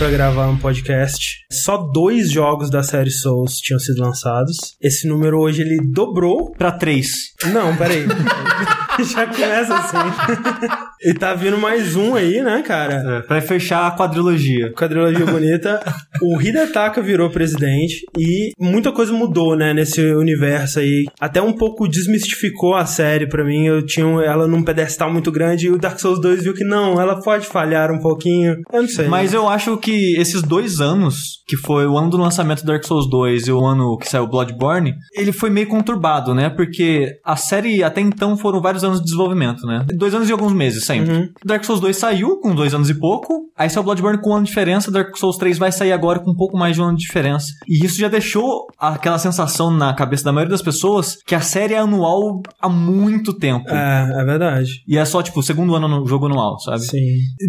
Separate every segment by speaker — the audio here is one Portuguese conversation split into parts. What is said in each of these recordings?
Speaker 1: pra gravar um podcast. Só dois jogos da série Souls tinham sido lançados. Esse número hoje ele dobrou.
Speaker 2: Pra três.
Speaker 1: Não, peraí. Já começa assim. e tá vindo mais um aí, né, cara?
Speaker 2: É, pra fechar a quadrilogia.
Speaker 1: Quadrilogia bonita. O Hidetaka virou presidente e muita coisa mudou, né, nesse universo aí. Até um pouco desmistificou a série pra mim. Eu tinha ela num pedestal muito grande e o Dark Souls 2 viu que não, ela pode falhar um pouquinho. Eu não sei.
Speaker 2: Mas eu acho que esses dois anos, que foi o ano do lançamento do Dark Souls 2 e o ano que saiu Bloodborne, ele foi meio conturbado, né? Porque a série até então foram vários anos de desenvolvimento, né? Dois anos e alguns meses sempre.
Speaker 1: Uhum.
Speaker 2: Dark Souls 2 saiu com dois anos e pouco, aí saiu Bloodborne com um ano de diferença, Dark Souls 3 vai sair agora com um pouco mais de um ano de diferença. E isso já deixou aquela sensação na cabeça da maioria das pessoas que a série é anual há muito tempo.
Speaker 1: É, é verdade.
Speaker 2: E é só, tipo, o segundo ano no jogo anual, sabe?
Speaker 1: Sim.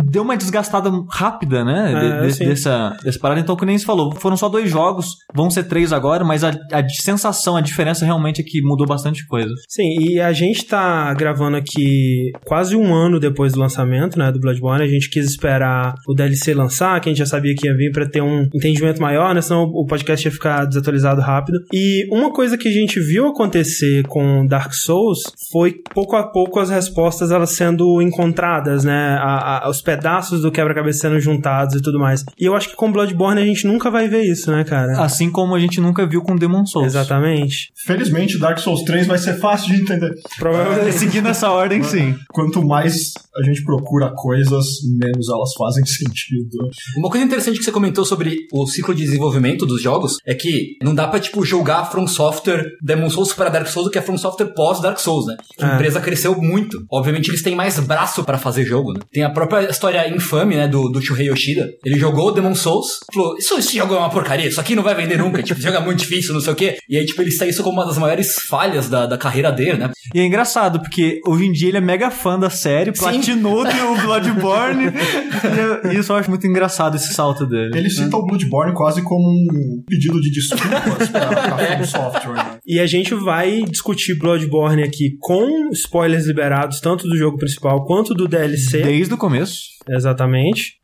Speaker 2: Deu uma desgastada rápida, né? de-
Speaker 1: É,
Speaker 2: de-
Speaker 1: sim.
Speaker 2: dessa, dessa parada. Então, que nem você falou, foram só dois jogos, vão ser três agora, mas a, a sensação, a diferença realmente é que mudou bastante coisa.
Speaker 1: Sim, e a gente tá gravando aqui quase um ano depois do lançamento, né, do Bloodborne. A gente quis esperar o DLC lançar, que a gente já sabia que ia vir pra ter um entendimento maior, né, senão o podcast ia ficar desatualizado rápido. E uma coisa que a gente viu acontecer com Dark Souls foi pouco a pouco as respostas elas sendo encontradas, né, a- a- os pedaços do quebra-cabeça sendo juntados e tudo mais. E eu acho que com Bloodborne a gente nunca vai ver isso, né, cara?
Speaker 2: Assim como a gente nunca viu com Demon Souls.
Speaker 1: Exatamente.
Speaker 3: Felizmente, Dark Souls 3 vai ser fácil de entender.
Speaker 1: Provavelmente.
Speaker 2: Seguindo essa ordem, sim.
Speaker 3: Quanto mais a gente procura coisas, menos elas fazem sentido.
Speaker 4: Uma coisa interessante que você comentou sobre o ciclo de desenvolvimento dos jogos é que não dá pra, tipo, jogar From Software Demon Souls para Dark Souls do que a From Software pós Dark Souls, né? A
Speaker 1: É.
Speaker 4: empresa cresceu muito. Obviamente eles têm mais braço pra fazer jogo, né? Tem a própria história infame, né, do, do Shuhei Yoshida. Ele jogou Demon Souls, falou, isso, esse jogo é uma porcaria, isso aqui não vai vender nunca, tipo, esse jogo é muito difícil, não sei o quê. E aí, tipo, ele saiu isso como uma das maiores falhas da, da carreira dele, né?
Speaker 2: E é engraçado, porque hoje em dia ele é mega fã da série, platinou o Bloodborne. e eu- isso eu acho muito engraçado, esse salto dele.
Speaker 3: Ele cita o Bloodborne quase como um pedido de desculpas pra, pra Software. Né?
Speaker 1: E a gente vai discutir Bloodborne aqui com spoilers liberados, tanto do jogo principal quanto do DLC.
Speaker 2: Desde o começo.
Speaker 1: Exatamente.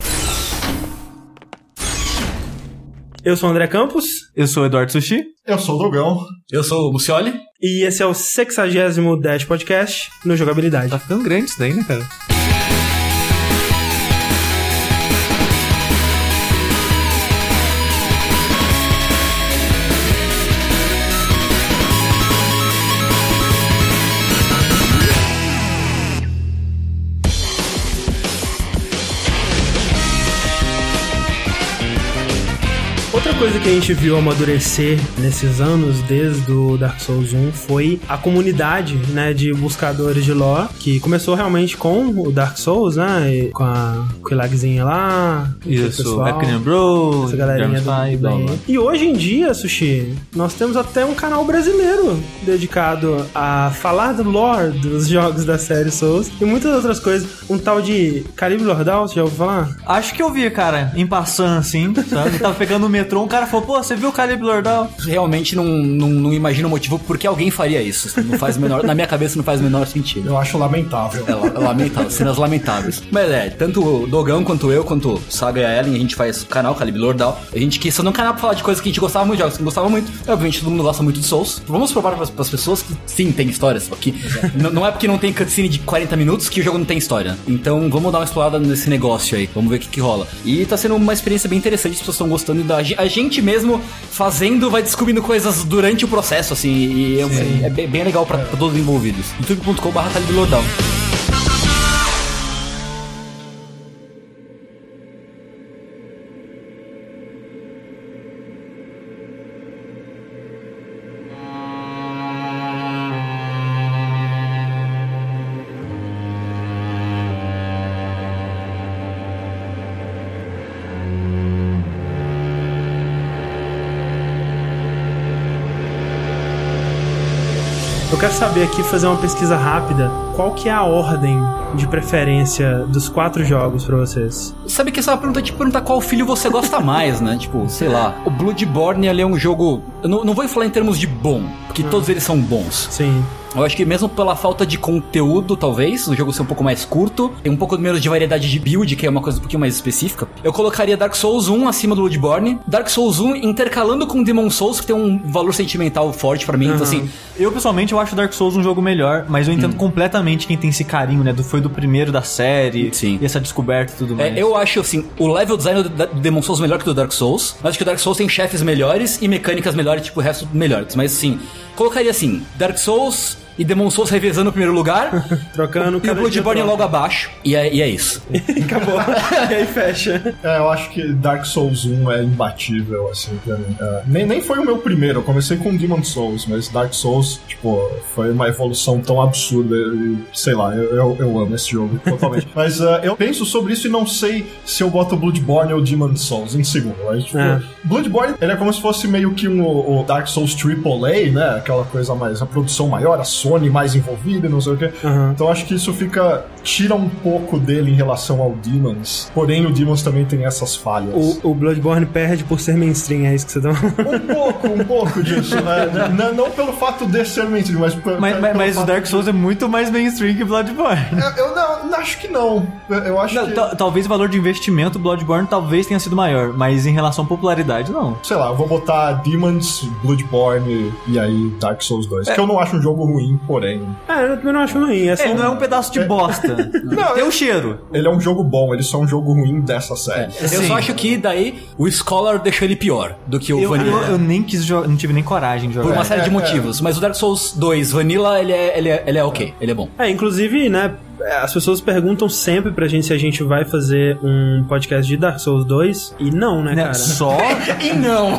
Speaker 1: Eu sou o André Campos
Speaker 2: Eu sou o Eduardo Sushi.
Speaker 3: Eu sou o Dogão.
Speaker 4: Eu sou o Lucioli.
Speaker 1: E esse é o 60 Podcast no Jogabilidade.
Speaker 2: Tá ficando grande isso daí, né, cara?
Speaker 1: Outra coisa que a gente viu amadurecer nesses anos, desde o Dark Souls 1, foi a comunidade, né, de buscadores de lore, que começou realmente com o Dark Souls, né, e com a com a lagzinha lá,
Speaker 2: Isso. Epicney Bro,
Speaker 1: Essa galerinha do,
Speaker 2: blá,
Speaker 1: do
Speaker 2: blá.
Speaker 1: E hoje em dia, Sushi, nós temos até um canal brasileiro dedicado a falar do lore dos jogos da série Souls e muitas outras coisas. Um tal de Calibre Lordal, você já ouviu falar?
Speaker 2: Acho que eu vi, cara, em passando assim, sabe? Eu tava pegando o metrô, um cara falou, pô, você viu o Caleb Lordal?
Speaker 4: Realmente não, não, não imagino o motivo por que alguém faria isso. Não faz o menor, na minha cabeça não faz o menor sentido.
Speaker 3: Eu acho lamentável.
Speaker 4: É, é lamentável, cenas lamentáveis. Mas é, tanto o Dogão quanto eu, quanto o Saga e a Ellen, a gente faz o canal Calibre Lordal. A gente quis fazer um canal pra falar de coisas que a gente gostava muito, de jogos que a gente gostava muito. E, obviamente todo mundo gosta muito de Souls. Vamos provar pras, pras pessoas que sim, tem histórias aqui. Não é porque não tem cutscene de 40 minutos que o jogo não tem história. Então vamos dar uma explorada nesse negócio aí. Vamos ver o que, que rola. E tá sendo uma experiência bem interessante, as pessoas estão gostando. Da, a gente mesmo fazendo vai descobrindo coisas durante o processo, assim. E é, é bem- legal pra, pra todos os envolvidos. youtube.com.br
Speaker 1: saber aqui, fazer uma pesquisa rápida, qual que é a ordem de preferência dos quatro jogos pra vocês?
Speaker 4: Sabe que essa é uma pergunta de perguntar qual filho você gosta mais, né? Tipo, sei lá. O Bloodborne ele é um jogo. Eu não, não vou falar em termos de bom, porque todos eles são bons.
Speaker 1: Sim.
Speaker 4: Eu acho que mesmo pela falta de conteúdo, talvez, o jogo ser um pouco mais curto, tem um pouco menos de variedade de build, que é uma coisa um pouquinho mais específica, eu colocaria Dark Souls 1 acima do Bloodborne, Dark Souls 1 intercalando com Demon Souls, que tem um valor sentimental forte pra mim, então assim,
Speaker 2: Eu, pessoalmente, eu acho Dark Souls um jogo melhor, mas eu entendo
Speaker 4: Hum.
Speaker 2: completamente quem tem esse carinho, né? Do, foi do primeiro da série,
Speaker 4: Sim.
Speaker 2: e essa descoberta e tudo mais.
Speaker 4: É, eu acho assim, o level design do, Demon Souls melhor que o do Dark Souls. Mas acho que o Dark Souls tem chefes melhores e mecânicas melhores, tipo o resto melhores. Mas assim, colocaria assim, Dark Souls e Demon Souls revezando o primeiro lugar.
Speaker 1: Trocando
Speaker 4: e o Bloodborne logo abaixo. E é, e é isso.
Speaker 1: Acabou. e aí fecha.
Speaker 3: É, eu acho que Dark Souls 1 é imbatível, assim, pra mim. É, nem, nem foi o meu primeiro, eu comecei com Demon Souls, mas Dark Souls, tipo, foi uma evolução tão absurda. e, sei lá, eu, eu, eu amo esse jogo totalmente. mas é, eu penso sobre isso e não sei se eu boto Bloodborne ou Demon Souls em segundo. Mas, tipo,
Speaker 1: É.
Speaker 3: Bloodborne, ele é como se fosse meio que um, o Dark Souls AAA, né? Aquela coisa mais, a produção maior, a Sony mais envolvida e não sei o quê.
Speaker 1: Aham.
Speaker 3: Então acho que isso fica. tira um pouco dele em relação ao Demons. Porém, o Demons também tem essas falhas.
Speaker 1: O, o Bloodborne perde por ser mainstream, é isso que você tá falando.
Speaker 3: Um pouco, um pouco disso, né? não, não pelo fato de ser mainstream, mas, pe-
Speaker 2: Mas, mas, mas o Dark
Speaker 3: de-
Speaker 2: Souls é muito mais mainstream que Bloodborne.
Speaker 3: Eu, eu não, acho que não. Eu, acho
Speaker 2: Não,
Speaker 3: que.
Speaker 2: ta- talvez o valor de investimento Bloodborne talvez tenha sido maior, mas em relação à popularidade, não.
Speaker 3: Sei lá, eu vou botar Demons, Bloodborne e aí Dark Souls 2. Que eu não acho um jogo ruim, porém.
Speaker 1: É, eu também não acho ruim. É só
Speaker 2: Ele não é um pedaço de bosta.
Speaker 3: Não,
Speaker 2: Tem
Speaker 3: eu-
Speaker 2: um cheiro.
Speaker 3: Ele é um jogo bom, ele só é um jogo ruim dessa série.
Speaker 4: Eu
Speaker 2: Sim.
Speaker 4: só acho que daí o Scholar deixou ele pior do que o
Speaker 2: Eu,
Speaker 4: Vanilla.
Speaker 2: eu, eu nem quis jogar, não tive nem coragem de
Speaker 4: Por
Speaker 2: jogar.
Speaker 4: uma série de
Speaker 3: é,
Speaker 4: motivos. Mas o Dark Souls 2 Vanilla, ele é, ele é, ele é ok. Ele é bom.
Speaker 1: É, inclusive, né, as pessoas perguntam sempre pra gente se a gente vai fazer um podcast de Dark Souls 2 e não, né,
Speaker 2: Né,
Speaker 1: cara?
Speaker 2: Só.
Speaker 4: E não!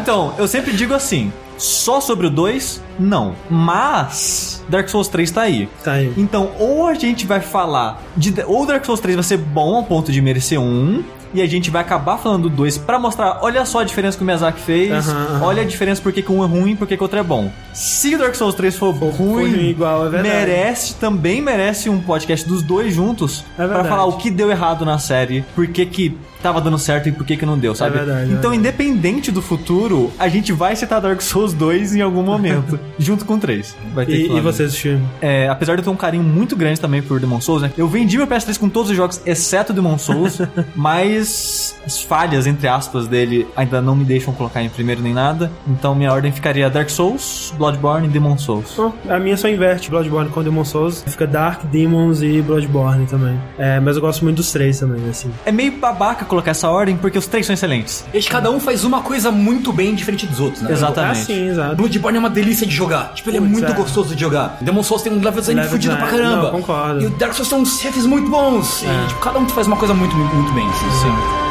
Speaker 2: Então, eu sempre digo assim: só sobre o 2, não. Mas Dark Souls 3 tá aí.
Speaker 1: Tá aí.
Speaker 2: Então, ou a gente vai falar de. Ou Dark Souls 3 vai ser bom ao ponto de merecer um. E a gente vai acabar falando do 2 pra mostrar, olha só a diferença que o Miyazaki fez,
Speaker 1: Aham, aham.
Speaker 2: olha a diferença por que um é ruim e por que outro é bom. Se o Dark Souls 3 for ruim,
Speaker 1: ruim igual, é
Speaker 2: merece, também merece um podcast dos dois juntos
Speaker 1: É
Speaker 2: pra
Speaker 1: verdade.
Speaker 2: falar o que deu errado na série, por que que tava dando certo e por que que não deu, sabe?
Speaker 1: verdade, é
Speaker 2: então,
Speaker 1: verdade.
Speaker 2: independente do futuro, a gente vai citar Dark Souls 2 em algum momento, junto com o 3. Vai ter que
Speaker 1: E,
Speaker 2: falar
Speaker 1: e você assistiu?
Speaker 2: é, apesar de eu ter um carinho muito grande também por Demon Souls, né? Eu vendi meu PS3 com todos os jogos, exceto Demon Souls, mas as falhas, entre aspas, dele ainda não me deixam colocar em primeiro nem nada. Então minha ordem ficaria Dark Souls, Bloodborne e Demon Souls.
Speaker 1: Oh, a minha só inverte Bloodborne com Demon Souls. Fica Dark, Demons e Bloodborne também. É, mas eu gosto muito dos três também, assim.
Speaker 2: É meio babaca colocar essa ordem, porque os três são excelentes.
Speaker 4: Eles, cada um faz uma coisa muito bem diferente dos outros, né?
Speaker 2: Exatamente.
Speaker 1: Ah, sim, exato.
Speaker 4: Bloodborne é uma delícia de jogar. Tipo, ele é
Speaker 1: Putz,
Speaker 4: muito
Speaker 1: é.
Speaker 4: gostoso de jogar. Demon Souls tem um level design
Speaker 1: Level
Speaker 4: fudido pra caramba.
Speaker 1: não, concordo.
Speaker 4: E o Dark Souls tem uns chefes muito bons. E, tipo, cada um faz uma coisa muito, muito, muito bem. Assim.
Speaker 2: Sim.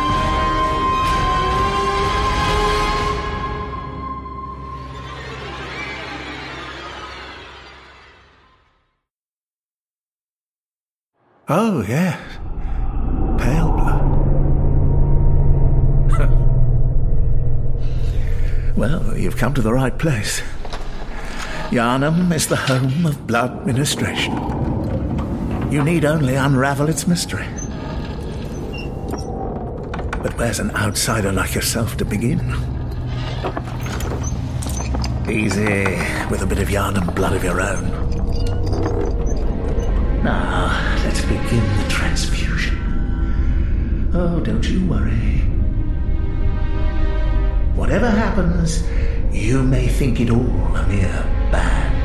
Speaker 5: Oh, yes. Well, you've come to the right place. Yarnum is the home of blood ministration. You need only unravel its mystery. But where's an outsider like yourself to begin? Easy, with a bit of Yarnum blood of your own. Now, let's begin the transfusion. Oh, don't you worry. Whatever happens, you may think it all a mere bad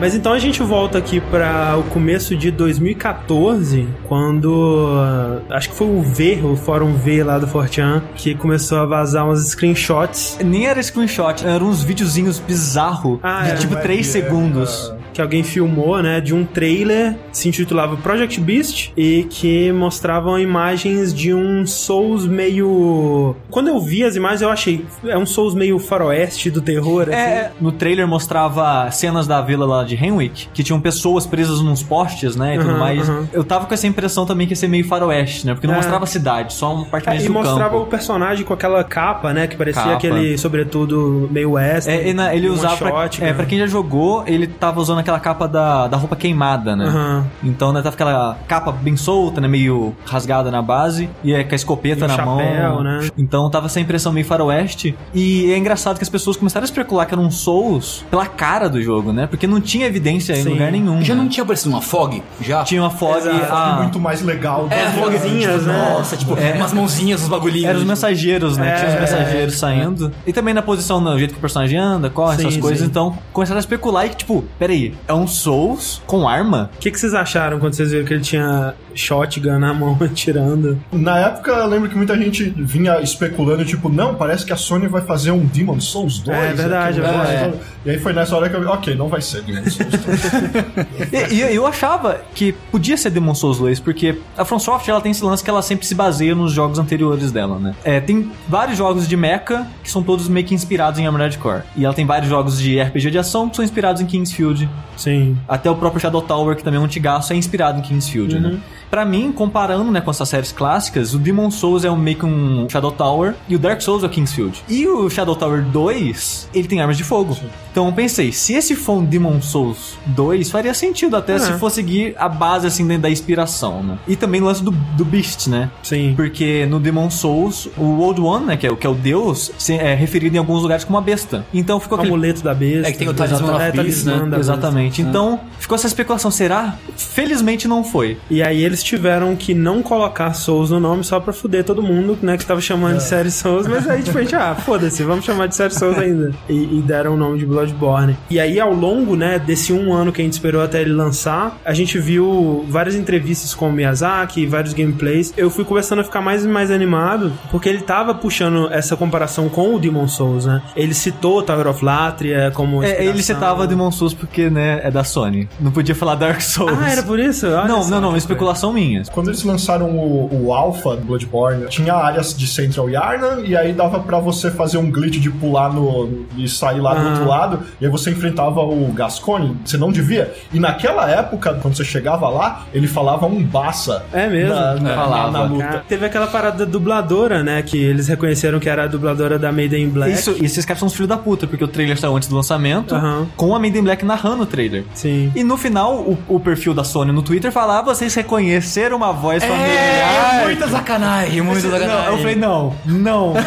Speaker 1: Mas então a gente volta aqui para o começo de 2014, quando ah, acho que foi o V, o fórum V lá do Fortean, que começou a vazar uns screenshots
Speaker 2: Nem era screenshot, eram uns videozinhos bizarros
Speaker 1: Ah,
Speaker 2: de
Speaker 1: é,
Speaker 2: tipo
Speaker 3: mas
Speaker 2: 3
Speaker 3: é,
Speaker 2: segundos.
Speaker 1: que alguém filmou, né, de um trailer que se intitulava Project Beast e que mostravam imagens de um Souls meio. Quando eu vi as imagens, eu achei é um Souls meio faroeste do terror. assim.
Speaker 2: É, no trailer mostrava cenas da vila lá de Henwick, que tinham pessoas presas nos postes, né, e tudo
Speaker 1: Aham,
Speaker 2: mais.
Speaker 1: aham.
Speaker 2: Eu tava com essa impressão também que ia ser meio faroeste, né, porque não
Speaker 1: É.
Speaker 2: mostrava a cidade, só uma parte
Speaker 1: É,
Speaker 2: mais
Speaker 1: e
Speaker 2: do
Speaker 1: mostrava o
Speaker 2: campo.
Speaker 1: personagem com aquela capa, né? Que parecia
Speaker 2: Capa.
Speaker 1: aquele sobretudo meio western.
Speaker 2: É, e ele
Speaker 1: um
Speaker 2: usava, pra,
Speaker 1: shot,
Speaker 2: é,
Speaker 1: né?
Speaker 2: pra quem já jogou, ele tava usando naquela capa da, da roupa queimada, né?
Speaker 1: Aham.
Speaker 2: Então, né, tava aquela capa bem solta, né? Meio rasgada na base. E é com a escopeta
Speaker 1: E
Speaker 2: na
Speaker 1: chapéu,
Speaker 2: mão.
Speaker 1: né?
Speaker 2: Então tava essa impressão meio faroeste. E é engraçado que as pessoas começaram a especular que era um Souls pela cara do jogo, né? Porque não tinha evidência em
Speaker 1: Sim.
Speaker 2: lugar nenhum.
Speaker 4: Já
Speaker 2: né?
Speaker 4: não tinha aparecido uma fog? Já?
Speaker 2: tinha uma fog.
Speaker 1: Exato.
Speaker 2: a-
Speaker 3: muito mais legal.
Speaker 4: É,
Speaker 1: florzinhas,
Speaker 3: tipo,
Speaker 1: né?
Speaker 4: Nossa, tipo, umas mãozinhas, uns bagulhinhos.
Speaker 2: Eram os
Speaker 4: tipo,
Speaker 2: mensageiros, né?
Speaker 1: É,
Speaker 2: Tinha os mensageiros
Speaker 1: é,
Speaker 2: saindo. E também na posição, no jeito que o personagem anda, corre,
Speaker 1: Sim,
Speaker 2: essas coisas.
Speaker 1: sim.
Speaker 2: Então, começaram a especular e que, tipo, peraí, é um Souls com arma?
Speaker 1: O que, que vocês acharam quando vocês viram que ele tinha shotgun na mão atirando?
Speaker 3: Na época, eu lembro que muita gente vinha especulando, tipo, não, parece que a Sony vai fazer um Demon Souls 2.
Speaker 1: É verdade, é
Speaker 4: verdade.
Speaker 3: E aí foi nessa hora que eu vi, ok, não vai ser Demon 2.
Speaker 2: E, e eu achava que podia ser Demon Souls 2, porque a From Software ela tem esse lance que ela sempre se baseia nos jogos anteriores dela, né? É, tem vários jogos de mecha que são todos meio que inspirados em Armored Core. E ela tem vários jogos de RPG de ação que são inspirados em Kingsfield.
Speaker 1: Sim.
Speaker 2: Até o próprio Shadow Tower, que também é um antigaço, é inspirado em Kingsfield, né? Pra mim, comparando né, com essas séries clássicas, o Demon Souls é um, meio que um Shadow Tower e o Dark Souls é o Kingsfield. E o Shadow Tower 2, ele tem armas de fogo. Então eu pensei, se esse for um Demon Souls 2, faria sentido até
Speaker 1: É.
Speaker 2: se for seguir a base assim da inspiração, né? E também o lance do, do Beast, né?
Speaker 1: Sim.
Speaker 2: Porque no Demon Souls, o Old One, né, que é, o- que é o deus, é referido em alguns lugares como uma besta. Então ficou
Speaker 1: O
Speaker 2: aquele
Speaker 1: amuleto da besta.
Speaker 4: É que tem o of
Speaker 1: É, talismã
Speaker 4: né?
Speaker 1: da besta.
Speaker 2: Exatamente. Então, ficou essa especulação. Será? Felizmente não foi.
Speaker 1: E aí eles tiveram que não colocar Souls no nome só pra fuder todo mundo, né, que tava chamando de série Souls, mas aí tipo, a gente, ah, foda-se, vamos chamar de série Souls ainda. E, e deram o nome de Bloodborne. E aí ao longo, né, desse um ano que a gente esperou até ele lançar, a gente viu várias entrevistas com o Miyazaki, vários gameplays. Eu fui começando a ficar mais e mais animado, porque ele tava puxando essa comparação com o Demon Souls, né. Ele citou Tower of Latria como
Speaker 2: É, ele citava Demon Souls porque, né, é da Sony. Não podia falar Dark Souls.
Speaker 1: Ah, era por isso? Olha
Speaker 2: Não,
Speaker 1: só
Speaker 2: não, não, especulação minha.
Speaker 3: Quando eles lançaram o, o Alpha do Bloodborne, tinha áreas de Central Yarnan, e aí dava pra você fazer um glitch de pular no, e sair lá do
Speaker 1: Ah.
Speaker 3: outro lado, e aí você enfrentava o Gascone, você não devia. E naquela época, quando você chegava lá, ele falava um baça.
Speaker 1: É mesmo?
Speaker 3: Na, na,
Speaker 2: Falava.
Speaker 3: na luta.
Speaker 1: Cara, teve aquela parada da dubladora, né? Que eles reconheceram que era a dubladora da Maiden in Black.
Speaker 2: Isso, e esses caras são os filhos da puta, porque o trailer saiu antes do lançamento,
Speaker 1: Aham.
Speaker 2: com a Maiden Black narrando o trailer.
Speaker 1: Sim.
Speaker 2: E no final, o, o perfil da Sony no Twitter falava: "Ah, vocês reconheceram uma voz
Speaker 4: É,
Speaker 2: familiar.
Speaker 4: muita sacanagem, muita
Speaker 2: Não,
Speaker 4: sacanagem.
Speaker 2: eu falei, não, não.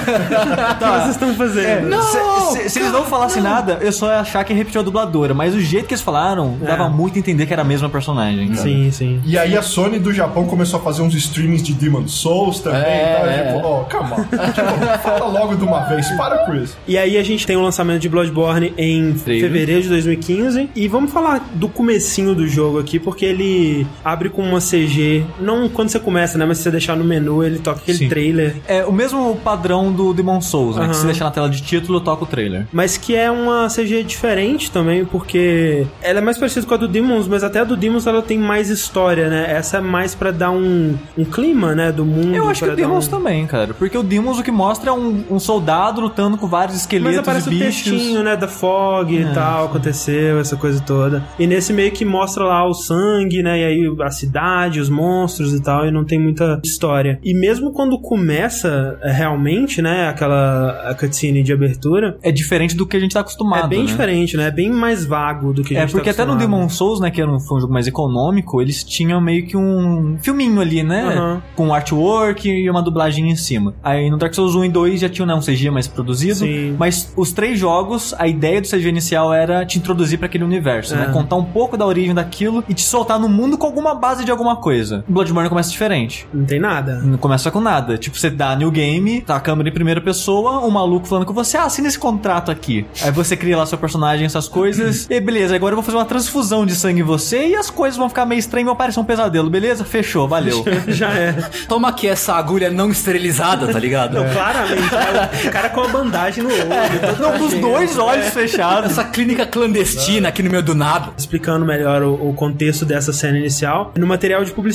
Speaker 1: O que vocês estão fazendo?
Speaker 2: É, se, se- se eles não falassem nada, eu só ia achar que repetiu a dubladora. Mas o jeito que eles falaram, dava muito a entender que era a mesma personagem. cara.
Speaker 1: Sim, sim.
Speaker 3: E aí a Sony do Japão começou a fazer uns streamings de Demon Souls também.
Speaker 4: É,
Speaker 3: e
Speaker 4: é.
Speaker 3: tipo, oh, calma. tipo, fala logo de uma vez, para com isso.
Speaker 1: E aí a gente tem o lançamento de Bloodborne em fevereiro de 2015. E vamos falar do comecinho do jogo aqui, porque ele abre com uma CG. Não quando você começa, né? Mas se você deixar no menu, ele toca aquele
Speaker 2: Sim.
Speaker 1: trailer.
Speaker 2: É o mesmo padrão do Demon Souls, né?
Speaker 1: Aham.
Speaker 2: Que se deixar na tela de título, toca o trailer.
Speaker 1: Mas que é uma CG diferente também, porque ela é mais parecida com a do Demons, mas até a do Demons ela tem mais história, né? Essa é mais pra dar um, um clima, né? Do mundo.
Speaker 2: Eu acho que o Demons
Speaker 1: um...
Speaker 2: também, cara. Porque o Demons o que mostra é um, um soldado lutando com vários esqueletos
Speaker 1: Mas aparece
Speaker 2: e
Speaker 1: o
Speaker 2: bichos.
Speaker 1: textinho, né, da fog
Speaker 2: É.
Speaker 1: e tal, aconteceu, essa coisa toda. E nesse meio que mostra lá o sangue, né, e aí a cidade, os monstros e tal, e não tem muita história. E mesmo quando começa é, realmente, né, aquela a cutscene de abertura,
Speaker 2: É diferente do que a gente tá acostumado.
Speaker 1: é bem
Speaker 2: né?
Speaker 1: diferente, né, é bem mais vago do que a
Speaker 2: É
Speaker 1: gente
Speaker 2: porque
Speaker 1: tá
Speaker 2: até no. Demon Souls, né, que era um, foi um jogo mais econômico, eles tinham meio que um filminho ali, né?
Speaker 1: Aham.
Speaker 2: Com artwork e uma dublagem em cima. Aí no Dark Souls 1 e 2 já tinha né, um CG mais produzido.
Speaker 1: Sim.
Speaker 2: Mas os três jogos, a ideia do CG inicial era te introduzir pra aquele universo,
Speaker 1: É.
Speaker 2: né? Contar um pouco da origem daquilo e te soltar no mundo com alguma base de alguma coisa. Bloodborne começa diferente.
Speaker 1: Não tem nada.
Speaker 2: Não começa com nada. Tipo, você dá new game, tá a câmera em primeira pessoa, um maluco falando com você, ah, assina esse contrato aqui. Aí você cria lá seu personagem, essas coisas. e beleza, agora eu vou fazer uma transfusão de sangue em você e as coisas vão ficar meio estranhas e vão parecer um pesadelo, beleza? Fechou, valeu.
Speaker 1: Já é.
Speaker 4: Toma aqui essa agulha não esterilizada, tá ligado?
Speaker 1: Não, claramente, né, o cara com a bandagem no olho. todo
Speaker 2: Não, com os dois olhos fechados.
Speaker 4: Essa clínica clandestina aqui no meio do nada.
Speaker 1: explicando melhor o, o contexto dessa cena inicial. No material de publicidade,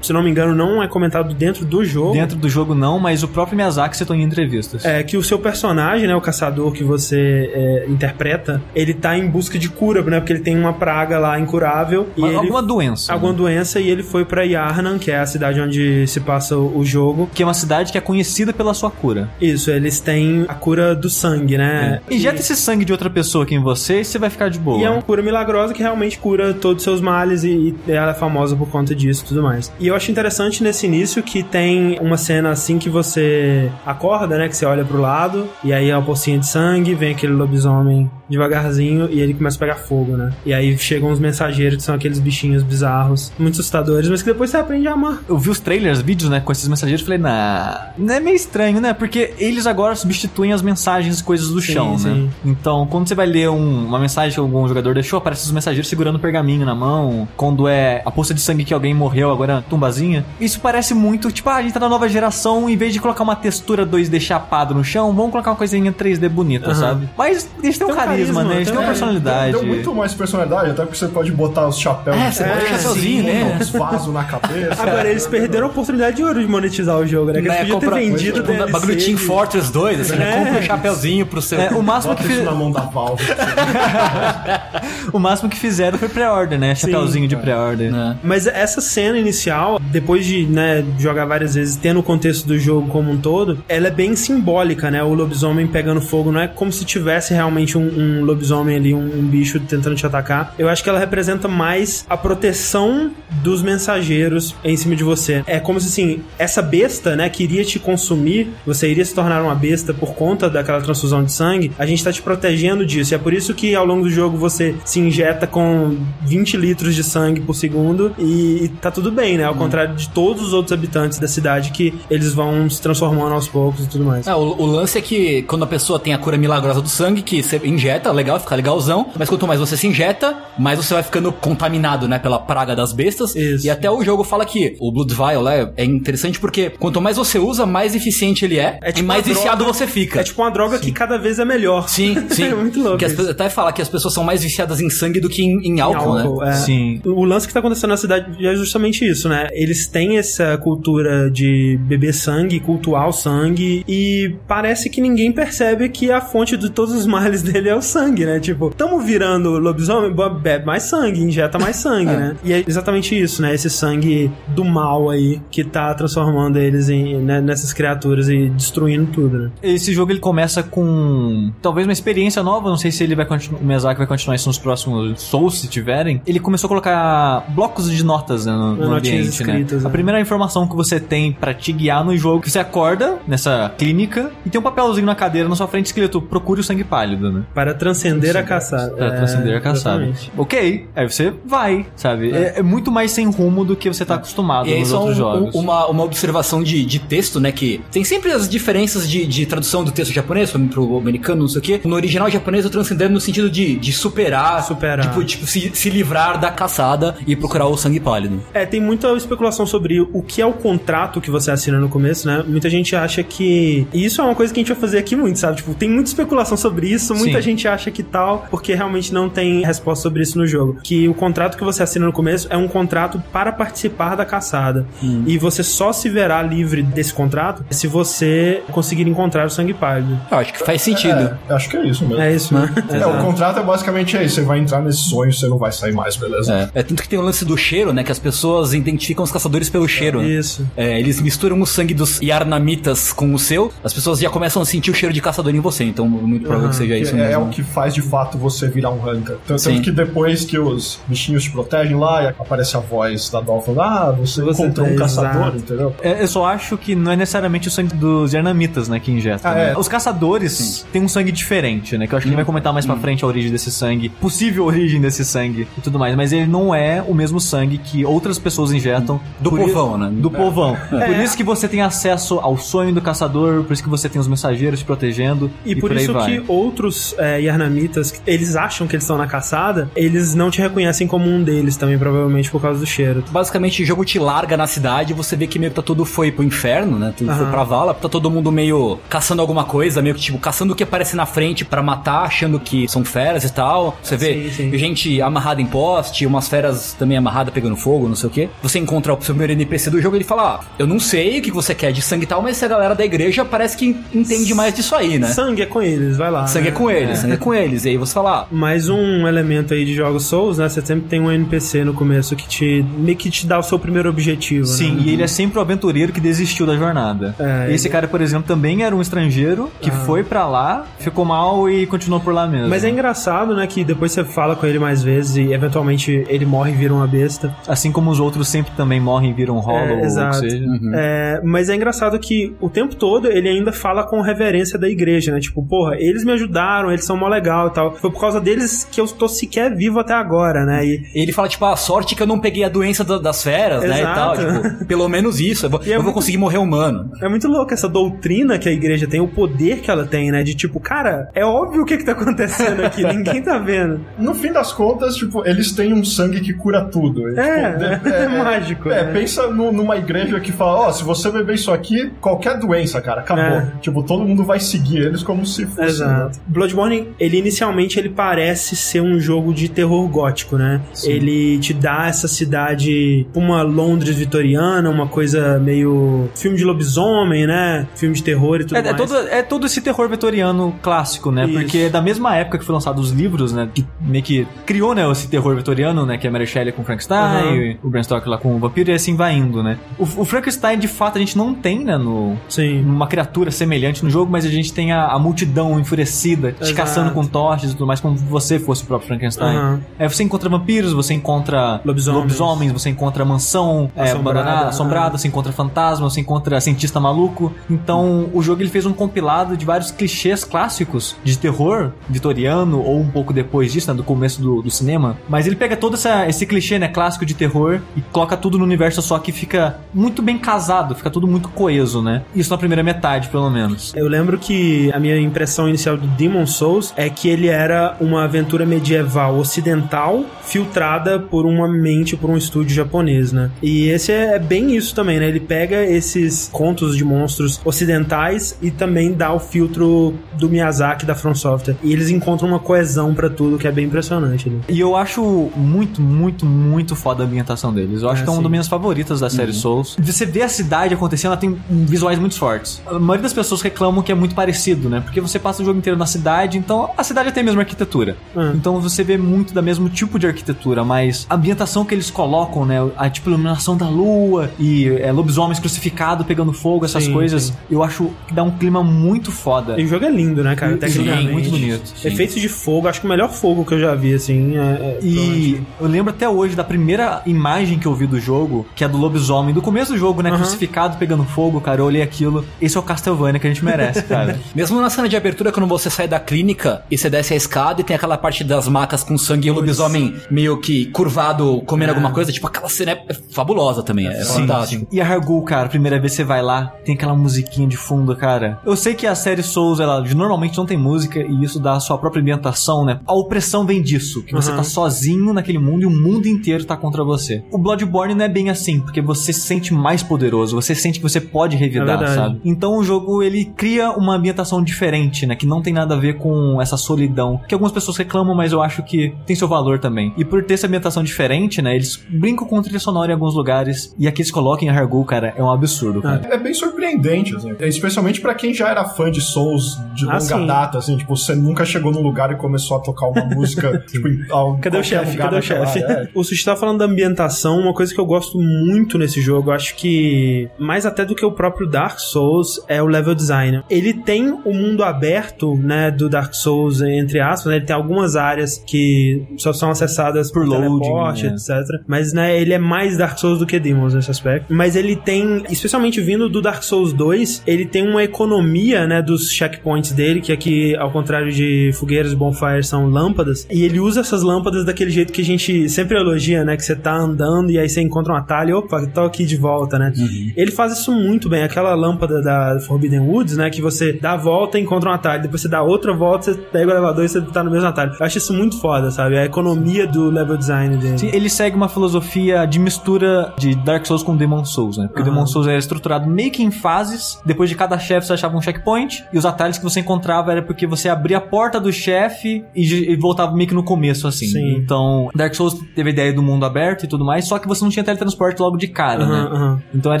Speaker 1: se não me engano, não é comentado dentro do jogo.
Speaker 2: Dentro do jogo não, mas o próprio Miyazaki citou em entrevistas.
Speaker 1: É que o seu personagem, né, o caçador que você é, interpreta, ele tá em busca de cura, né? Porque ele tem uma praga lá incurável. e ele-
Speaker 2: alguma doença.
Speaker 1: alguma
Speaker 2: né?
Speaker 1: doença e ele foi pra Yarnan, que é a cidade onde se passa o, o jogo.
Speaker 2: Que é uma cidade que é conhecida pela sua cura.
Speaker 1: Isso, eles têm a cura do sangue, né?
Speaker 2: Injeta esse sangue de outra pessoa aqui em você e você vai ficar de boa.
Speaker 1: E é uma cura milagrosa que realmente cura todos os seus males e, e ela é famosa por conta disso e tudo mais. E eu acho interessante nesse início que tem uma cena assim que você acorda, né? Que você olha pro lado e aí é uma pocinha de sangue, vem aquele lobisomem devagarzinho e ele começa a pegar fogo, né? E aí chegam os mensageiros que são aqueles bichinhos bizarros, muito assustadores, mas que depois você aprende a amar.
Speaker 2: Eu vi os trailers, vídeos, né, com esses mensageiros e falei, nah, não é meio estranho, né? Porque eles agora substituem as mensagens e coisas do
Speaker 1: Sim,
Speaker 2: chão, né?
Speaker 1: sim.
Speaker 2: Então, quando você vai ler um- uma mensagem que algum jogador deixou, aparece os mensageiros segurando o pergaminho na mão. Quando é a poça de sangue que alguém morreu, agora é tumbazinha. Isso parece muito, tipo, ah, a gente tá na nova geração, em vez de colocar uma textura 2D chapado no chão, vamos colocar uma coisinha 3D bonita,
Speaker 1: Aham.
Speaker 2: sabe? Mas eles têm um
Speaker 1: Tem um
Speaker 2: carisma,
Speaker 1: carisma,
Speaker 2: né? Eles
Speaker 1: tem
Speaker 2: têm uma
Speaker 1: um-
Speaker 2: personalidade.
Speaker 3: Deu muito mais personalidade, até porque você pode botar os chapéus
Speaker 4: É,
Speaker 3: de
Speaker 4: você pode
Speaker 3: cima,
Speaker 4: chapeuzinho, né?
Speaker 3: uns vasos na cabeça.
Speaker 1: Agora, eles perderam a oportunidade de ouro de monetizar o jogo, né? Que eles
Speaker 4: Né,
Speaker 1: podiam ter vendido
Speaker 4: tipo,
Speaker 1: DLC.
Speaker 4: bagulho Team Fortress 2, assim, né?
Speaker 1: É.
Speaker 4: Compra um chapeuzinho pro seu.
Speaker 2: É, o máximo que
Speaker 3: Bota isso
Speaker 2: fiz-
Speaker 3: na mão da Valve.
Speaker 2: o máximo que fizeram foi pré-order, né? Chapeuzinho de pré-order.
Speaker 4: né?
Speaker 1: Mas essa cena inicial, depois de né, jogar várias vezes, tendo o contexto do jogo como um todo, ela é bem simbólica, né? O lobisomem pegando fogo, não é como se tivesse realmente um, um lobisomem ali, um, um bicho tentando te atacar. Eu acho que ela representa mais a proteção dos mensageiros em cima de você. É como se assim, essa besta, né, que iria te consumir, você iria se tornar uma besta por conta daquela transfusão de sangue, a gente tá te protegendo disso. E é por isso que ao longo do jogo você se injeta com 20 litros de sangue por segundo e, e tá tudo bem, né? Ao contrário de todos os outros habitantes da cidade que eles vão se transformando aos poucos e tudo mais.
Speaker 4: É, o, o lance é que quando a pessoa tem a cura milagrosa do sangue, que você injeta, legal, fica legalzão, mas quanto mais você se injeta, mais você vai ficando contaminado, né, pela praga das bestas.
Speaker 1: Isso.
Speaker 4: E até o jogo fala que o Blood Vial é, é interessante porque quanto mais você usa, mais eficiente ele é,
Speaker 1: É tipo
Speaker 4: e mais viciado
Speaker 1: droga-
Speaker 4: você fica.
Speaker 1: É tipo uma droga que cada vez é melhor.
Speaker 4: Sim, sim.
Speaker 1: é muito louco.
Speaker 4: Que as até fala que as pessoas são mais viciadas em sangue do que em, em álcool, né?
Speaker 1: é.
Speaker 2: Sim.
Speaker 1: O lance que tá acontecendo na cidade é justamente isso, né? Eles têm essa cultura de beber sangue, cultuar o sangue, e parece que ninguém percebe que a fonte de todos os males dele é o sangue, né? Tipo, tamo virando lobisomem, bebe mais sangue, injeta mais sangue, né? E é exatamente isso, né? Esse sangue do mal aí que tá transformando eles em, né, nessas criaturas e destruindo tudo, né?
Speaker 2: Esse jogo ele começa com talvez uma experiência nova, não sei se ele vai continuar, o Miyazaki vai continuar isso nos próximos Souls, se tiverem. Ele começou a colocar blocos de notas né, no, no ambiente, né?
Speaker 1: escritas,
Speaker 2: A
Speaker 1: né?
Speaker 2: primeira informação que você tem pra te guiar no jogo, que você acorda nessa clínica e tem um papelzinho na cadeira na sua frente escrito procure o sangue pálido, né?
Speaker 1: Para transcender a caçada.
Speaker 2: Pra
Speaker 1: É,
Speaker 2: transcender a caçada.
Speaker 1: exatamente.
Speaker 2: Ok, aí você vai, sabe? É. é muito mais sem rumo do que você tá acostumado
Speaker 4: E
Speaker 2: nos outros
Speaker 4: um-
Speaker 2: jogos.
Speaker 4: um- uma, uma observação de, de texto, né? Que tem sempre as diferenças de, de tradução do texto japonês pro, pro americano, não sei o quê. No original japonês, eu transcendendo no sentido de, de superar.
Speaker 1: Superar.
Speaker 4: Tipo, tipo se, se livrar da caçada e procurar o sangue pálido.
Speaker 1: É, tem muita especulação sobre o que é o contrato que você assina no começo, né? Muita gente acha que. E isso é uma coisa que a gente vai fazer aqui muito, sabe? Tipo, tem muita especulação sobre isso, muita
Speaker 2: Sim.
Speaker 1: gente acha que tal, porque realmente não tem resposta sobre isso no jogo. Que o contrato que você assina no começo é um contrato para participar da caçada. E você só se verá livre desse contrato se você conseguir encontrar o sangue pálido.
Speaker 4: Eu acho que faz sentido.
Speaker 3: É, acho que é isso mesmo.
Speaker 1: É isso, né?
Speaker 3: É, o contrato é basicamente aí, você vai entrar nesse sonho, você não vai sair mais, beleza?
Speaker 4: É. É tanto que tem o lance do cheiro, né? Que as pessoas identificam os caçadores pelo cheiro. né?
Speaker 1: Isso.
Speaker 4: É, eles misturam o sangue dos Yarnamitas com o seu, as pessoas já começam a sentir o cheiro de caçador em você, então muito provável que seja
Speaker 3: Que
Speaker 4: isso
Speaker 3: é, é
Speaker 4: mesmo.
Speaker 3: o que faz de fato você virar um hunter. Tanto,
Speaker 4: Sim.
Speaker 3: que depois que os bichinhos te protegem lá, e aparece a voz da Dolphin falando: Ah, você,
Speaker 1: Você
Speaker 3: encontrou um
Speaker 1: tá
Speaker 3: caçador,
Speaker 1: exato.
Speaker 3: entendeu?
Speaker 2: É, eu só acho que não é necessariamente o sangue dos Yarnamitas, né, que injeta.
Speaker 3: Ah,
Speaker 2: né?
Speaker 3: é.
Speaker 2: Os caçadores têm um sangue diferente, né? Que eu acho que a gente vai comentar mais pra frente a origem desse sangue, possível origem desse sangue e tudo mais. Mas ele não é o mesmo sangue que outras pessoas injetam.
Speaker 4: Do
Speaker 2: Por
Speaker 4: povão, né?
Speaker 2: Do povão. Por isso que você tem acesso ao sonho do caçador, por isso que você tem os mensageiros te protegendo.
Speaker 1: E,
Speaker 2: E,
Speaker 1: por,
Speaker 2: aí
Speaker 1: isso
Speaker 2: vai.
Speaker 1: que outros é, Yarnamitas, eles acham que eles estão na caçada, eles não te reconhecem como um deles também, provavelmente por causa do cheiro.
Speaker 4: Basicamente, o jogo te larga na cidade você vê que meio que tá tudo foi pro inferno, né? Tudo foi
Speaker 1: Aham.
Speaker 4: pra vala, tá todo mundo meio caçando alguma coisa, meio que tipo, caçando o que aparece na frente pra matar, achando que são feras e tal. Você vê
Speaker 1: Sim, sim.
Speaker 4: gente amarrada em poste, umas feras também amarradas pegando fogo, jogo, não sei o quê. Você encontra o seu primeiro NPC do jogo e ele fala: Ah, eu não sei o que você quer de sangue e tal, mas essa galera da igreja parece que entende mais disso aí, né?
Speaker 1: Sangue é com eles, vai lá.
Speaker 4: Sangue é
Speaker 1: né?
Speaker 4: com eles, sangue é com eles. E aí você fala, ah,
Speaker 1: Mais um elemento aí de jogos Souls, né? Você sempre tem um NPC no começo que te meio que te dá o seu primeiro objetivo.
Speaker 2: Sim,
Speaker 1: né?
Speaker 2: e ele é sempre o aventureiro que desistiu da jornada.
Speaker 1: É,
Speaker 2: Esse
Speaker 1: ele-
Speaker 2: cara, por exemplo, também era um estrangeiro que foi pra lá, ficou mal e continuou por lá mesmo.
Speaker 1: Mas é engraçado, né, que depois você fala com ele mais vezes e eventualmente ele morre e vira uma besta.
Speaker 2: Assim como os outros sempre também morrem e viram hollow,
Speaker 1: É,
Speaker 2: ou o que
Speaker 1: exato.
Speaker 2: seja.
Speaker 1: É, mas é engraçado que o tempo todo ele ainda fala com reverência da igreja, né? Tipo, porra, eles me ajudaram, eles são mó legal e tal. Foi por causa deles que eu tô sequer vivo até agora, né? E
Speaker 4: ele fala, tipo, a sorte que eu não peguei a doença da- das feras, né? E tal.
Speaker 1: Exato.
Speaker 4: Tipo, pelo menos isso. Eu vou,
Speaker 1: é
Speaker 4: eu vou
Speaker 1: muito-
Speaker 4: conseguir morrer humano.
Speaker 1: é muito louco essa doutrina que a igreja tem, o poder que ela tem, né? De tipo, cara, é óbvio o que que tá acontecendo aqui, ninguém tá vendo.
Speaker 3: No fim das contas, tipo, eles têm um sangue que cura tudo.
Speaker 1: É,
Speaker 3: tipo,
Speaker 1: é mágico,
Speaker 3: É,
Speaker 1: né?
Speaker 3: pensa no- numa igreja que fala, ó, se você beber isso aqui, qualquer doença, cara, acabou.
Speaker 1: É.
Speaker 3: Tipo, todo mundo vai seguir eles como se fosse...
Speaker 1: Exato. Bloodborne, ele inicialmente ele parece ser um jogo de terror gótico, né? Ele te dá essa cidade, uma Londres vitoriana, uma coisa meio filme de lobisomem, né? Filme de terror e tudo
Speaker 2: É, é
Speaker 1: mais.
Speaker 2: todo, é todo esse terror vitoriano clássico, né?
Speaker 1: Isso.
Speaker 2: Porque é da mesma época que foi lançado os livros, né? Que meio que criou, né, esse terror vitoriano, né? Que é a Mary Shelley com Frankenstein,
Speaker 1: Uhum.
Speaker 2: O Bram Stoker lá com o vampiro, e assim vai indo, né? O, o Frankenstein, de fato, a gente não tem, né, no,
Speaker 1: Sim.
Speaker 2: uma criatura semelhante no jogo, mas a gente tem a, a multidão enfurecida, te
Speaker 1: Exato.
Speaker 2: caçando com tochas e tudo mais, como se você fosse o próprio Frankenstein.
Speaker 1: Aham.
Speaker 2: Aí você encontra vampiros, você encontra
Speaker 1: Lobisomens.
Speaker 2: lobisomens, você encontra mansão é,
Speaker 1: Assombrada,
Speaker 2: abandonada, assombrada, você encontra fantasma, você encontra cientista maluco. Então, o jogo ele fez um compilado de vários clichês clássicos de terror vitoriano ou um pouco depois disso, né, do começo do, do cinema. Mas ele pega todo essa, esse clichê, né, clássico de terror e coloca tudo no universo só que fica muito bem casado, fica tudo muito coeso, né? Isso na primeira metade, pelo menos.
Speaker 1: Eu lembro que a minha impressão inicial do Demon Souls é que ele era uma aventura medieval ocidental filtrada por uma mente, por um estúdio japonês, né? E esse é bem isso também, né? Ele pega esses contos de monstros ocidentais e também dá o filtro do Miyazaki da From Software. E eles encontram uma coesão pra tudo que é bem impressionante. Né?
Speaker 2: E eu acho muito, muito, muito foda a ambientação deles. Eu acho
Speaker 1: É,
Speaker 2: que é uma
Speaker 1: sim.
Speaker 2: das minhas favoritas da série Souls. Você vê a cidade acontecendo, ela tem visuais muito fortes. A maioria das pessoas reclamam que é muito parecido, né? Porque você passa o jogo inteiro na cidade, então a cidade tem a mesma arquitetura.
Speaker 1: Hum.
Speaker 2: Então você vê muito da mesmo tipo de arquitetura, mas a ambientação que eles colocam, né? A tipo iluminação da lua e é, lobisomens crucificados pegando fogo, essas
Speaker 1: Sim,
Speaker 2: coisas,
Speaker 1: sim.
Speaker 2: eu acho que dá um clima muito foda.
Speaker 1: E o jogo é lindo, né, cara?
Speaker 2: Sim,
Speaker 1: Tecnicamente.
Speaker 2: muito bonito. Sim.
Speaker 1: Efeitos de fogo, acho que o melhor fogo que eu já vi, assim. É, é,
Speaker 2: E eu lembro até hoje da primeira imagem que eu vi do jogo, que é do lobisomem, do começo do jogo, né?
Speaker 1: Aham.
Speaker 2: Crucificado pegando fogo, cara. Eu olhei aquilo. Esse é o Castlevania que a gente merece, cara.
Speaker 4: Mesmo na cena de abertura, quando você sai da clínica e você desce a escada e tem aquela parte das macas com sangue e o lobisomem meio que curvado comendo alguma coisa, tipo, aquela cena é fabulosa também, é fantástico.
Speaker 2: E a Hargul, cara, primeira vez que você vai lá, tem aquela musiquinha de fundo, cara. Eu sei que a série Souls, ela normalmente não tem música e isso dá a sua própria ambientação, né? A opressão vem disso, que você
Speaker 1: Uhum.
Speaker 2: tá sozinho naquele mundo e o mundo inteiro tá contra você. O Bloodborne não é bem assim, porque você se sente mais poderoso, você sente que você pode revidar,
Speaker 1: É
Speaker 2: sabe? Então o jogo, ele cria uma ambientação diferente, né? Que não tem nada a ver com essa solidão, que algumas pessoas reclamam, mas eu acho que tem seu valor também. E por ter essa ambientação diferente, né? Eles brincam com trilha sonora em alguns lugares, e aqui eles colocam em Hargul, cara, é um absurdo, cara.
Speaker 3: É bem surpreendente, assim. Especialmente pra quem já era fã de Souls de
Speaker 1: Ah,
Speaker 3: longa data, assim. Tipo, você nunca chegou num lugar e começou a tocar uma música, tipo, em
Speaker 1: Cadê o chefe? Cadê o chefe?
Speaker 3: É.
Speaker 1: O Sushi tá falando da ambientação, uma coisa que eu gosto muito nesse jogo, eu acho que mais até do que o próprio Dark Souls é o level design. Ele tem o mundo aberto, né, do Dark Souls, entre aspas, né, ele tem algumas áreas que só são acessadas por,
Speaker 2: Por
Speaker 1: teleporte,
Speaker 2: né?
Speaker 1: etc. Mas, né, ele é mais Dark Souls do que Demons nesse aspecto. Mas ele tem, especialmente vindo do Dark Souls 2, ele tem uma economia, né, dos checkpoints dele, que aqui, ao contrário de fogueiras e bonfires, são lâmpadas. E ele usa essas lâmpadas daquele jeito que a gente sempre elogia, né, que você tá andando e aí você encontra um atalho opa, tô aqui de volta, né. Ele faz isso muito bem. Aquela lâmpada da Forbidden Woods, né, que você dá a volta e encontra um atalho, depois você dá outra volta, você pega o elevador e você tá no mesmo atalho. Eu acho isso muito foda, sabe? A economia do level design dele.
Speaker 2: Sim, ele segue uma filosofia de mistura de Dark Souls com Demon Souls, né? Porque
Speaker 1: Aham.
Speaker 2: Demon Souls era estruturado meio que em fases. Depois de cada chefe você achava um checkpoint. E os atalhos que você encontrava era porque você abria a porta do chefe e, e voltava meio que no começo, assim.
Speaker 1: Sim.
Speaker 2: Então, Dark Souls teve a ideia do mundo aberto e tudo mais, só que você não tinha teletransporte logo de cara, né?
Speaker 1: Aham, aham.
Speaker 2: Então era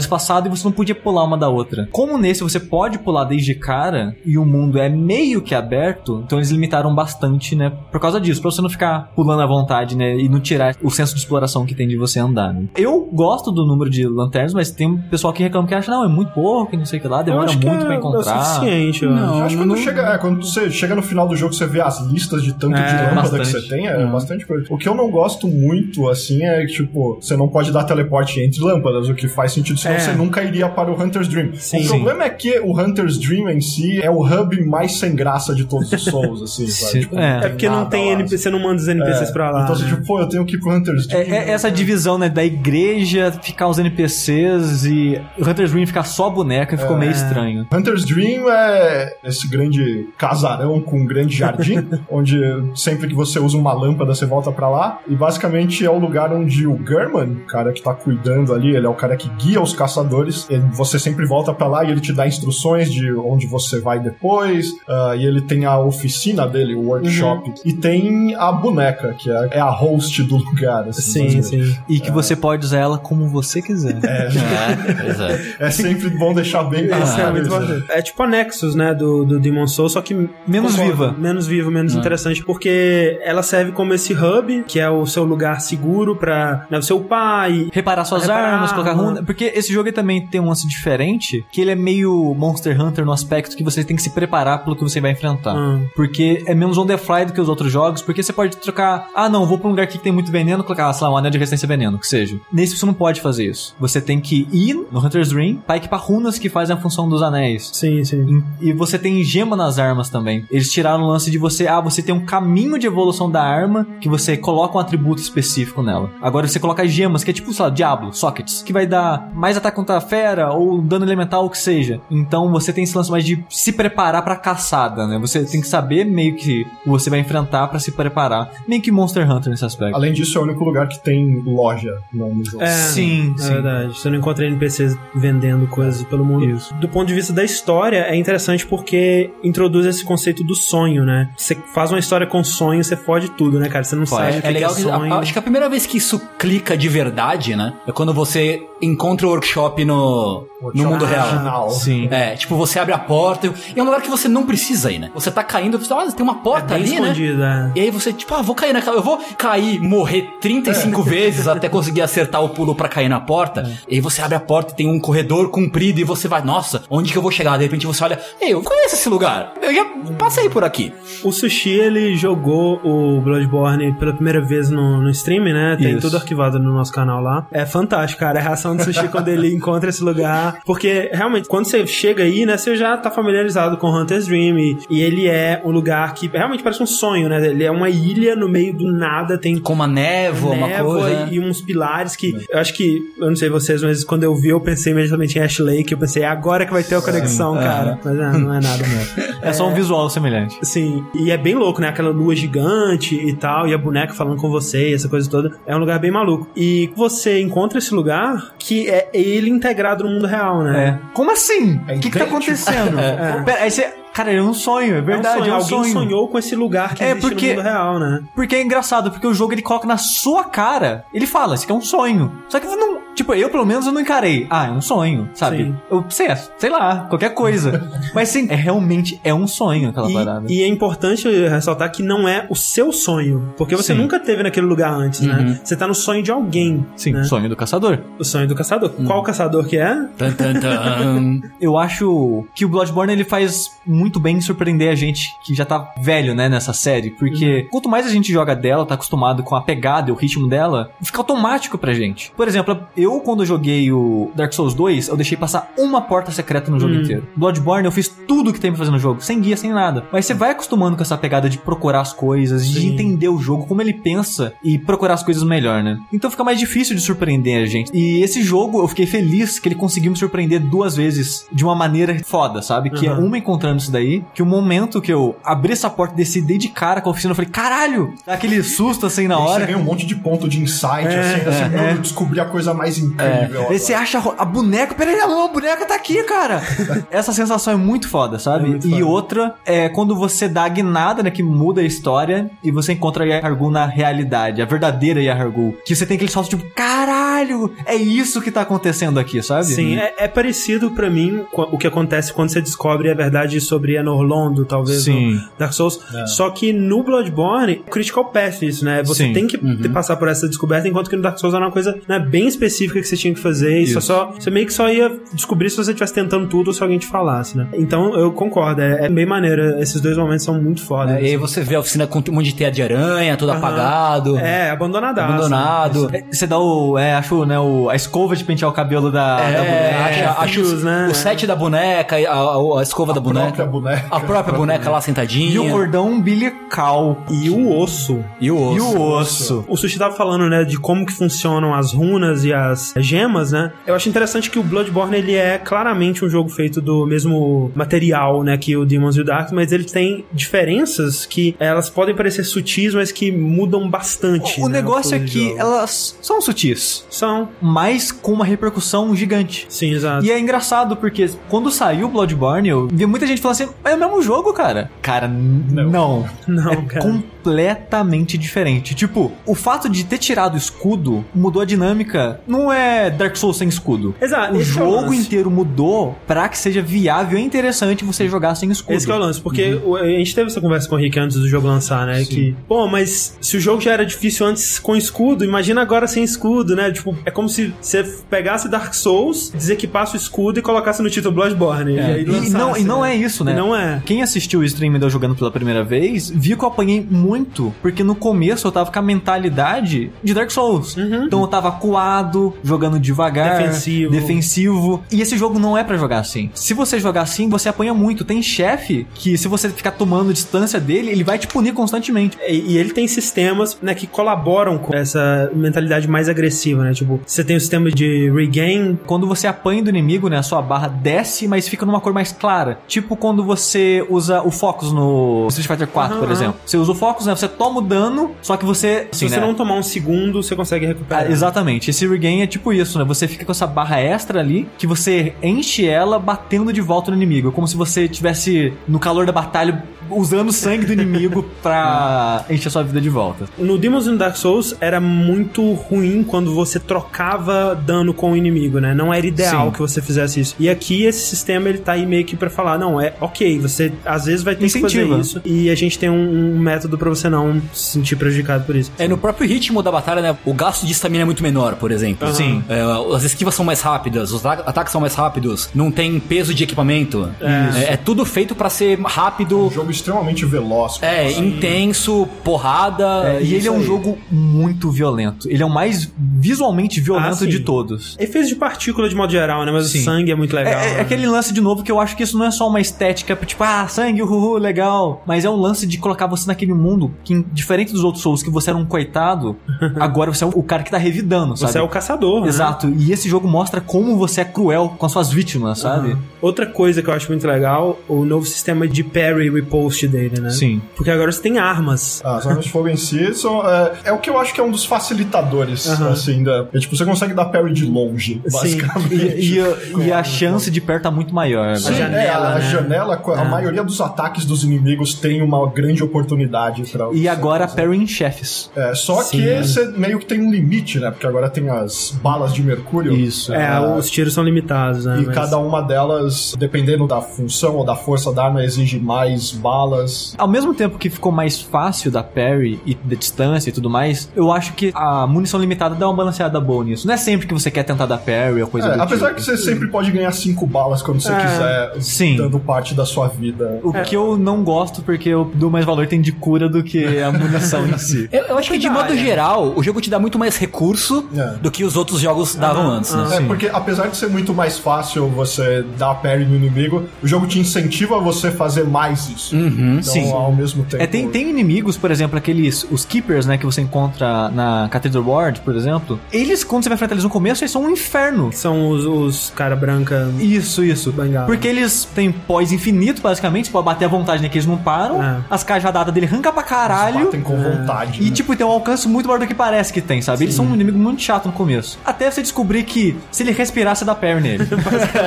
Speaker 2: espaçado e você não podia pular uma da outra. Como nesse você pode pular desde cara e o mundo é meio que aberto, então eles limitaram bastante, né? Por causa disso, pra você não ficar pulando à vontade, né? E não tirar o senso de exploração que tem de você andar, né? Eu gosto do número de lanternas, mas tem um pessoal que reclama que acha, não, é muito pouco, e não sei o que lá, demora
Speaker 1: acho que
Speaker 2: muito
Speaker 1: é,
Speaker 2: pra encontrar.
Speaker 1: É o suficiente, eu acho.
Speaker 3: Eu acho que quando, chega, é, quando você chega no final do jogo, você vê as listas de tanto
Speaker 1: É,
Speaker 3: de lâmpada
Speaker 2: bastante.
Speaker 3: que você tem, é bastante coisa. O que eu não gosto muito, assim, é que, tipo, você não pode dar teleporte entre lâmpadas, o que faz sentido, senão
Speaker 1: É.
Speaker 3: você nunca iria para o Hunter's Dream.
Speaker 1: Sim.
Speaker 3: o problema é que o Hunter's Dream em si é o hub mais sem graça de todos os Souls, assim, sabe? Tipo,
Speaker 2: é.
Speaker 1: É porque não tem
Speaker 3: lá,
Speaker 1: NPC, você não manda os NPCs
Speaker 3: É,
Speaker 1: pra lá.
Speaker 3: Então, você,
Speaker 1: né?
Speaker 3: tipo, pô, eu tenho que ir pro Hunter's Dream.
Speaker 2: É, é essa divisão, né, da igreja ficar os NPCs e o Hunter's Dream ficar só a boneca ficou meio estranho.
Speaker 3: Hunter's Dream é esse grande casarão com um grande jardim, onde sempre que você usa uma lâmpada você volta pra lá. E basicamente é o lugar onde o German, o cara que tá cuidando ali, ele é o cara que guia os caçadores. ele- você sempre volta pra lá e ele te dá instruções de onde você vai depois. ah, e ele tem a oficina dele, o workshop. E tem a boneca, que é, é a host do lugar. Assim,
Speaker 1: Sim, sim.
Speaker 2: E que você pode usar ela como você quiser.
Speaker 4: É, pois é.
Speaker 3: É sempre bom deixar bem claro.
Speaker 1: É
Speaker 3: isso, né?
Speaker 1: É tipo a Nexus, né, do, do Demon Souls, só que...
Speaker 2: Menos viva.
Speaker 1: Menos viva, menos interessante, porque ela serve como esse hub, que é o seu lugar seguro pra né, upar e...
Speaker 2: Reparar suas
Speaker 1: Reparar,
Speaker 2: armas, colocar runa. Porque esse jogo também tem um lance diferente, que ele é meio Monster Hunter no aspecto que você tem que se preparar pelo que você vai enfrentar.
Speaker 1: Ah.
Speaker 2: Porque é menos on the fly do que os outros jogos, porque você pode trocar, ah não, vou pra um lugar aqui que tem muito veneno, colocar, sei lá, um anel de resistência veneno, que seja. Nesse você não pode fazer isso. Você tem que ir no Hunter's Dream pra equipar runas que fazem a função dos anéis.
Speaker 1: Sim, sim.
Speaker 2: E você tem gema nas armas também. Eles tiraram o lance de você, ah, você tem um caminho de evolução da arma que você coloca um atributo específico nela. Agora você coloca gemas, que é tipo, sei lá, Diablo, Sockets, que vai dar mais ataque contra a fera ou dano elemental, o que seja. Então você tem esse lance mais de se preparar pra caçada, né? Você tem que saber meio que o que você vai enfrentar pra se preparar. Meio que Monster Hunter nesse aspecto.
Speaker 3: Além disso, é o único lugar que tem loja no.
Speaker 1: É,
Speaker 2: Sim,
Speaker 1: é
Speaker 2: sim.
Speaker 1: verdade. Você não encontra NPCs vendendo coisas pelo mundo.
Speaker 2: Isso.
Speaker 1: Do ponto de vista da história, é interessante porque introduz esse conceito do sonho, né? Você faz uma história com sonho, você fode tudo, né, cara? Você não sabe o que
Speaker 4: É legal
Speaker 1: que
Speaker 4: que,
Speaker 1: é sonho.
Speaker 4: a- acho que a primeira vez que isso clica de verdade, né? É quando você encontra o workshop no, no mundo real.
Speaker 3: Original.
Speaker 2: Sim.
Speaker 4: É, tipo, você abre a porta e é um lugar que você não precisa ir, né? Você tá caindo, você fala, ah, tem uma porta
Speaker 1: é bem
Speaker 4: ali, né?
Speaker 1: escondido, é.
Speaker 4: E aí você, tipo, ah, vou cair naquela. Eu vou cair, morrer 35 vezes até conseguir acertar o pulo pra cair na porta. E aí você abre a porta e tem um corredor comprido e você vai, nossa, onde que eu vou chegar? De repente você olha, ei, eu conheço esse lugar. Eu já passei por aqui.
Speaker 1: O Sushi, ele jogou o Bloodborne pela primeira vez no, no stream, né? Tem
Speaker 2: Isso.
Speaker 1: tudo arquivado no nosso canal lá. É fantástico, cara. A reação do Sushi quando ele encontra esse lugar. Porque, realmente, quando você chega aí, né? Você já tá familiarizado com Hunter's Dream. E, e ele é um lugar que realmente parece um sonho, né? Ele é uma ilha no meio do nada. Tem
Speaker 4: Com uma névoa, uma
Speaker 1: névoa
Speaker 4: coisa.
Speaker 1: e uns pilares que eu acho que, eu não sei vocês, mas quando eu vi, eu pensei imediatamente em Ash Lake. Eu pensei, é agora que vai ter a conexão, cara. Mas não, não é nada mesmo.
Speaker 2: É só um visual semelhante.
Speaker 1: Sim, e é bem louco, né? Aquela lua gigante e tal, e a boneca falando com você, e essa coisa toda. É um lugar bem maluco. E você encontra esse lugar que é ele integrado no mundo real, né?
Speaker 2: É. Como assim?
Speaker 3: É
Speaker 2: O que, que tá acontecendo? Pera, aí você. Cara, é um sonho, é
Speaker 1: É um
Speaker 2: verdade,
Speaker 1: sonho.
Speaker 2: é um
Speaker 1: Alguém
Speaker 2: sonho.
Speaker 1: sonhou com esse lugar que
Speaker 2: É,
Speaker 1: existe
Speaker 2: porque-
Speaker 1: no mundo real, né?
Speaker 2: Porque é engraçado, porque o jogo ele coloca na sua cara. Ele fala, isso aqui é um sonho. Só que não. Tipo, eu pelo menos eu não encarei. Ah, é um sonho, sabe?
Speaker 1: Sim.
Speaker 2: Eu sei, sei lá, qualquer coisa. Mas sim, é realmente é um sonho aquela parada.
Speaker 1: E, e é importante ressaltar que não é o seu sonho. Porque você
Speaker 2: Sim.
Speaker 1: nunca teve naquele lugar antes, né? Você tá no sonho de alguém.
Speaker 2: Sim,
Speaker 1: né?
Speaker 2: sonho do caçador.
Speaker 1: O sonho do caçador. Qual caçador que é?
Speaker 4: Tan, tan, tan.
Speaker 2: Eu acho que o Bloodborne ele faz muito bem em surpreender a gente que já tá velho, né, nessa série. Porque quanto mais a gente joga dela, tá acostumado com a pegada e o ritmo dela, fica automático pra gente. Por exemplo, eu quando eu joguei o Dark Souls 2, eu deixei passar uma porta secreta no jogo inteiro. Bloodborne eu fiz tudo que tem pra fazer no jogo, sem guia, sem nada. Mas você vai acostumando com essa pegada de procurar as coisas, de
Speaker 1: Sim.
Speaker 2: entender o jogo, como ele pensa e procurar as coisas melhor, né? Então fica mais difícil de surpreender a gente. E esse jogo, eu fiquei feliz que ele conseguiu me surpreender duas vezes de uma maneira foda, sabe? Que é
Speaker 1: Uhum.
Speaker 2: uma encontrando isso daí, que o momento que eu abri essa porta e desci dei de cara com a oficina, eu falei, caralho! Dá aquele susto assim na
Speaker 3: Aí Você
Speaker 2: hora.
Speaker 3: ganha um monte de ponto de insight, assim, assim, meu, eu descobri a coisa mais mais incrível.
Speaker 2: Aí você acha a boneca, peraí, a boneca tá aqui, cara. Essa sensação é muito foda, sabe?
Speaker 1: É muito
Speaker 2: e
Speaker 1: foda.
Speaker 2: outra é quando você dá a guinada, né, que muda a história e você encontra a Yargul na realidade, a verdadeira Yargul. Que você tem aquele salto tipo, caralho, é isso que tá acontecendo aqui, sabe?
Speaker 1: Sim, é, é parecido pra mim com o que acontece quando você descobre a verdade sobre Anor Londo, talvez,
Speaker 2: Sim.
Speaker 1: Dark Souls. Só que no Bloodborne, o Critical Path isso, né? Você
Speaker 2: Sim.
Speaker 1: tem que ter- passar por essa descoberta, enquanto que no Dark Souls era uma coisa né, bem específica que você tinha que fazer. E só, só, você meio que só ia descobrir se você estivesse tentando tudo ou se alguém te falasse, né? Então eu concordo, é, é bem maneiro. Esses dois momentos são muito fodas.
Speaker 4: É, e aí você vê a oficina com um monte de teia de aranha, todo
Speaker 1: Aham.
Speaker 4: apagado.
Speaker 1: É, abandonadaço.
Speaker 4: Abandonado.
Speaker 2: É, Você dá o, é, acho, né, o, a escova de pentear o cabelo da, da
Speaker 4: É,
Speaker 2: boneca.
Speaker 4: acha, acha
Speaker 1: fios,
Speaker 4: os-
Speaker 1: né?
Speaker 4: o set da boneca, a, a- a escova da boneca.
Speaker 3: própria boneca.
Speaker 4: A própria boneca lá sentadinha.
Speaker 2: E o cordão umbilical.
Speaker 1: E o osso.
Speaker 4: E o osso.
Speaker 2: E o osso.
Speaker 1: O Sushi tava falando, né, de como que funcionam as runas e as gemas, né? Eu acho interessante que o Bloodborne, ele é claramente um jogo feito do mesmo material, né, que o Demons e o Dark, mas ele tem diferenças que elas podem parecer sutis, mas que mudam bastante.
Speaker 2: O
Speaker 1: né,
Speaker 2: negócio é que elas são sutis,
Speaker 1: São.
Speaker 2: mas com uma repercussão gigante.
Speaker 1: Sim, exato.
Speaker 2: E é engraçado porque quando saiu Bloodborne, eu vi muita gente falando assim: é o mesmo jogo, cara. Cara, n- não.
Speaker 1: Não,
Speaker 2: é
Speaker 1: cara.
Speaker 2: completamente diferente. Tipo, o fato de ter tirado o escudo mudou a dinâmica. Não é Dark Souls sem escudo.
Speaker 1: Exato,
Speaker 2: O
Speaker 1: esse é o
Speaker 2: jogo inteiro mudou pra que seja viável e interessante você jogar sem escudo.
Speaker 1: Esse que é o lance, porque o- a gente teve essa conversa com o Rick antes do jogo lançar, né? Que, pô, mas se o jogo já era difícil antes com escudo, imagina agora sem escudo, né? Tipo, é como se você pegasse Dark Souls, desequipasse o escudo e colocasse no título Bloodborne. E, aí
Speaker 2: E
Speaker 1: lançasse,
Speaker 2: não, e não
Speaker 1: né?
Speaker 2: é isso, né?
Speaker 1: E não é.
Speaker 2: Quem assistiu o stream eu jogando pela primeira vez, viu que eu apanhei muito, porque no começo eu tava com a mentalidade de Dark Souls. Então eu tava coado, jogando devagar,
Speaker 1: Uhum. Defensivo.
Speaker 2: defensivo. E esse jogo não é pra jogar assim. Se você jogar assim, você apanha muito. Tem chefe que se você ficar tomando distância dele, ele vai te punir constantemente.
Speaker 1: E, e ele tem sistemas né, que colaboram com essa mentalidade mais agressiva, né? Tipo, você tem o sistema de regain.
Speaker 2: Quando você apanha do inimigo, né, a sua barra desce, mas fica numa cor mais clara. Tipo quando você usa o Focus no Street Fighter 4, por
Speaker 1: Aham,
Speaker 2: exemplo. Você usa o Focus, né, você toma o dano, só que você...
Speaker 1: Se
Speaker 2: assim,
Speaker 1: você
Speaker 2: né,
Speaker 1: não tomar um segundo, você consegue recuperar.
Speaker 2: Ah, exatamente. Esse regain é tipo isso, né? Você fica com essa barra extra ali, que você enche ela batendo de volta no inimigo. É como se você tivesse no calor da batalha usando o sangue do inimigo pra encher sua vida de volta.
Speaker 1: No Demons no Dark Souls era muito ruim quando você trocava dano com o inimigo, né? Não era ideal
Speaker 2: Sim.
Speaker 1: que você fizesse isso. E aqui esse sistema ele tá aí meio que pra falar, não, é ok, você às vezes vai ter que
Speaker 2: Incentiva.
Speaker 1: fazer isso e a gente tem um, um método pra você não se sentir prejudicado por isso.
Speaker 4: É, no próprio ritmo da batalha, né? O gasto de estamina é muito menor, por exemplo.
Speaker 2: Sim.
Speaker 4: É, as esquivas são mais rápidas, os ata- ataques são mais rápidos, não tem peso de equipamento. É, é tudo feito pra ser rápido,
Speaker 3: Um jogo extremamente veloz.
Speaker 4: é, intenso, porrada.
Speaker 2: É, e ele é um
Speaker 4: aí.
Speaker 2: jogo muito violento. Ele é o mais visualmente violento
Speaker 1: Ah,
Speaker 2: de todos.
Speaker 1: Efeitos de partícula de modo geral, né? Mas
Speaker 2: Sim.
Speaker 1: o sangue é muito
Speaker 2: É,
Speaker 1: legal.
Speaker 2: é- é
Speaker 1: né?
Speaker 2: aquele lance de novo que eu acho que isso não é só uma estética, tipo, ah, sangue, uhul, legal. Mas é um lance de colocar você naquele mundo que, diferente dos outros Souls, que você era um coitado, agora você é o cara que tá revidando, sabe?
Speaker 1: Você é o caçador, né?
Speaker 2: Exato. E esse jogo mostra como você é cruel com as suas vítimas, sabe?
Speaker 1: Aham. Outra coisa que eu acho muito legal, o novo sistema de parry repost dele, né?
Speaker 2: Sim.
Speaker 1: Porque agora você tem armas.
Speaker 3: Ah, As armas de fogo em si são, é, é o que eu acho que é um dos facilitadores,
Speaker 1: Aham.
Speaker 3: assim, da, é, tipo, você consegue dar parry de longe, basicamente.
Speaker 2: E, e- e a chance de perto tá muito maior.
Speaker 3: Sim,
Speaker 2: né?
Speaker 1: janela,
Speaker 3: é, a
Speaker 1: né?
Speaker 3: janela, a
Speaker 1: É.
Speaker 3: maioria dos ataques dos inimigos tem uma grande oportunidade pra
Speaker 2: E agora parry em chefes.
Speaker 3: É, só
Speaker 1: Sim.
Speaker 3: que você meio que tem um limite, né? Porque agora tem as balas de mercúrio.
Speaker 2: Isso.
Speaker 1: É,
Speaker 3: Ah,
Speaker 1: os tiros são limitados, né?
Speaker 3: E
Speaker 1: Mas-
Speaker 3: cada uma delas, dependendo da função ou da força da arma, exige mais balas.
Speaker 2: Ao mesmo tempo que ficou mais fácil da parry e da distância e tudo mais, eu acho que a munição limitada dá uma balanceada boa nisso. Não é sempre que você quer tentar dar parry ou coisa
Speaker 3: É,
Speaker 2: do
Speaker 3: apesar
Speaker 2: tipo.
Speaker 3: que você sempre pode ganhar cinco balas quando você
Speaker 1: É,
Speaker 3: quiser,
Speaker 2: sim.
Speaker 3: dando parte da sua vida.
Speaker 2: O que eu não gosto, porque eu dou mais valor tem de cura do que a munição em si.
Speaker 4: Eu, eu acho que de modo geral, o jogo te dá muito mais recurso
Speaker 3: É.
Speaker 4: do que os outros jogos davam antes, né?
Speaker 3: É, porque apesar de ser muito mais fácil você dar parry no inimigo, o jogo te incentiva a você fazer mais isso. Então,
Speaker 2: Sim.
Speaker 3: ao mesmo tempo.
Speaker 2: É, tem, tem inimigos, por exemplo, aqueles os Keepers, né, que você encontra na Cathedral Ward, por exemplo. Eles, quando você vai enfrentar eles no começo, eles são um inferno.
Speaker 1: São os, os cara branca.
Speaker 2: Isso, isso.
Speaker 1: Bengala.
Speaker 2: Porque eles têm pós infinito, basicamente. Pode bater à vontade, né? Que eles não param.
Speaker 1: É.
Speaker 2: As cajadadas dele arrancam pra caralho.
Speaker 3: Batem com vontade.
Speaker 2: E,
Speaker 3: né?
Speaker 2: tipo, tem um alcance muito maior do que parece que tem, sabe? Eles são um inimigo muito chato no começo. Até você descobrir que se ele respirar, você dá parry nele.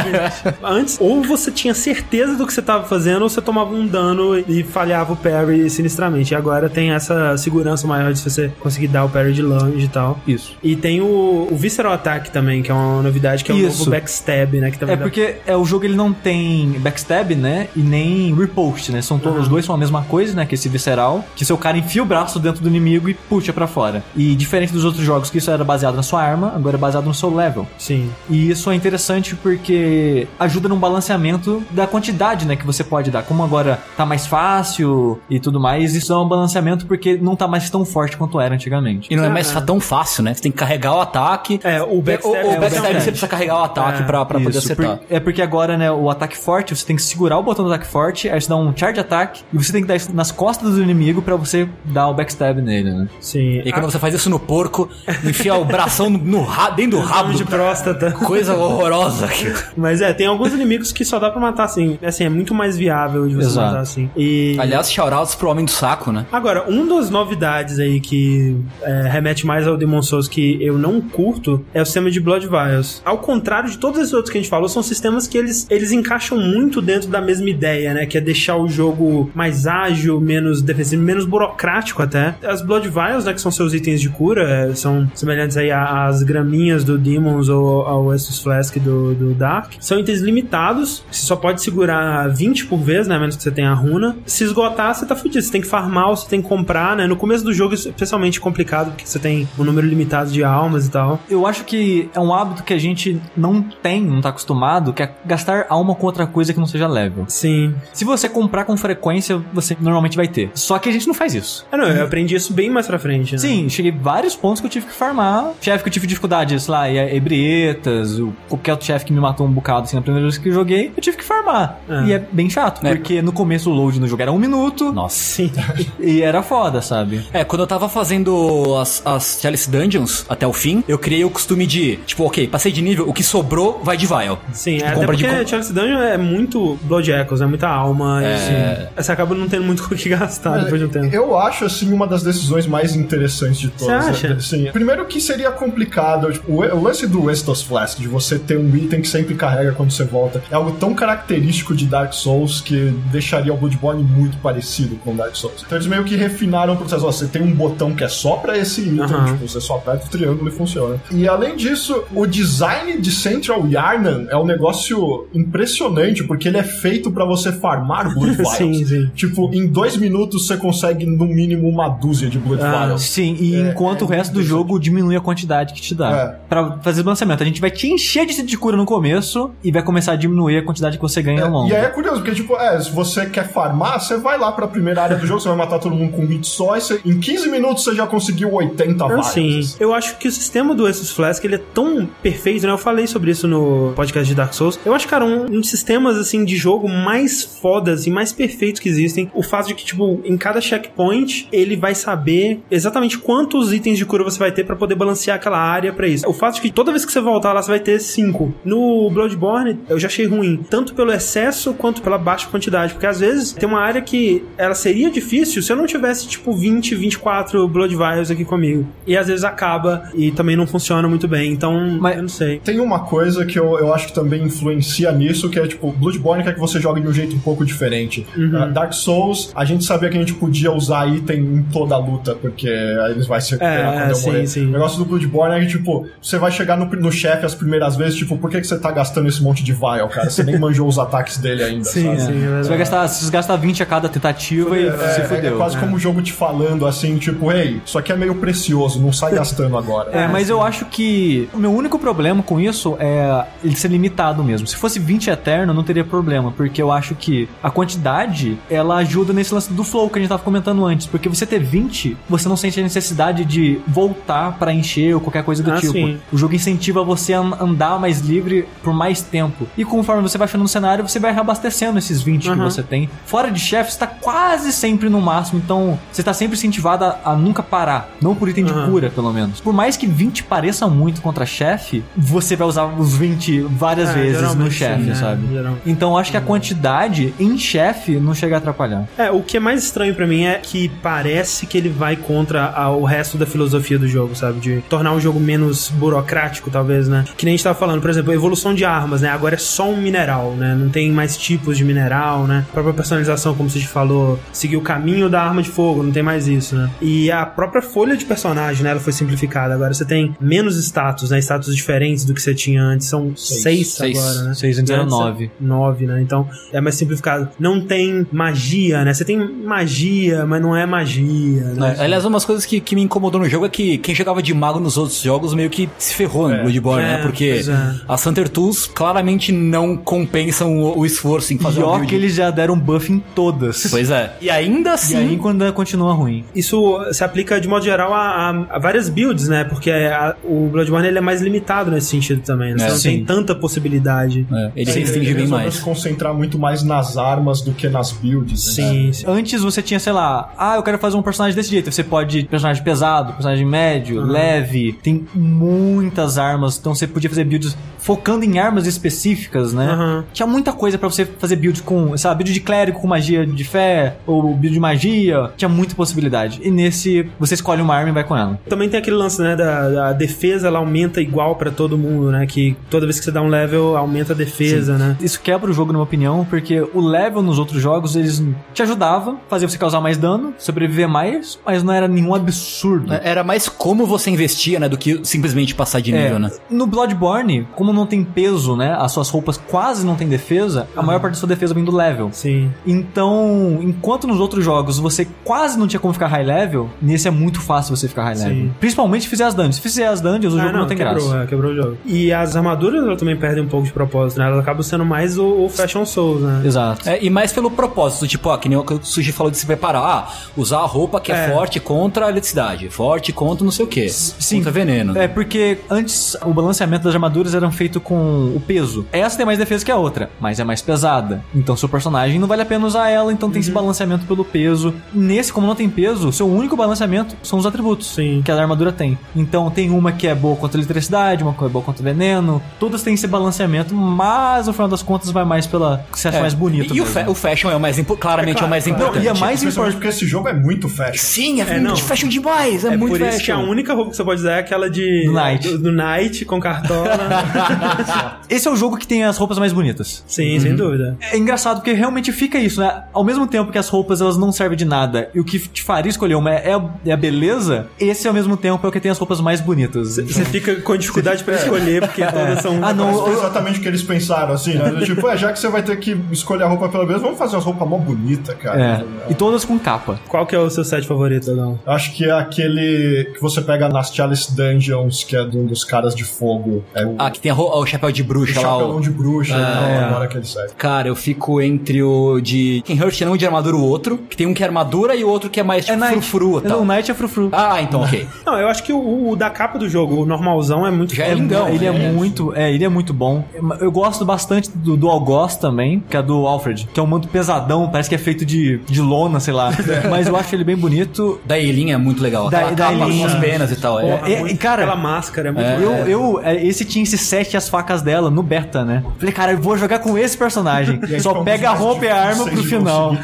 Speaker 1: Antes, ou você tinha certeza do que você tava fazendo, ou você tomava um dano e falhava o parry sinistramente. E agora tem essa segurança maior de você conseguir dar o parry de longe e tal.
Speaker 2: Isso.
Speaker 1: E tem o, o Visceral Attack também, que é uma novidade, que é o
Speaker 2: Isso.
Speaker 1: novo backstab, né? Que também
Speaker 2: É
Speaker 1: dá-
Speaker 2: porque é, o jogo ele não tem backstab, né? E nem riposte, né? São todos, os dois são a mesma coisa, né? Que esse visceral, que seu cara enfia o braço dentro do inimigo e puxa pra fora. E diferente dos outros jogos que isso era baseado na sua arma, agora é baseado no seu level.
Speaker 1: Sim.
Speaker 2: E isso é interessante porque ajuda no balanceamento da quantidade, né, que você pode dar. Como agora tá mais fácil e tudo mais, isso é um balanceamento porque não tá mais tão forte quanto era antigamente.
Speaker 4: E não é mais tão fácil, né? Você tem que carregar o ataque.
Speaker 1: É, o
Speaker 4: O,
Speaker 1: backstab,
Speaker 4: o
Speaker 1: é
Speaker 4: backstab
Speaker 2: backstab.
Speaker 4: você precisa carregar o ataque
Speaker 1: É,
Speaker 4: pra, pra poder
Speaker 2: Isso,
Speaker 4: acertar.
Speaker 2: por- é porque agora, né, o ataque forte, você tem que segurar o botão do ataque forte, aí você dá um charge attack e você tem que dar isso nas costas do inimigo pra você dar o backstab nele, né?
Speaker 1: Sim.
Speaker 4: E quando você faz isso no porco, enfia o bração no, no ra- dentro do rabo.
Speaker 1: de próstata.
Speaker 4: Coisa horrorosa.
Speaker 1: Mas é, tem alguns inimigos que só dá pra matar assim. Assim, é muito mais viável de você
Speaker 2: Exato.
Speaker 1: matar assim. E.
Speaker 4: Aliás, shoutouts pro Homem do Saco, né?
Speaker 1: Agora, um das novidades aí que é, remete mais ao Demon Souls que eu não curto é o sistema de Blood Vials. Ao contrário de todos esses outros que a gente falou, são sistemas que eles, eles encaixam muito dentro da mesma ideia, né? Que é deixar o jogo mais ágil, menos defensivo, menos burocrático até. As Blood Vials, né? Que são seus itens de cura, é, são semelhantes aí às graminhas do Demons ou ao Estus Flask do, do Dark. São itens limitados, você só pode segurar 20 por vez, né? A menos que você tenha a runa. Se esgotar, você tá fudido. Você tem que farmar ou você tem que comprar, né? No começo do jogo, é especialmente complicado, porque você tem um número limitado de almas e tal.
Speaker 2: Eu acho que é um hábito que a gente não tem, não tá acostumado, que é gastar alma com outra coisa que não seja level.
Speaker 1: Sim.
Speaker 2: Se você comprar com frequência, você normalmente vai ter. Só que a gente não faz isso.
Speaker 1: Ah, não, eu aprendi isso bem mais pra frente, né?
Speaker 2: Sim, cheguei vários pontos que eu tive que farmar. Chefe que eu tive dificuldade, sei lá, e- Ebrietas, o- qualquer outro chefe que me matou um bocado assim na primeira vez que eu joguei, eu tive que farmar.
Speaker 1: É.
Speaker 2: E é bem chato,
Speaker 4: É.
Speaker 2: porque no começo o load no jogo era um minuto
Speaker 4: Nossa.
Speaker 1: Sim.
Speaker 2: e era foda, sabe?
Speaker 4: É, quando eu tava fazendo as, as Chalice Dungeons até o fim, eu criei o costume de, tipo, ok, passei de nível, o que sobrou vai de vial.
Speaker 1: Sim, é, até
Speaker 4: Compra de
Speaker 1: porque
Speaker 4: com-
Speaker 1: Chalice Dungeon é muito Blood Echoes, é muita alma.
Speaker 4: É.
Speaker 1: E, você acaba não tendo muito o que gastar depois de um tempo.
Speaker 3: Eu acho, assim, uma das decisões mais interessantes de todas.
Speaker 1: Você acha?
Speaker 3: Sim. Primeiro que seria complicado, tipo, o, lance do Estos Flask, de você ter um item que sempre carrega quando você volta, é algo tão característico de Dark Souls que deixaria o Bloodborne muito parecido com Dark Souls. Então eles meio que refinaram o processo. Ó, você tem um botão que é só pra esse item,
Speaker 1: Aham.
Speaker 3: tipo, você só aperta o triângulo e funciona. E além disso, o design de Central Yarnan é um negócio impressionante, porque ele é feito pra você farmar Blood Vials.
Speaker 1: Sim, sim.
Speaker 3: Tipo, em dois minutos você consegue no mínimo uma dúzia de Blood
Speaker 1: Ah,
Speaker 3: Vials.
Speaker 2: Sim, e
Speaker 3: É,
Speaker 2: enquanto
Speaker 3: é
Speaker 2: o resto do jogo diminui a quantidade que te dá.
Speaker 3: É.
Speaker 2: Pra fazer o lançamento, a gente vai te encher de de cura no começo e vai começar a diminuir a quantidade que você ganha ao longo.
Speaker 3: E aí é curioso, porque, tipo, é, se você quer farmar, você vai lá pra primeira área do jogo, você vai matar todo mundo com um hit só, e você- em 15 minutos você já conseguiu 80
Speaker 1: Não,
Speaker 3: vagas.
Speaker 1: sim. Eu acho que o sistema do Essus Flask ele é tão perfeito, né? Eu falei sobre isso no podcast de Dark Souls. Eu acho, cara, um, um dos sistemas assim de jogo mais fodas e mais perfeitos que existem. O fato de que, tipo, em cada checkpoint ele vai saber exatamente quantos itens de cura você vai ter pra poder balancear aquela área pra isso. O fato de que toda vez que você voltar lá você vai ter cinco. No Bloodborne eu já achei ruim, tanto pelo excesso quanto pela baixa quantidade, porque às vezes tem uma área que ela seria difícil se eu não tivesse tipo 20, 24 Blood Vials aqui comigo. E às vezes acaba e também não funciona muito bem. Então,
Speaker 2: Mas-
Speaker 1: eu não sei.
Speaker 3: Tem uma coisa que eu, eu acho que também influencia nisso, que é tipo, Bloodborne quer que você jogue de um jeito um pouco diferente.
Speaker 1: Uhum.
Speaker 3: Ah, Dark Souls, a gente sabia que a gente podia usar item em toda a luta, porque aí eles vão se recuperar
Speaker 1: É,
Speaker 3: quando eu
Speaker 1: sim,
Speaker 3: morrer.
Speaker 1: sim.
Speaker 3: O negócio do Bloodborne é tipo, você vai chegar no, no chefe as primeiras vezes, tipo, por que, que você tá gastando esse monte de vial, cara? Você nem manjou os ataques dele ainda,
Speaker 1: Sim,
Speaker 3: sabe?
Speaker 1: sim, é.
Speaker 2: Você vai gastar, você gasta 20 a cada tentativa e
Speaker 3: É,
Speaker 2: se
Speaker 3: é-
Speaker 2: fudeu.
Speaker 3: é quase como o jogo te falando assim, tipo, ei, isso aqui é meio precioso, não sai gastando agora.
Speaker 2: É, mas eu acho que o meu único problema com isso é ele ser limitado mesmo. Se fosse 20 eterno, não teria problema, porque eu acho que a quantidade, ela ajuda nesse lance do flow que a gente tava comentando antes, porque você ter 20, você não sente a necessidade de voltar pra encher ou qualquer coisa do
Speaker 1: Ah,
Speaker 2: tipo.
Speaker 1: sim.
Speaker 2: O jogo incentiva você a andar mais livre por mais tempo. E conforme você vai achando no cenário, você vai reabastecendo esses 20 que
Speaker 1: Aham.
Speaker 2: você tem. Fora de chefe, você tá quase sempre no máximo, então você tá sempre incentivado a, a nunca parar. Não por item de
Speaker 1: Aham.
Speaker 2: cura, pelo menos. Por mais que 20 pareça muito contra chefe, você vai usar os 20 várias
Speaker 1: É,
Speaker 2: vezes no
Speaker 1: geralmente
Speaker 2: chefe,
Speaker 1: sim, é,
Speaker 2: sabe?
Speaker 1: geral.
Speaker 2: Então eu acho que a quantidade em chefe não chega a atrapalhar.
Speaker 1: É, o que é mais estranho pra mim é que parece que ele vai contra a- o resto da filosofia do jogo, sabe? De tornar o jogo menos burocrático, talvez, né? Que nem a gente tava falando, por exemplo, a evolução de armas, né? Agora é só um mineral, né? Não tem mais tipos de mineral, né? A própria personalização, como você falou, seguir o caminho da arma de fogo, não tem mais isso, né? E a própria folha de personagem, né? Ela foi simplificada. Agora você tem menos status, né? Status diferentes do que você tinha antes. São seis,
Speaker 4: Seis.
Speaker 1: agora, né?
Speaker 2: Seis antes era
Speaker 1: Antes é
Speaker 2: nove.
Speaker 1: nove, né? Então é mais simplificado. Não tem magia, né? Você tem magia, mas não é magia. Né?
Speaker 4: É, aliás, umas coisas que, que me incomodou no jogo é que quem jogava de mago nos outros jogos meio que se ferrou no Bloodborne,
Speaker 1: É,
Speaker 4: né? Porque
Speaker 1: é.
Speaker 4: as Hunter Tools claramente não compensam o, o esforço em fazer
Speaker 2: E ó
Speaker 4: build.
Speaker 2: que eles já deram buff em todas.
Speaker 4: Pois é. E ainda
Speaker 2: E
Speaker 4: assim...
Speaker 2: aí quando continua ruim.
Speaker 1: Isso se aplica de modo geral a, a- a várias builds, né? Porque a- o Bloodborne ele é mais limitado nesse sentido também. Né? Você
Speaker 4: É,
Speaker 1: não
Speaker 4: sim.
Speaker 1: tem tanta possibilidade.
Speaker 4: É, ele se
Speaker 3: É,
Speaker 4: restringe bem mais.
Speaker 3: se concentrar muito mais nas armas do que nas builds. né?
Speaker 1: Sim, sim.
Speaker 2: Antes você tinha, sei lá, ah, eu quero fazer um personagem desse jeito. Você pode personagem pesado, personagem médio, leve. Tem muitas armas, então você podia fazer builds focando em armas específicas, né?
Speaker 1: Aham.
Speaker 2: Tinha muita coisa pra você fazer build com, sabe, build de clérigo com magia de fé, ou build de magia. Tinha muita possibilidade. E nesse, você escolhe uma arma e vai com ela.
Speaker 1: Também tem aquele lance, né, da, da defesa, ela aumenta igual pra todo mundo, né? Que toda vez que você dá um level, aumenta a defesa, né?
Speaker 2: Isso quebra o jogo, na minha opinião, porque o level nos outros jogos, eles te ajudavam, fazia você causar mais dano, sobreviver mais, mas não era nenhum absurdo.
Speaker 4: Era mais como você investia, né? Do que simplesmente passar de nível,
Speaker 2: É,
Speaker 4: né?
Speaker 2: No Bloodborne, como não tem peso, né? As suas roupas quase não tem defesa, a maior parte da sua defesa vem do level.
Speaker 1: Sim.
Speaker 2: Então, enquanto nos outros jogos você quase não tinha como ficar high level, nesse é muito fácil você ficar high
Speaker 1: Sim.
Speaker 2: level. Principalmente se fizer as dungeons. Se fizer as dungeons, o
Speaker 1: Ah,
Speaker 2: jogo não, tem
Speaker 1: quebrou,
Speaker 2: graça.
Speaker 1: é, quebrou o jogo. E as armaduras elas também perdem um pouco de propósito, né? Elas acabam sendo mais o, o Fashion Souls, né?
Speaker 2: Exato.
Speaker 4: É, e mais pelo propósito, tipo, ó, que nem o que o Suji falou de se preparar. Ah, usar a roupa que é,
Speaker 1: É.
Speaker 4: forte contra a eletricidade, forte contra não sei o quê.
Speaker 2: Sim.
Speaker 4: Contra veneno.
Speaker 2: É porque antes o balanceamento das armaduras eram feito com o peso. Essa tem mais defesa que a outra, mas é mais pesada. Então seu personagem não vale a pena usar ela, então
Speaker 1: Uhum.
Speaker 2: tem esse balanceamento pelo peso. Nesse, como não tem peso, seu único balanceamento são os atributos
Speaker 1: Sim.
Speaker 2: que a armadura tem. Então tem uma que é boa contra eletricidade, uma que é boa contra veneno. Todas têm esse balanceamento, mas no final das contas vai mais pela que você acha
Speaker 4: É.
Speaker 2: mais bonito.
Speaker 4: E o, fa- o fashion é o mais claramente é, o mais
Speaker 1: claro.
Speaker 4: importante.
Speaker 2: Não, e é mais importante.
Speaker 3: porque esse jogo é muito fashion.
Speaker 4: Sim, é,
Speaker 1: É, não.
Speaker 4: muito fashion demais. É,
Speaker 1: É
Speaker 4: muito
Speaker 1: por isso
Speaker 4: fashion.
Speaker 1: que a única roupa que você pode usar é aquela de.
Speaker 2: Do Knight.
Speaker 1: Do, do Knight com cartola.
Speaker 2: Esse é o jogo que tem as roupas mais bonitas.
Speaker 1: Sim, sem dúvida.
Speaker 2: É engraçado porque realmente fica isso, né? Ao mesmo tempo que as roupas elas não servem de nada e o que te faria escolher uma é, a- é a beleza, esse ao mesmo tempo é o que tem as roupas mais bonitas.
Speaker 1: Você fica com dificuldade pra escolher, porque todas são.
Speaker 2: Ah, não, eu-
Speaker 3: exatamente o que eles pensaram, assim, né? Tipo, é, já que você vai ter que escolher a roupa pela vez, vamos fazer umas roupas mó bonitas, cara.
Speaker 2: É, e todas com capa.
Speaker 1: Qual que é o seu set favorito, Adão?
Speaker 3: Acho que é aquele que você pega nas Chalice Dungeons, que é de um dos caras de fogo. É o,
Speaker 4: Ah, que tem a o chapéu de
Speaker 3: o
Speaker 4: bruxa lá.
Speaker 3: chapéu
Speaker 4: O...
Speaker 3: de bruxa,
Speaker 4: Ah,
Speaker 3: então,
Speaker 2: é.
Speaker 3: agora que ele serve.
Speaker 4: Cara, eu fico entre o de Ken Hurt, não de armadura o outro, que tem um que é armadura e o outro que é mais tipo frufru e
Speaker 2: Não, o Knight é frufru.
Speaker 4: Ah, então, ok.
Speaker 1: Não, eu acho que o, o da capa do jogo, o normalzão, é muito
Speaker 4: Já é lindão.
Speaker 2: ele é,
Speaker 4: é.
Speaker 2: muito, é, ele é muito bom. Eu gosto bastante do, do Algoz também, que é do Alfred, que é um manto pesadão, parece que é feito de, de lona, sei lá. Mas eu acho ele bem bonito.
Speaker 4: Da Eileen é muito legal.
Speaker 2: Da-
Speaker 4: Aquela
Speaker 2: da
Speaker 4: capa
Speaker 2: Eileen.
Speaker 4: com as penas e tal. É.
Speaker 1: Porra,
Speaker 2: É,
Speaker 1: muito-
Speaker 2: cara,
Speaker 1: aquela máscara é muito
Speaker 4: É.
Speaker 2: Eu, eu, é, esse tinha esse set e as facas dela no beta, né? Falei, cara, eu vou jogar com esse personagem.
Speaker 3: E aí
Speaker 2: Só pega roupa e a arma pro final.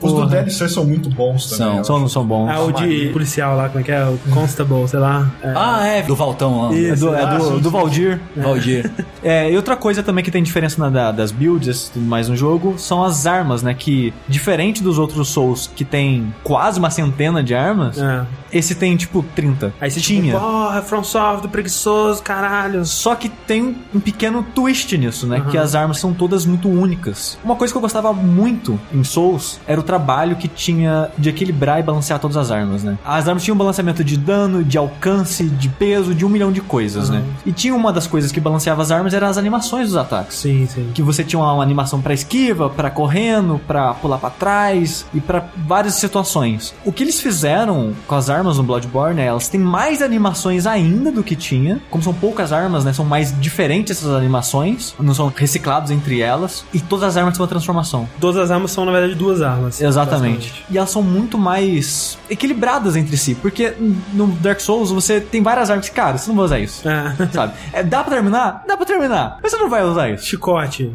Speaker 3: Os do. DLC são muito bons também.
Speaker 4: São.
Speaker 2: São, não são bons.
Speaker 1: Ah, o de policial lá, como é que é? O Constable, sei lá. É.
Speaker 4: Ah, é, do Valtão lá.
Speaker 2: É do, é do, do Valdir.
Speaker 4: Valdir.
Speaker 2: É, e outra coisa também que tem diferença na, da- das builds e tudo mais no jogo são as armas, né? Que, diferente dos outros Souls, que tem quase uma centena de armas,
Speaker 1: É.
Speaker 2: esse tem tipo 30.
Speaker 1: Aí você
Speaker 2: tinha.
Speaker 1: Tipo, Porra, From Software, preguiçoso, caralho.
Speaker 2: Só que tem um pequeno twist nisso, né? Que as armas são todas muito únicas. Uma coisa que eu gostava muito em Souls era o trabalho que tinha de equilibrar e balancear todas as armas, né? As armas tinham um balanceamento de dano, de alcance, de peso, de um milhão de coisas, né? E tinha uma das coisas que balanceava as armas eram as animações dos ataques.
Speaker 1: Sim, sim.
Speaker 2: Que você tinha uma, uma animação pra esquiva, pra correndo, pra pular pra trás e pra várias situações. O que eles fizeram com as armas no Bloodborne é elas têm mais animações ainda do que tinha. Como são poucas armas, né? São mais diferentes essas animações, não são reciclados entre elas. E todas as armas têm uma transformação.
Speaker 1: Todas as armas são, na verdade, duas armas.
Speaker 2: Exatamente. E elas são muito mais equilibradas entre si. Porque no Dark Souls você tem várias armas que, cara, você não vai usar isso.
Speaker 1: É.
Speaker 2: Sabe? É, dá pra terminar? Dá pra terminar. Mas você não vai usar isso.
Speaker 1: Chicote.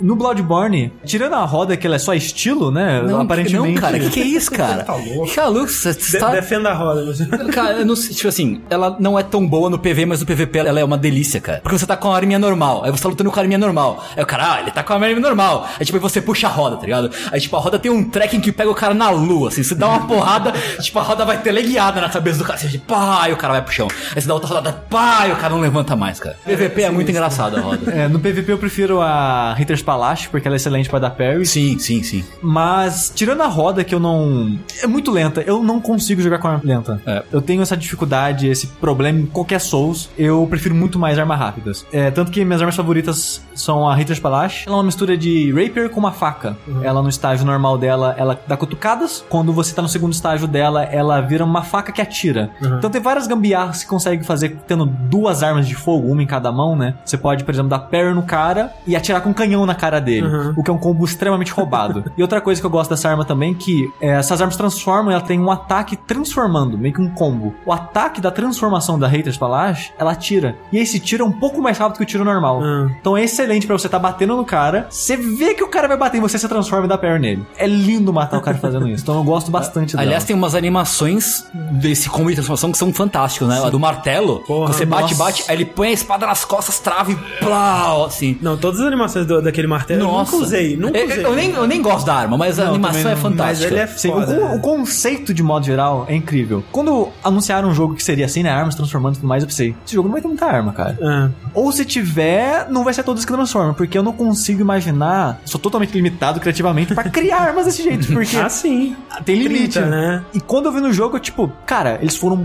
Speaker 2: No Bloodborne, tirando a roda que ela é só estilo, né?
Speaker 4: Não,
Speaker 2: aparentemente.
Speaker 4: Não, cara, que que é isso, cara?
Speaker 3: Tá louco.
Speaker 4: Tá louco, você
Speaker 1: De-
Speaker 4: tá...
Speaker 1: Defenda a roda.
Speaker 4: Cara, eu não sei, tipo assim, ela não é tão boa no PV, mas no PVP ela é uma delícia, cara. Porque você tá com a arminha normal, aí você tá lutando com a arminha normal. Aí o cara, ah, ele tá com a arminha normal. Aí tipo, aí você puxa a roda, tá ligado? Aí tipo, a roda tem um tracking que pega o cara na lua, assim. Você dá uma porrada, tipo, a roda vai teleguiada na cabeça do cara. Assim, tipo, pá, e o cara vai pro chão. Aí você dá outra rodada, pá, e o cara não levanta mais, cara. PVP é muito engraçado a roda.
Speaker 2: É, no PVP eu prefiro a Hitter's Palace, porque ela é excelente pra dar parry.
Speaker 4: Sim, sim, sim.
Speaker 2: Mas, tirando a roda que eu não. É muito lenta, eu não consigo jogar com arma lenta.
Speaker 4: É.
Speaker 2: Eu tenho essa dificuldade, esse problema em qualquer Souls. Eu prefiro muito mais armas rápidas. É, tanto que minhas armas favoritas são a Hitter's Palace. Ela é uma mistura de Rapier com uma faca. Ela, no estágio normal dela, ela dá cutucadas. Quando você tá no segundo estágio dela, ela vira uma faca que atira. Então tem várias gambiarras que consegue fazer tendo duas armas de fogo, uma em cada mão, né? Você pode, por exemplo, dar parry no cara e atirar com um canhão na cara dele.
Speaker 1: Uhum.
Speaker 2: O que é um combo extremamente roubado. e outra coisa que eu gosto dessa arma também, que é, essas armas transformam, ela tem um ataque transformando, meio que um combo. O ataque da transformação da Haters Palace, ela atira. E esse tiro é um pouco mais rápido que o tiro normal.
Speaker 1: Hum.
Speaker 2: Então é excelente pra você tá batendo no cara, você vê que o cara vai bater em você, você transforma e dá parry nele. É lindo matar o cara fazendo isso. Então eu gosto bastante dela.
Speaker 4: Aliás, tem umas animações desse combo de transformação que são fantásticas, né? A do martelo,
Speaker 1: Porra,
Speaker 4: você bate,
Speaker 2: nossa.
Speaker 4: bate, aí ele põe a espada nas costas, trava e plau, assim.
Speaker 1: Não, todas as animações do- daquele martelo eu nunca usei. Nunca
Speaker 4: Eu,
Speaker 1: usei.
Speaker 4: eu nem, eu nem gosto da arma, mas a
Speaker 2: Não,
Speaker 4: animação
Speaker 2: também
Speaker 4: é fantástica.
Speaker 1: Mas ele é
Speaker 2: Sim, o,
Speaker 1: foda.
Speaker 2: con- o conceito de modo geral é incrível. Quando anunciaram um jogo que seria assim, né? Armas transformando e tudo mais, eu pensei, esse jogo não vai ter muita arma, cara.
Speaker 1: Ah.
Speaker 2: Ou se tiver, não vai ser todas que transformam, porque eu não consigo imaginar, sou totalmente limitado criativamente pra criar armas desse jeito, porque
Speaker 1: Ah, sim.
Speaker 2: tem limite,
Speaker 1: 30, né?
Speaker 2: E quando eu vi no jogo, eu, tipo, cara, eles foram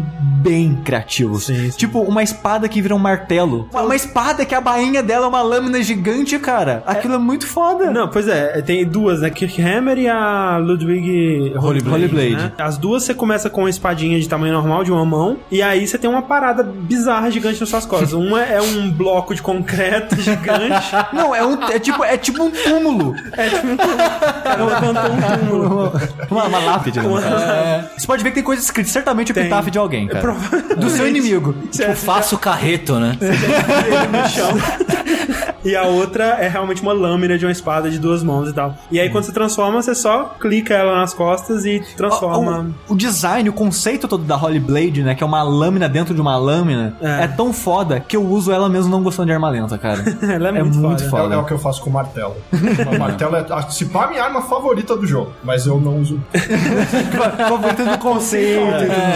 Speaker 2: bem criativos.
Speaker 1: Sim, sim.
Speaker 2: Tipo, uma espada que vira um martelo. Uma, uma espada que a bainha dela é uma lâmina gigante, cara. Aquilo é, muito foda.
Speaker 1: Não, pois é, tem duas, né? Kirkhammer e a Ludwig
Speaker 2: Holy Blade. Holy Blade.
Speaker 1: né? As duas você começa com uma espadinha de tamanho normal, de uma mão, e aí você tem uma parada bizarra gigante nas suas costas. Uma é um bloco de concreto gigante.
Speaker 2: Não, é, um, é, tipo, é tipo um túmulo.
Speaker 1: É tipo um o cara levantou um túmulo.
Speaker 2: uma, uma lápide, né? É. Você pode ver que tem coisa escrita, certamente o epitáfio de alguém, cara. Do seu inimigo.
Speaker 4: Tipo, faço carreto, né?
Speaker 1: ele no chão. E a outra é realmente uma lâmina de uma espada de duas mãos e tal. E aí, quando você transforma, você só clica ela nas costas e transforma.
Speaker 2: O, o design, o conceito todo da Holy Blade, né? Que é uma lâmina dentro de uma lâmina,
Speaker 1: É.
Speaker 2: é, tão foda que eu uso ela mesmo não gostando de arma lenta, cara.
Speaker 1: Ela é
Speaker 2: é
Speaker 1: muito
Speaker 2: muito
Speaker 1: foda.
Speaker 2: foda.
Speaker 3: É, é o que eu faço com o martelo. o martelo é, a- se pá, a minha arma favorita do jogo. Mas eu não uso.
Speaker 2: Favorito do conceito.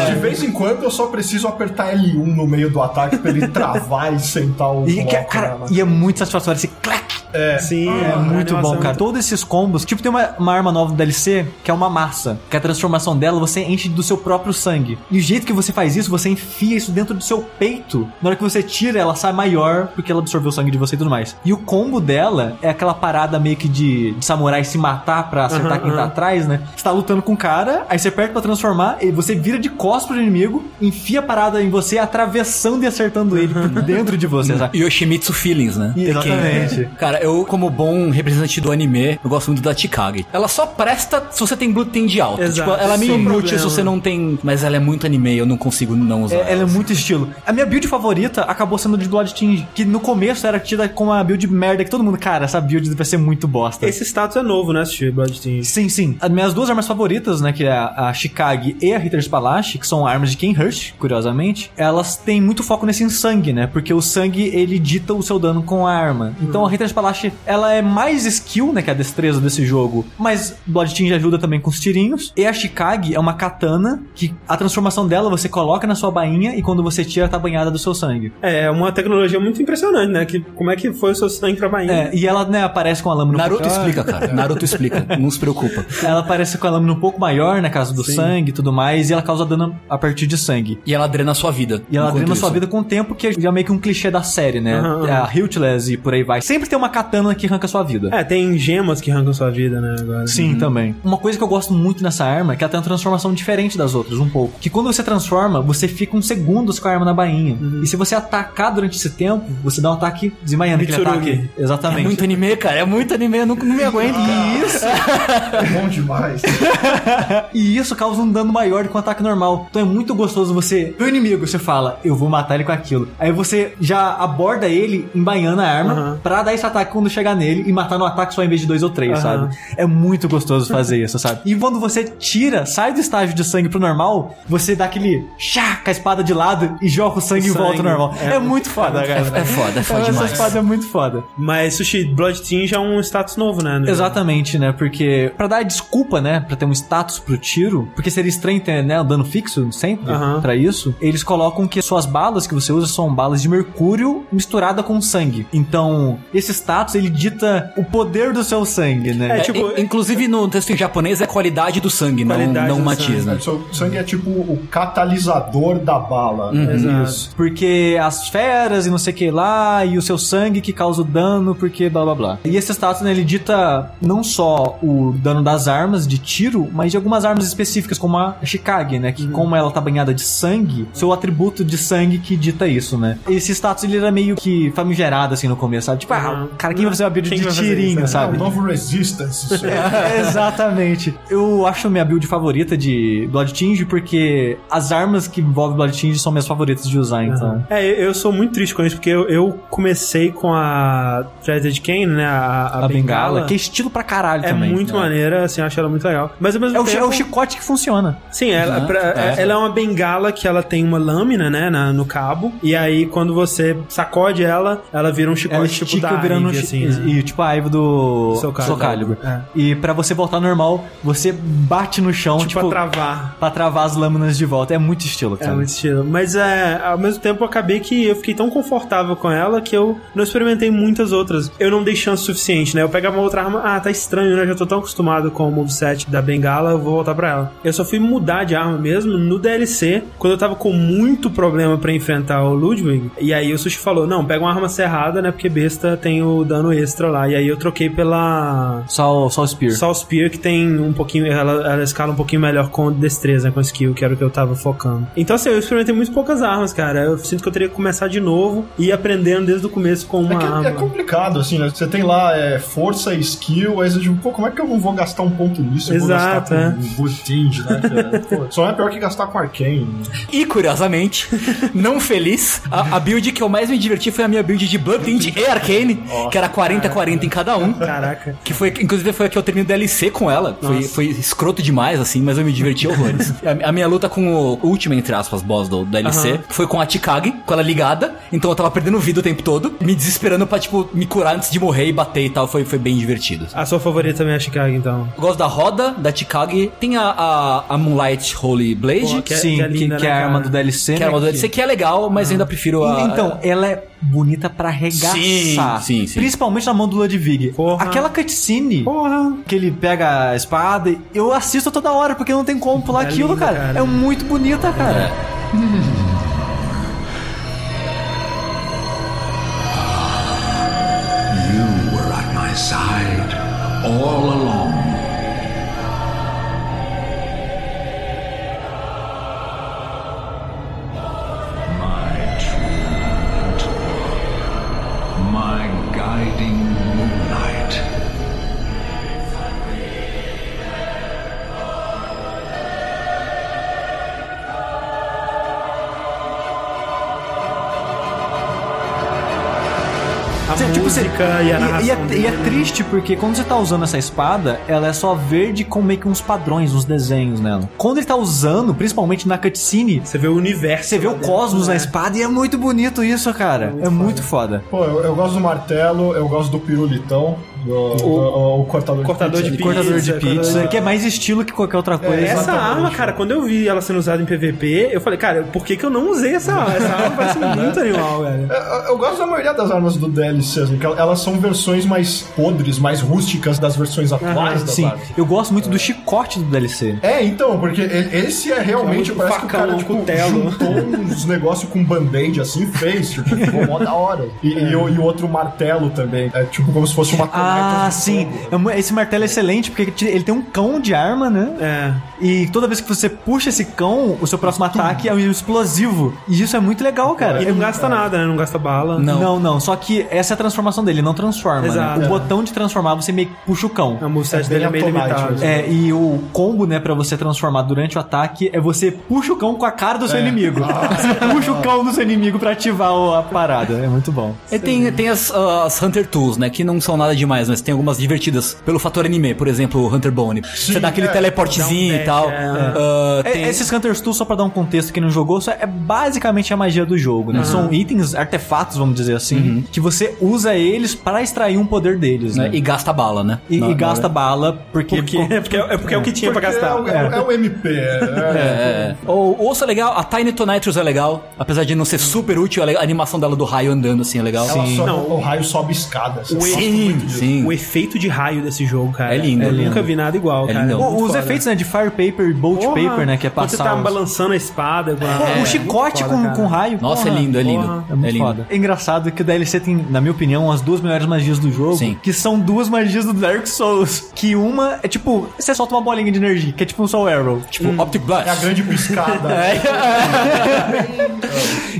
Speaker 3: De vez em quando eu só preciso apertar L1 no meio do ataque pra ele travar e sentar o
Speaker 2: E, que-
Speaker 3: bloco
Speaker 2: cara,
Speaker 3: na-
Speaker 2: e é muito satisfatório esse clac.
Speaker 3: É,
Speaker 1: Sim,
Speaker 2: É
Speaker 1: a
Speaker 2: muito bom,
Speaker 1: é
Speaker 2: cara.
Speaker 1: muito-
Speaker 2: Todos esses combos. Tipo, tem uma, uma arma nova do DLC que é uma massa. Que a transformação dela você enche do seu próprio sangue. E o jeito que você faz isso, você enfia isso dentro do seu peito. Na hora que você tira, ela sai maior porque ela absorveu o sangue de você e tudo mais. E o combo dela é aquela parada meio que de, de samurai se matar pra acertar
Speaker 1: Aham,
Speaker 2: quem tá
Speaker 1: aham.
Speaker 2: atrás, né? Você tá lutando com o cara, aí você aperta pra transformar, e você vira de costas pro inimigo, enfia a parada em você, atravessando e acertando ele por dentro de você, sabe?
Speaker 4: Yoshimitsu Feelings, né?
Speaker 2: Exatamente.
Speaker 4: Cara, eu, como bom representante do anime, eu gosto muito da Chikage. Ela só presta se você tem glúten de alta.
Speaker 1: Exato.
Speaker 4: Tipo, ela é meio
Speaker 1: é
Speaker 4: inútil se
Speaker 1: problema.
Speaker 4: você não tem. Mas ela é muito anime, eu não consigo não usar.
Speaker 2: É, ela é muito estilo. A minha build favorita acabou sendo de Blood Tinge, que no começo era tida como a build merda, que todo mundo, cara, essa build vai ser muito bosta.
Speaker 1: Esse status é novo, né, assistir Blood Team.
Speaker 2: Sim, sim. As minhas duas armas favoritas, né, que é a, Chikage e a Hitter's Palace, que são armas de Ken Hirsch, curiosamente, elas têm muito foco nesse sangue, né, porque o sangue, ele dita o seu dano com a arma. Então a Hitter's Palace, ela é mais skill, né, que é a destreza desse jogo, mas Blood Tinge ajuda também com os tirinhos. E a Chikage é uma katana, que a transformação dela você coloca na sua bainha e quando você tira, tá banhada do seu sangue.
Speaker 1: É uma tecnologia muito impressionante, né? Que, como é que foi o seu sangue pra bainha?
Speaker 2: É, e ela, né, aparece com a lâmina um
Speaker 4: Naruto
Speaker 2: pouco-
Speaker 4: explica, cara. Naruto explica. Não se preocupa.
Speaker 2: Ela aparece com a lâmina um pouco maior, né, caso do
Speaker 1: Sim.
Speaker 2: sangue e tudo mais, e ela causa dano a partir de sangue.
Speaker 4: E ela drena a sua vida.
Speaker 2: E ela drena a sua vida com o tempo, que é meio que um clichê da série, né?
Speaker 1: Aham, aham.
Speaker 2: A Hiltless e por aí vai. Sempre tem uma katana que arranca sua vida.
Speaker 1: É, tem gemas que arrancam sua vida, né? Agora.
Speaker 2: Sim, também. Uma coisa que eu gosto muito nessa arma é que ela tem uma transformação diferente das outras, um pouco. Que quando você transforma, você fica uns segundos com a arma na bainha. E se você atacar durante esse tempo, você dá um ataque desmaiando aquele ataque.
Speaker 4: É
Speaker 2: Exatamente.
Speaker 4: muito anime, cara. É muito anime. Eu não, não me aguento.
Speaker 2: Isso!
Speaker 3: É bom demais.
Speaker 2: e isso causa um dano maior do que um ataque normal. Então é muito gostoso você. O inimigo, você fala, eu vou matar ele com aquilo. Aí você já aborda ele embaiando a arma
Speaker 1: Aham.
Speaker 2: pra dar esse ataque quando chegar nele e matar no ataque só em vez de dois ou três,
Speaker 1: Aham.
Speaker 2: sabe? É muito gostoso fazer isso, sabe? E quando você tira, sai do estágio de sangue pro normal, você dá aquele chá com a espada de lado e joga o sangue,
Speaker 1: O
Speaker 2: e volta ao
Speaker 1: sangue.
Speaker 2: normal. É,
Speaker 1: É
Speaker 2: muito foda, cara.
Speaker 4: É foda, é foda
Speaker 2: Essa
Speaker 4: demais.
Speaker 2: espada é muito foda.
Speaker 1: Mas Sushi, Blood Team já é um status novo, né? no jogo.
Speaker 2: Exatamente, né? Porque pra dar desculpa, né, Pra ter um status pro tiro, porque seria estranho ter, né, o dano fixo sempre
Speaker 1: Aham.
Speaker 2: pra isso, eles colocam que suas balas que você usa são balas de mercúrio misturada com sangue. Então, esse status ele dita o poder do seu sangue, né?
Speaker 1: É,
Speaker 4: É,
Speaker 1: tipo-
Speaker 4: in- inclusive no texto em japonês é qualidade do sangue, não,
Speaker 1: Qualidade
Speaker 4: não
Speaker 1: do
Speaker 4: matiz, né?
Speaker 3: Seu sangue é tipo o catalisador da bala. né?
Speaker 1: Exato.
Speaker 2: Isso. Porque as feras e não sei o que lá, e o seu sangue que causa o dano, porque blá blá blá. E esse status, né, ele dita não só o dano das armas de tiro, mas de algumas armas específicas, como a Shikage, né? Que como ela tá banhada de sangue, seu atributo de sangue que dita isso, né? Esse status ele era meio que famigerado assim no começo, sabe? Tipo, ah,
Speaker 1: Uhum.
Speaker 2: cara, quem vai fazer uma build
Speaker 1: Quem
Speaker 2: de tirinho,
Speaker 1: isso, né?
Speaker 3: É
Speaker 2: sabe?
Speaker 3: o novo Resistance.
Speaker 2: É, Exatamente. Eu acho minha build favorita de Blood Tinge porque as armas que envolvem Blood Tinge são minhas favoritas de usar, então.
Speaker 1: É, eu sou muito triste com isso, porque eu, eu comecei com a Threaded Cane, né? A, a
Speaker 2: A, bengala,
Speaker 1: bengala.
Speaker 2: que é estilo pra caralho
Speaker 1: é
Speaker 2: também.
Speaker 1: muito maneira, assim, eu acho ela muito legal. Mas ao mesmo
Speaker 2: É o,
Speaker 1: tempo...
Speaker 2: é o chicote que funciona.
Speaker 1: Sim, ela,
Speaker 4: Uhum,
Speaker 1: pra-
Speaker 4: é.
Speaker 1: ela é uma bengala que ela tem uma lâmina, né, na- no cabo. E aí, quando você sacode ela, ela vira um chicote
Speaker 2: Ela
Speaker 1: tipo da
Speaker 2: virando um
Speaker 1: Ivy, assim, né?
Speaker 2: e, tipo a Aiva do
Speaker 1: Soul
Speaker 2: Soul
Speaker 1: Calibur. É.
Speaker 2: E pra você voltar normal, você bate no chão,
Speaker 1: Tipo,
Speaker 2: tipo,
Speaker 1: pra travar.
Speaker 2: pra travar as lâminas de volta. É muito estilo,
Speaker 1: É
Speaker 2: cara.
Speaker 1: muito estilo. Mas é, ao mesmo tempo acabei que eu fiquei tão confortável com ela que eu não experimentei muitas outras. Eu não dei chance suficiente, né? Eu pegava uma outra arma, ah, tá estranho, né? Eu já tô tão acostumado com o moveset da bengala, eu vou voltar pra ela. Eu só fui mudar de arma mesmo no DLC, quando eu tava com muito problema pra enfrentar o Ludwig. E aí o Sushi falou: não, pega uma arma serrada, né? Porque besta tem o dano extra lá. E aí eu troquei pela.
Speaker 2: Só o Spear.
Speaker 1: Só o Spear que tem um pouquinho. Ela, ela escala um pouquinho melhor com destreza, né, com skill, que era o que eu tava focando. Então, assim, eu experimentei muito poucas armas, cara. Eu sinto que eu teria que começar de novo e ir aprendendo desde o começo com uma
Speaker 3: É, que
Speaker 1: arma.
Speaker 3: é complicado, assim, né? Você tem lá é, força e skill, aí você diz, pô, como é que eu não vou gastar um ponto nisso? Eu vou
Speaker 1: Exato,
Speaker 3: gastar
Speaker 1: é.
Speaker 3: com um né? É, pô, só é pior que gastar com Arcane. né?
Speaker 4: E curiosamente, não feliz, a, a build que eu mais me diverti foi a minha build de Blood Tinge e Arcane, que era 40-40 em cada um.
Speaker 1: Caraca.
Speaker 4: Que foi, inclusive, foi a que eu terminei o DLC com ela. Foi, foi escroto demais, assim, mas eu me diverti horrores. a, a minha luta com o último, entre aspas, boss do DLC
Speaker 1: Aham.
Speaker 4: foi com a Com ela ligada. Então eu tava perdendo vida o tempo todo, me desesperando pra, tipo, me curar antes de morrer e bater e tal. Foi, foi bem divertido.
Speaker 1: A sua favorita também é a Chicago, então.
Speaker 4: Eu gosto da roda, da Tikage. Tem a, a, a Moonlight Holy Blade,
Speaker 1: Pô,
Speaker 4: que,
Speaker 1: que é-
Speaker 2: Sim,
Speaker 1: que
Speaker 2: que,
Speaker 1: é linda,
Speaker 2: que
Speaker 1: né,
Speaker 2: é a arma
Speaker 1: cara?
Speaker 2: do DLC.
Speaker 4: que era
Speaker 2: né,
Speaker 4: uma DLC que é legal, mas ainda prefiro a...
Speaker 2: Então, ela é bonita pra arregaçar.
Speaker 4: Sim, sim, sim.
Speaker 2: Principalmente na mão do Ludwig.
Speaker 1: Porra.
Speaker 2: Aquela cutscene
Speaker 1: Porra!
Speaker 2: que ele pega a espada, e eu assisto toda hora, porque não tem como pular
Speaker 1: É
Speaker 2: aquilo,
Speaker 1: linda,
Speaker 2: cara.
Speaker 1: cara.
Speaker 2: É muito bonita, cara.
Speaker 6: You
Speaker 1: música e a narração.
Speaker 2: e, é, e é triste porque quando você tá usando essa espada, ela é só verde com meio que uns padrões, uns desenhos nela. Quando ele tá usando, principalmente na cutscene,
Speaker 1: Você vê o universo.
Speaker 2: você vê o cosmos
Speaker 1: né?
Speaker 2: na espada e é muito bonito isso, cara. É muito, foda.
Speaker 3: Pô, eu, eu gosto do martelo, eu gosto do pirulitão. Do- do- o, cortador,
Speaker 1: cortador de
Speaker 3: de
Speaker 1: pizza.
Speaker 2: Cortador de pizza, que é mais estilo que qualquer outra coisa.
Speaker 1: Essa
Speaker 3: Exatamente.
Speaker 1: arma, cara, quando eu vi ela sendo usada em PVP, eu falei, cara, por que, que eu não usei essa arma? Essa arma parece muito animal, velho.
Speaker 3: Eu, eu gosto da maioria das armas do DLC, assim, que elas são versões mais podres, mais rústicas das versões atuais das
Speaker 2: Sim,
Speaker 3: armas.
Speaker 2: eu gosto muito do chicote do DLC.
Speaker 3: É, então, porque esse é realmente,
Speaker 1: É um
Speaker 3: parece que o
Speaker 1: facão,
Speaker 3: cara,
Speaker 1: um
Speaker 3: tipo,
Speaker 1: cutelo.
Speaker 3: juntou uns negócios com band-aid assim, fez, tipo, ficou mó da hora. E, e o e o outro martelo também, é tipo como se fosse uma
Speaker 2: Ah,
Speaker 3: de
Speaker 2: sim.
Speaker 3: fogo.
Speaker 2: É Esse martelo é excelente porque ele tem um cão de arma, né?
Speaker 1: É.
Speaker 2: E toda vez que você puxa esse cão, o seu próximo ataque é um explosivo. E isso é muito legal, cara.
Speaker 1: E não gasta nada, né? Não gasta bala.
Speaker 4: Não.
Speaker 2: Não, não. Só que essa é a transformação dele, ele não transforma.
Speaker 1: Exato.
Speaker 2: Né? O
Speaker 1: É.
Speaker 2: botão de transformar, você meio que puxa o cão.
Speaker 1: A moveset
Speaker 3: É
Speaker 1: dele é meio limitado.
Speaker 3: né?
Speaker 2: É, e o combo, né, pra você transformar durante o ataque é você puxa o cão com a cara do seu inimigo. Você puxa o cão do seu inimigo pra ativar o- a parada. É muito bom.
Speaker 4: E tem, tem as, as Hunter Tools, né? Que não são nada demais, mas tem algumas divertidas pelo fator anime. Por exemplo, o Hunter Bone. Você dá aquele
Speaker 3: é.
Speaker 4: teleportezinho
Speaker 1: um
Speaker 4: e tal.
Speaker 1: É.
Speaker 4: Ah,
Speaker 2: É,
Speaker 4: tem-
Speaker 2: Esses Hunter's Tools, só pra dar um contexto, quem não jogou, isso é basicamente a magia do jogo, né? São itens, artefatos, vamos dizer assim, que você usa eles pra extrair um poder deles, né?
Speaker 4: né, E gasta bala, né?
Speaker 2: E,
Speaker 4: Na-
Speaker 2: e gasta bala, porque...
Speaker 1: Por quê? É porque é, porque é o que tinha pra
Speaker 3: Porque
Speaker 1: gastar.
Speaker 3: É, o- é o- é o MP, é,
Speaker 4: É, é. O, osso é legal, a Tiny Tonitrus é legal. Apesar de não ser super útil, a animação dela do raio andando assim é legal.
Speaker 3: ela sobe-
Speaker 1: Não.
Speaker 3: o raio sobe escada. assim,
Speaker 4: Sim, sim.
Speaker 1: O efeito de raio desse jogo, cara.
Speaker 4: É lindo,
Speaker 1: Eu
Speaker 4: é lindo.
Speaker 1: nunca vi nada igual,
Speaker 4: É
Speaker 1: cara.
Speaker 4: lindão.
Speaker 1: muito
Speaker 2: O- os
Speaker 1: foda.
Speaker 2: efeitos né, de Fire Paper e Bolt
Speaker 1: Porra,
Speaker 2: Paper, né? Que é passar
Speaker 1: você tá
Speaker 2: os-
Speaker 1: balançando a espada com É,
Speaker 2: o chicote com,
Speaker 1: foda, cara.
Speaker 2: com raio.
Speaker 4: Nossa,
Speaker 2: porra.
Speaker 4: é lindo, é lindo.
Speaker 2: Porra, é muito
Speaker 4: É lindo.
Speaker 2: foda. É engraçado que o DLC tem, na minha opinião, as duas melhores magias do jogo.
Speaker 4: Sim.
Speaker 2: Que são duas magias do Dark Souls. Que uma é tipo, você solta uma bolinha de energia, que é tipo um Soul Arrow.
Speaker 4: Tipo, Optic Blast.
Speaker 3: É a grande piscada.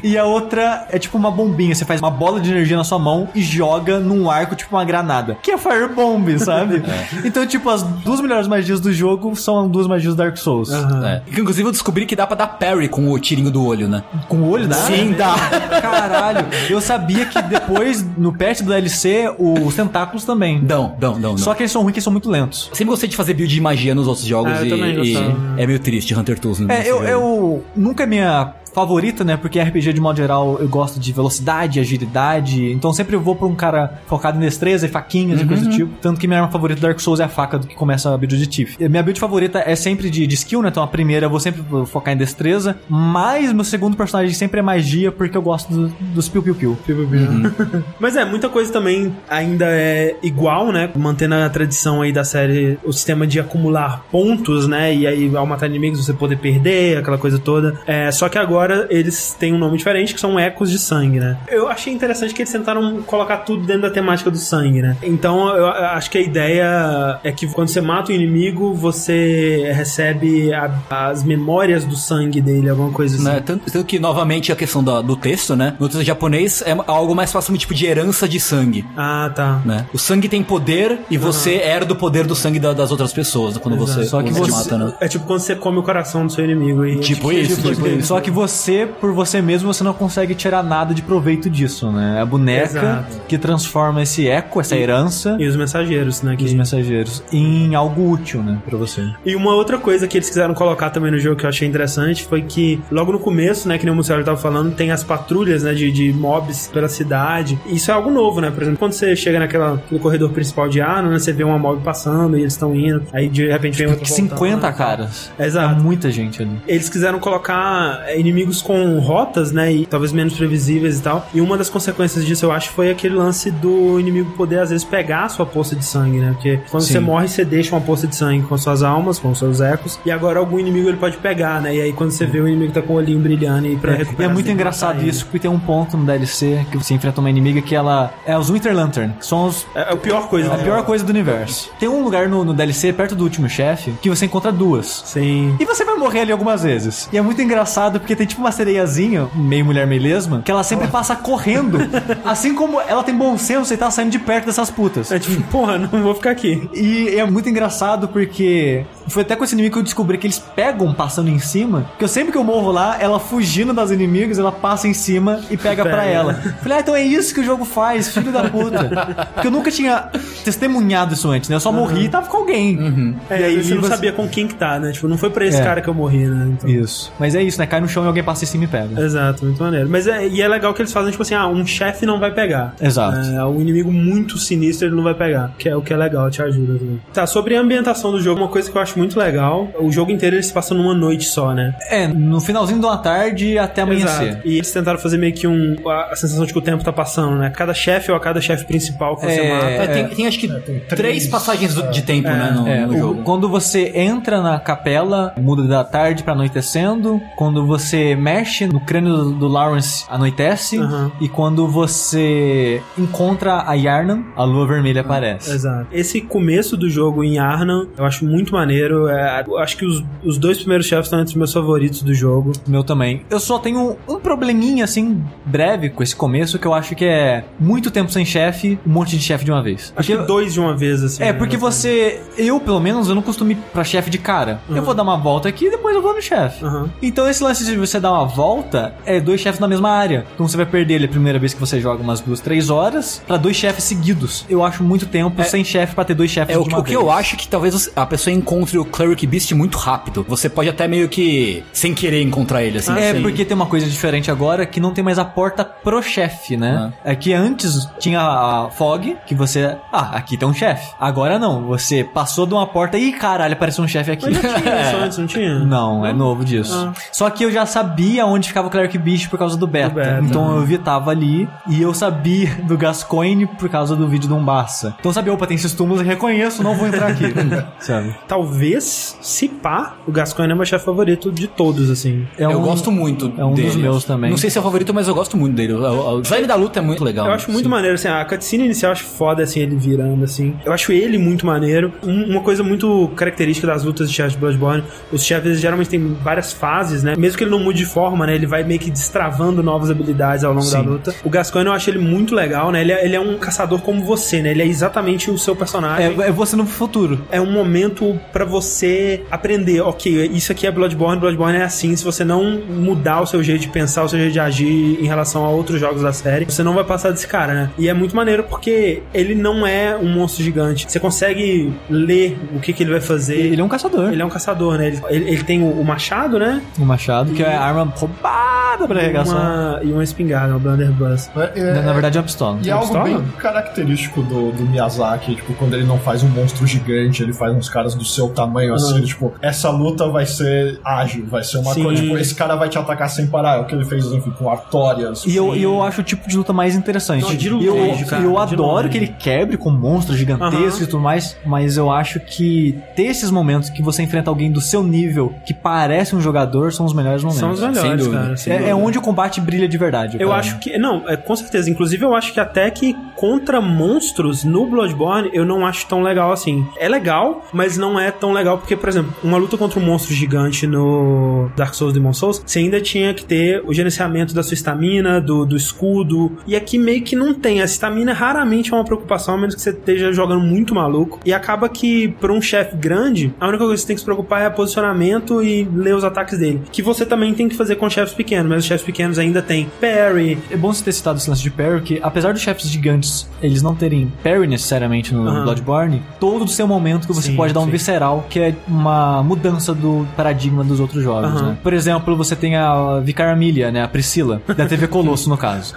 Speaker 2: E a outra é tipo uma bombinha. Você faz uma bola de energia na sua mão e joga num arco, tipo uma granada. Que é Fire Bomb, sabe? Então, tipo, as duas melhores magias do jogo são duas magias do Dark Souls.
Speaker 4: É. Inclusive eu descobri que dá pra dar parry com o tirinho do olho, né?
Speaker 2: Com o olho dá?
Speaker 4: Sim, dá.
Speaker 2: Caralho. Eu sabia que depois, no patch do DLC, os tentáculos também.
Speaker 4: Dão, dão, dão.
Speaker 2: Só que eles são ruins, que eles são muito lentos.
Speaker 4: Sempre gostei de fazer build de magia nos outros jogos
Speaker 1: eu
Speaker 4: e,
Speaker 1: também
Speaker 4: e é meio triste Hunter Tools.
Speaker 2: É, eu, eu nunca é minha favorita, né? Porque RPG de modo geral eu gosto de velocidade, agilidade. Então sempre eu vou pra um cara focado em destreza e faquinhas e coisa do tipo. Tanto que minha arma favorita do Dark Souls é a faca do que começa a build de Tiff. E Minha build favorita é sempre de, de skill, né? Então a primeira eu vou sempre focar em destreza. Mas meu segundo personagem sempre é magia, porque eu gosto do- dos piu-piu-piu.
Speaker 1: Mas é, muita coisa também ainda é igual, né? Mantendo a tradição aí da série, o sistema de acumular pontos, né? E aí, ao matar inimigos, você poder perder, aquela coisa toda. É, só que agora eles têm um nome diferente, que são ecos de sangue, né? Eu achei interessante que eles tentaram colocar tudo dentro da temática do sangue, né? Então, eu acho que a ideia é que quando você mata o inimigo, você recebe a- as memórias do sangue dele, alguma coisa assim.
Speaker 4: Né? Tanto, tanto que, novamente, a questão da- do texto, né? No texto japonês é algo mais próximo, tipo, de herança de sangue,
Speaker 1: Ah, tá.
Speaker 4: né? O sangue tem poder e você herda o poder do sangue da- das outras pessoas quando você,
Speaker 2: Só que você-
Speaker 4: mata, né?
Speaker 1: É tipo quando você come o coração do seu inimigo. E
Speaker 4: Tipo isso, tipo isso.
Speaker 2: Só que você, por você mesmo, você não consegue tirar nada de proveito disso, né? A boneca
Speaker 1: Exato.
Speaker 2: que transforma esse eco, essa herança,
Speaker 1: E os mensageiros, né? Que...
Speaker 2: mensageiros em algo útil, né? Pra você.
Speaker 1: E uma outra coisa que eles quiseram colocar também no jogo que eu achei interessante foi que logo no começo, né, que nem o Marcelo tava falando, tem as patrulhas, né, de, de mobs pela cidade. Isso é algo novo, né? Por exemplo, quando você chega naquela, no corredor principal de Arno, né, você vê uma mob passando e eles estão indo, aí de repente vem outra voltando.
Speaker 2: 50 caras.
Speaker 1: Exato.
Speaker 2: É muita gente ali.
Speaker 1: Eles quiseram colocar é, inimigos com rotas, né? E talvez menos previsíveis e tal. E uma das consequências disso, eu acho, foi aquele lance do inimigo poder, às vezes, pegar a sua poça de sangue, né? Porque quando
Speaker 2: Sim.
Speaker 1: você morre, você deixa uma poça de sangue com suas almas, com seus ecos. E agora algum inimigo ele pode pegar, né? E aí quando você vê o inimigo tá com o olhinho brilhando e pra
Speaker 2: É, e
Speaker 1: recuperar.
Speaker 2: é muito engraçado
Speaker 1: matar
Speaker 2: isso, porque tem um ponto no DLC que você enfrenta uma inimiga que ela é os Winter Lantern, que são os,
Speaker 1: ele. É a pior coisa.
Speaker 2: a pior coisa do universo. Tem um lugar no, no DLC, perto do último chefe, que você encontra duas.
Speaker 1: Sim.
Speaker 2: E você vai morrer ali algumas vezes. E é muito engraçado porque tem tipo uma sereiazinha, meio mulher meio lesma, que ela sempre passa correndo. assim como ela tem bom senso e tá saindo de perto dessas putas.
Speaker 1: É tipo, porra, não vou ficar aqui.
Speaker 2: E é muito engraçado porque Foi até com esse inimigo que eu descobri que eles pegam passando em cima. Porque eu sempre que eu morro lá, ela fugindo das inimigos, ela passa em cima e pega pra
Speaker 1: Pega.
Speaker 2: ela. Falei, ah, então é isso que o jogo faz, filho da puta. Porque eu nunca tinha testemunhado isso antes, né? Eu só morri e tava com alguém.
Speaker 1: É,
Speaker 2: E aí
Speaker 1: você não
Speaker 2: você-
Speaker 1: sabia com quem que tá, né? Tipo, não foi pra esse
Speaker 2: É.
Speaker 1: cara que eu morri, né? Então-
Speaker 2: Isso. Mas é isso, né? Cai no chão e alguém passa em cima e pega.
Speaker 1: Exato, muito maneiro. Mas é, e é legal que eles fazem, tipo assim, ah, um chefe não vai pegar.
Speaker 2: Exato.
Speaker 1: É, um inimigo muito sinistro ele não vai pegar. Que é o que é legal, te ajuda também. Tá, sobre a ambientação do jogo, uma coisa que eu acho muito legal, o jogo inteiro ele se passa numa noite só, né?
Speaker 2: É, no finalzinho de uma tarde até amanhecer.
Speaker 1: Exato. E eles tentaram fazer meio que um. A, a sensação de que o tempo tá passando, né? Cada chefe ou a cada chefe principal que você
Speaker 2: É,
Speaker 1: mata.
Speaker 4: É, tem, tem acho que três passagens do- de tempo, né, no,
Speaker 2: É,
Speaker 4: no
Speaker 2: o-
Speaker 4: jogo.
Speaker 2: quando você entra na capela, muda da tarde pra anoitecendo. Quando você mexe no crânio do, Lawrence, anoitece.
Speaker 1: Aham.
Speaker 2: E quando você encontra a Yarnan, a lua vermelha aparece.
Speaker 1: Exato. Esse começo do jogo em Arnhem, eu acho muito maneiro. É, eu acho que os, os dois primeiros chefes estão entre os meus favoritos do jogo.
Speaker 2: Meu também. Eu só tenho um probleminha, assim, breve com esse começo, que eu acho que é muito tempo sem chefe, um monte de chefe de uma vez.
Speaker 1: Acho que dois de uma vez, assim.
Speaker 2: É,
Speaker 1: né?
Speaker 2: porque você. Eu, pelo menos, eu não costumo ir pra chefe de cara. Eu vou dar uma volta aqui e depois eu vou no chefe.
Speaker 1: Aham.
Speaker 2: Então, esse lance de você dar uma volta é dois chefes na mesma área. Então, você vai perder ele a primeira vez que você joga umas duas, três horas pra dois chefes seguidos. Eu acho muito tempo sem chefe pra ter dois chefes
Speaker 4: É, o,
Speaker 2: de uma
Speaker 4: o que
Speaker 2: vez.
Speaker 4: eu acho é que talvez a pessoa encontre o Cleric Beast muito rápido. Você pode até meio que sem querer encontrar ele, assim.
Speaker 2: É,
Speaker 1: sim.
Speaker 2: porque tem uma coisa diferente agora que não tem mais a porta pro chefe, né? É que antes tinha a Fog, que você. Ah, aqui tem um chefe. Agora não, você passou de uma porta e caralho, apareceu um chefe aqui.
Speaker 1: Mas já tinha isso antes, não tinha?
Speaker 2: Não, é novo disso.
Speaker 1: Ah.
Speaker 2: Só que eu já sabia onde ficava o Cleric Beast por causa do beta.
Speaker 1: Do beta,
Speaker 2: então
Speaker 1: né?
Speaker 2: eu evitava ali. E eu sabia do Gascoigne por causa do vídeo do Umbassa. Então eu sabia, opa, tem esses túmulos, eu reconheço, não vou entrar aqui. Sabe?
Speaker 1: Talvez, se pá, o Gascoigne é meu chefe favorito de todos, assim.
Speaker 2: É
Speaker 4: eu
Speaker 2: um-
Speaker 4: gosto muito
Speaker 2: é um dos
Speaker 4: dele.
Speaker 2: meus também.
Speaker 4: Não sei se é o favorito, mas eu gosto muito dele. O, o design da luta é muito legal.
Speaker 1: Eu acho muito
Speaker 4: Sim.
Speaker 1: maneiro, assim, a cutscene inicial eu acho foda, assim, ele virando, assim. Eu acho ele muito maneiro. Um- uma coisa muito característica das lutas de chefes de Bloodborne, os chefes geralmente têm várias fases, né? Mesmo que ele não de forma, né? Ele vai meio que destravando novas habilidades ao longo da luta. O Gascoigne eu acho ele muito legal, né? Ele é, ele é um caçador como você, né? Ele é exatamente o seu personagem.
Speaker 2: É, é você no futuro.
Speaker 1: é um momento pra você aprender, ok, isso aqui é Bloodborne, Bloodborne é assim, se você não mudar o seu jeito de pensar, o seu jeito de agir em relação a outros jogos da série, você não vai passar desse cara, né? E é muito maneiro porque ele não é um monstro gigante. Você consegue ler o que, que ele vai fazer.
Speaker 2: Ele é um caçador.
Speaker 1: Ele é um caçador, né? Ele, ele- ele tem o, o machado, né?
Speaker 2: O machado, que é arma roubada pra arregaçar.
Speaker 1: uma, e uma espingarda, o Blunderbuss.
Speaker 3: É, é-
Speaker 2: Na, verdade é uma pistola.
Speaker 3: E é algo
Speaker 1: pistola?
Speaker 3: bem característico do, do Miyazaki, tipo, quando ele não faz um monstro gigante, ele faz uns caras do seu tamanho assim, ele, tipo, essa luta vai ser ágil, vai ser uma
Speaker 1: Sim.
Speaker 3: coisa, tipo, esse cara vai te atacar sem parar, é o que ele fez, enfim, com Artorias.
Speaker 2: E eu, eu acho o tipo de luta mais interessante.
Speaker 1: Não, de
Speaker 2: E eu,
Speaker 1: longe, cara,
Speaker 2: eu adoro que ele quebre com monstros gigantescos e tudo mais, mas eu acho que ter esses momentos que você enfrenta alguém do seu nível que parece um jogador são os melhores momentos.
Speaker 1: São os melhores,
Speaker 4: Sem dúvida.
Speaker 1: cara. sem
Speaker 2: É, é onde o combate brilha de verdade.
Speaker 1: Eu
Speaker 2: cara.
Speaker 1: acho que. Não, é, com certeza. Inclusive, eu acho que até que contra monstros no Bloodborne eu não acho tão legal assim. É legal, mas não é tão legal porque, por exemplo, uma luta contra um monstro gigante no Dark Souls Demon Souls, você ainda tinha que ter o gerenciamento da sua estamina, do, do escudo. E aqui meio que não tem. A estamina raramente é uma preocupação, a menos que você esteja jogando muito maluco. E acaba que, pra um chefe grande, a única coisa que você tem que se preocupar é posicionamento e ler os ataques dele. Que você também tem que fazer com chefes pequenos, mas os chefes pequenos ainda tem parry,
Speaker 2: É bom você ter citado esse lance de parry, que apesar dos chefes gigantes eles não terem parry necessariamente no
Speaker 1: Aham.
Speaker 2: Bloodborne, todo o seu momento que você
Speaker 1: Sim,
Speaker 2: pode dar um
Speaker 1: sim.
Speaker 2: visceral, que é uma mudança do paradigma dos outros jogos,
Speaker 1: Aham.
Speaker 2: né? Por exemplo, você tem a Vicar Amelia, né? A Priscila, da TV Colosso, no caso.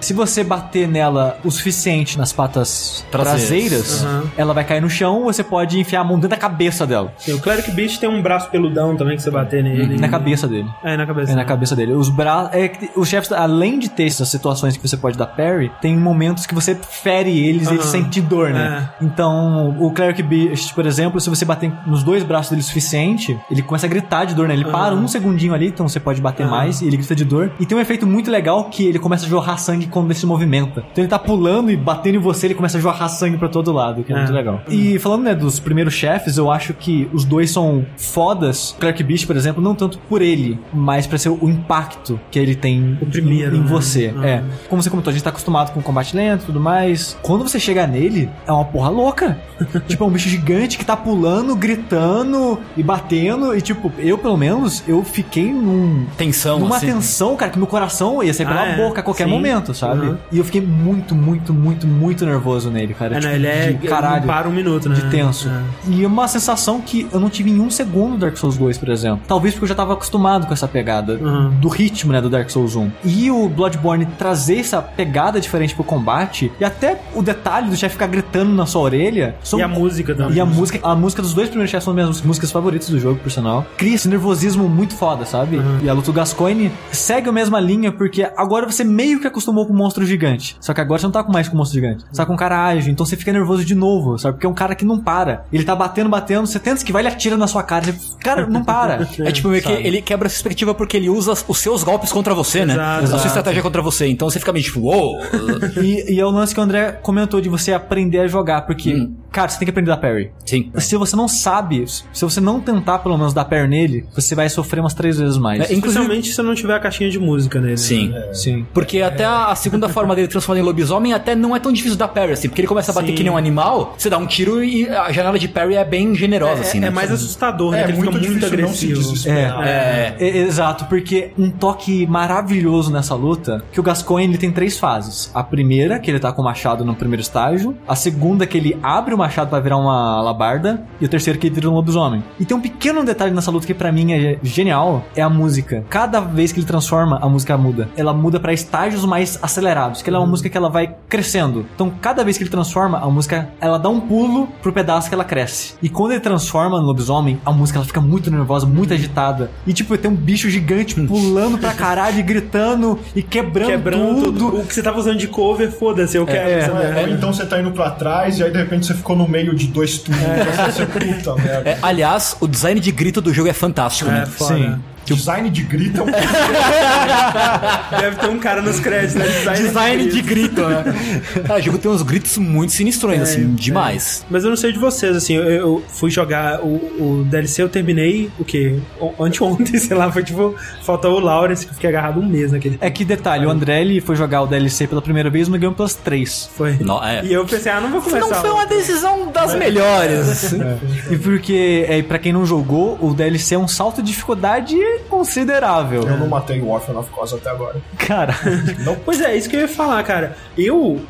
Speaker 2: Se você bater nela o suficiente nas patas
Speaker 4: Traseiras.
Speaker 2: traseiras,
Speaker 1: Aham.
Speaker 2: ela vai cair no chão, você pode enfiar a mão dentro da cabeça dela.
Speaker 1: Sim, o Cleric Beast tem um braço peludão também que você bater nele.
Speaker 2: Na cabeça dele.
Speaker 1: É, na cabeça.
Speaker 2: É na cabeça dele. Os braços. É, os chefes, além de ter essas situações que você pode dar parry, tem momentos que você fere eles e
Speaker 1: Aham.
Speaker 2: eles sentem dor, né? Então, o Cleric Beast, por exemplo, se você bater nos dois braços dele o suficiente, ele começa a gritar de dor, né? Ele para um segundinho ali, então você pode bater
Speaker 1: Aham.
Speaker 2: mais e ele grita de dor. E tem um efeito muito legal que ele começa a jorrar sangue quando ele se movimenta. Então ele tá pulando e batendo em você, ele começa a jorrar sangue pra todo lado, que é,
Speaker 1: É.
Speaker 2: muito legal. E falando, né, dos primeiros chefes, eu acho que os dois são fodas. O Cleric Beast, por exemplo, não tanto por ele, mas pra ser o impacto que ele tem
Speaker 1: O primeiro,
Speaker 2: em,
Speaker 1: né?
Speaker 2: você.
Speaker 1: Ah.
Speaker 2: É. Como você comentou, a gente tá acostumado com combate lento e tudo mais. Quando você chega nele, é uma porra louca. tipo, é um bicho gigante que tá pulando, gritando e batendo. E, tipo, eu, pelo menos, eu fiquei num,
Speaker 4: Tensão,
Speaker 2: numa
Speaker 4: assim.
Speaker 2: tensão, cara, que meu coração ia sair pela
Speaker 1: Ah, é.
Speaker 2: boca a qualquer
Speaker 1: Sim.
Speaker 2: momento, sabe?
Speaker 1: Uhum.
Speaker 2: E eu fiquei muito, muito, muito, muito nervoso nele, cara.
Speaker 1: É,
Speaker 2: Tipo,
Speaker 1: ele é.
Speaker 2: de caralho.
Speaker 1: Para um minuto, né?
Speaker 2: De tenso.
Speaker 1: É.
Speaker 2: E uma sensação que eu não tive em um segundo no Dark Souls 2, por exemplo. Talvez porque eu já tava acostumado com essa pegada
Speaker 1: Uhum.
Speaker 2: do ritmo, né, do Dark Souls 1. E o Bloodborne trazer essa pegada diferente pro combate, e até o detalhe do chefe ficar gritando na sua orelha. são-
Speaker 1: E a música também.
Speaker 2: E a música, a música dos dois primeiros chefes são minhas músicas favoritas do jogo, por sinal. Cria esse nervosismo muito foda, sabe? E a luta do Gascoigne segue a mesma linha, porque agora você meio que acostumou com o monstro gigante. Só que agora você não tá com mais com o monstro gigante. Você tá com um cara ágil, então você fica nervoso de novo, sabe? Porque é um cara que não para. Ele tá batendo, batendo, você tenta esquivar, ele atira na sua cara. Você, cara, não para.
Speaker 4: É tipo meio que ele quebra a perspectiva porque ele usa os seus golpes contra você, né?
Speaker 1: Exato.
Speaker 4: A
Speaker 2: Exato.
Speaker 4: sua estratégia contra você. Então você fica meio tipo, uou!
Speaker 2: E, e é o lance que o André comentou de você aprender a jogar, porque,
Speaker 4: Hum.
Speaker 2: cara, você tem que aprender a parry.
Speaker 4: Sim.
Speaker 2: Se você não sabe, se você não tentar pelo menos dar parry nele, você vai sofrer umas três vezes mais.
Speaker 4: É, inclusive-
Speaker 1: Especialmente se não tiver a caixinha de música nele.
Speaker 4: Sim.
Speaker 1: né?
Speaker 2: Sim.
Speaker 4: Porque até a, segunda forma dele transformar em lobisomem até não é tão difícil dar parry, assim. Porque ele começa a bater
Speaker 1: Sim.
Speaker 4: que nem um animal, você dá um tiro e a janela de parry é bem generosa,
Speaker 1: É,
Speaker 4: assim,
Speaker 1: é
Speaker 4: né?
Speaker 1: mais assustador, né?
Speaker 3: É muito
Speaker 1: muito
Speaker 3: difícil não se
Speaker 1: agressivo.
Speaker 3: desesperar.
Speaker 2: É, é, exato, porque um toque maravilhoso nessa luta, que o Gascoigne ele tem três fases. A primeira, que ele tá com o machado no primeiro estágio, a segunda que ele abre o machado pra virar uma alabarda, e o terceiro que ele vira um lobisomem. E tem um pequeno detalhe nessa luta que pra mim é genial, é a música. Cada vez que ele transforma, a música muda. Ela muda pra estágios mais acelerados, que ela é uma música que ela vai crescendo. Então, cada vez que ele transforma, a música, ela dá um pulo pro pedaço que ela cresce. E quando ele transforma no lobisomem, a música ela fica muito nervosa, muito agitada. E tipo, tem um bicho gigante pulando pra caralho, e gritando e quebrando,
Speaker 1: Quebrando
Speaker 2: tudo.
Speaker 1: tudo. O que você tava usando de cover, foda-se, eu quero.
Speaker 2: é,
Speaker 3: Ou
Speaker 1: merda.
Speaker 3: então você tá indo pra trás e aí de repente você ficou no meio de dois. Então você, puta merda.
Speaker 4: É, aliás, o design de grito do jogo é fantástico,
Speaker 1: É,
Speaker 4: né?
Speaker 1: foda.
Speaker 2: Sim.
Speaker 3: Design de grito é um
Speaker 1: Deve ter um cara nos créditos, né? Design,
Speaker 4: Design de grito, né? Cara, o jogo tem uns gritos muito sinistrões, assim, demais.
Speaker 1: Mas eu não sei de vocês, assim, eu, eu fui jogar o, o DLC, eu terminei o quê? Anteontem, sei lá, foi tipo, faltou o Lawrence, que eu fiquei agarrado um mês naquele.
Speaker 2: É que detalhe, o André ele foi jogar o DLC pela primeira vez no Game Plus 3.
Speaker 1: Foi.
Speaker 4: Não, é.
Speaker 1: E eu pensei, ah, não vou começar.
Speaker 4: Não foi uma decisão das melhores.
Speaker 2: E porque, é, pra quem não jogou, o DLC é um salto de dificuldade considerável.
Speaker 3: Eu não matei o Orphan of Cause até agora.
Speaker 2: Cara,
Speaker 1: Pois é, isso que eu ia falar, cara. Eu,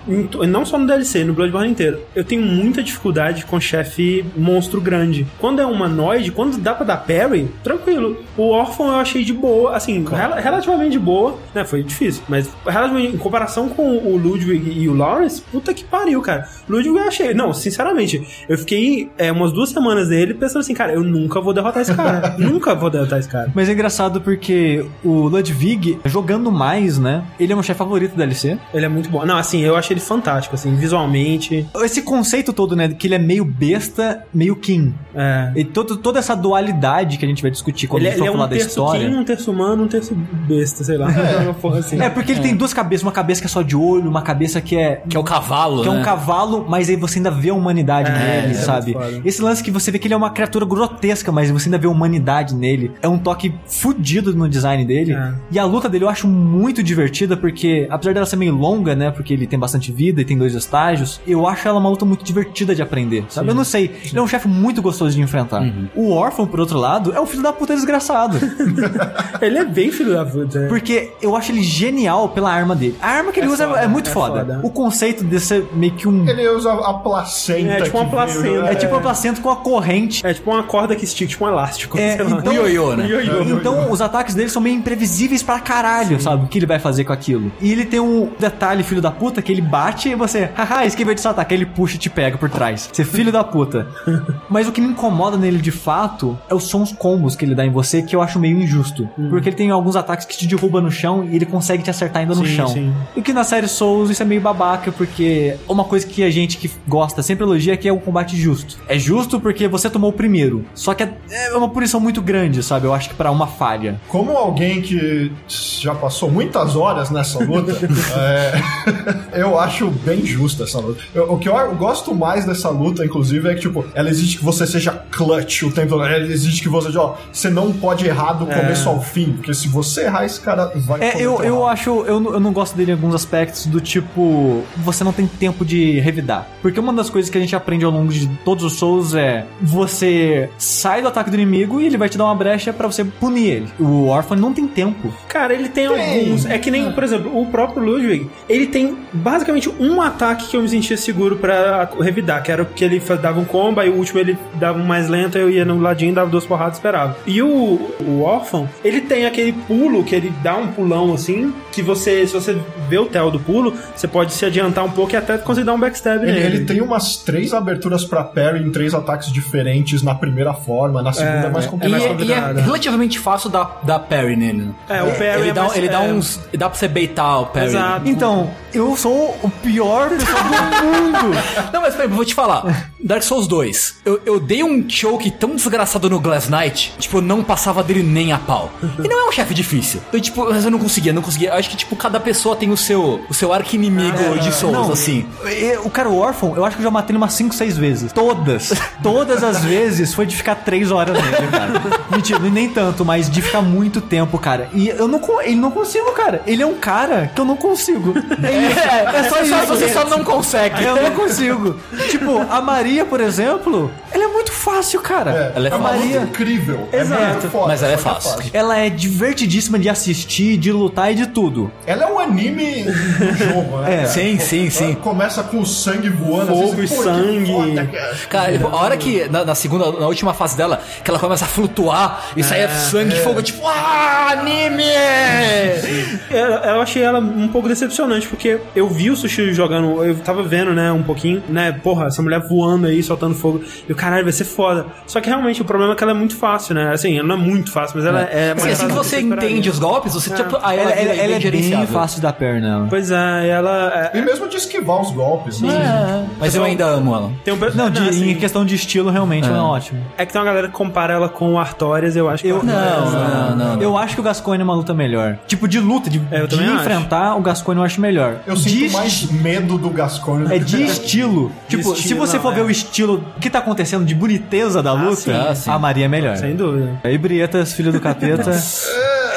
Speaker 1: não só no DLC, no Bloodborne inteiro, eu tenho muita dificuldade com chefe monstro grande. Quando é humanoide, quando dá pra dar parry, tranquilo. O Orphan eu achei de boa, assim, rela- relativamente de boa, né? Foi difícil, mas relativamente, em comparação com o Ludwig e o Lawrence, puta que pariu, cara. Ludwig eu achei, não, sinceramente, eu fiquei é, umas duas semanas nele pensando assim, cara, eu nunca vou derrotar esse cara. nunca vou derrotar esse cara.
Speaker 2: mas é engraçado porque o Ludwig, jogando mais, né? Ele é meu chefe favorito do DLC.
Speaker 1: Ele é muito bom. Não, assim, eu achei ele fantástico, assim, visualmente.
Speaker 2: Esse conceito todo, né? Que ele é meio besta, meio King.
Speaker 1: É.
Speaker 2: E todo, toda essa dualidade que a gente vai discutir quando
Speaker 1: Ele,
Speaker 2: a gente
Speaker 1: ele
Speaker 2: for
Speaker 1: é
Speaker 2: falar
Speaker 1: um
Speaker 2: da
Speaker 1: terço
Speaker 2: história.
Speaker 1: Kim, um terço humano, um terço besta, sei lá. Porra assim.
Speaker 2: É, porque ele tem duas cabeças, uma cabeça que é só de olho, uma cabeça que é.
Speaker 4: Que é o cavalo,
Speaker 2: Que é
Speaker 4: né?
Speaker 2: um cavalo, mas aí você ainda vê a humanidade
Speaker 1: É,
Speaker 2: nele,
Speaker 1: é
Speaker 2: sabe? Esse lance que você vê que ele é uma criatura grotesca, mas você ainda vê a humanidade nele. É um toque fudido no design dele.
Speaker 1: É.
Speaker 2: E a luta dele eu acho muito divertida, porque apesar dela ser meio longa, né? Porque ele tem bastante vida e tem dois estágios, eu acho ela uma luta muito divertida de aprender, sabe? Eu não sei. Ele é um chefe muito gostoso de enfrentar.
Speaker 1: Uhum.
Speaker 2: O Orphan, por outro lado, é um filho da puta desgraçado.
Speaker 1: Ele é bem filho da puta. é.
Speaker 2: Porque eu acho ele genial pela arma dele. A arma que ele
Speaker 1: É
Speaker 2: usa é-
Speaker 1: foda,
Speaker 2: é muito
Speaker 1: é
Speaker 2: foda.
Speaker 1: foda.
Speaker 2: O conceito de ser meio que um.
Speaker 3: Ele usa a placenta.
Speaker 1: É, tipo uma placenta.
Speaker 3: veio, né?
Speaker 2: É tipo uma placenta com a corrente.
Speaker 1: É tipo uma corda que estica, tipo um elástico.
Speaker 2: É, então-
Speaker 4: O ioiô, né?
Speaker 1: Ioiô.
Speaker 2: Então os ataques dele são meio imprevisíveis pra caralho, sabe? O que ele vai fazer com aquilo. E ele tem um detalhe, filho da puta, que ele bate e você, haha, esquiva de seu ataque. Aí ele puxa e te pega por trás. Você é filho da puta. Mas o que me incomoda nele de fato é os sons combos que ele dá em você, que eu acho meio injusto. Porque ele tem alguns ataques que te derruba no chão e ele consegue te acertar ainda no
Speaker 1: Sim,
Speaker 2: chão.
Speaker 1: sim.
Speaker 2: E que na série Souls isso é meio babaca, porque uma coisa que a gente que gosta sempre elogia é que é o combate justo. É justo porque você tomou o primeiro. Só que é é uma punição muito grande, sabe? Eu acho que pra uma falha.
Speaker 3: Como alguém que já passou muitas horas nessa luta, é, eu acho bem justa essa luta. Eu- o que eu gosto mais dessa luta, inclusive, é que, tipo, ela exige que você seja clutch o tempo todo. Ele exige que você, ó, você não pode errar do começo ao fim, porque se você errar, esse cara vai
Speaker 2: É, eu, eu acho, eu, não- eu não gosto dele em alguns aspectos do tipo, você não tem tempo de revidar. Porque uma das coisas que a gente aprende ao longo de todos os Souls é você sai do ataque do inimigo e ele vai te dar uma brecha pra você punir ele. O Orphan não tem tempo.
Speaker 1: Cara, ele tem, alguns. É que nem, por exemplo, o próprio Ludwig, ele tem basicamente um ataque que eu me sentia seguro pra revidar, que era porque ele dava um combo, aí o último ele dava um mais lento, eu ia no ladinho, dava duas porradas e esperava. E o, o Orphan, ele tem aquele pulo, que ele dá um pulão assim, que você, se você vê o tel do pulo, você pode se adiantar um pouco e até conseguir dar um backstab
Speaker 3: Ele,
Speaker 1: nele.
Speaker 3: ele tem umas três aberturas pra parry em três ataques diferentes na primeira forma, na segunda é, mais
Speaker 1: é.
Speaker 4: E,
Speaker 3: complicado.
Speaker 4: é, e é
Speaker 1: complicado.
Speaker 4: Relativamente fácil dar, dar parry nele. né?
Speaker 1: É, o parry
Speaker 4: ele
Speaker 1: é
Speaker 4: dá,
Speaker 1: mais-
Speaker 4: ele dá
Speaker 1: é.
Speaker 4: uns. Dá pra você baitar o parry.
Speaker 1: Exato.
Speaker 2: Então, eu sou o pior pessoa do mundo.
Speaker 4: Não, mas peraí, vou te falar. Dark Souls 2. Eu, eu dei um choke tão desgraçado no Glass Knight, tipo, eu não passava dele nem a pau. E não é um chefe difícil. Eu, tipo, mas eu não conseguia, não conseguia. Eu acho que, tipo, cada pessoa tem o seu, o seu arco inimigo de Souls,
Speaker 2: Não,
Speaker 4: assim.
Speaker 2: O cara, o Orphan, eu acho que eu já matei ele umas 5, 6 vezes. Todas. Todas as vezes foi de ficar 3 horas nele, cara. Mentira, nem tanto, mas de ficar muito tempo, cara. E eu não, ele não consigo, cara. Ele é um cara que eu não consigo. É, é só isso.
Speaker 4: Você só não consegue.
Speaker 2: Eu não consigo. Tipo, a Maria, por exemplo, ela é muito fácil, cara.
Speaker 3: É,
Speaker 4: Ela é
Speaker 3: uma
Speaker 4: fácil.
Speaker 3: luta incrível.
Speaker 1: Exato.
Speaker 3: É muito foda,
Speaker 4: Mas ela é
Speaker 3: que
Speaker 4: fácil.
Speaker 2: Ela é divertidíssima de assistir, de lutar e de tudo.
Speaker 3: Ela é um anime do jogo, né?
Speaker 2: É.
Speaker 4: Sim, sim,
Speaker 3: Ela
Speaker 4: sim.
Speaker 3: Começa com o sangue voando.
Speaker 1: Fogo
Speaker 3: assim,
Speaker 1: e sangue.
Speaker 3: foda, cara.
Speaker 4: Cara, a hora que, na, na segunda, na última fase dela, que ela começa a flutuar e sai sangue e fogo, tipo, ah, anime!
Speaker 1: Eu, eu achei ela um pouco decepcionante, porque eu vi o Sushi jogando, eu tava vendo, né, um pouquinho, né, porra, essa mulher voando aí, soltando fogo, e o caralho, vai ser foda. Só que realmente o problema é que ela é muito fácil, né, assim, ela não é muito fácil, mas ela é,
Speaker 4: Assim,
Speaker 1: mais
Speaker 4: assim que você entende os golpes, você, tipo, aí
Speaker 2: Ela,
Speaker 4: ela,
Speaker 2: ela-
Speaker 4: vira
Speaker 2: ela é bem fácil da perna.
Speaker 1: Pois é, ela... é-
Speaker 3: E mesmo de esquivar os golpes, né?
Speaker 4: Mas eu ainda amo ela.
Speaker 1: tem um,
Speaker 2: Não, de-
Speaker 1: assim,
Speaker 2: em questão de estilo, realmente, ela é ótima.
Speaker 1: é que tem uma galera que compara ela com o Artorias, eu acho que...
Speaker 2: Eu,
Speaker 1: ela-
Speaker 4: não, não, não.
Speaker 2: Eu acho que o Gascoigne é uma luta melhor. Tipo, de luta, de,
Speaker 1: É, eu
Speaker 2: de
Speaker 1: também acho.
Speaker 2: enfrentar, o Gascoigne eu acho melhor.
Speaker 3: Eu
Speaker 2: de
Speaker 3: sinto mais medo do Gascoigne.
Speaker 2: É de estilo. Tipo, se
Speaker 1: estilo,
Speaker 2: você
Speaker 1: não,
Speaker 2: for
Speaker 1: é.
Speaker 2: ver o estilo que tá acontecendo de boniteza da luta,
Speaker 1: sim,
Speaker 4: ah, sim.
Speaker 2: a Maria é melhor.
Speaker 1: Sem dúvida.
Speaker 2: A Ibrietas, filha do capeta,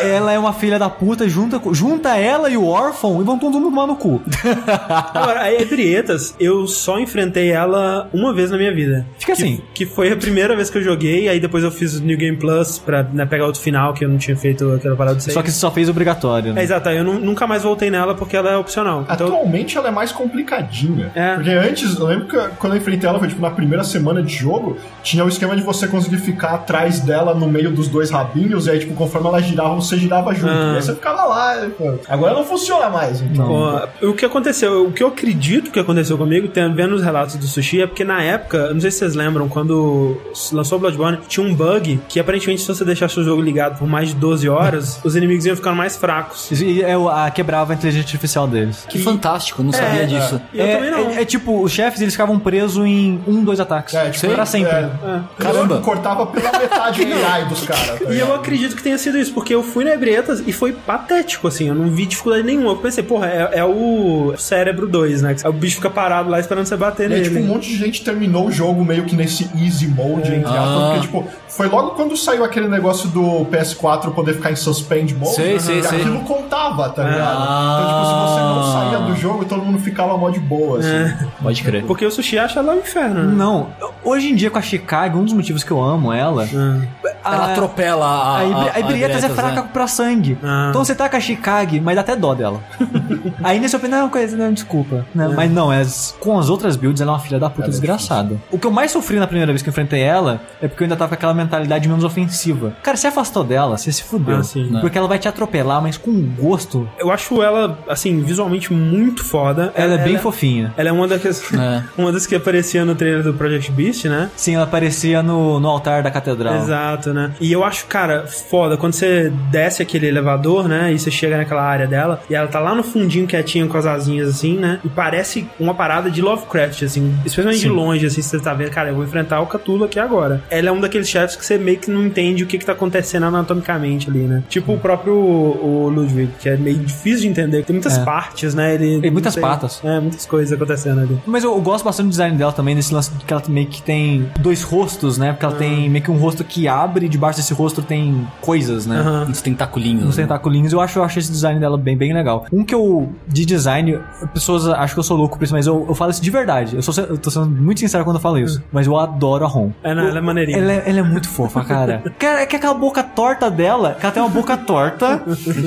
Speaker 2: ela é uma filha da puta, junta, junta ela e o órfão e vão todo mundo tomar no cu.
Speaker 1: Agora, a Ebrietas, eu só enfrentei ela uma vez na minha vida.
Speaker 2: Fica
Speaker 1: Que-
Speaker 2: assim.
Speaker 1: Que foi a primeira vez que eu joguei, aí depois eu fiz o New Game Plus pra né, pegar outro final, que eu não tinha feito aquela parada de
Speaker 2: Só que você só fez obrigatório.
Speaker 1: É,
Speaker 2: Né?
Speaker 1: exato, aí eu nu- nunca mais voltei nela porque ela é opcional. Então,
Speaker 3: Atualmente ela é mais complicadinha.
Speaker 1: É.
Speaker 3: Porque antes, eu lembro que quando eu enfrentei ela, foi tipo na primeira semana de jogo, tinha o esquema de você conseguir ficar atrás dela no meio dos dois rabinhos, e aí, tipo, conforme ela girava, você girava junto.
Speaker 1: Ah.
Speaker 3: E aí você ficava lá. e, Agora não funciona mais, então.
Speaker 1: O que aconteceu, o que eu acredito que aconteceu comigo, tem- vendo os relatos do Sushi, é porque na época, não sei se vocês lembram, quando lançou o Bloodborne, tinha um bug que aparentemente se você deixasse o jogo ligado por mais de 12 horas, os inimigos iam ficando mais fracos.
Speaker 2: E é a quebrava a inteligência artificial deles.
Speaker 4: Que fantástico, eu não sabia disso.
Speaker 1: E eu
Speaker 2: é,
Speaker 1: também não.
Speaker 2: é- é tipo, os chefes eles ficavam presos em um, dois ataques.
Speaker 3: É, tipo,
Speaker 2: pra sempre.
Speaker 3: é,
Speaker 4: Caramba.
Speaker 3: Eu cortava pela metade o AI dos caras. tá
Speaker 1: E eu acredito que tenha sido isso, porque eu fui na Ebrietas e foi patético, assim, eu não vi dificuldade nenhuma. Eu pensei, porra, é, é o cérebro 2, né? O bicho fica parado lá esperando você bater
Speaker 3: E aí,
Speaker 1: nele.
Speaker 3: tipo, um monte de gente terminou o jogo meio que nesse easy mode, entre aspas,
Speaker 4: Ah.
Speaker 3: porque, tipo, foi logo quando saiu aquele negócio do PS4 poder ficar em suspend mode,
Speaker 4: Sei,
Speaker 3: né?
Speaker 4: sei,
Speaker 3: e
Speaker 4: sei.
Speaker 3: aquilo contava, tá ligado?
Speaker 4: Ah.
Speaker 3: Então, tipo, se você não saía do jogo, todo mundo ficava mó de boa, assim.
Speaker 4: Pode crer.
Speaker 1: Porque o Sushi acha lá o inferno, né?
Speaker 2: Não, hoje em dia com a Chicago, um dos motivos que eu amo ela. a-
Speaker 4: Ela atropela a.
Speaker 2: A, Ibri- a Ibrietas é fraca
Speaker 4: né?
Speaker 2: pra sangue.
Speaker 1: Ah.
Speaker 2: Então você tá com a Chicago, mas dá até dó dela. Aí nesse pensei, não, coisa, não, desculpa. Né? Mas não, é, com as outras builds ela é uma filha da puta
Speaker 3: Ela é
Speaker 2: desgraçada. O que eu mais sofri na primeira vez que eu enfrentei ela é porque eu ainda tava com aquela mentalidade menos ofensiva. Cara, você afastou dela, você se fudeu.
Speaker 1: Ah, sim.
Speaker 2: Porque ela vai te atropelar, mas com gosto.
Speaker 1: Eu acho ela, assim, visualmente muito foda.
Speaker 2: Ela, é bem fofinha.
Speaker 1: Ela é uma das,
Speaker 4: É.
Speaker 1: uma das que aparecia no trailer do Project Beast, né?
Speaker 2: Sim, ela aparecia no, no altar da catedral.
Speaker 1: Exato. Exato, né? E eu acho, cara, foda, quando você desce aquele elevador, né, e você chega naquela área dela, e ela tá lá no fundinho quietinha com as asinhas assim, né, e parece uma parada de Lovecraft, assim, especialmente de longe, assim, você tá vendo, cara, eu vou enfrentar o Cthulhu aqui agora. Ela é um daqueles chefes que você meio que não entende o que que tá acontecendo anatomicamente ali, né? Tipo o próprio o Ludwig, que é meio difícil de entender, tem muitas
Speaker 2: É.
Speaker 1: partes, né, ele...
Speaker 2: Tem muitas
Speaker 1: não
Speaker 2: patas.
Speaker 1: É, muitas coisas acontecendo ali.
Speaker 2: Mas eu, eu gosto bastante do design dela também, nesse lance que ela meio que tem dois rostos, né? Porque ela tem meio que um rosto que abre e debaixo desse rosto tem coisas, né?
Speaker 1: Aham.
Speaker 4: Uns tentaculinhos.
Speaker 2: Uns
Speaker 4: né?
Speaker 2: tentaculinhos, eu acho, eu acho esse design dela bem, bem legal. Um que eu, de design, pessoas acham que eu sou louco por isso, mas eu, eu falo isso de verdade. Eu, sou, eu tô sendo muito sincero quando eu falo isso. Mas eu adoro a Ron.
Speaker 1: É, não, ela é maneirinha.
Speaker 2: Ela é, ela é muito fofa, cara. Cara, É que aquela boca torta dela, que ela tem uma boca torta,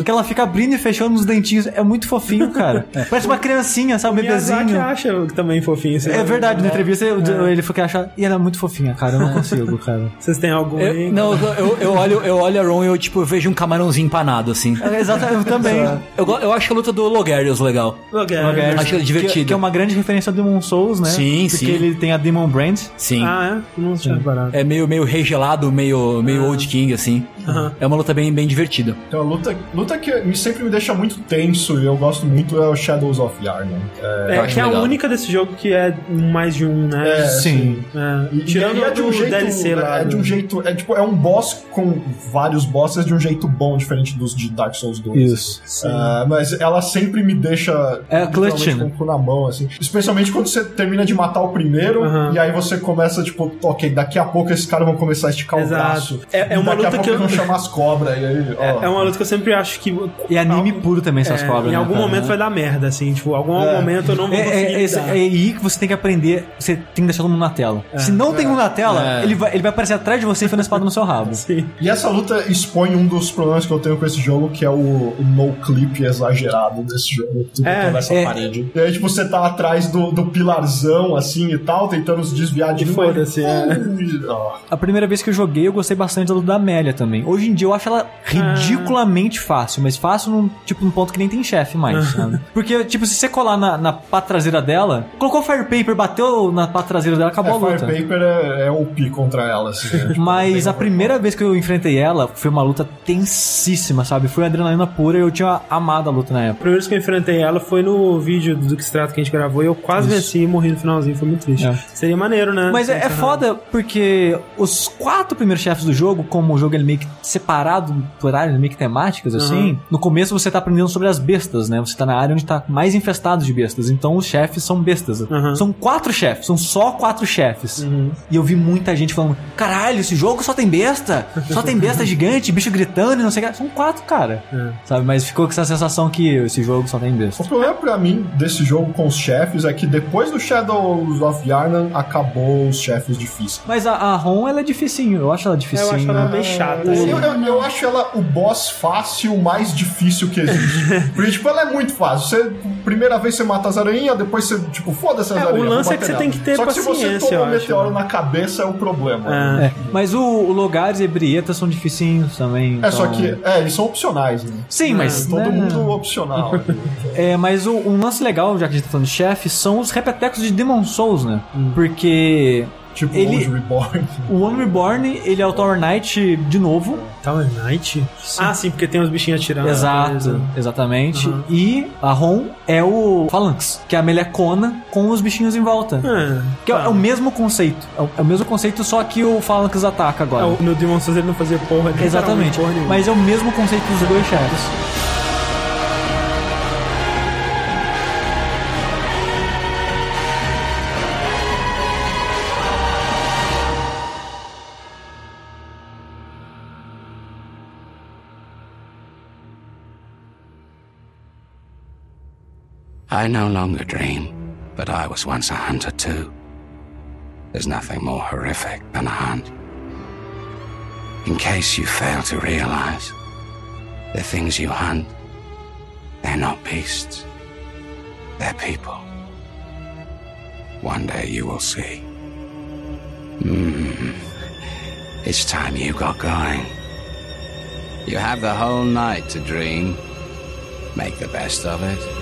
Speaker 2: que ela fica abrindo e fechando os dentinhos. É muito fofinho, cara. Parece uma criancinha, sabe? Um bebezinho.
Speaker 1: acha também fofinho.
Speaker 2: É verdade, na entrevista eu- ele foi que achar. E ela é muito fofinha, cara. Eu não consigo, cara.
Speaker 1: Vocês têm algum aí?
Speaker 4: Eu, não, eu, eu, eu olho, eu olho a Ron e eu, tipo, vejo um camarãozinho empanado, assim.
Speaker 2: É, Exato, eu também.
Speaker 4: Eu, eu acho a luta do Logarius legal.
Speaker 1: Logan.
Speaker 4: Acho ele divertido.
Speaker 2: Que, que é uma grande referência ao Demon Souls, né?
Speaker 4: Sim,
Speaker 2: Porque
Speaker 4: sim.
Speaker 2: ele tem a Demon Brand.
Speaker 4: Sim.
Speaker 1: Ah, é? Não tinha reparado.
Speaker 4: É meio, meio rei gelado, meio, meio Old King, assim. É uma luta bem, bem divertida.
Speaker 3: Então, a luta, luta que me- sempre me deixa muito tenso e eu gosto muito é o Shadows of Yarnan. É,
Speaker 1: É, que é a única desse jogo que é um mais de um, né?
Speaker 3: É,
Speaker 2: Sim.
Speaker 1: É.
Speaker 3: E,
Speaker 1: Tirando
Speaker 3: e é de um
Speaker 1: do
Speaker 3: jeito,
Speaker 1: DLC lá.
Speaker 3: é de um
Speaker 1: do-
Speaker 3: jeito, é tipo, é um boss com vários bosses de um jeito bom, diferente dos de Dark Souls 2.
Speaker 2: Isso.
Speaker 3: Ah, mas ela sempre me deixa
Speaker 2: É a clutch, né?
Speaker 3: com o cu na mão, assim. Especialmente quando você termina de matar o primeiro e aí você começa, tipo, ok, daqui a pouco esses caras vão começar a esticar
Speaker 1: Exato.
Speaker 3: o braço.
Speaker 1: É- é uma
Speaker 3: daqui
Speaker 1: luta
Speaker 3: a pouco
Speaker 1: que eu-
Speaker 3: vão chamar as cobras e aí, ó.
Speaker 1: É uma luta que eu sempre acho que.
Speaker 2: E anime puro também, essas
Speaker 1: É,
Speaker 2: cobras.
Speaker 1: Em
Speaker 2: né,
Speaker 1: algum
Speaker 2: cara?
Speaker 1: momento vai dar merda, assim. Tipo, algum
Speaker 3: É.
Speaker 1: momento eu não vou
Speaker 2: É,
Speaker 1: conseguir.
Speaker 2: é, esse-
Speaker 1: lidar.
Speaker 2: é aí que você tem que aprender. Você tem que deixar todo mundo na tela. Se não tem um na tela,
Speaker 4: É.
Speaker 2: ele, vai, ele vai aparecer atrás de você e enfiando a espada no seu rabo.
Speaker 1: Sim.
Speaker 3: E essa luta expõe um dos problemas que eu tenho com esse jogo, que é o, o no-clip exagerado desse jogo. Tudo
Speaker 1: É,
Speaker 3: atravessa
Speaker 2: é.
Speaker 3: a parede. E aí, tipo, você tá atrás do, do pilarzão, assim, e tal, tentando se desviar de uma-
Speaker 1: foda-se, é.
Speaker 2: A primeira vez que eu joguei, eu gostei bastante da luta da Amélia também. Hoje em dia eu acho ela ridiculamente fácil, mas fácil num, tipo, num ponto que nem tem chefe mais? Porque, tipo, se você colar na, na pata traseira dela, colocou o Fire Paper, bateu na pata traseira dela, acabou
Speaker 3: É,
Speaker 2: a luta.
Speaker 3: Fire Paper é, é OP contra ela, assim. né? Tipo,
Speaker 2: Mas a primeira vez que eu enfrentei ela foi uma luta tensíssima, sabe? Foi adrenalina pura e eu tinha amado a luta na
Speaker 1: A
Speaker 2: época.
Speaker 1: primeira vez que eu enfrentei ela foi no vídeo do Extrato que a gente gravou e eu quase venci e morri no finalzinho, foi muito triste.
Speaker 2: É.
Speaker 1: Seria maneiro, né?
Speaker 2: Mas é, é foda porque os quatro primeiros chefes do jogo, como o jogo é meio que separado por áreas meio que temáticas, assim, no começo você tá aprendendo sobre as bestas, né? Você tá na área onde tá mais infestado de bestas. Então os chefes são bestas.
Speaker 1: Uhum.
Speaker 2: São quatro chefes, são só quatro chefes. E eu vi muita gente falando: caralho, esse jogo só tem besta, só tem besta gigante, bicho gritando e não sei o que. São quatro, cara. Sabe? Mas ficou com essa sensação que esse jogo só tem besta.
Speaker 3: O problema pra mim desse jogo com os chefes é que depois do Shadows of Yarnan acabou os chefes difíceis.
Speaker 2: Mas a, a Ron, ela é dificinho. Eu acho ela dificinho.
Speaker 1: Eu acho ela meio chata.
Speaker 3: Eu,
Speaker 1: assim.
Speaker 3: eu, eu acho ela o boss fácil mais difícil que existe. Porque, tipo, ela é muito fácil. Você, primeira vez você mata as aranhas, depois você, tipo, foda-se as
Speaker 1: É, o
Speaker 3: aranhas.
Speaker 1: lance
Speaker 3: vou
Speaker 1: é que você tem que ter
Speaker 3: Só que se você
Speaker 1: paciência,
Speaker 3: toma um
Speaker 1: acho.
Speaker 3: meteoro na cabeça, é o problema.
Speaker 1: É.
Speaker 2: É, mas o, o Logares e a Brieta são dificinhos também.
Speaker 3: É, só
Speaker 2: então-
Speaker 3: que, é, eles são opcionais, né?
Speaker 2: Sim, mas.
Speaker 3: Todo
Speaker 2: né?
Speaker 3: mundo opcional.
Speaker 2: É, mas o, um lance legal, já que a gente tá falando de chefe, são os repetecos de Demon Souls, né? Porque.
Speaker 3: Tipo,
Speaker 2: Ele-
Speaker 3: Ele... Reborn.
Speaker 2: O One Reborn, ele é o Tower Knight de novo.
Speaker 1: Tower Knight? Ah, sim, porque tem os bichinhos atirando.
Speaker 2: Exato, exatamente.
Speaker 1: Uhum.
Speaker 2: E a Ron é o Phalanx, que é a melecona com os bichinhos em volta.
Speaker 1: É,
Speaker 2: Que é,
Speaker 1: tá.
Speaker 2: é o mesmo conceito. É o, é o mesmo conceito, só que o Phalanx ataca agora.
Speaker 1: É, o- No Demon Souls ele não fazia porra
Speaker 2: Exatamente.
Speaker 1: porra.
Speaker 2: Mas é o mesmo conceito dos dois chefes.
Speaker 6: I no longer dream, but I was once a hunter too. There's nothing more horrific than a hunt. In case you fail to realize, the things you hunt, they're not beasts. They're people. One day you will see. Hmm. It's time you got going. You have the whole night to dream. Make the best of it.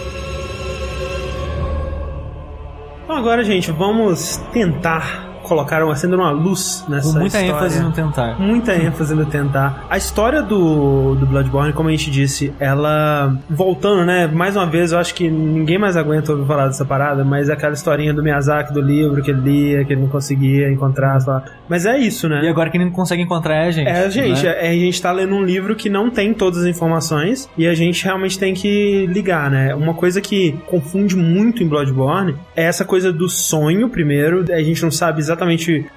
Speaker 1: Então agora, gente, vamos tentar colocaram acendendo uma luz nessa
Speaker 2: Com muita
Speaker 1: história.
Speaker 2: ênfase no tentar.
Speaker 1: Muita ênfase no tentar. A história do, do Bloodborne, como a gente disse, ela. Voltando, né? Mais uma vez, eu acho que ninguém mais aguenta ouvir falar dessa parada, mas é aquela historinha do Miyazaki, do livro que ele lia, que ele não conseguia encontrar. Só. Mas é isso, né?
Speaker 2: E agora quem não consegue encontrar é a gente.
Speaker 1: É, gente,
Speaker 2: né?
Speaker 1: é, a gente tá lendo um livro que não tem todas as informações e a gente realmente tem que ligar, né? Uma coisa que confunde muito em Bloodborne é essa coisa do sonho, primeiro. A gente não sabe exatamente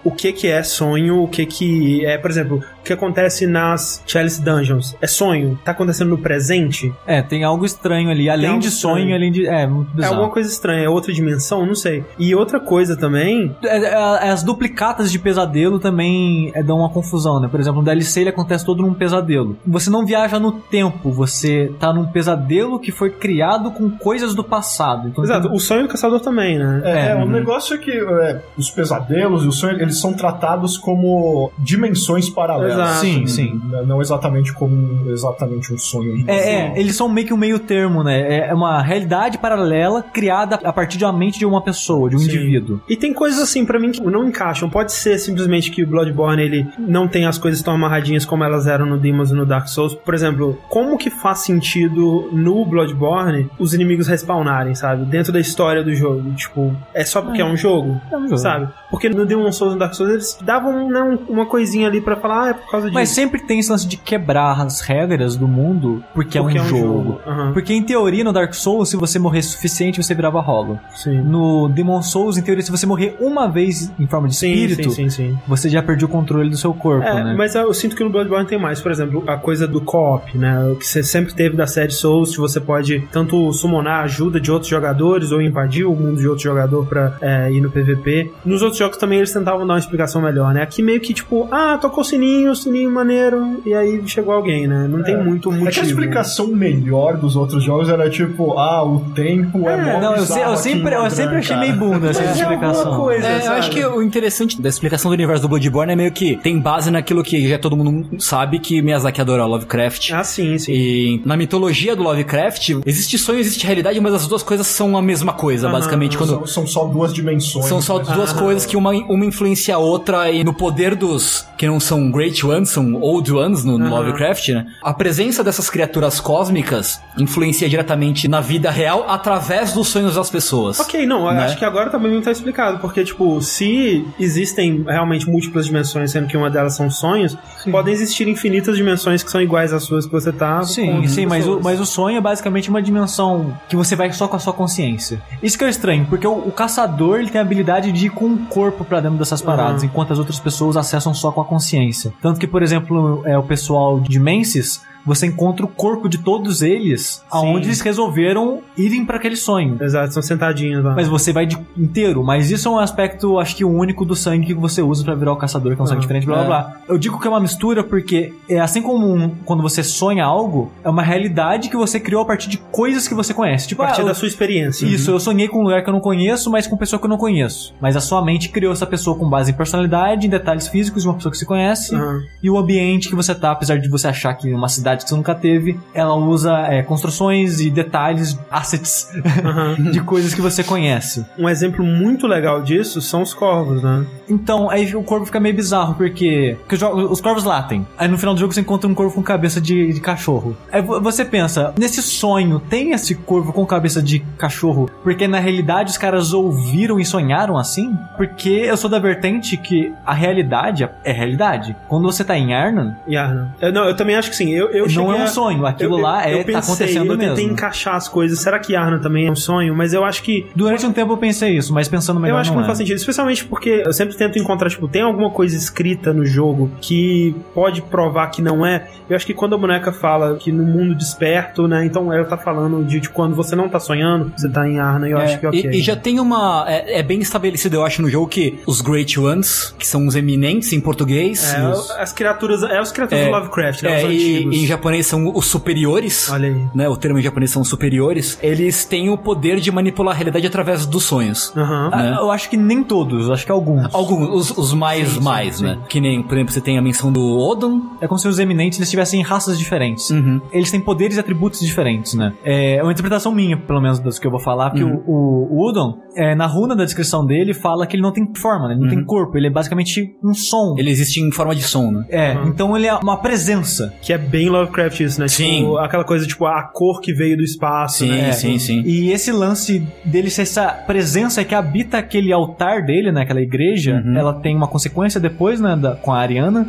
Speaker 1: o que que é sonho, o que que é, por exemplo, o que acontece nas Chalice Dungeons. É sonho? Tá acontecendo no presente?
Speaker 2: É, tem algo estranho ali. Além de
Speaker 1: estranho.
Speaker 2: sonho, além de. É, muito
Speaker 1: É alguma coisa estranha, é outra dimensão? Não sei. E outra coisa também,
Speaker 2: É, é, As duplicatas de pesadelo também é, dão uma confusão, né? Por exemplo, no DLC ele acontece todo num pesadelo. Você não viaja no tempo, você tá num pesadelo que foi criado com coisas do passado. Então,
Speaker 1: exato,
Speaker 2: tem-
Speaker 1: o sonho do caçador também, né?
Speaker 3: É,
Speaker 2: É,
Speaker 3: o
Speaker 2: uhum.
Speaker 3: negócio é que é, os pesadelos e o sonho, eles são tratados como dimensões paralelas.
Speaker 1: Exato.
Speaker 2: Sim, sim.
Speaker 3: Não- exatamente como exatamente um sonho.
Speaker 2: É, é, eles são meio que um meio termo, né? É uma realidade paralela criada a partir de uma mente de uma pessoa, de um
Speaker 1: Sim.
Speaker 2: indivíduo.
Speaker 1: E tem coisas assim pra mim que não encaixam. Pode ser simplesmente que o Bloodborne ele não tem as coisas tão amarradinhas como elas eram no Demons e no Dark Souls. Por exemplo, como que faz sentido no Bloodborne os inimigos respawnarem, sabe? Dentro da história do jogo. Tipo, é só porque é, um jogo,
Speaker 2: É um jogo.
Speaker 1: sabe? Porque no Demon Souls e no Dark Souls eles davam né, um- uma coisinha ali pra falar, ah, é por causa disso.
Speaker 2: Mas sempre tem esse lance de quebrar as regras do mundo porque,
Speaker 1: Porque
Speaker 2: é um jogo.
Speaker 1: Aham,
Speaker 2: Porque em teoria no Dark Souls, se você morrer suficiente, você virava rolo.
Speaker 1: Sim.
Speaker 2: No Demon Souls, em teoria, se você morrer uma vez em forma de
Speaker 1: Sim,
Speaker 2: espírito,
Speaker 1: sim, sim,
Speaker 2: você já perdeu o controle do seu corpo,
Speaker 1: É,
Speaker 2: né?
Speaker 1: mas eu sinto que no Bloodborne tem mais, por exemplo, a coisa do co-op, né? O que você sempre teve da série Souls, que você pode tanto summonar a ajuda de outros jogadores ou invadir o mundo de outro jogador pra é, ir no PVP. Nos outros jogos também eles tentavam dar uma explicação melhor, né? Aqui meio que tipo, ah, tocou o sininho, sininho maneiro, e aí chegou alguém, né? Não tem muito
Speaker 3: É que a
Speaker 1: motivo.
Speaker 3: explicação melhor dos outros jogos era tipo, ah, o tempo é,
Speaker 1: É,
Speaker 2: Não, eu, se- eu sempre, eu sempre achei meio bunda essa
Speaker 1: É,
Speaker 2: explicação.
Speaker 1: coisa.
Speaker 4: É, eu acho que o interessante da explicação do universo do Bloodborne é meio que tem base naquilo que já todo mundo sabe que Miyazaki adora Lovecraft.
Speaker 1: Ah, sim, sim.
Speaker 4: E na mitologia do Lovecraft, existe sonho, existe realidade, mas as duas coisas são a mesma coisa,
Speaker 1: Aham,
Speaker 4: basicamente. Quando
Speaker 3: São, são só duas dimensões.
Speaker 4: são só
Speaker 3: mas-
Speaker 4: duas coisas que uma, uma influencia a outra e no poder dos que não são Great Ones, são Old Ones no, no
Speaker 1: Aham.
Speaker 4: Lovecraft, né? A presença dessas criaturas cósmicas influencia diretamente na vida real através dos sonhos das pessoas.
Speaker 1: Ok, não,
Speaker 4: Né?
Speaker 1: acho que agora também tá explicado, porque, tipo, se existem realmente múltiplas dimensões, sendo que uma delas são sonhos, podem existir infinitas dimensões que são iguais às suas que você tá.
Speaker 2: Sim, sim, mas o, mas o sonho é basicamente uma dimensão que você vai só com a sua consciência. Isso que é estranho, porque o, o caçador ele tem a habilidade de ir com o corpo pra dentro dessas paradas,
Speaker 1: Uhum.
Speaker 2: enquanto as outras pessoas acessam só com a consciência. Tanto que, por exemplo, é o pessoal de Mensis, você encontra o corpo de todos eles, aonde eles resolveram irem pra aquele sonho.
Speaker 1: Exato, são sentadinhos lá.
Speaker 2: Mas você vai de inteiro. Mas isso é um aspecto, acho que o único do sangue que você usa pra virar o caçador, que é um sangue
Speaker 1: Ah,
Speaker 2: diferente, blá blá
Speaker 4: é.
Speaker 2: blá. Eu digo que é uma mistura porque é assim como um- quando você sonha algo, é uma realidade que você criou a partir de coisas que você conhece. Tipo,
Speaker 1: a partir
Speaker 2: ah,
Speaker 1: da
Speaker 2: eu-
Speaker 1: sua experiência.
Speaker 2: isso, eu sonhei com um lugar que eu não conheço, mas com pessoa que eu não conheço. Mas a sua mente criou essa pessoa com base em personalidade, em detalhes físicos de uma pessoa que você conhece,
Speaker 1: Aham.
Speaker 2: e o ambiente que você tá, apesar de você achar que é uma cidade que você nunca teve, ela usa é, construções e detalhes, assets
Speaker 1: Aham.
Speaker 2: de coisas que você conhece.
Speaker 1: Um exemplo muito legal disso são os corvos, né?
Speaker 2: Então, aí o corvo fica meio bizarro, porque, porque os corvos latem. Aí no final do jogo você encontra um corvo com cabeça de, de cachorro. Aí vo- você pensa, nesse sonho tem esse corvo com cabeça de cachorro? Porque na realidade os caras ouviram e sonharam assim? Porque eu sou da vertente que a realidade é realidade. Quando você tá em Arnon,
Speaker 1: Yarna. Eu, não, eu também acho que sim. Eu, eu
Speaker 2: não
Speaker 1: cheguei
Speaker 2: é um
Speaker 1: a-
Speaker 2: sonho. Aquilo
Speaker 1: eu- eu-
Speaker 2: lá é,
Speaker 1: eu
Speaker 2: tá
Speaker 1: pensei,
Speaker 2: acontecendo
Speaker 1: eu tentei
Speaker 2: mesmo.
Speaker 1: encaixar as coisas. Será que Yarna também é um sonho? Mas eu acho que
Speaker 2: Durante um tempo eu pensei isso, mas pensando melhor
Speaker 1: eu acho que
Speaker 2: não
Speaker 1: não
Speaker 2: é.
Speaker 1: faz sentido, especialmente porque eu sempre tento encontrar, tipo, tem alguma coisa escrita no jogo que pode provar que não é. Eu acho que quando a boneca fala que no mundo desperto, né, então ela tá falando de, de quando você não tá sonhando, você tá em Arna, eu
Speaker 4: É,
Speaker 1: acho que é ok.
Speaker 4: e, e já tem uma. É, é bem estabelecido, eu acho, no jogo que os Great Ones, que são os eminentes em português.
Speaker 1: É,
Speaker 4: os-
Speaker 1: as criaturas, é os criaturas
Speaker 4: É,
Speaker 1: do Lovecraft, né,
Speaker 4: É,
Speaker 1: os
Speaker 4: e,
Speaker 1: antigos.
Speaker 4: e japonês são os superiores.
Speaker 1: Olha aí.
Speaker 4: Né, o termo em japonês são os superiores. Eles têm o poder de manipular a realidade através dos sonhos.
Speaker 2: Ah,
Speaker 4: né?
Speaker 2: Eu acho que nem todos, acho que alguns.
Speaker 4: Alguns, os, os mais, mais, né? Que nem, por exemplo, você tem a menção do Odon.
Speaker 2: É como se os eminentes eles tivessem raças diferentes. Eles têm poderes e atributos diferentes, né? É uma interpretação minha, pelo menos, das que eu vou falar, que o, o, o Udon, é, na runa da descrição dele, fala que ele não tem forma, né? ele não tem corpo, ele é basicamente um som.
Speaker 4: Ele existe em forma de som, né?
Speaker 2: É, então ele é uma presença.
Speaker 1: Que é bem Lovecraft isso, né?
Speaker 4: Sim.
Speaker 1: Tipo, aquela coisa, tipo, a cor que veio do espaço,
Speaker 4: Sim,
Speaker 1: né?
Speaker 4: sim, sim.
Speaker 2: E esse lance dele ser essa presença que habita aquele altar dele, né? Aquela igreja, ela tem uma consequência depois, né? da- com a Ariana.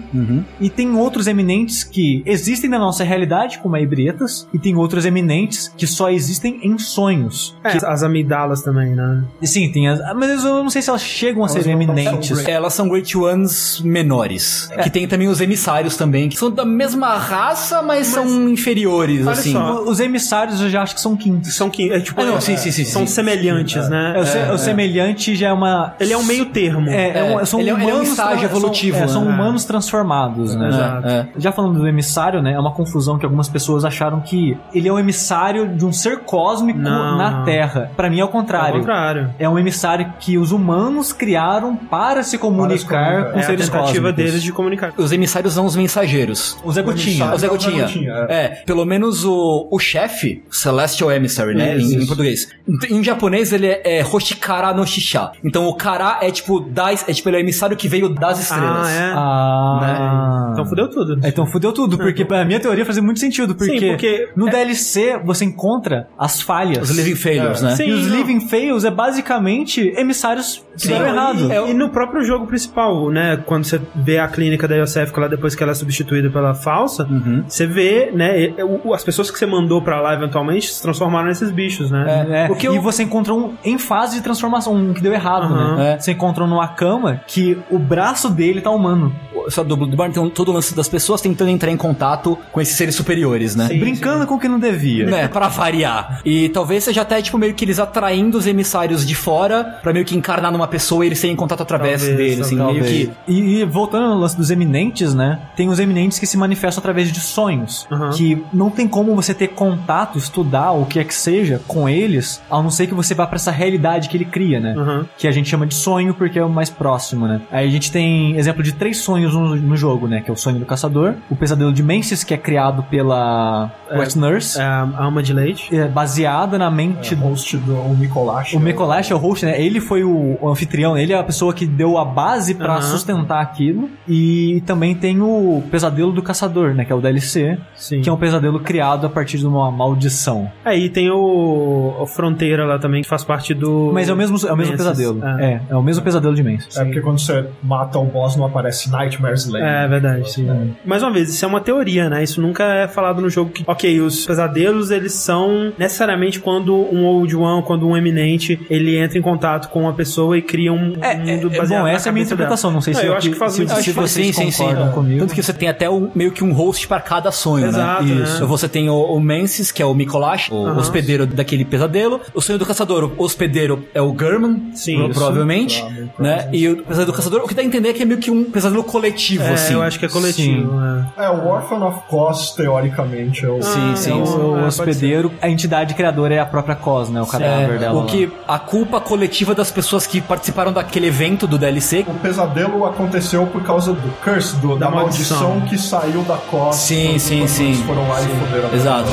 Speaker 2: E tem outros eminentes que existem na nossa realidade, como a Ebrietas, e tem outros eminentes que só existem em sonhos.
Speaker 1: É, as amidalas também, né?
Speaker 2: Sim, tem as. Mas eu não sei se elas chegam a ser eminentes.
Speaker 4: Elas são Great Ones menores. Que tem também os emissários também, que são da mesma raça, mas, são inferiores,
Speaker 1: olha
Speaker 4: assim.
Speaker 1: só.
Speaker 2: Os emissários eu já acho que são quintos.
Speaker 1: São que, é, tipo,
Speaker 4: Ah, não,
Speaker 1: é,
Speaker 4: sim, sim, sim,
Speaker 1: são
Speaker 4: sim.
Speaker 1: semelhantes, né?
Speaker 2: É, o, se- o semelhante já é uma.
Speaker 1: Ele é um meio termo.
Speaker 2: É, é um- são
Speaker 4: ele é- ele é um
Speaker 2: humanos
Speaker 4: estágio evolutivo,
Speaker 2: São, é, são
Speaker 4: né?
Speaker 2: humanos transformados, né?
Speaker 1: Exato.
Speaker 4: É.
Speaker 2: Já falando do emissário, né? É uma confusão que algumas pessoas acharam que ele é um emissário de um ser cósmico
Speaker 1: Não.
Speaker 2: na Terra. Pra mim é o
Speaker 1: Ao
Speaker 2: contrário.
Speaker 1: contrário.
Speaker 2: É um emissário que os humanos criaram para se comunicar
Speaker 3: comunicar.
Speaker 2: com
Speaker 1: É a
Speaker 2: seres
Speaker 1: tentativa
Speaker 2: cósmicos.
Speaker 1: deles de comunicar.
Speaker 4: Os emissários são os mensageiros.
Speaker 2: O Zé Gotinha.
Speaker 4: O Zé
Speaker 3: É
Speaker 4: É, pelo menos o, o chefe, Celestial Emissary, né?
Speaker 1: Isso,
Speaker 4: em, em
Speaker 1: isso.
Speaker 4: português. Em, em japonês ele é, é Hoshikara no Shisha. Então o Kara é tipo das, é tipo ele é o emissário que veio das estrelas.
Speaker 1: Ah, é?
Speaker 2: Ah.
Speaker 1: Então fudeu tudo.
Speaker 2: É, Então fudeu tudo, porque pra minha teoria fazia muito sentido, porque,
Speaker 1: Sim, porque-
Speaker 2: no DLC você encontra as falhas.
Speaker 4: Os Living Failures, né?
Speaker 1: Sim.
Speaker 2: E os
Speaker 1: não.
Speaker 2: Living Fails é basicamente emissários que deram errado.
Speaker 1: E, e no próprio jogo principal, né? Quando você vê a clínica da Yosef lá depois que ela é substituída pela falsa, você vê, né? o- As pessoas que você mandou pra lá eventualmente se transformaram nesses bichos, né?
Speaker 2: É,
Speaker 4: O que
Speaker 2: e
Speaker 4: eu-
Speaker 2: você encontra um em fase de transformação, um que deu errado,
Speaker 1: Aham.
Speaker 2: né?
Speaker 4: É.
Speaker 2: Você encontra no Akama que o braço dele tá humano.
Speaker 4: Só do Bloodborne tem todo o lance das pessoas tentando entrar em contato com esses seres superiores, né?
Speaker 1: Sim.
Speaker 2: brincando com o que não devia.
Speaker 4: Né, pra variar. E talvez seja até, tipo, meio que eles atraindo os emissários de fora pra meio que encarnar numa pessoa e eles terem contato através
Speaker 1: Talvez,
Speaker 4: dele, assim, meio
Speaker 2: Talvez.
Speaker 4: que...
Speaker 2: E, e voltando ao lance dos eminentes, né? Tem os eminentes que se manifestam através de sonhos.
Speaker 1: Uhum.
Speaker 2: Que não tem como você ter contato, estudar, o que é que seja, com eles, a não ser que você vá pra essa realidade que ele cria, né?
Speaker 1: Uhum.
Speaker 2: Que a gente chama de sonho porque é o mais próximo, né? Aí a gente tem exemplo de três sonhos no, no jogo, né? Que é o sonho do caçador, o pesadelo de Menses, que é criado pela Wet Nurse,
Speaker 1: É a alma de leite.
Speaker 2: é baseada na mente do
Speaker 3: host do o Mikolash.
Speaker 2: o Mikolash é o host, né? Ele foi o, o anfitrião, ele é a pessoa que deu a base pra
Speaker 1: Aham.
Speaker 2: sustentar aquilo. E também tem o Pesadelo do Caçador, né? Que é o DLC,
Speaker 1: Sim.
Speaker 2: que é um pesadelo criado a partir de uma maldição.
Speaker 1: Aí tem o, o Fronteira lá também, que faz parte do.
Speaker 2: Mas é o mesmo, é o mesmo pesadelo.
Speaker 1: É.
Speaker 2: É, é o mesmo pesadelo de Menses.
Speaker 3: É porque quando você mata o boss não aparece Nightmare's Lane.
Speaker 1: É verdade, sim. Mais uma vez, isso é uma teoria, né? Isso nunca é falado no jogo que, ok, os pesadelos, eles são necessariamente quando um Old One, quando um eminente, ele entra em contato com uma pessoa e cria um,
Speaker 2: É,
Speaker 1: um mundo
Speaker 2: é,
Speaker 1: baseado
Speaker 2: bom,
Speaker 1: na
Speaker 2: essa é a minha interpretação.
Speaker 1: dela.
Speaker 2: Não sei se,
Speaker 1: eu
Speaker 2: eu
Speaker 1: acho que faz
Speaker 2: se,
Speaker 1: muito
Speaker 2: se
Speaker 1: sentido.
Speaker 2: vocês
Speaker 4: sim, sim, sim.
Speaker 2: concordam comigo.
Speaker 4: Tanto que você tem até um, meio que um host pra cada sonho,
Speaker 1: Exato,
Speaker 4: né?
Speaker 1: né?
Speaker 4: Isso. Você tem o, o Menses, que é o Mikolash, o
Speaker 1: Aham.
Speaker 4: hospedeiro daquele pesadelo. O sonho do caçador, o hospedeiro é o German,
Speaker 1: Sim, isso.
Speaker 4: provavelmente. Né? E o pesadelo do caçador, o que dá a entender é que é meio que um pesadelo coletivo,
Speaker 1: É,
Speaker 4: assim.
Speaker 1: eu acho que é coletivo. é.
Speaker 3: É, o Orphan of Cos, teoricamente, é o...
Speaker 4: Sim,
Speaker 1: Ah,
Speaker 4: sim.
Speaker 2: É, o, o
Speaker 1: É,
Speaker 2: hospedeiro, a entidade criadora é a própria Cos, né? O cadáver
Speaker 4: É,
Speaker 2: dela.
Speaker 4: o
Speaker 2: lá.
Speaker 4: que a culpa coletiva das pessoas que participaram daquele evento do DLC.
Speaker 3: O pesadelo aconteceu por causa do curse, do- da,
Speaker 1: Da maldição.
Speaker 3: maldição. que saiu da Cos.
Speaker 4: Sim,
Speaker 3: quando-
Speaker 4: sim,
Speaker 3: quando
Speaker 4: sim.
Speaker 3: Eles foram lá e fuderam.
Speaker 4: Exato.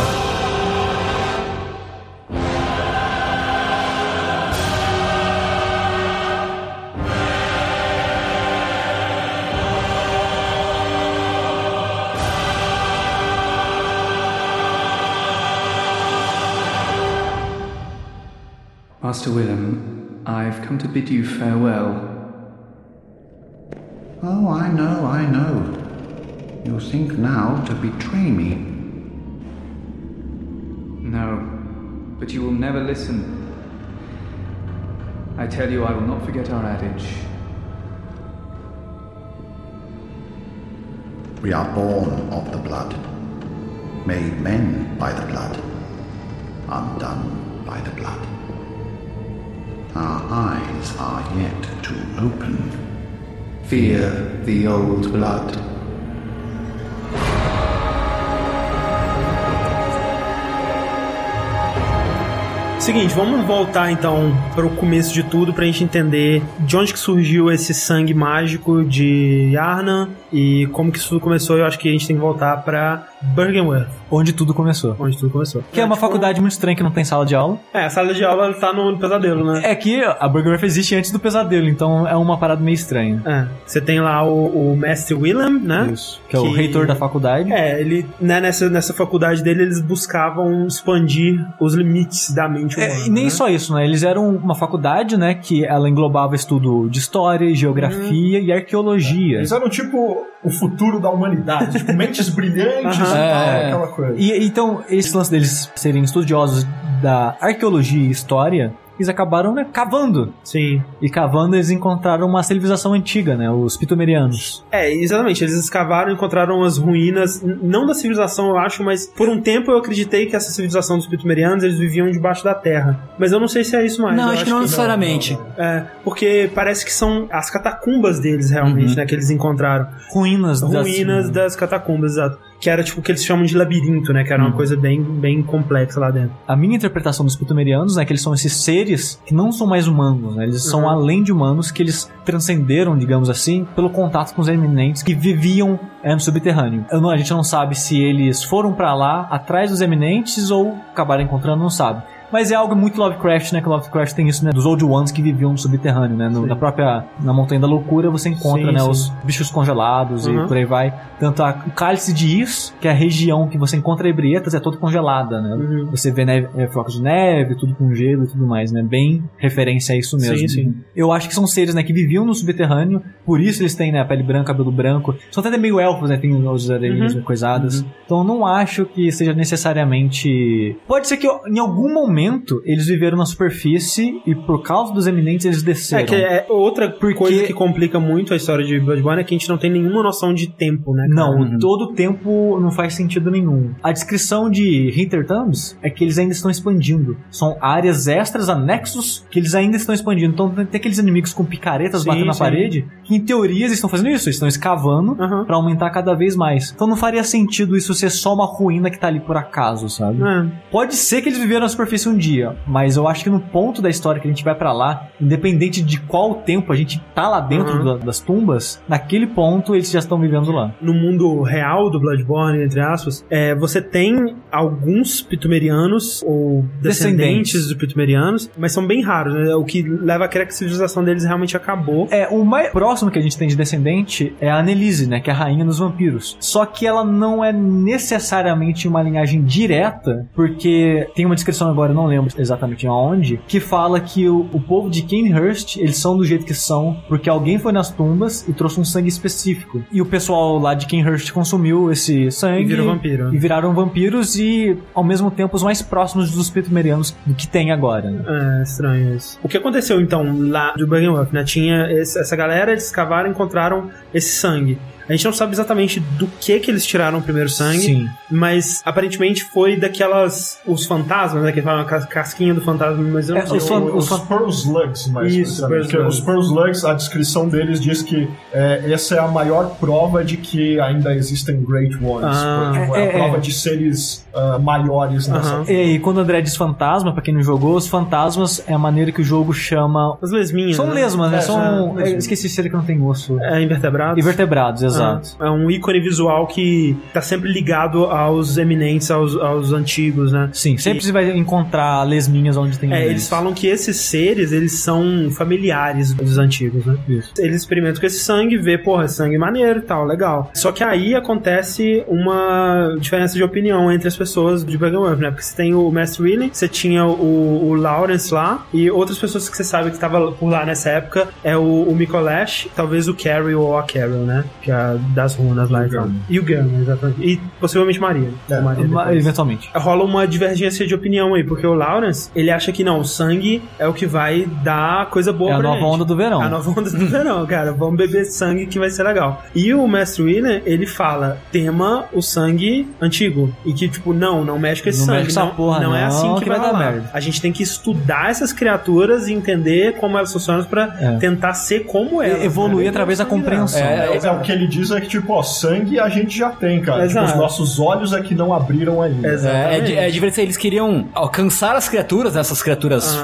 Speaker 7: Master Willem, I've come to bid you farewell.
Speaker 5: Oh, I know, I know. You think now to betray me.
Speaker 7: No, but you will never listen. I tell you, I will not forget our adage.
Speaker 5: We are born of the blood, made men by the blood, undone by the blood. Our eyes are yet to open.
Speaker 7: Fear the old blood.
Speaker 1: Seguinte, vamos voltar então para o começo de tudo pra gente entender de onde que surgiu esse sangue mágico de Yarnan e como que isso tudo começou. Eu acho que a gente tem que voltar pra Bergenworth,
Speaker 2: Onde tudo começou.
Speaker 1: onde tudo começou.
Speaker 2: Que é uma faculdade muito estranha que não tem sala de aula.
Speaker 1: É, a sala de aula tá no pesadelo, né?
Speaker 2: É que a Burger Earth existe antes do pesadelo, então é uma parada meio estranha.
Speaker 1: É, você tem lá o, o mestre Willem, né?
Speaker 2: Isso. Que é o reitor da faculdade.
Speaker 1: É, ele, né, nessa, nessa faculdade dele, eles buscavam expandir os limites da mente humana.
Speaker 2: É, e nem
Speaker 1: né?
Speaker 2: só isso, né? Eles eram uma faculdade, né? Que ela englobava estudo de história, geografia e arqueologia.
Speaker 3: Eles eram tipo o futuro da humanidade, tipo mentes brilhantes e tal,
Speaker 2: É.
Speaker 3: aquela coisa.
Speaker 2: E então, esse lance deles serem estudiosos da arqueologia e história, eles acabaram né, cavando.
Speaker 1: Sim.
Speaker 2: E cavando, eles encontraram uma civilização antiga, né? Os pitomerianos.
Speaker 1: É, exatamente. Eles escavaram e encontraram as ruínas, não da civilização, eu acho, mas por um tempo eu acreditei que essa civilização dos pitumerianos, eles viviam debaixo da terra. Mas eu não sei se é isso mais.
Speaker 4: Não,
Speaker 1: Eu
Speaker 4: acho que não necessariamente.
Speaker 1: É, porque parece que são as catacumbas deles, realmente, né? Que eles encontraram.
Speaker 2: Ruínas, das-
Speaker 1: Ruínas das catacumbas, exato. Que era tipo o que eles chamam de labirinto, né? Que era uma coisa bem, bem complexa lá dentro.
Speaker 2: A minha interpretação dos pitomerianos é que eles são esses seres que não são mais humanos, né? Eles são
Speaker 1: Uhum.
Speaker 2: além de humanos, que eles transcenderam, digamos assim, pelo contato com os eminentes que viviam é, no subterrâneo. Eu não- a gente não sabe se eles foram pra lá atrás dos eminentes ou acabaram encontrando, não sabe. Mas é algo muito Lovecraft, né? Que Lovecraft tem isso, né? Dos Old Ones que viviam no subterrâneo, né? No- na própria... Na Montanha da Loucura você encontra,
Speaker 1: Sim,
Speaker 2: né?
Speaker 1: sim.
Speaker 2: Os bichos congelados
Speaker 1: Uhum.
Speaker 2: e por aí vai. Tanto a, o Cálice de Is, que é a região que você encontra ebrietas, é toda congelada, né?
Speaker 1: Uhum.
Speaker 2: Você vê neve, é, flocos de neve, tudo com gelo e tudo mais, né? Bem referência a isso mesmo.
Speaker 1: Sim, sim.
Speaker 2: Eu acho que são seres, né, que viviam no subterrâneo, por isso eles têm, né, a pele branca, cabelo branco. São até meio elfos, né? Tem os orelhinhas
Speaker 1: Uhum.
Speaker 2: coisadas. Então eu não acho que seja necessariamente. Pode ser que em algum momento eles viveram na superfície e por causa dos eminentes eles desceram.
Speaker 1: É que é outra
Speaker 2: Porque-
Speaker 1: coisa que complica muito a história de Bloodborne é que a gente não tem nenhuma noção de tempo, né? cara?
Speaker 2: Não, todo o tempo não faz sentido nenhum. A descrição de Hinter Thumbs é que eles ainda estão expandindo. São áreas extras, anexos, que eles ainda estão expandindo. Então tem aqueles inimigos com picaretas
Speaker 1: Sim,
Speaker 2: batendo na
Speaker 1: sim.
Speaker 2: parede, que em teoria eles estão fazendo isso, eles estão escavando
Speaker 1: Aham.
Speaker 2: pra aumentar cada vez mais. Então não faria sentido isso ser só uma ruína que tá ali por acaso, sabe?
Speaker 1: É.
Speaker 2: Pode ser que eles viveram na superfície um dia, mas eu acho que no ponto da história que a gente vai pra lá, independente de qual tempo a gente tá lá dentro
Speaker 1: Uhum.
Speaker 2: da- das tumbas, naquele ponto eles já estão vivendo lá.
Speaker 1: no mundo real do Bloodborne, entre aspas, é, você tem alguns pitumerianos ou descendentes,
Speaker 2: Descendentes.
Speaker 1: dos pitumerianos, mas são bem raros, né? O que leva a crer que a civilização deles realmente acabou.
Speaker 2: É, o mais próximo que a gente tem de descendente é a Annelise, né? Que é a rainha dos vampiros. Só que ela não é necessariamente uma linhagem direta, porque tem uma descrição agora, não lembro exatamente aonde, que fala que o, o povo de Canehurst, eles são do jeito que são, porque alguém foi nas tumbas e trouxe um sangue específico. E o pessoal lá de Canehurst consumiu esse sangue.
Speaker 1: E virou vampiro.
Speaker 2: E viraram vampiros e, ao mesmo tempo, os mais próximos dos pitumerianos do que tem agora, né?
Speaker 1: É, estranho isso. O que aconteceu então lá do Bergenworth, né? Tinha esse- essa galera, eles cavaram e encontraram esse sangue. A gente não sabe exatamente do que que eles tiraram o primeiro sangue,
Speaker 2: Sim.
Speaker 1: mas aparentemente foi daquelas. os fantasmas, né? Que falam a cas- casquinha do fantasma, mas eu não
Speaker 2: É,
Speaker 1: sei.
Speaker 2: os fan-
Speaker 3: os,
Speaker 2: fan-
Speaker 3: Pearl Slugs, mais
Speaker 1: Isso. Pearl Slugs.
Speaker 3: Os Pearl Slugs, a descrição deles diz que é, essa é a maior prova de que ainda existem Great Ones.
Speaker 1: Ah,
Speaker 3: Tipo, é,
Speaker 2: é,
Speaker 3: a prova
Speaker 2: é.
Speaker 3: de seres ah, maiores nessa
Speaker 1: Aham.
Speaker 2: E, e quando o André diz fantasma, pra quem não jogou, os fantasmas é a maneira que o jogo chama.
Speaker 1: As lesminhas.
Speaker 2: São
Speaker 1: né?
Speaker 2: lesmas, né?
Speaker 3: É,
Speaker 2: São.
Speaker 3: é,
Speaker 2: eu esqueci se ele que não tem osso.
Speaker 1: É, invertebrados.
Speaker 2: Invertebrados, exato.
Speaker 1: Ah, é um ícone visual que tá sempre ligado aos eminentes, aos, aos antigos, né?
Speaker 2: Sim, sempre você vai encontrar lesminhas onde tem.
Speaker 1: É,
Speaker 2: elementos.
Speaker 1: eles falam que esses seres, eles são familiares dos antigos, né?
Speaker 2: Isso.
Speaker 1: Eles experimentam com esse sangue, vê, porra, sangue maneiro e tal, legal. Só que aí acontece uma diferença de opinião entre as pessoas de Bergenworth, né? Porque você tem o Mestre Willy, você tinha o, o Lawrence lá, e outras pessoas que você sabe que tava por lá nessa época é o, o Mikolash, talvez o Carrie ou a Carol, né? Que é a das runas lá e tal. E o Gurn, exatamente. E possivelmente Maria.
Speaker 3: É,
Speaker 1: Maria
Speaker 2: Ma-
Speaker 1: depois
Speaker 2: Eventualmente.
Speaker 1: rola uma divergência de opinião aí, porque o Lawrence, ele acha que não, o sangue é o que vai dar coisa boa
Speaker 2: É a
Speaker 1: pra
Speaker 2: nova
Speaker 1: gente.
Speaker 2: onda do verão.
Speaker 1: É a nova onda do verão, cara. Vamos beber sangue que vai ser legal. E o Mestre William, ele fala, tema o sangue antigo. E que, tipo, não, não mexe com esse
Speaker 2: Não
Speaker 1: sangue.
Speaker 2: mexe
Speaker 1: não,
Speaker 2: porra,
Speaker 1: não é
Speaker 2: não,
Speaker 1: assim que,
Speaker 2: que
Speaker 1: vai,
Speaker 2: vai dar
Speaker 1: rolar.
Speaker 2: merda.
Speaker 1: A gente tem que estudar essas criaturas e entender como elas funcionam pra
Speaker 2: É.
Speaker 1: tentar ser como elas.
Speaker 2: Evoluir
Speaker 1: né?
Speaker 2: através da compreensão.
Speaker 1: dela.
Speaker 3: É, é o que ele diz é que, tipo, ó, sangue a gente já tem, cara. Tipo, os nossos olhos é que não abriram ainda.
Speaker 4: É, é, é diferente, eles queriam alcançar as criaturas, né, essas criaturas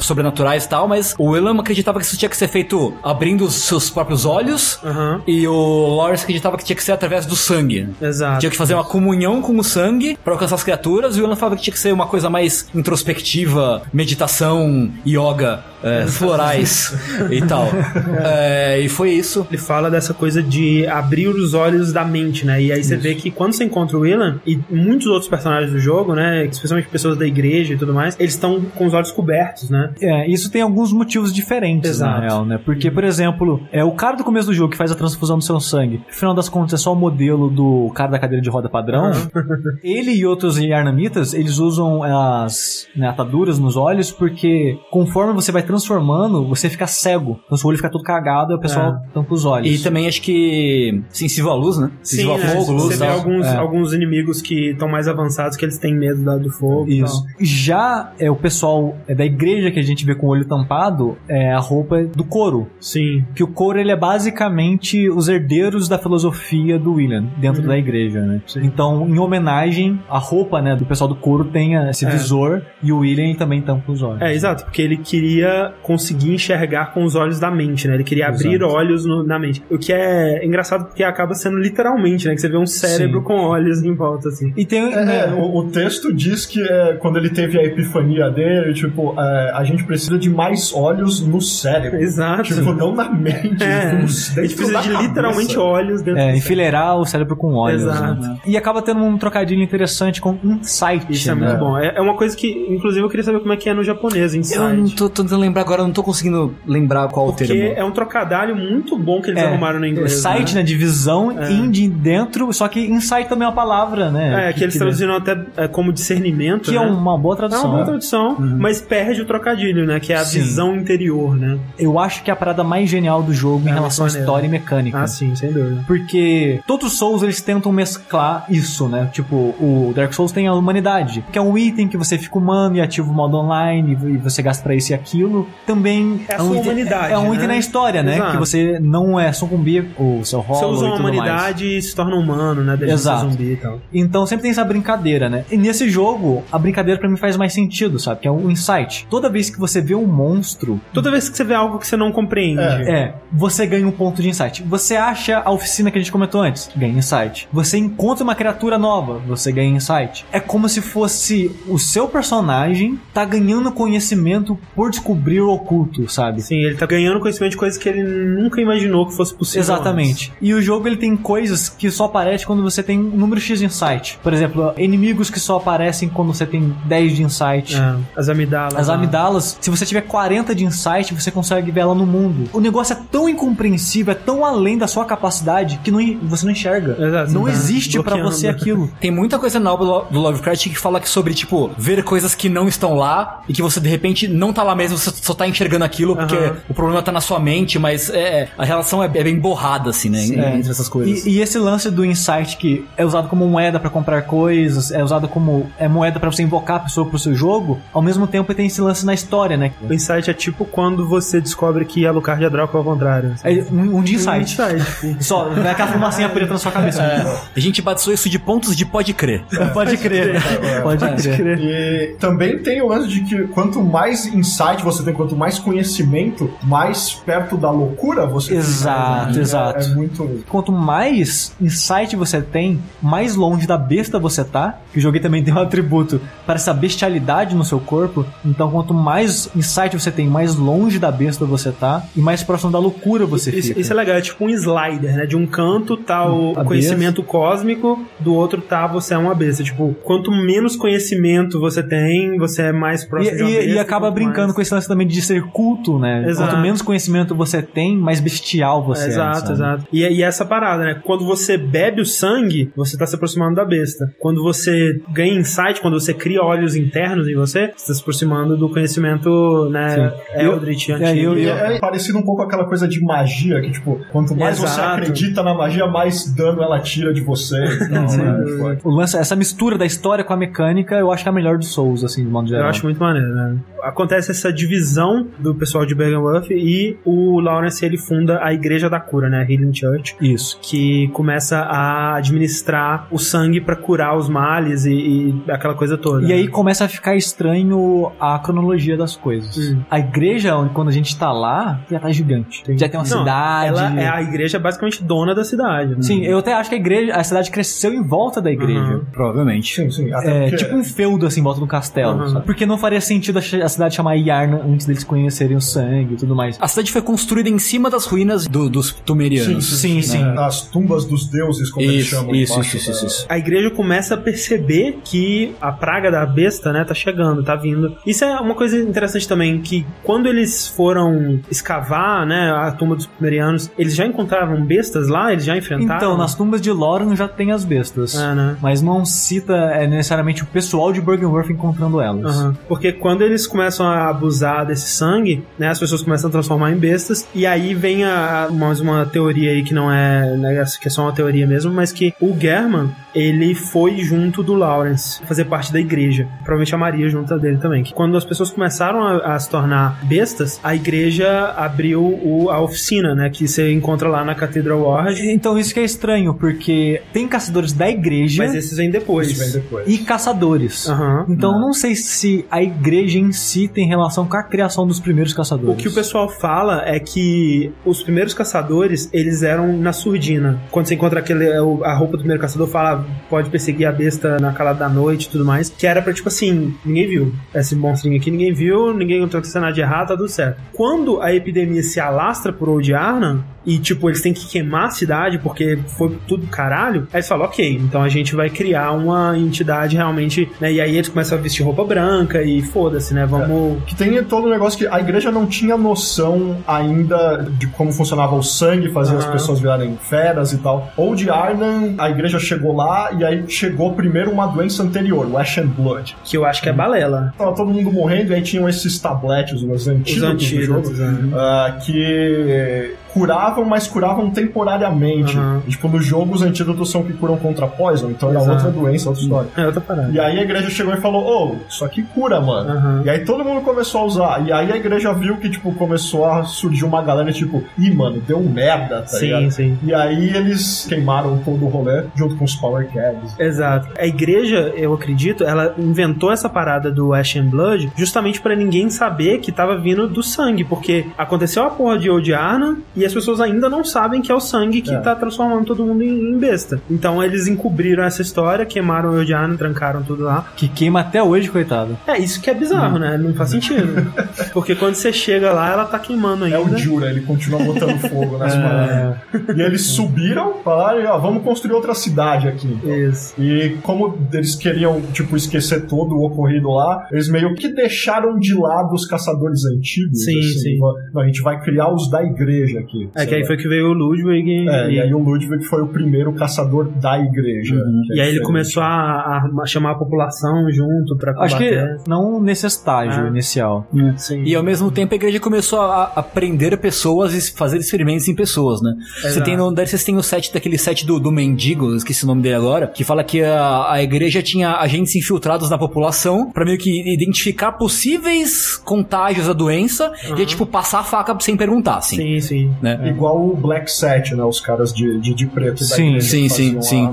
Speaker 4: sobrenaturais e tal, mas o William acreditava que isso tinha que ser feito abrindo os seus próprios olhos,
Speaker 1: Aham.
Speaker 4: e o Lawrence acreditava que tinha que ser através do sangue.
Speaker 1: Exato.
Speaker 4: Tinha que fazer uma comunhão com o sangue pra alcançar as criaturas, e o William falava que tinha que ser uma coisa mais introspectiva, meditação, yoga, é, florais e tal. É, e foi isso.
Speaker 1: Ele fala dessa coisa de abrir os olhos da mente, né? E aí você vê que quando você encontra o Willan e muitos outros personagens do jogo, né? Especialmente pessoas da igreja e tudo mais, eles estão com os olhos cobertos, né?
Speaker 2: É, isso tem alguns motivos diferentes,
Speaker 1: Exato.
Speaker 2: na real, né? Porque, por exemplo, é o cara do começo do jogo que faz a transfusão do seu sangue, no final das contas é só o modelo do cara da cadeira de roda padrão. Ele e outros Yarnamitas, eles usam as né, ataduras nos olhos porque conforme você vai transformando, você fica cego. Então seu olho fica todo cagado e o pessoal tampa os olhos.
Speaker 4: E também acho que sensível à luz, né? Sensível a
Speaker 1: né?
Speaker 4: fogo, luz
Speaker 1: Você vê alguns,
Speaker 2: É.
Speaker 1: alguns inimigos que estão mais avançados que eles têm medo da- do fogo.
Speaker 2: Isso. Já é o pessoal é da igreja que a gente vê com o olho tampado, é a roupa do couro.
Speaker 1: Sim.
Speaker 2: Que o couro ele é basicamente os herdeiros da filosofia do William dentro
Speaker 1: Uhum.
Speaker 2: da igreja, né? Então, em homenagem, a roupa, né, do pessoal do couro tem esse
Speaker 1: É.
Speaker 2: visor e o William também tampa os olhos.
Speaker 1: É, exato, porque ele queria conseguir enxergar com os olhos da mente, né? Ele queria abrir
Speaker 2: Exato.
Speaker 1: olhos no- na mente. O que é engraçado porque acaba sendo literalmente, né? Que você vê um cérebro
Speaker 2: Sim.
Speaker 1: com olhos em volta, assim.
Speaker 2: E tem
Speaker 3: É,
Speaker 2: né,
Speaker 3: é, o, o texto diz que é, quando ele teve a epifania dele, tipo, é, a gente precisa de mais olhos no cérebro.
Speaker 1: Exato.
Speaker 3: Tipo, não na mente.
Speaker 1: É,
Speaker 3: no-
Speaker 1: a gente precisa de
Speaker 3: cabeça.
Speaker 1: literalmente olhos dentro
Speaker 2: é,
Speaker 1: do
Speaker 2: enfileirar o cérebro com olhos.
Speaker 1: Exato.
Speaker 2: né? E acaba tendo um trocadilho interessante com insight.
Speaker 1: Isso é
Speaker 2: né?
Speaker 1: muito bom. É, é uma coisa que, inclusive, eu queria saber como é que é no japonês, Inside.
Speaker 4: Eu não tô tentando lembrar agora, eu não tô conseguindo lembrar qual o
Speaker 1: Porque
Speaker 4: termo.
Speaker 1: é um trocadilho muito bom que eles
Speaker 2: É,
Speaker 1: arrumaram no inglês.
Speaker 2: Sight, né? Divisão,
Speaker 1: É.
Speaker 2: indie dentro, só que insight também é uma palavra, né?
Speaker 1: É, que eles traduziram até é, como discernimento.
Speaker 2: Que é
Speaker 1: né?
Speaker 2: uma boa
Speaker 1: É
Speaker 2: tradução.
Speaker 1: uma boa tradução, mas perde o trocadilho, né? Que é a
Speaker 2: Sim.
Speaker 1: visão interior, né?
Speaker 2: Eu acho que é a parada mais genial do jogo em
Speaker 1: É,
Speaker 2: relação à história e mecânica.
Speaker 1: Ah, sim, sem dúvida.
Speaker 2: Porque todos os Souls eles tentam mesclar isso, né? Tipo, o Dark Souls tem a humanidade, que é um item que você fica humano e ativa o modo online e você gasta pra isso e aquilo. Também
Speaker 1: É a
Speaker 2: um item,
Speaker 1: humanidade,
Speaker 2: É um
Speaker 1: né?
Speaker 2: item na história, né?
Speaker 1: Exato.
Speaker 2: Que você não é sucumbir o seu rolo
Speaker 1: Você usa
Speaker 2: e
Speaker 1: uma
Speaker 2: tudo mais.
Speaker 1: humanidade e se torna humano, né? Deixa
Speaker 2: Exato.
Speaker 1: zumbi e tal.
Speaker 2: Então sempre tem essa brincadeira, né? E nesse jogo, a brincadeira pra mim faz mais sentido, sabe? Que é o insight. Toda vez que você vê um monstro,
Speaker 1: Toda vez que você vê algo que você não compreende.
Speaker 3: É.
Speaker 2: é, você ganha um ponto de insight. Você acha a oficina que a gente comentou antes, ganha insight. Você encontra uma criatura nova, você ganha insight. É como se fosse o seu personagem tá ganhando conhecimento por descobrir o oculto, sabe?
Speaker 1: Sim, ele tá ganhando conhecimento de coisas que ele nunca imaginou que fosse possível.
Speaker 2: Exatamente. E o jogo ele tem coisas que só aparecem quando você tem um número X de insight. Por exemplo, inimigos que só aparecem quando você tem 10 de insight.
Speaker 1: É, as amidalas.
Speaker 2: As
Speaker 1: lá.
Speaker 2: amidalas, se você tiver 40 de insight, você consegue ver ela no mundo. O negócio é tão incompreensível, é tão além da sua capacidade que não, você não enxerga.
Speaker 1: Exato,
Speaker 2: não
Speaker 1: tá
Speaker 2: existe pra
Speaker 1: bloqueando.
Speaker 2: você aquilo.
Speaker 4: Tem muita coisa na obra do Lovecraft que fala que sobre, tipo, ver coisas que não estão lá e que você de repente não tá lá mesmo, você só tá enxergando aquilo porque
Speaker 1: Aham.
Speaker 4: o problema tá na sua mente, mas é, a relação é, é bem borrada, assim, né?
Speaker 2: É.
Speaker 4: Entre essas coisas.
Speaker 2: E, e esse lance do insight que é usado como moeda pra comprar coisas, é usado como é moeda pra você invocar a pessoa pro seu jogo, ao mesmo tempo tem esse lance na história, né?
Speaker 1: O insight é tipo quando você descobre que Alucard é Draco ao contrário. sabe?
Speaker 2: É um, um de
Speaker 1: Um
Speaker 2: insight.
Speaker 1: insight, tipo.
Speaker 2: Só, vai aquela fumacinha preta na sua cabeça.
Speaker 4: A gente batizou isso de pontos de pode crer.
Speaker 2: Pode crer. Pode crer.
Speaker 3: E também tem o lance de que quanto mais insight você tem, quanto mais conhecimento, mais perto da loucura você
Speaker 2: Exato,
Speaker 3: né? É-
Speaker 2: exato.
Speaker 3: É, muito.
Speaker 2: Quanto mais insight você tem, mais longe da besta você tá. Que o jogo também tem um atributo para essa bestialidade no seu corpo. Então, quanto mais insight você tem, mais longe da besta você tá. E mais próximo da loucura você
Speaker 1: Isso,
Speaker 2: fica.
Speaker 1: isso é legal, é tipo um slider, né? De um canto tá o
Speaker 2: A
Speaker 1: conhecimento cósmico, do outro tá você é uma besta. Tipo, quanto menos conhecimento você tem, você é mais
Speaker 2: E,
Speaker 1: próximo de uma
Speaker 2: e-
Speaker 1: besta.
Speaker 2: e acaba brincando
Speaker 1: mais-
Speaker 2: com esse lance também de ser culto, né?
Speaker 1: Exato.
Speaker 2: Quanto menos conhecimento você tem, mais bestial você é.
Speaker 1: exato,
Speaker 2: sabe?
Speaker 1: exato. E, e essa parada, né? Quando você bebe o sangue, você tá se aproximando da besta. Quando você ganha insight, quando você cria olhos internos em você, você tá se aproximando do conhecimento, né? Eldritch,
Speaker 2: é,
Speaker 1: antigo.
Speaker 2: eu-
Speaker 3: E é parecido um pouco com aquela coisa de magia, que, tipo, quanto mais você
Speaker 1: Exato.
Speaker 3: acredita na magia, mais dano ela tira de você. Então, né? Foi.
Speaker 2: O lance, essa mistura da história com a mecânica, eu acho que é a melhor dos Souls, assim, de modo geral.
Speaker 1: Eu acho muito maneiro, né? Acontece essa divisão do pessoal de Bergenworth e o Lawrence ele funda a Igreja da Cura, né, a Healing Church,
Speaker 2: Isso.
Speaker 1: que começa a administrar o sangue pra curar os males e, e aquela coisa toda.
Speaker 2: E aí
Speaker 1: né?
Speaker 2: começa a ficar estranho a cronologia das coisas.
Speaker 1: Hum.
Speaker 2: A igreja, onde quando a gente tá lá, já tá gigante. Já tem uma
Speaker 1: Não,
Speaker 2: cidade.
Speaker 1: Ela é a igreja basicamente dona da cidade. Né?
Speaker 2: Sim, eu até acho que a igreja, a cidade cresceu em volta da igreja.
Speaker 1: Uhum.
Speaker 2: Provavelmente.
Speaker 3: Sim, sim. Até
Speaker 2: É,
Speaker 3: porque-
Speaker 2: tipo um feudo assim em volta do castelo.
Speaker 1: Uhum.
Speaker 2: sabe? Porque não faria sentido a cidade chamar Yarna antes deles conhecerem o sangue e tudo mais.
Speaker 4: A cidade foi construída em cima das ruínas do- dos Tumerianos.
Speaker 2: Sim, sim.
Speaker 3: É, As tumbas dos deuses, como eles
Speaker 4: Isso,
Speaker 3: chamam.
Speaker 4: isso, isso,
Speaker 3: da-
Speaker 4: isso, isso.
Speaker 1: a igreja começa a perceber que a praga da besta, né, tá chegando, tá vindo. Isso é uma coisa interessante também, que quando eles foram escavar, né, a tumba dos Sumerianos, eles já encontraram bestas lá? Eles já enfrentaram?
Speaker 2: Então, nas tumbas de Loran já tem as bestas.
Speaker 1: É, né?
Speaker 2: Mas não cita é, necessariamente o pessoal de Bergenworth encontrando elas.
Speaker 1: Aham. Porque quando eles começam a abusar desse sangue, né, as pessoas começam a transformar em bestas, e aí vem a, a- mais uma teoria aí que não é, né, que é só uma teoria mesmo, mas que o German, ele foi junto do Lawrence, fazer parte da igreja. Provavelmente a Maria junto dele também. Que quando as pessoas começaram a, a se tornar bestas, a igreja abriu o- a oficina, né, que você encontra lá na Cathedral Ward,
Speaker 2: Então isso que é estranho, porque tem caçadores da igreja
Speaker 1: mas esses vêm depois.
Speaker 3: Depois.
Speaker 2: e caçadores.
Speaker 1: Aham.
Speaker 2: Então não sei se a igreja em si tem relação com a criação dos primeiros caçadores.
Speaker 1: O que o pessoal fala é que os primeiros caçadores, eles eram na surdina. Quando você encontra aquele, a roupa do primeiro caçador, fala pode perseguir a besta na calada da noite e tudo mais. Que era pra, tipo assim, ninguém viu. Esse monstrinho aqui ninguém viu, ninguém encontrou nada de errado, tá tudo certo. Quando a epidemia se alastra por Old Arnan, e tipo, eles têm que queimar a cidade porque foi tudo caralho, aí eles falam, ok, então a gente vai criar uma entidade realmente, né? E aí eles começam a vestir roupa branca e foda-se, né? Vamos.
Speaker 3: Que tem todo o negócio que a igreja não tinha noção ainda de como funcionava o sangue, fazia as pessoas virarem feras e tal. Ou de Arnan, a igreja chegou lá e aí chegou primeiro uma doença anterior, o Ash and Blood.
Speaker 1: Que eu acho que é balela.
Speaker 3: Tava todo mundo morrendo e aí tinham esses tabletes, os antídotos, do
Speaker 1: antídotos,
Speaker 3: jogo,
Speaker 1: né?
Speaker 3: ah, que curavam, mas curavam temporariamente.
Speaker 1: Aham.
Speaker 3: E, tipo, no jogo os antídotos são que curam contra poison, então era
Speaker 1: Exato.
Speaker 3: outra doença, outra história.
Speaker 1: É outra parada.
Speaker 3: E aí a igreja chegou e falou, ô, isso aqui cura, mano.
Speaker 1: Aham.
Speaker 3: E aí todo mundo começou a usar. E aí a igreja viu que, tipo, começou a surgir uma galera, tipo, ih, mano, deu merda, tá
Speaker 1: Sim,
Speaker 3: ligado?
Speaker 1: sim.
Speaker 3: E aí eles queimaram todo o rolê junto com os Power Cabs.
Speaker 1: Exato. A igreja, eu acredito, ela inventou essa parada do Ash and Blood justamente pra ninguém saber que tava vindo do sangue, porque aconteceu a porra de Old Arna e as pessoas ainda não sabem que é o sangue que
Speaker 3: É.
Speaker 1: tá transformando todo mundo em, em besta. Então eles encobriram essa história, queimaram o Arna, trancaram tudo lá.
Speaker 2: Que queima até hoje, coitado.
Speaker 1: É, isso que é bizarro, né? Não faz sentido. porque quando você chega lá, ela tá queimando ainda.
Speaker 3: É o Jura, ele continua botando fogo
Speaker 1: É.
Speaker 3: nas paradas. E eles subiram, falaram, ó, vamos construir outra cidade aqui. então.
Speaker 1: Isso.
Speaker 3: E como eles queriam, tipo, esquecer todo o ocorrido lá, eles meio que deixaram de lado os caçadores antigos.
Speaker 1: Sim,
Speaker 3: assim,
Speaker 1: sim.
Speaker 3: Não, a gente vai criar os da igreja aqui.
Speaker 1: É que aí foi que veio o Ludwig e,
Speaker 3: É, e aí o Ludwig foi o primeiro caçador da igreja. que é
Speaker 1: e aí ele começou a, a chamar a população junto pra
Speaker 2: Acho que
Speaker 1: combater.
Speaker 2: não nesse estágio
Speaker 1: Ah.
Speaker 2: inicial.
Speaker 1: Sim.
Speaker 4: E ao mesmo tempo a igreja começou a, a prender pessoas e fazer experimentos em pessoas, né? Você tem no vocês tem o set daquele set do, do mendigo, esqueci o nome dele agora, que fala que a, a igreja tinha agentes infiltrados na população pra meio que identificar possíveis contágios da doença e é, tipo passar a faca sem perguntar, assim.
Speaker 1: Sim, sim.
Speaker 4: Né?
Speaker 3: Igual o Black Set, né? Os caras de, de, de preto
Speaker 2: Sim,
Speaker 4: sim, sim, sim.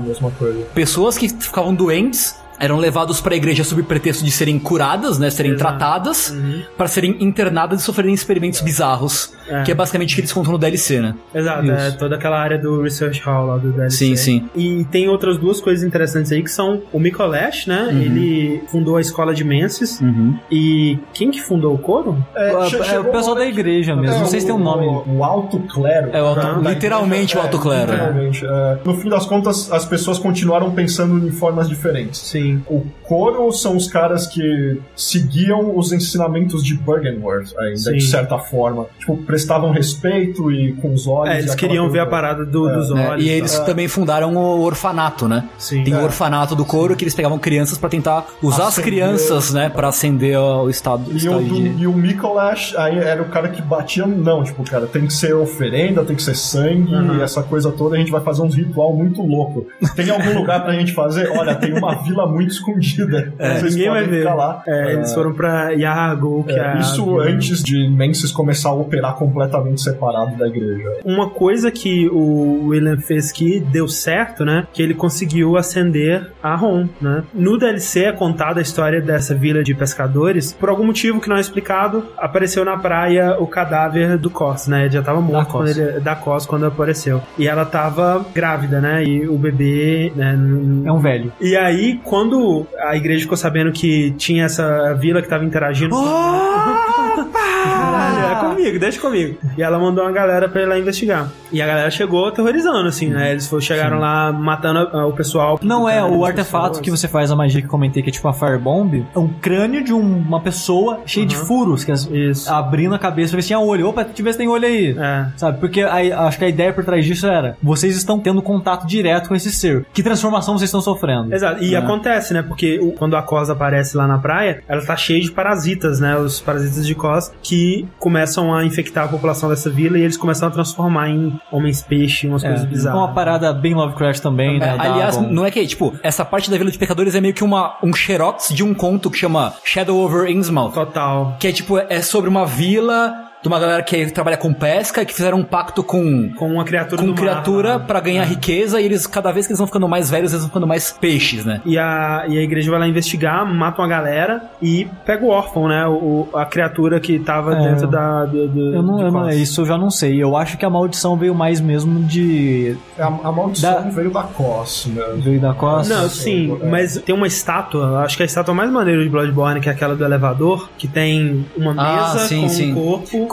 Speaker 4: Pessoas que ficavam doentes eram levados pra igreja sob pretexto de serem curadas, né, serem
Speaker 1: Exato.
Speaker 4: tratadas,
Speaker 1: Uhum.
Speaker 4: pra serem internadas e sofrerem experimentos bizarros,
Speaker 1: É.
Speaker 4: que é basicamente o que eles contam no DLC, né?
Speaker 1: Exato, é toda aquela área do Research Hall lá do DLC.
Speaker 4: Sim, sim.
Speaker 1: E tem outras duas coisas interessantes aí, que são o Mikolash, né?
Speaker 4: Uhum.
Speaker 1: Ele fundou a escola de Menses.
Speaker 4: Uhum.
Speaker 1: E quem que fundou o coro?
Speaker 2: É, é o pessoal da igreja mesmo.
Speaker 3: É,
Speaker 2: não sei se tem um nome.
Speaker 3: O, o alto clero.
Speaker 4: É o alto-
Speaker 3: da- da
Speaker 4: literalmente o alto clero,
Speaker 3: É, literalmente. é. no fim das contas, as pessoas continuaram pensando em formas diferentes.
Speaker 1: Sim.
Speaker 3: O coro são os caras que seguiam os ensinamentos de Bergenworth, ainda,
Speaker 1: Sim.
Speaker 3: de certa forma. Tipo, prestavam respeito e com os olhos.
Speaker 1: É, eles queriam
Speaker 3: coisa
Speaker 1: ver a parada do-
Speaker 3: É.
Speaker 1: dos
Speaker 4: né?
Speaker 1: olhos.
Speaker 4: E eles
Speaker 1: tal.
Speaker 4: também fundaram o orfanato, né?
Speaker 1: Sim.
Speaker 4: Tem
Speaker 3: É.
Speaker 4: o orfanato do couro que eles pegavam crianças pra tentar usar as
Speaker 3: Acender.
Speaker 4: crianças, né, Pra acender o estado,
Speaker 3: E o, do,
Speaker 4: de...
Speaker 3: e o Mikolash aí era o cara que batia, não, tipo, cara, tem que ser oferenda, tem que ser sangue,
Speaker 1: Uhum.
Speaker 3: e essa coisa toda, a gente vai fazer um ritual muito louco. Tem algum lugar pra gente fazer? Olha, tem uma vila muito escondida. Vocês
Speaker 1: Ninguém vai ver.
Speaker 3: ficar lá.
Speaker 1: É, eles foram pra Yargo, que é,
Speaker 3: É,
Speaker 1: a-
Speaker 3: isso antes de Menses começar a operar completamente separado da igreja.
Speaker 1: Uma coisa que o William fez que deu certo, né? Que ele conseguiu acender a Ron, né? No DLC é contada a história dessa vila de pescadores. Por algum motivo que não é explicado, apareceu na praia o cadáver do Cos, né? Ele já tava morto
Speaker 2: Cos.
Speaker 1: quando ele, da Cos quando apareceu. E ela tava grávida, né? E o bebê, né?
Speaker 2: É um velho.
Speaker 1: E aí, quando a igreja ficou sabendo que tinha essa vila que tava interagindo. É comigo, deixa comigo. E ela mandou uma galera pra ir lá investigar. E a galera chegou aterrorizando, assim, né? Eles foram, chegaram lá matando ah, o pessoal.
Speaker 2: Não é, o artefato
Speaker 1: pessoas.
Speaker 2: que você faz a magia que eu comentei, que é tipo uma firebomb, é um crânio de um- uma pessoa cheio de furos, que as-
Speaker 1: Isso.
Speaker 2: abrindo a cabeça pra ver se tinha olho. Opa, deixa eu ver se tem olho aí.
Speaker 1: É.
Speaker 2: Sabe? Porque a- acho que a ideia por trás disso era: vocês estão tendo contato direto com esse ser. Que transformação vocês estão sofrendo?
Speaker 1: Exato, e
Speaker 2: É.
Speaker 1: acontece, né? Porque o- quando a Cos aparece lá na praia, ela tá cheia de parasitas, né? Os parasitas de Cos que começam a infectar a população dessa vila e eles começam a transformar em homens-peixe, umas
Speaker 2: É,
Speaker 1: coisas bizarras.
Speaker 2: uma parada bem Lovecraft também, né?
Speaker 4: É, aliás,
Speaker 2: Dagon.
Speaker 4: não é que, tipo, essa parte da Vila de Pecadores é meio que uma, um xerox de um conto que chama Shadow over Innsmouth.
Speaker 1: Total.
Speaker 4: Que é, tipo, é sobre uma vila de uma galera que trabalha com pesca, que fizeram um pacto com...
Speaker 1: Com uma criatura
Speaker 4: Com criatura
Speaker 1: né?
Speaker 4: pra ganhar riqueza e eles, cada vez que eles vão ficando mais velhos, eles vão ficando mais peixes, né?
Speaker 1: E a, e a igreja vai lá investigar, mata uma galera e pega o órfão, né? O, a criatura que tava
Speaker 2: É,
Speaker 1: dentro da. Do, do,
Speaker 2: Eu não,
Speaker 1: de
Speaker 2: eu não-
Speaker 1: Cos.
Speaker 2: isso eu já não sei. Eu acho que a maldição veio mais mesmo de.
Speaker 3: A, a maldição
Speaker 2: Da-
Speaker 3: veio da Cos, né?
Speaker 2: Veio da costa.
Speaker 1: Não, sim,
Speaker 3: É.
Speaker 1: mas tem uma estátua, acho que a estátua mais maneira de Bloodborne, que é aquela do elevador, que tem uma
Speaker 4: Ah,
Speaker 1: mesa
Speaker 4: sim,
Speaker 1: com
Speaker 4: sim.
Speaker 1: um corpo.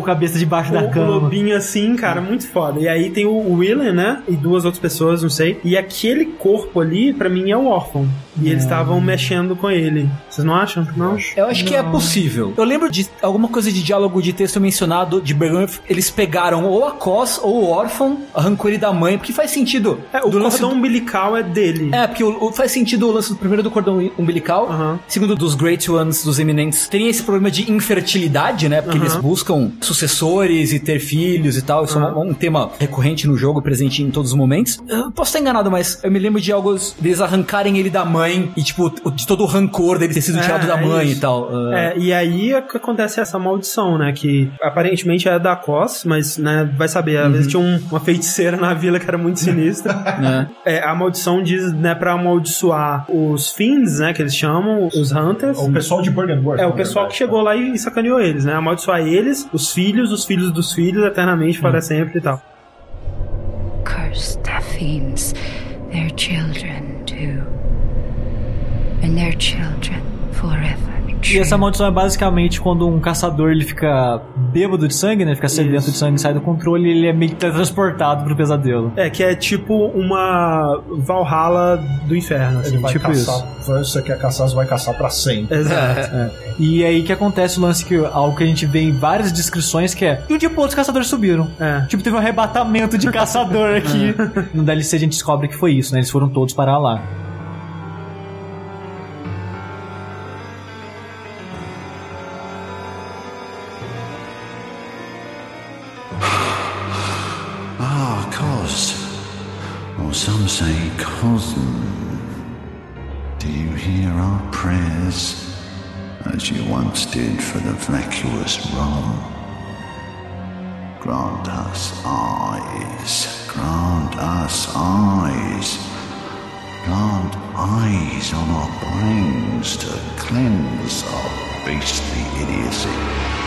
Speaker 2: A cabeça debaixo da
Speaker 1: o
Speaker 2: cama.
Speaker 1: lobinho assim, cara, muito foda. E aí tem o Willen, né? E duas outras pessoas, não sei. E aquele corpo ali, pra mim, é o órfão. E eles estavam mexendo com ele. Vocês não acham? Não?
Speaker 4: Eu acho que é possível. Eu lembro de alguma coisa de diálogo de texto mencionado de Bergantha. Eles pegaram ou a Cos ou o órfão, arrancou ele da mãe, porque faz sentido.
Speaker 1: É, o
Speaker 4: do
Speaker 1: cordão
Speaker 4: do-
Speaker 1: umbilical é dele.
Speaker 4: É, porque o, o- faz sentido o lance do primeiro do cordão umbilical, segundo dos Great Ones, dos Eminentes, tem esse problema de infertilidade, né? Porque eles buscam sucessores e ter filhos e tal. Isso é um, um tema recorrente no jogo, presente em todos os momentos. Eu posso estar enganado, mas eu me lembro de algo deles arrancarem ele da mãe e, tipo, de todo o rancor dele ter sido
Speaker 1: É,
Speaker 4: tirado da
Speaker 1: é
Speaker 4: mãe
Speaker 1: isso.
Speaker 4: e tal. Ah,
Speaker 1: É, e aí é que acontece essa maldição, né? Que aparentemente é da Cos, mas, né, vai saber. Às vezes tinha um- uma feiticeira na vila que era muito sinistra.
Speaker 4: né?
Speaker 1: É, a maldição diz, né, pra amaldiçoar os fins, né, que eles chamam, os Hunters.
Speaker 3: O pessoal de Burgenworth.
Speaker 1: É, o pessoal que
Speaker 3: verdade,
Speaker 1: chegou lá e sacaneou eles, né? Amaldiçoar eles, os filhos, os filhos dos filhos, eternamente, para sempre e tal.
Speaker 8: Curse the fiends, their children too, and their children forever.
Speaker 2: E essa maldição é basicamente quando um caçador ele fica bêbado de sangue, né? Fica sedento
Speaker 1: Isso.
Speaker 2: de sangue, sai do controle e ele é meio que transportado pro pesadelo.
Speaker 1: É, que é tipo uma Valhalla do inferno, assim,
Speaker 3: Ele vai
Speaker 1: tipo
Speaker 3: caçar.
Speaker 1: isso.
Speaker 3: Você quer caçar, você vai caçar pra sempre.
Speaker 1: Exato.
Speaker 2: E aí que acontece o lance que algo que a gente vê em várias descrições que é. E um dia pro outro os caçadores subiram.
Speaker 1: É.
Speaker 2: Tipo, teve um arrebatamento de caçador aqui. No DLC a gente descobre que foi isso, né? Eles foram todos parar lá.
Speaker 6: Do you hear our prayers as you once did for the vacuous Rome? Grant us eyes, grant us eyes, plant eyes on our brains to cleanse our beastly idiocy.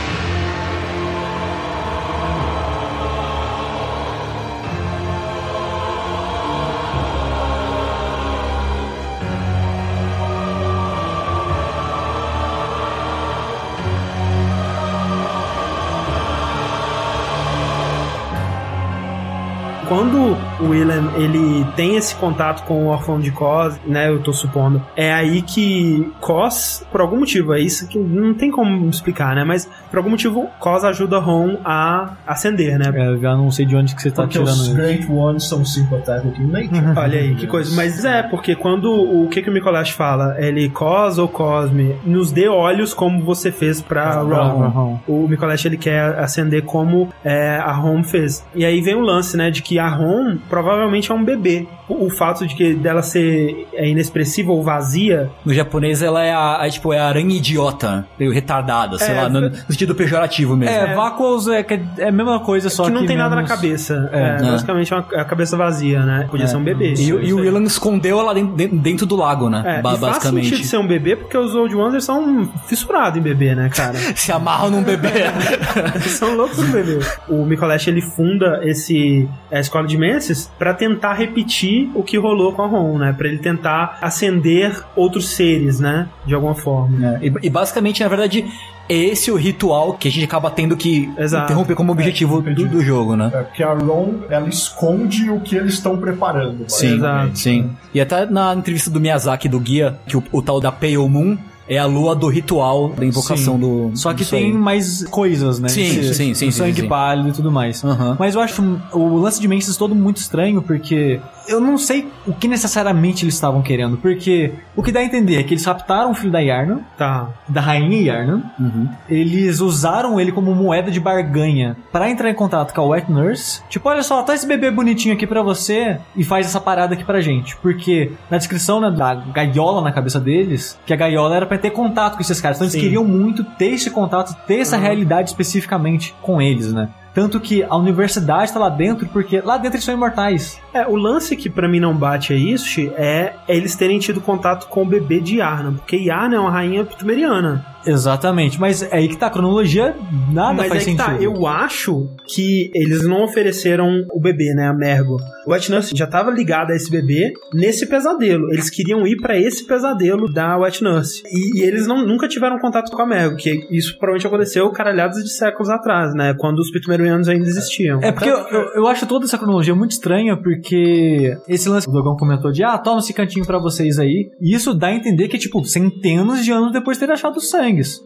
Speaker 1: Ele tem esse contato com o órfão de Cos, né, eu tô supondo, é aí que Cos, por algum motivo, é isso que não tem como explicar, né, mas por algum motivo Cos ajuda Ron a ascender, né?
Speaker 2: É, eu já não sei de onde que você tá
Speaker 3: Porque
Speaker 2: tirando
Speaker 3: os
Speaker 2: isso.
Speaker 3: Great Ones são sympathetic in nature.
Speaker 1: Olha aí, que coisa. Mas é, porque quando o que, que o Mikolash fala? Ele, Cos ou Cosme, nos dê olhos como você fez pra
Speaker 2: pra
Speaker 1: Ron.
Speaker 2: Ron.
Speaker 1: O Mikolash ele quer acender como é, a Ron fez. E aí vem o lance, né, de que a Ron provavelmente é um bebê. O, o fato de que dela ser é, inexpressiva ou vazia.
Speaker 4: No japonês, ela é a, a, tipo, é a aranha idiota, meio retardada, sei
Speaker 1: É,
Speaker 4: lá, no, no sentido pejorativo mesmo.
Speaker 2: É, Vacuos é, que é a mesma coisa, só
Speaker 1: que
Speaker 2: que
Speaker 1: não tem nada na
Speaker 2: menos-
Speaker 1: cabeça.
Speaker 2: É.
Speaker 1: É,
Speaker 4: É.
Speaker 1: basicamente é uma, é a cabeça vazia, né? Podia ser um bebê.
Speaker 4: E, o- e o Willan escondeu ela dentro, dentro do lago, né?
Speaker 1: É,
Speaker 4: Ba-
Speaker 1: e faz
Speaker 4: basicamente.
Speaker 1: sentido ser um bebê porque os Old Ones são fissurados em bebê, né, cara?
Speaker 4: Se amarram num bebê.
Speaker 1: São loucos no bebê. O Micolash ele funda esse a escola de Menses pra tentar repetir o que rolou com a Ron, né? Pra ele tentar acender outros seres, né? De alguma forma.
Speaker 4: E, e basicamente, na verdade, é esse o ritual que a gente acaba tendo que
Speaker 1: Exato.
Speaker 4: interromper como objetivo
Speaker 3: É,
Speaker 4: do, do jogo, né?
Speaker 3: É, porque a Ron, ela esconde o que eles estão preparando.
Speaker 4: Sim, sim. E até na entrevista do Miyazaki do guia, que o, o tal da Pale Moon é a lua do ritual da invocação do.
Speaker 2: Só que tem mais coisas, né?
Speaker 4: Sim,
Speaker 2: Esse-
Speaker 4: sim, sim, sim,
Speaker 2: sangue
Speaker 4: sim.
Speaker 2: pálido e tudo mais.
Speaker 4: Aham.
Speaker 2: Mas eu acho o lance de Menses todo muito estranho, porque eu não sei o que necessariamente eles estavam querendo. Porque o que dá a entender é que eles raptaram o filho da Yarna,
Speaker 1: Tá.
Speaker 2: da rainha Yarna,
Speaker 4: Uhum.
Speaker 2: eles usaram ele como moeda de barganha pra entrar em contato com a Wet Nurse. Tipo, olha só, tá esse bebê bonitinho aqui pra você e faz essa parada aqui pra gente. Porque na descrição né, da gaiola na cabeça deles, que a gaiola era pra ter contato com esses caras. Então
Speaker 1: Sim.
Speaker 2: eles queriam muito ter esse contato, ter essa
Speaker 1: Uhum.
Speaker 2: realidade especificamente com eles, né? Tanto que a universidade tá lá dentro, porque lá dentro eles são imortais.
Speaker 1: É, o lance que pra mim não bate é isso, é eles terem tido contato com o bebê de Yarna, porque Yarna é uma rainha ptumeriana.
Speaker 2: Exatamente, mas é aí que tá, a cronologia nada
Speaker 1: Mas
Speaker 2: faz
Speaker 1: é que
Speaker 2: sentido.
Speaker 1: tá, eu acho que eles não ofereceram o bebê, né, a Mergo. O Wet Nurse já tava ligado a esse bebê nesse pesadelo. Eles queriam ir pra esse pesadelo da Wet Nurse. E, e eles não, nunca tiveram contato com a Mergo, que isso provavelmente aconteceu caralhados de séculos atrás, né, quando os Ptumerianos ainda existiam.
Speaker 2: É porque eu, eu, eu acho toda essa cronologia muito estranha, porque esse lance que o Dogão comentou de, ah, toma esse cantinho pra vocês aí, e isso dá a entender que, tipo, centenas de anos depois de ter achado os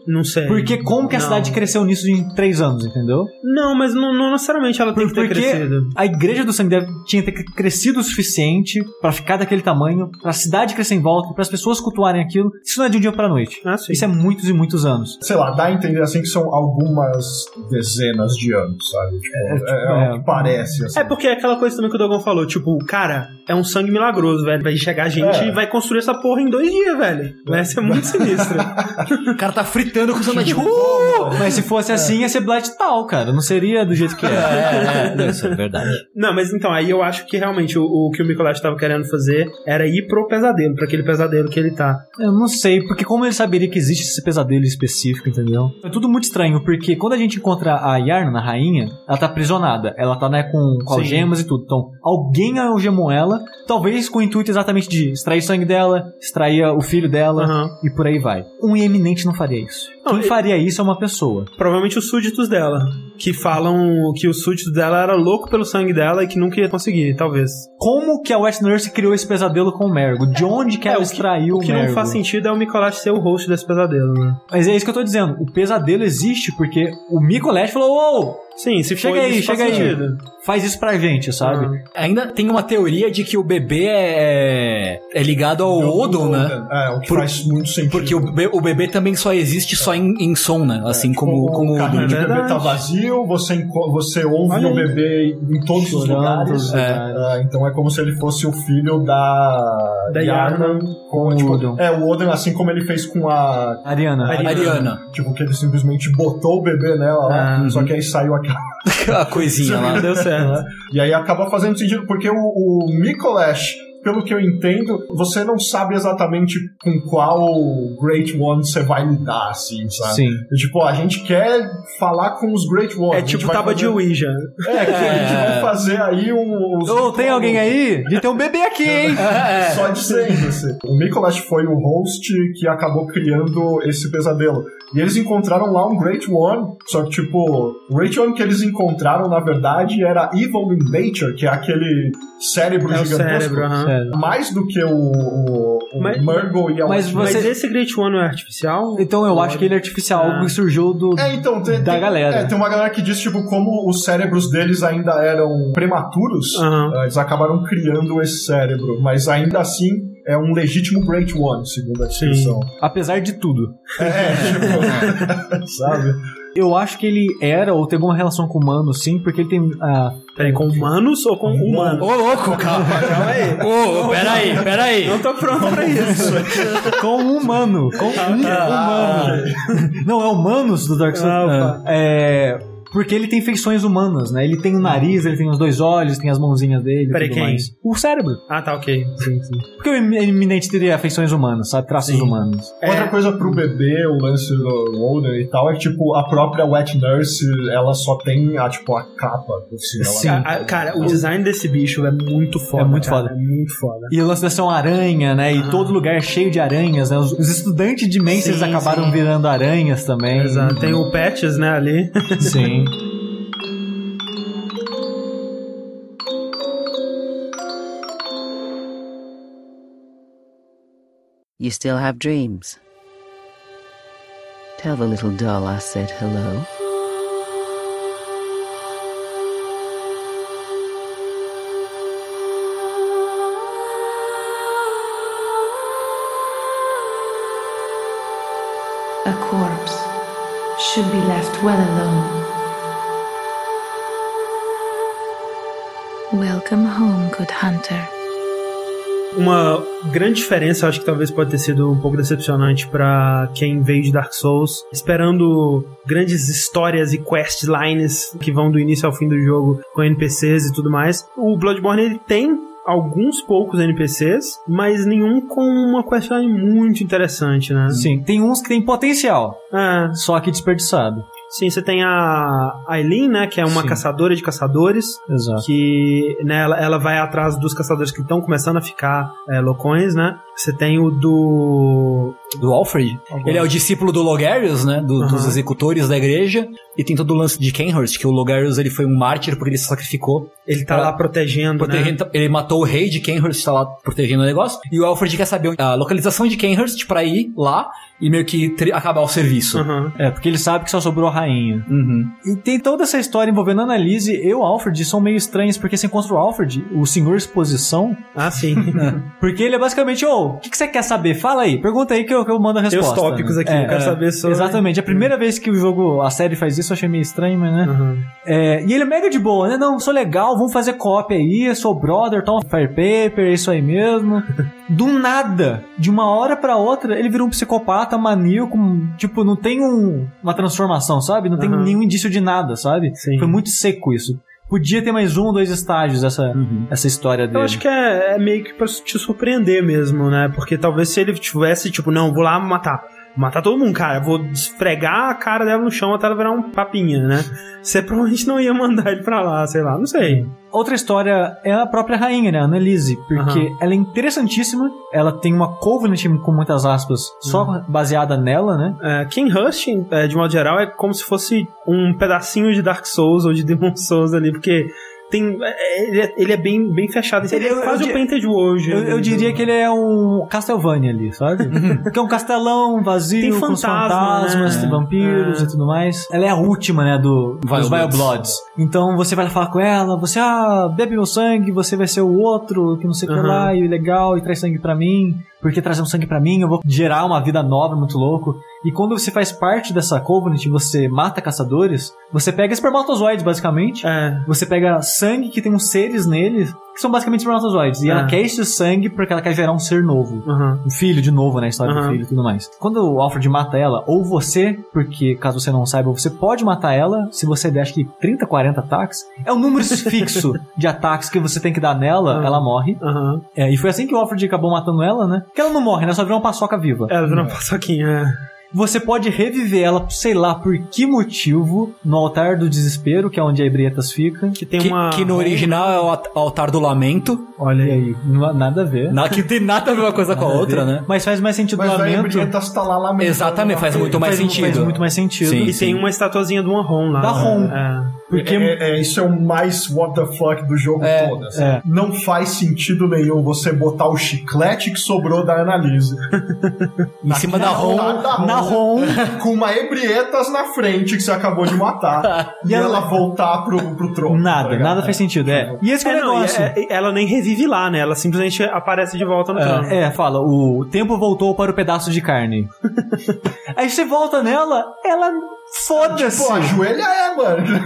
Speaker 1: Não sei.
Speaker 2: Porque como que a
Speaker 1: Não.
Speaker 2: cidade cresceu nisso em três anos, entendeu?
Speaker 1: Não, mas não, não necessariamente ela tem que ter
Speaker 2: Porque
Speaker 1: crescido.
Speaker 2: a igreja do sangue deve, tinha que ter crescido o suficiente pra ficar daquele tamanho, pra cidade crescer em volta, para as pessoas cultuarem aquilo. Isso não é de um dia pra noite.
Speaker 1: Ah, sim.
Speaker 2: Isso é muitos e muitos anos.
Speaker 3: Sei lá, dá a entender assim que são algumas dezenas de anos, sabe? Tipo, é, é
Speaker 2: é.
Speaker 3: o que parece. Assim.
Speaker 1: É porque é aquela coisa também que o Dogão falou, tipo, cara, é um sangue milagroso, velho. Vai chegar gente
Speaker 3: É.
Speaker 1: e vai construir essa porra em dois dias, velho. Vai ser muito sinistro.
Speaker 4: O cara tá fritando com o sanduíche.
Speaker 2: Mas se fosse assim, ia ser Blight tal, cara. Não seria do jeito que é.
Speaker 4: É, é, isso é verdade.
Speaker 1: Não, mas então, aí eu acho que realmente o, o que o Mikolash tava querendo fazer era ir pro pesadelo, pra aquele pesadelo que ele tá.
Speaker 2: Eu não sei, porque como ele saberia que existe esse pesadelo específico, entendeu? É tudo muito estranho, porque quando a gente encontra a Yarna, a rainha, ela tá aprisionada. Ela tá, né, com, com algemas e tudo. Então, alguém algemou ela, talvez com o intuito exatamente de extrair sangue dela, extrair o filho dela
Speaker 1: Aham.
Speaker 2: e por aí vai. Um eminente não faria isso.
Speaker 1: Não,
Speaker 2: Quem
Speaker 1: e-
Speaker 2: faria isso é uma pessoa.
Speaker 1: Provavelmente os súditos dela. Que falam que os súditos dela era louco pelo sangue dela e que nunca ia conseguir, talvez.
Speaker 2: Como que a West Nurse criou esse pesadelo com o Mergo? De onde que
Speaker 1: É,
Speaker 2: ela
Speaker 1: o que-
Speaker 2: extraiu
Speaker 1: O que não faz sentido é o Mikolash ser o host desse pesadelo, né?
Speaker 2: Mas é isso que eu tô dizendo. O pesadelo existe porque o Mikolash falou: Ô,
Speaker 1: Sim, se
Speaker 2: Chega aí, chega aí.
Speaker 1: sentido.
Speaker 2: faz isso pra gente, sabe?
Speaker 1: Ah.
Speaker 4: Ainda tem uma teoria de que o bebê é, é ligado ao Odon, né?
Speaker 3: É, o que
Speaker 4: Por-
Speaker 3: faz muito sentido.
Speaker 4: Porque o bebê, o bebê também só existe só em, em som, né? Assim como, como
Speaker 3: o carrinho
Speaker 4: Odon.
Speaker 3: de
Speaker 1: É
Speaker 3: bebê tá vazio, você, você ouve
Speaker 1: Olha
Speaker 3: o bebê em todos os lugares.
Speaker 2: é.
Speaker 3: É, então é como se ele fosse o filho da,
Speaker 1: Da Yarna
Speaker 3: com,
Speaker 2: com
Speaker 3: tipo,
Speaker 2: o Odin.
Speaker 3: É, o Odin, assim como ele fez com a.
Speaker 2: Ariana.
Speaker 1: Ariana.
Speaker 4: Ariana.
Speaker 3: Tipo, que ele simplesmente botou o bebê nela
Speaker 1: Ah,
Speaker 3: só que aí saiu aquela.
Speaker 4: A coisinha lá.
Speaker 1: Deu certo.
Speaker 3: E aí acaba fazendo sentido, porque o, o Mikolash, pelo que eu entendo, você não sabe exatamente com qual Great One você vai lidar, assim, sabe?
Speaker 2: Sim.
Speaker 3: E, tipo, a gente quer falar com os Great Ones.
Speaker 1: É tipo tábua
Speaker 3: fazer-
Speaker 1: de Ouija.
Speaker 3: É, que a gente vai fazer aí um. os-
Speaker 2: Ô, tem alguém aí? De ter um bebê aqui, hein?
Speaker 3: Só dizendo, assim. O Mikolash foi o host que acabou criando esse pesadelo. E eles encontraram lá um Great One, só que, tipo, o Great One que eles encontraram, na verdade, era Evil in Nature, que é aquele cérebro
Speaker 1: É o
Speaker 3: gigantesco.
Speaker 1: cérebro, aham.
Speaker 2: Sério.
Speaker 3: Mais do que o, o, o
Speaker 1: Mas-
Speaker 3: Murgle e a
Speaker 2: mas
Speaker 3: Witch.
Speaker 1: Mas
Speaker 2: Você-
Speaker 1: esse Great One não é artificial?
Speaker 2: Então eu acho que ele é artificial,
Speaker 1: Ah.
Speaker 2: algo que surgiu do.
Speaker 3: É, então, tem,
Speaker 2: Da
Speaker 3: tem-
Speaker 2: galera.
Speaker 3: é, tem uma galera que diz, tipo, como os cérebros deles ainda eram prematuros, eh, eles acabaram criando esse cérebro. Mas ainda assim, é um legítimo Great One, segundo a descrição.
Speaker 2: Apesar de tudo.
Speaker 3: É, tipo, sabe?
Speaker 2: Eu acho que ele era ou tem alguma relação com o humano, sim, porque ele tem. ah,
Speaker 1: Peraí, com humanos ou com humanos?
Speaker 4: Ô, louco, calma.
Speaker 1: Calma aí.
Speaker 4: Ô, peraí, peraí.
Speaker 1: Não tô pronto pra isso.
Speaker 2: com um humano. Com um humano. Não, é humanos do Dark Souls.
Speaker 1: Ah,
Speaker 2: é. Porque ele tem feições humanas, né? Ele tem o nariz, ele tem os dois olhos, tem as mãozinhas dele.
Speaker 1: Peraí, quem?
Speaker 2: mais. O cérebro.
Speaker 1: Ah, tá, ok. Sim, sim.
Speaker 2: Porque o eminente teria feições humanas, sabe? Traços
Speaker 1: Sim.
Speaker 2: humanos.
Speaker 3: Outra
Speaker 1: É.
Speaker 3: coisa pro bebê, o lance do Older e tal, é que, tipo, a própria Wet Nurse, ela só tem a, tipo, a capa do
Speaker 2: Sim.
Speaker 1: Ah, ah, cara, o design desse bicho é muito foda.
Speaker 2: É muito
Speaker 1: cara,
Speaker 2: foda.
Speaker 1: É muito foda.
Speaker 2: E o lance dessa é uma aranha, né? E todo lugar é cheio de aranhas, né? Os, os estudantes de Menses
Speaker 1: Sim,
Speaker 2: acabaram
Speaker 1: sim.
Speaker 2: virando aranhas também.
Speaker 1: Exato. Tem o Patches, né, ali.
Speaker 2: Sim.
Speaker 9: You still have dreams. Tell the little doll I said hello.
Speaker 8: A corpse should be left well alone. Welcome home, good hunter.
Speaker 1: Uma grande diferença, acho que talvez pode ter sido um pouco decepcionante pra quem veio de Dark Souls, esperando grandes histórias e questlines que vão do início ao fim do jogo com NPCs e tudo mais. O Bloodborne ele tem alguns poucos NPCs, mas nenhum com uma questline muito interessante, né?
Speaker 2: Sim. Tem uns que tem potencial,
Speaker 1: É,
Speaker 2: só que desperdiçado.
Speaker 1: Sim, você tem a Aileen, né, que é uma
Speaker 2: Sim.
Speaker 1: caçadora de caçadores,
Speaker 2: Exato.
Speaker 1: que né, ela, ela vai atrás dos caçadores que estão começando a ficar é, loucões, né? Você tem o do.
Speaker 4: Do Alfred. Ele é o discípulo do Logarius, né? do- Dos
Speaker 1: Aham.
Speaker 4: executores da igreja. E tem todo o lance de Kenhurst, que o Logarius ele foi um mártir porque ele se sacrificou.
Speaker 1: Ele tá
Speaker 4: Pra-
Speaker 1: lá protegendo, né?
Speaker 4: protegendo- Ele matou o rei de Kenhurst, tá lá protegendo o negócio. E o Alfred quer saber a localização de Kenhurst pra ir lá e meio que tri- acabar o serviço.
Speaker 1: Aham.
Speaker 2: É, porque ele sabe que só sobrou a rainha.
Speaker 4: Uhum.
Speaker 2: E tem toda essa história envolvendo a Annalise e o Alfred são meio estranhos, porque você encontra o Alfred, o senhor exposição,
Speaker 1: Ah, sim.
Speaker 2: porque ele é basicamente, ô, o que, que você quer saber? Fala aí, pergunta aí que eu, que eu mando a
Speaker 1: Tem os
Speaker 2: resposta.
Speaker 1: tópicos
Speaker 2: né?
Speaker 1: aqui, eu quero saber sobre-
Speaker 2: Exatamente, a primeira vez que o jogo, a série faz isso, eu achei meio estranho, mas né?
Speaker 1: Aham.
Speaker 2: É, e ele é mega de boa, né? Não, sou legal, vamos fazer cópia aí, sou brother, tal, fire paper, é isso aí mesmo. Do nada, de uma hora pra outra, ele virou um psicopata maníaco, tipo, não tem um- uma transformação, sabe? Não tem
Speaker 1: Aham.
Speaker 2: nenhum indício de nada, sabe?
Speaker 1: Sim.
Speaker 2: Foi muito seco isso. Podia ter mais um ou dois estágios essa, essa história dele.
Speaker 1: Eu acho que é, é meio que pra te surpreender mesmo, né? Porque talvez se ele tivesse, tipo, não, vou lá matar. Matar todo mundo, cara. Vou esfregar a cara dela no chão até ela virar um papinha, né? Você provavelmente não ia mandar ele pra lá, sei lá, não sei.
Speaker 2: Outra história é a própria rainha, né? A Annalise. Porque
Speaker 1: Aham.
Speaker 2: ela é interessantíssima. Ela tem uma Covenant, com muitas aspas, só
Speaker 1: Uhum.
Speaker 2: baseada nela, né?
Speaker 1: É, King Rush, é, de modo geral, é como se fosse um pedacinho de Dark Souls ou de Demon Souls ali, porque tem, é, ele, é, ele é bem, bem fechado. Ele é
Speaker 2: Eu- eu
Speaker 1: quase
Speaker 2: di-
Speaker 1: o Painted World.
Speaker 2: Eu, eu diria que ele é um Castlevania ali, sabe? que é um castelão vazio,
Speaker 1: Tem fantasma,
Speaker 2: fantasmas,
Speaker 1: né?
Speaker 2: tem vampiros
Speaker 1: É.
Speaker 2: e tudo mais. Ela é a última, né, do,
Speaker 4: Vile
Speaker 2: dos Vile
Speaker 4: Bloods.
Speaker 2: Então você vai falar com ela, você, ah, bebe meu sangue, você vai ser o outro, que não sei o que
Speaker 1: Aham.
Speaker 2: lá, e legal, e traz sangue pra mim. Porque trazendo sangue pra mim, eu vou gerar uma vida nova, muito louco. E quando você faz parte dessa Covenant, você mata caçadores, você pega espermatozoides, basicamente.
Speaker 1: É,
Speaker 2: Você pega sangue que tem uns seres nele, que são basicamente espermatozoides. E
Speaker 1: Ah.
Speaker 2: ela quer esse sangue porque ela quer gerar um ser novo.
Speaker 1: aham.
Speaker 2: Um filho de novo, né? A história do
Speaker 1: Aham.
Speaker 2: filho e tudo mais. Quando o Alfred mata ela, ou você, porque caso você não saiba, você pode matar ela se você der acho que 30, 40 ataques. É um número fixo de ataques que você tem que dar nela,
Speaker 1: Ah.
Speaker 2: ela morre. É, e foi assim que o Alfred acabou matando ela, né? Porque ela não morre, né? Só virou uma paçoca viva.
Speaker 1: Ela virou uma paçoquinha. é.
Speaker 2: Você pode reviver ela, sei lá por que motivo, no altar do desespero, que é onde a Ebrietas fica.
Speaker 1: Que tem
Speaker 4: Que,
Speaker 1: uma.
Speaker 4: que no original é o altar do lamento.
Speaker 2: Olha aí, nada a ver.
Speaker 4: Na, que tem nada a ver uma coisa com a
Speaker 2: a
Speaker 4: outra, né?
Speaker 2: Mas faz mais sentido
Speaker 3: Mas
Speaker 2: o lamento.
Speaker 3: Brietas tá lá lamentando.
Speaker 4: Exatamente, faz muito mais
Speaker 2: faz,
Speaker 4: sentido.
Speaker 2: Faz muito mais sentido.
Speaker 4: Sim.
Speaker 1: E tem uma estatuazinha do Anron lá.
Speaker 2: Da Ron.
Speaker 1: É.
Speaker 2: Porque
Speaker 3: É, é, isso é o mais what the fuck do jogo
Speaker 4: É,
Speaker 3: todo. assim.
Speaker 2: é.
Speaker 3: Não faz sentido nenhum você botar o chiclete que sobrou da Annalise
Speaker 4: Em cima da
Speaker 3: Ron,
Speaker 4: Ron.
Speaker 2: na Ron.
Speaker 3: com uma Ebrietas na frente que você acabou de matar e ela voltar pro, pro trono. tá
Speaker 2: Nada,
Speaker 3: ligado?
Speaker 2: nada faz sentido. É. E esse que é,
Speaker 1: É,
Speaker 2: o
Speaker 1: não, e
Speaker 2: negócio.
Speaker 1: é- é- ela nem revive lá, né? Ela simplesmente aparece de volta no trono.
Speaker 2: É, fala, o tempo voltou para o pedaço de carne. Aí você volta nela, ela Foda-se!
Speaker 3: Pô, ajoelha é, mano.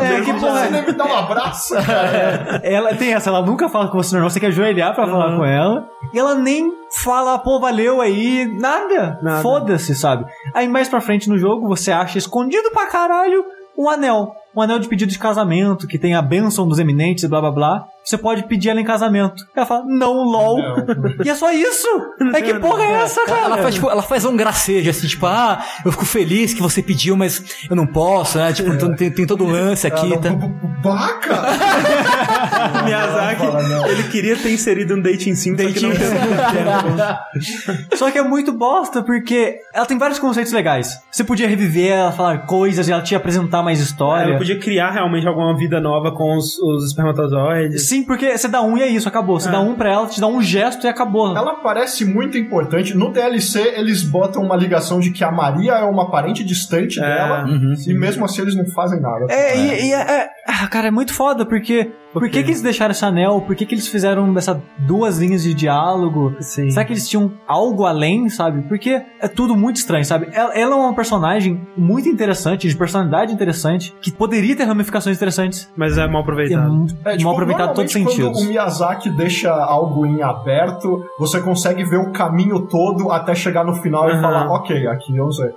Speaker 2: É, que porra.
Speaker 3: Você nem me dá um abraço, cara.
Speaker 2: Ela tem essa, ela nunca fala com você normal, você quer ajoelhar pra falar com ela. E ela nem fala, pô, valeu aí, nada.
Speaker 1: Nada.
Speaker 2: Foda-se, sabe? Aí mais pra frente no jogo, você acha escondido pra caralho um anel. Um anel de pedido de casamento, que tem a bênção dos eminentes e blá blá blá. Você pode pedir ela em casamento. Ela fala, não, lol. E é só isso? É que porra é essa, cara?
Speaker 4: Ela faz, tipo, ela faz um gracejo, assim, tipo, ah, eu fico feliz que você pediu, mas eu não posso, né? Tipo, então tem, tem todo o lance aqui, tá?
Speaker 3: Baca!
Speaker 1: Miyazaki,
Speaker 3: Não, não.
Speaker 1: ele queria ter inserido um dating sim, só que não
Speaker 2: Só que é muito bosta, porque ela tem vários conceitos legais. Você podia reviver ela, falar coisas, e ela te apresentar mais história.
Speaker 1: Ela podia criar realmente alguma vida nova com os, os espermatozoides.
Speaker 2: Sim, porque você dá um e é isso, acabou. Você
Speaker 1: É.
Speaker 2: dá um pra ela, te dá um gesto e acabou.
Speaker 3: Ela parece muito importante. No DLC, eles botam uma ligação de que a Maria é uma parente distante
Speaker 1: É,
Speaker 3: dela.
Speaker 4: uhum.
Speaker 3: E mesmo assim eles não fazem nada.
Speaker 2: É, e, e é, é- ah, cara, é muito foda, porque. Por, que, que eles deixaram esse anel? Por que, que eles fizeram essas duas linhas de diálogo?
Speaker 1: Sim.
Speaker 2: Será que eles tinham algo além, sabe? Porque é tudo muito estranho, sabe? Ela, ela é uma personagem muito interessante, de personalidade interessante, que poderia ter ramificações interessantes.
Speaker 1: Mas é mal
Speaker 2: É,
Speaker 1: aproveitado.
Speaker 2: muito
Speaker 3: É, tipo,
Speaker 2: mal aproveitado todos os
Speaker 3: normalmente
Speaker 2: sentidos.
Speaker 3: Quando o Miyazaki deixa algo em aberto, você consegue ver o caminho todo até chegar no final e
Speaker 1: Aham.
Speaker 3: falar, ok, aqui eu sei.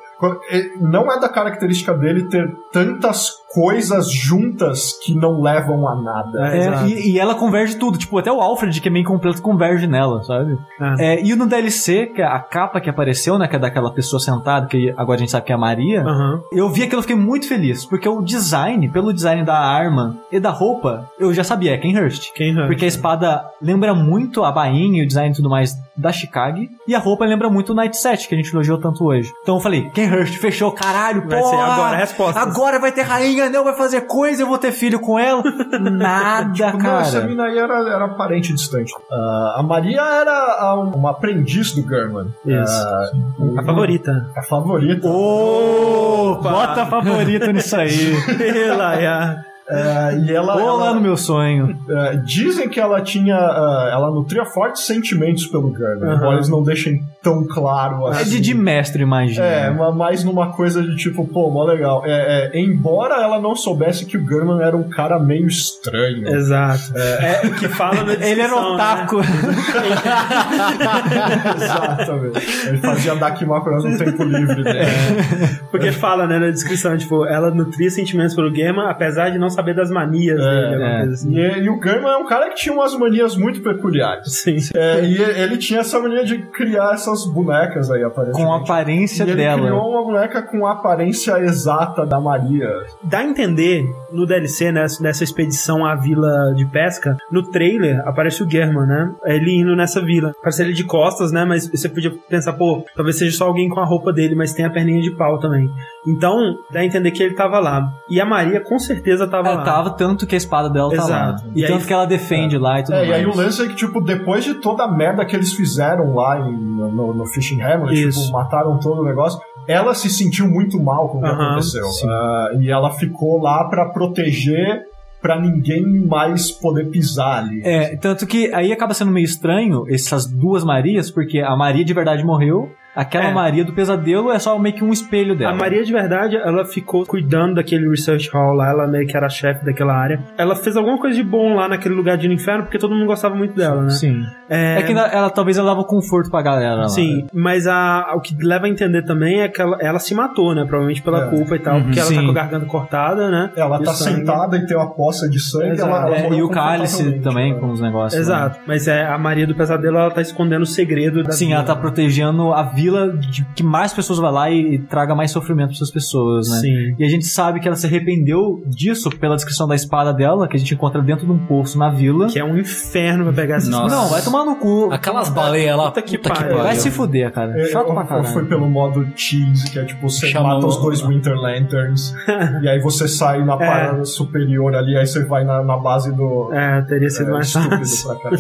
Speaker 3: E Não é da característica dele ter tantas coisas juntas que não levam a nada.
Speaker 1: É,
Speaker 2: É, e, e ela converge tudo, tipo, até o Alfred, que é meio completo, converge nela, sabe?
Speaker 1: É.
Speaker 2: É, e no DLC, que é a capa que apareceu, né, que é daquela pessoa sentada, que agora a gente sabe que é a Maria,
Speaker 1: Aham.
Speaker 2: eu vi aquilo e fiquei muito feliz, porque o design, pelo design da arma e da roupa, eu já sabia, é Ken Hurst.
Speaker 1: Quem
Speaker 2: Porque a espada lembra muito a bainha e o design e tudo mais da Chicago. E a roupa lembra muito o Night Set, que a gente elogiou tanto hoje. Então eu falei, Ken Hurst, fechou, caralho,
Speaker 1: Vai
Speaker 2: porra,
Speaker 1: ser agora a resposta.
Speaker 2: Agora vai ter rainha, não vai fazer coisa, eu vou ter filho com ela. Nada,
Speaker 3: Tipo, não, essa
Speaker 2: cara.
Speaker 3: mina aí era, era parente distante. Ah, a Maria era a- uma aprendiz do German.
Speaker 1: Isso.
Speaker 3: Ah,
Speaker 1: A favorita.
Speaker 3: a favorita.
Speaker 2: Ô, bota favorito nisso aí.
Speaker 1: Ela é
Speaker 3: e ela,
Speaker 2: Vou lá
Speaker 3: ela-
Speaker 2: no meu sonho.
Speaker 3: ah, dizem que ela tinha. ah, ela nutria fortes sentimentos pelo German,
Speaker 1: Aham.
Speaker 3: embora eles não deixem tão claro assim.
Speaker 2: É de, de mestre, imagina.
Speaker 3: É, ma- mais numa coisa de tipo, pô, mó legal. É, é, embora ela não soubesse que o German era um cara meio estranho.
Speaker 1: Exato. É, o que fala na
Speaker 2: Ele era
Speaker 1: descrição,
Speaker 2: otaku.
Speaker 1: Né?
Speaker 3: Exatamente. Ele fazia Dakimakura no tempo livre dele.
Speaker 1: Porque fala, né, na descrição, tipo, ela nutria sentimentos pelo German, apesar de não saber das manias dele, alguma
Speaker 2: é.
Speaker 1: assim.
Speaker 3: E, e o German é um cara que tinha umas manias muito peculiares.
Speaker 1: Sim.
Speaker 3: É, e ele tinha essa mania de criar essas bonecas aí, aparentemente.
Speaker 2: Com a aparência
Speaker 3: e ele
Speaker 2: dela.
Speaker 3: criou uma boneca com a aparência exata da Maria.
Speaker 1: Dá a entender no DLC, nessa, nessa expedição à vila de pesca, no trailer aparece o German, né? Ele indo nessa vila. Parece ele de costas, né? Mas você podia pensar, pô, talvez seja só alguém com a roupa dele, mas tem a perninha de pau também. Então, dá a entender que ele tava lá. E a Maria com certeza tava
Speaker 2: Ela
Speaker 1: lá.
Speaker 2: tava tanto que a espada dela tá lá.
Speaker 1: Exato.
Speaker 2: E,
Speaker 1: E
Speaker 2: tanto
Speaker 1: aí-
Speaker 2: que ela defende lá e tudo
Speaker 3: É,
Speaker 2: mais.
Speaker 3: e aí o lance é que, tipo, depois de toda a merda que eles fizeram lá em- no, no Fishing Hamlet,
Speaker 1: Isso.
Speaker 3: tipo, mataram todo o negócio, ela se sentiu muito mal com o que aconteceu. Ah, e ela ficou lá pra proteger, pra ninguém mais poder pisar ali.
Speaker 2: É, tanto que aí acaba sendo meio estranho essas duas Marias, porque a Maria de verdade morreu, aquela
Speaker 1: É.
Speaker 2: Maria do pesadelo é só meio que um espelho dela.
Speaker 1: A Maria de verdade, ela ficou cuidando daquele research hall lá, ela meio que era chefe daquela área. Ela fez alguma coisa de bom lá naquele lugar de inferno, porque todo mundo gostava muito dela, né?
Speaker 2: Sim.
Speaker 1: É,
Speaker 2: É, que ela, ela- talvez ela dava conforto pra galera lá.
Speaker 1: Sim, mas a, o que leva a entender também é que ela, ela se matou, né? Provavelmente pela
Speaker 3: É.
Speaker 1: culpa e tal, porque ela tá com a garganta cortada, né?
Speaker 3: Ela tá
Speaker 1: sangue.
Speaker 3: sentada e tem uma poça de sangue.
Speaker 1: Exato.
Speaker 3: Ela, ela
Speaker 2: É, e o cálice também
Speaker 3: né?
Speaker 2: com os negócios. né?
Speaker 1: Exato, mas é a Maria do Pesadelo, ela tá escondendo o segredo da
Speaker 2: Sim,
Speaker 1: vida.
Speaker 2: ela tá protegendo a vila de que mais pessoas vão lá e, e traga mais sofrimento para essas pessoas, né?
Speaker 1: Sim.
Speaker 2: E a gente sabe que ela se arrependeu disso pela descrição da espada dela, que a gente encontra dentro de um poço na vila.
Speaker 1: Que é um inferno pra pegar essa
Speaker 4: Nossa.
Speaker 2: Não, vai tomar no cu.
Speaker 4: Aquelas baleias lá,
Speaker 1: Puta que pariu.
Speaker 4: pariu.
Speaker 2: Vai se fuder, cara.
Speaker 3: Eu-
Speaker 2: Chato
Speaker 3: eu-
Speaker 2: pra caralho.
Speaker 3: fui pelo modo cheese, que é tipo, você
Speaker 4: Chamou-
Speaker 3: mata os dois Winter Lanterns, e aí você sai na parada superior ali, aí você vai na, na base do.
Speaker 1: É, teria sido
Speaker 3: É,
Speaker 1: mais
Speaker 3: estúpido
Speaker 1: fácil.
Speaker 3: pra caralho.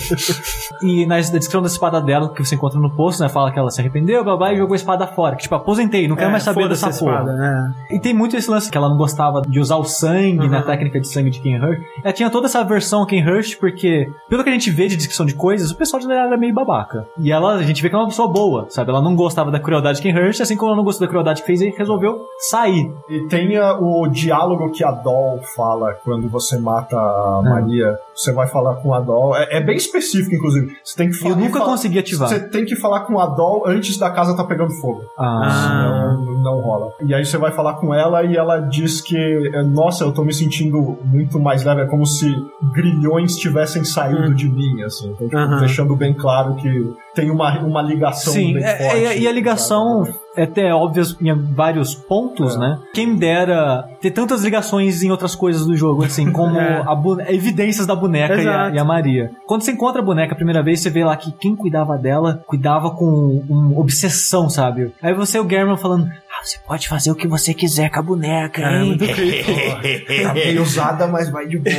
Speaker 2: E na descrição da espada dela, que você encontra no poço, né? Fala que ela se arrependeu, blá babá e jogou a espada fora. Que, tipo, aposentei, não quero
Speaker 1: É,
Speaker 2: mais saber dessa porra.
Speaker 1: espada, né?
Speaker 2: E tem muito esse lance que ela não gostava de usar o sangue, né,
Speaker 1: Uhum.
Speaker 2: técnica de sangue de Ken Hurst. Ela tinha toda essa versão Ken Hurst, porque, pelo que a gente vê de descrição de coisas, o pessoal de ela era meio babaca. E ela, a gente vê que é uma pessoa boa, sabe? Ela não gostava da crueldade de Ken Hurst, assim como ela não gostou da crueldade que fez e resolveu sair.
Speaker 3: E tem ah, o diálogo que a Doll fala quando você mata a Maria. Você vai falar com a Doll. É, é bem específico, inclusive. Você tem que
Speaker 2: Eu
Speaker 3: falar.
Speaker 2: nunca consegui ativar.
Speaker 3: Você tem que falar com a Doll antes da casa tá pegando fogo.
Speaker 2: Ah.
Speaker 3: Não, não rola. E aí você vai falar com ela e ela diz que, eh, nossa, eu tô me sentindo muito mais leve. É como se grilhões tivessem saído de mim, assim. Então, tipo,
Speaker 1: Aham.
Speaker 3: deixando bem claro que tem uma, uma ligação
Speaker 2: Sim,
Speaker 3: bem
Speaker 2: é-
Speaker 3: forte.
Speaker 2: é- e a ligação é até óbvia em vários pontos,
Speaker 3: É.
Speaker 2: né? Quem dera ter tantas ligações em outras coisas do jogo, assim, como
Speaker 1: É.
Speaker 2: evidências da boneca e a, e a Maria. Quando você encontra a boneca a primeira vez, você vê lá que quem cuidava dela cuidava com uma obsessão, sabe? Aí você e o German falando. Você pode fazer o que você quiser com a boneca,
Speaker 1: É,
Speaker 2: hein?
Speaker 1: muito creepy.
Speaker 3: Tá bem usada, mas vai de boa.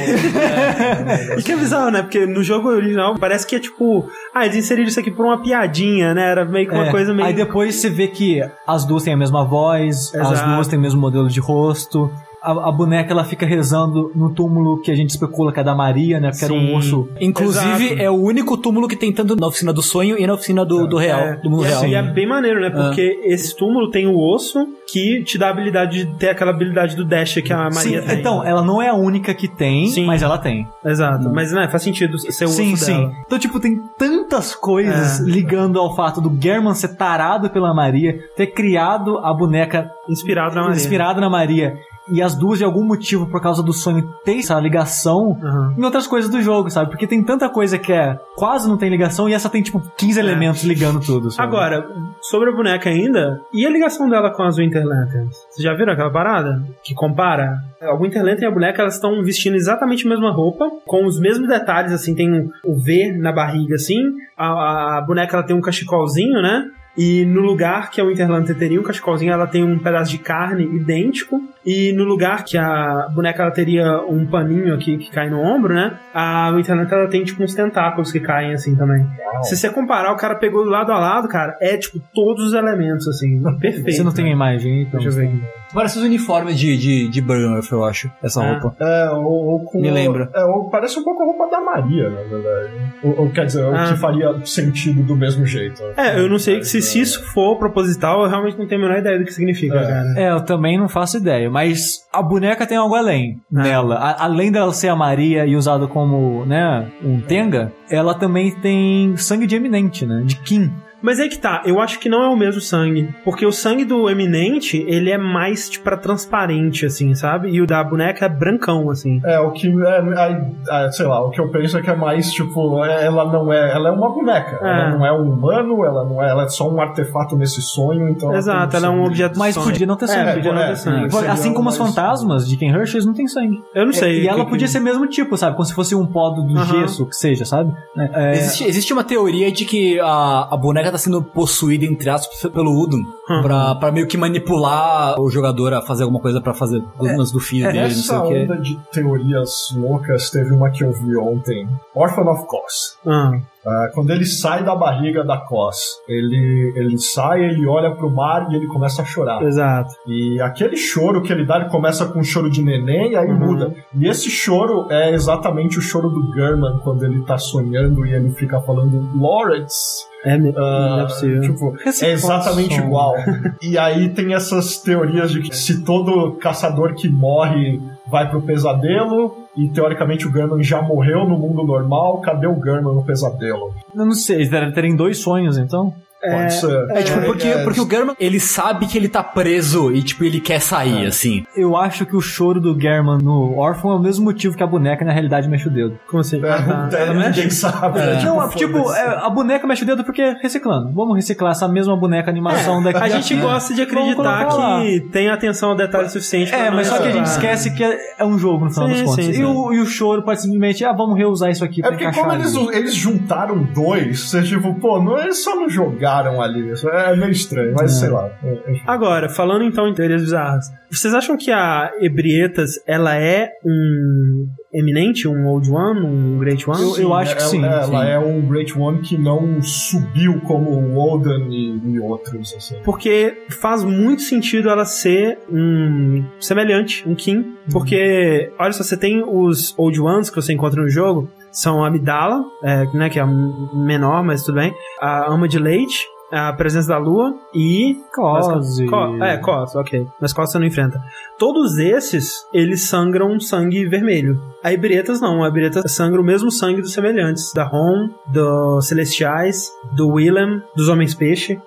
Speaker 1: E que é bizarro, né? Porque no jogo original parece que é tipo. Ah, eles inseriram isso aqui por uma piadinha, né? Era meio que uma
Speaker 2: É.
Speaker 1: coisa meio.
Speaker 2: Aí depois você vê que as duas têm a mesma voz, as
Speaker 1: Exato.
Speaker 2: duas têm o mesmo modelo de rosto. A, a boneca ela fica rezando no túmulo que a gente especula que é da Maria, né? Que era um
Speaker 1: Sim.
Speaker 2: osso.
Speaker 4: Inclusive,
Speaker 1: Exato.
Speaker 4: é o único túmulo que tem tanto na oficina do sonho e na oficina do, do real,
Speaker 1: É,
Speaker 4: do mundo
Speaker 1: e, é,
Speaker 4: real.
Speaker 1: e é bem maneiro, né? Porque esse túmulo tem o osso que te dá a habilidade de ter aquela habilidade do dash que a Maria
Speaker 2: Sim,
Speaker 1: tem.
Speaker 2: então, ela não é a única que tem,
Speaker 1: Sim.
Speaker 2: mas ela tem.
Speaker 1: Exato. Mas, né, faz sentido ser o
Speaker 2: sim,
Speaker 1: osso
Speaker 2: sim.
Speaker 1: dela.
Speaker 2: Então, tipo, tem tantas coisas
Speaker 1: É.
Speaker 2: ligando ao fato do German ser tarado pela Maria, ter criado a boneca
Speaker 1: Inspirado na Maria.
Speaker 2: inspirado na Maria. E as duas, de algum motivo, por causa do sonho, ter essa ligação
Speaker 1: Aham.
Speaker 2: em outras coisas do jogo, sabe? Porque tem tanta coisa que é quase não tem ligação e essa tem, tipo, 15 elementos ligando tudo, sabe?
Speaker 1: Agora, sobre a boneca ainda, e a ligação dela com as Winter Lanterns? Vocês já viram aquela parada? Que compara? A Winter Lantern e a boneca, elas estão vestindo exatamente a mesma roupa, com os mesmos detalhes, assim, tem o V na barriga, assim, a, a boneca ela tem um cachecolzinho, né? E no lugar que a Winter Lantern teria um cachecolzinho, ela tem um pedaço de carne idêntico. E no lugar que a boneca ela teria um paninho aqui que cai no ombro, né? A Winter Lantern ela tem tipo uns tentáculos que caem assim também. Se você comparar, o cara pegou do lado a lado, cara, é tipo todos os elementos, assim, perfeito.
Speaker 2: Você não tem a imagem, então.
Speaker 1: Deixa eu ver aqui.
Speaker 4: Parece os uniformes de, de, de Burnworth, eu acho, essa
Speaker 1: Ah.
Speaker 4: roupa.
Speaker 3: É, ou, ou com.
Speaker 4: Me lembra.
Speaker 3: É, ou parece um pouco a roupa da Maria, na verdade. Ou, ou quer dizer,
Speaker 1: Ah.
Speaker 3: o que faria sentido do mesmo jeito.
Speaker 1: É, eu não sei se, se isso for proposital, eu realmente não tenho a menor ideia do que significa,
Speaker 3: É.
Speaker 1: cara.
Speaker 2: É, eu também não faço ideia, mas a boneca tem algo além nela. A- além dela ser a Maria e usada como, né, um Tenga, ela também tem sangue de eminente, né? De Kim.
Speaker 1: Mas aí que tá, eu acho que não é o mesmo sangue. Porque o sangue do Eminente, ele é mais, tipo, pra transparente, assim, sabe? E o da boneca é brancão, assim.
Speaker 3: É, o que. É, é, é, sei lá, o que eu penso é que é mais, tipo, é- ela não é. Ela é uma boneca.
Speaker 1: É.
Speaker 3: Ela não é um humano, ela não é. Ela é só um artefato nesse sonho, então.
Speaker 1: Exato,
Speaker 3: tem
Speaker 1: ela é um objeto
Speaker 2: Mas
Speaker 1: sonho.
Speaker 2: podia não ter
Speaker 1: É,
Speaker 2: sangue.
Speaker 1: podia não
Speaker 3: é,
Speaker 1: ter sangue.
Speaker 3: é.
Speaker 2: Assim como os
Speaker 3: mais-
Speaker 2: fantasmas de Ken Hershey, eles não tem sangue.
Speaker 1: Eu não sei.
Speaker 2: E ela
Speaker 1: que-
Speaker 2: podia ser mesmo tipo, sabe? Como se fosse um pó do
Speaker 1: Aham.
Speaker 2: gesso, que seja, sabe? É,
Speaker 4: Existe, existe uma teoria de que a, a boneca tá sendo possuída, entre aspas, pelo Udon.
Speaker 1: Hum.
Speaker 4: Pra, pra meio que manipular o jogador a fazer alguma coisa pra fazer algumas do filho dele, não sei
Speaker 3: Essa
Speaker 4: o quê.
Speaker 3: onda de teorias loucas teve uma que eu vi ontem. Orphan of Cos.
Speaker 1: Ah,
Speaker 3: Ah, quando ele sai da barriga da Cos, ele, ele sai, ele olha pro mar e ele começa a chorar.
Speaker 1: exato.
Speaker 3: E aquele choro que ele dá, ele começa com um choro de neném e aí
Speaker 1: Uhum.
Speaker 3: muda. E esse choro é exatamente o choro do German quando ele tá sonhando e ele fica falando Lawrence.
Speaker 1: É, me- não é possível.
Speaker 3: tipo, é exatamente igual. e aí tem essas teorias de que se todo caçador que morre vai pro pesadelo e teoricamente o German já morreu no mundo normal, cadê o German no pesadelo?
Speaker 2: eu não sei, eles terem dois sonhos, então.
Speaker 3: Pode ser.
Speaker 4: É, tipo, porque,
Speaker 3: é,
Speaker 4: porque o German, ele sabe que ele tá preso e, tipo, ele quer sair, assim.
Speaker 2: Eu acho que o choro do German no órfão é o mesmo motivo que a boneca na realidade mexe o dedo.
Speaker 1: Como assim?
Speaker 3: é,
Speaker 1: Ah, tá.
Speaker 3: é,
Speaker 1: Ela
Speaker 3: ninguém
Speaker 1: mexe?
Speaker 3: sabe. né?
Speaker 2: Não, tipo,
Speaker 3: foda-se.
Speaker 2: é, a boneca mexe o dedo porque é reciclando. Vamos reciclar essa mesma boneca animação daqui.
Speaker 1: A gente gosta de acreditar que tem atenção ao detalhe suficiente
Speaker 2: É,
Speaker 1: não
Speaker 2: mas só que a gente esquece que é é um jogo no final
Speaker 1: Sim,
Speaker 2: das contas.
Speaker 1: sim,
Speaker 2: e,
Speaker 1: sim.
Speaker 2: O, e o choro pode simplesmente, ah, vamos reusar isso aqui
Speaker 3: É
Speaker 2: pra
Speaker 3: porque
Speaker 2: encaixar.
Speaker 3: como eles, eles juntaram dois, você tipo, pô, não, eles só não jogaram ali. Isso É meio estranho, mas sei lá. É, é-
Speaker 1: Agora, falando então em teorias bizarras, vocês acham que a Ebrietas, ela é um eminente, um Old One, um Great One?
Speaker 2: Eu- eu acho que
Speaker 3: ela,
Speaker 2: sim,
Speaker 3: Ela
Speaker 2: sim.
Speaker 3: é um Great One que não subiu como o Woden e, e outros, assim.
Speaker 1: Porque faz muito sentido ela ser um semelhante, um King. Porque, olha só, você tem os Old Ones que você encontra no jogo, são a Amidala, é, né, que é a menor, mas tudo bem. A Ama de Leite, a Presença da Lua e...
Speaker 2: Cose.
Speaker 1: Co- é, Cos, ok. Mas Cos você não enfrenta. Todos esses, eles sangram sangue vermelho. A Ibretas não, a Ibretas sangra o mesmo sangue dos semelhantes. Da Ron, dos Celestiais, do Willem, dos Homens-Peixe.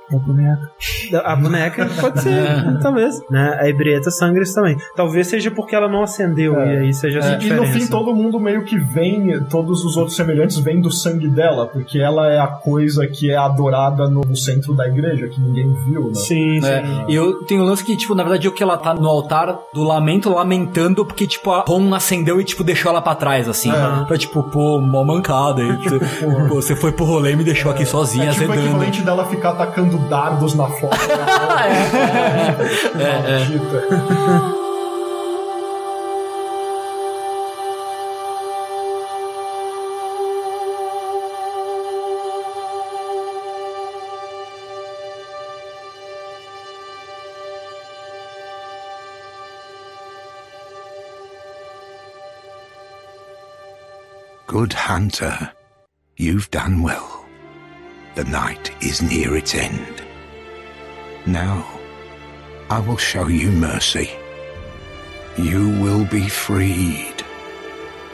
Speaker 1: Da- A boneca, pode ser, talvez. Né? A Ibreta sangra isso também. Talvez seja porque ela não acendeu
Speaker 3: É.
Speaker 1: e aí seja essa
Speaker 3: E, e no
Speaker 1: diferença.
Speaker 3: fim todo mundo meio que vem, todos os outros semelhantes vêm do sangue dela, porque ela é a coisa que é adorada no, centro da igreja, que ninguém viu, né?
Speaker 1: Sim, sim.
Speaker 4: É, e eu tenho um lance que, tipo, na verdade, o que ela tá no altar do lamento, lamentando, porque, tipo, a Ron acendeu e, tipo, deixou ela pra trás, assim. Pra, tipo, pô, mó mancada. E, tu- pô, você foi pro rolê e me deixou aqui sozinha,
Speaker 3: É tipo o
Speaker 4: azedando.
Speaker 3: equivalente dela ficar atacando dardos na foto.
Speaker 4: É, é.
Speaker 6: Good hunter, you've done well. The night is near its end. Now, I will show you mercy. You will be freed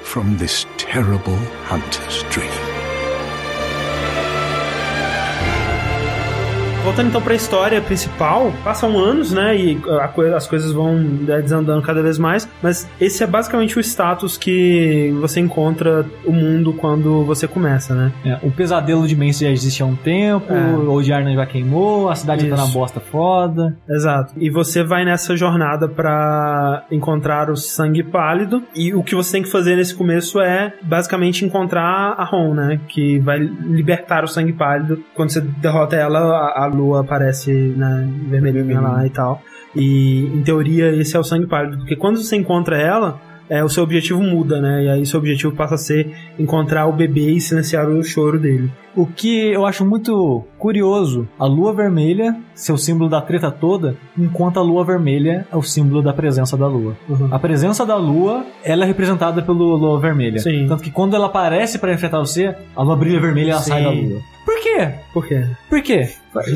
Speaker 6: from this terrible hunter's dream.
Speaker 1: Voltando então pra história principal, passam anos, né? E a as coisas vão né, desandando cada vez mais. Mas esse é basicamente o status que você encontra o mundo quando você começa, né?
Speaker 2: É, o pesadelo de Mance já existe há um tempo,
Speaker 1: É.
Speaker 2: o Old Arnon já queimou, a cidade tá
Speaker 1: Isso.
Speaker 2: na bosta foda.
Speaker 1: Exato. E você vai nessa jornada pra encontrar o sangue pálido. E o que você tem que fazer nesse começo é basicamente encontrar a Ron, né? Que vai libertar o sangue pálido. Quando você derrota ela, a, a lua aparece né, vermelhinha lá e tal. E em teoria esse é o sangue pálido. Porque quando você encontra ela. É, o seu objetivo muda, né? E aí seu objetivo passa a ser encontrar o bebê e silenciar o choro dele.
Speaker 2: O que eu acho muito curioso, a lua vermelha, seu símbolo da treta toda, enquanto a lua vermelha é o símbolo da presença da lua.
Speaker 1: Uhum.
Speaker 2: A presença da lua, ela é representada pela lua vermelha.
Speaker 1: Sim.
Speaker 2: Tanto que quando ela aparece pra enfrentar você, a lua brilha vermelha e ela
Speaker 1: Sim.
Speaker 2: sai da lua. Por quê?
Speaker 1: Por quê?
Speaker 2: Por quê?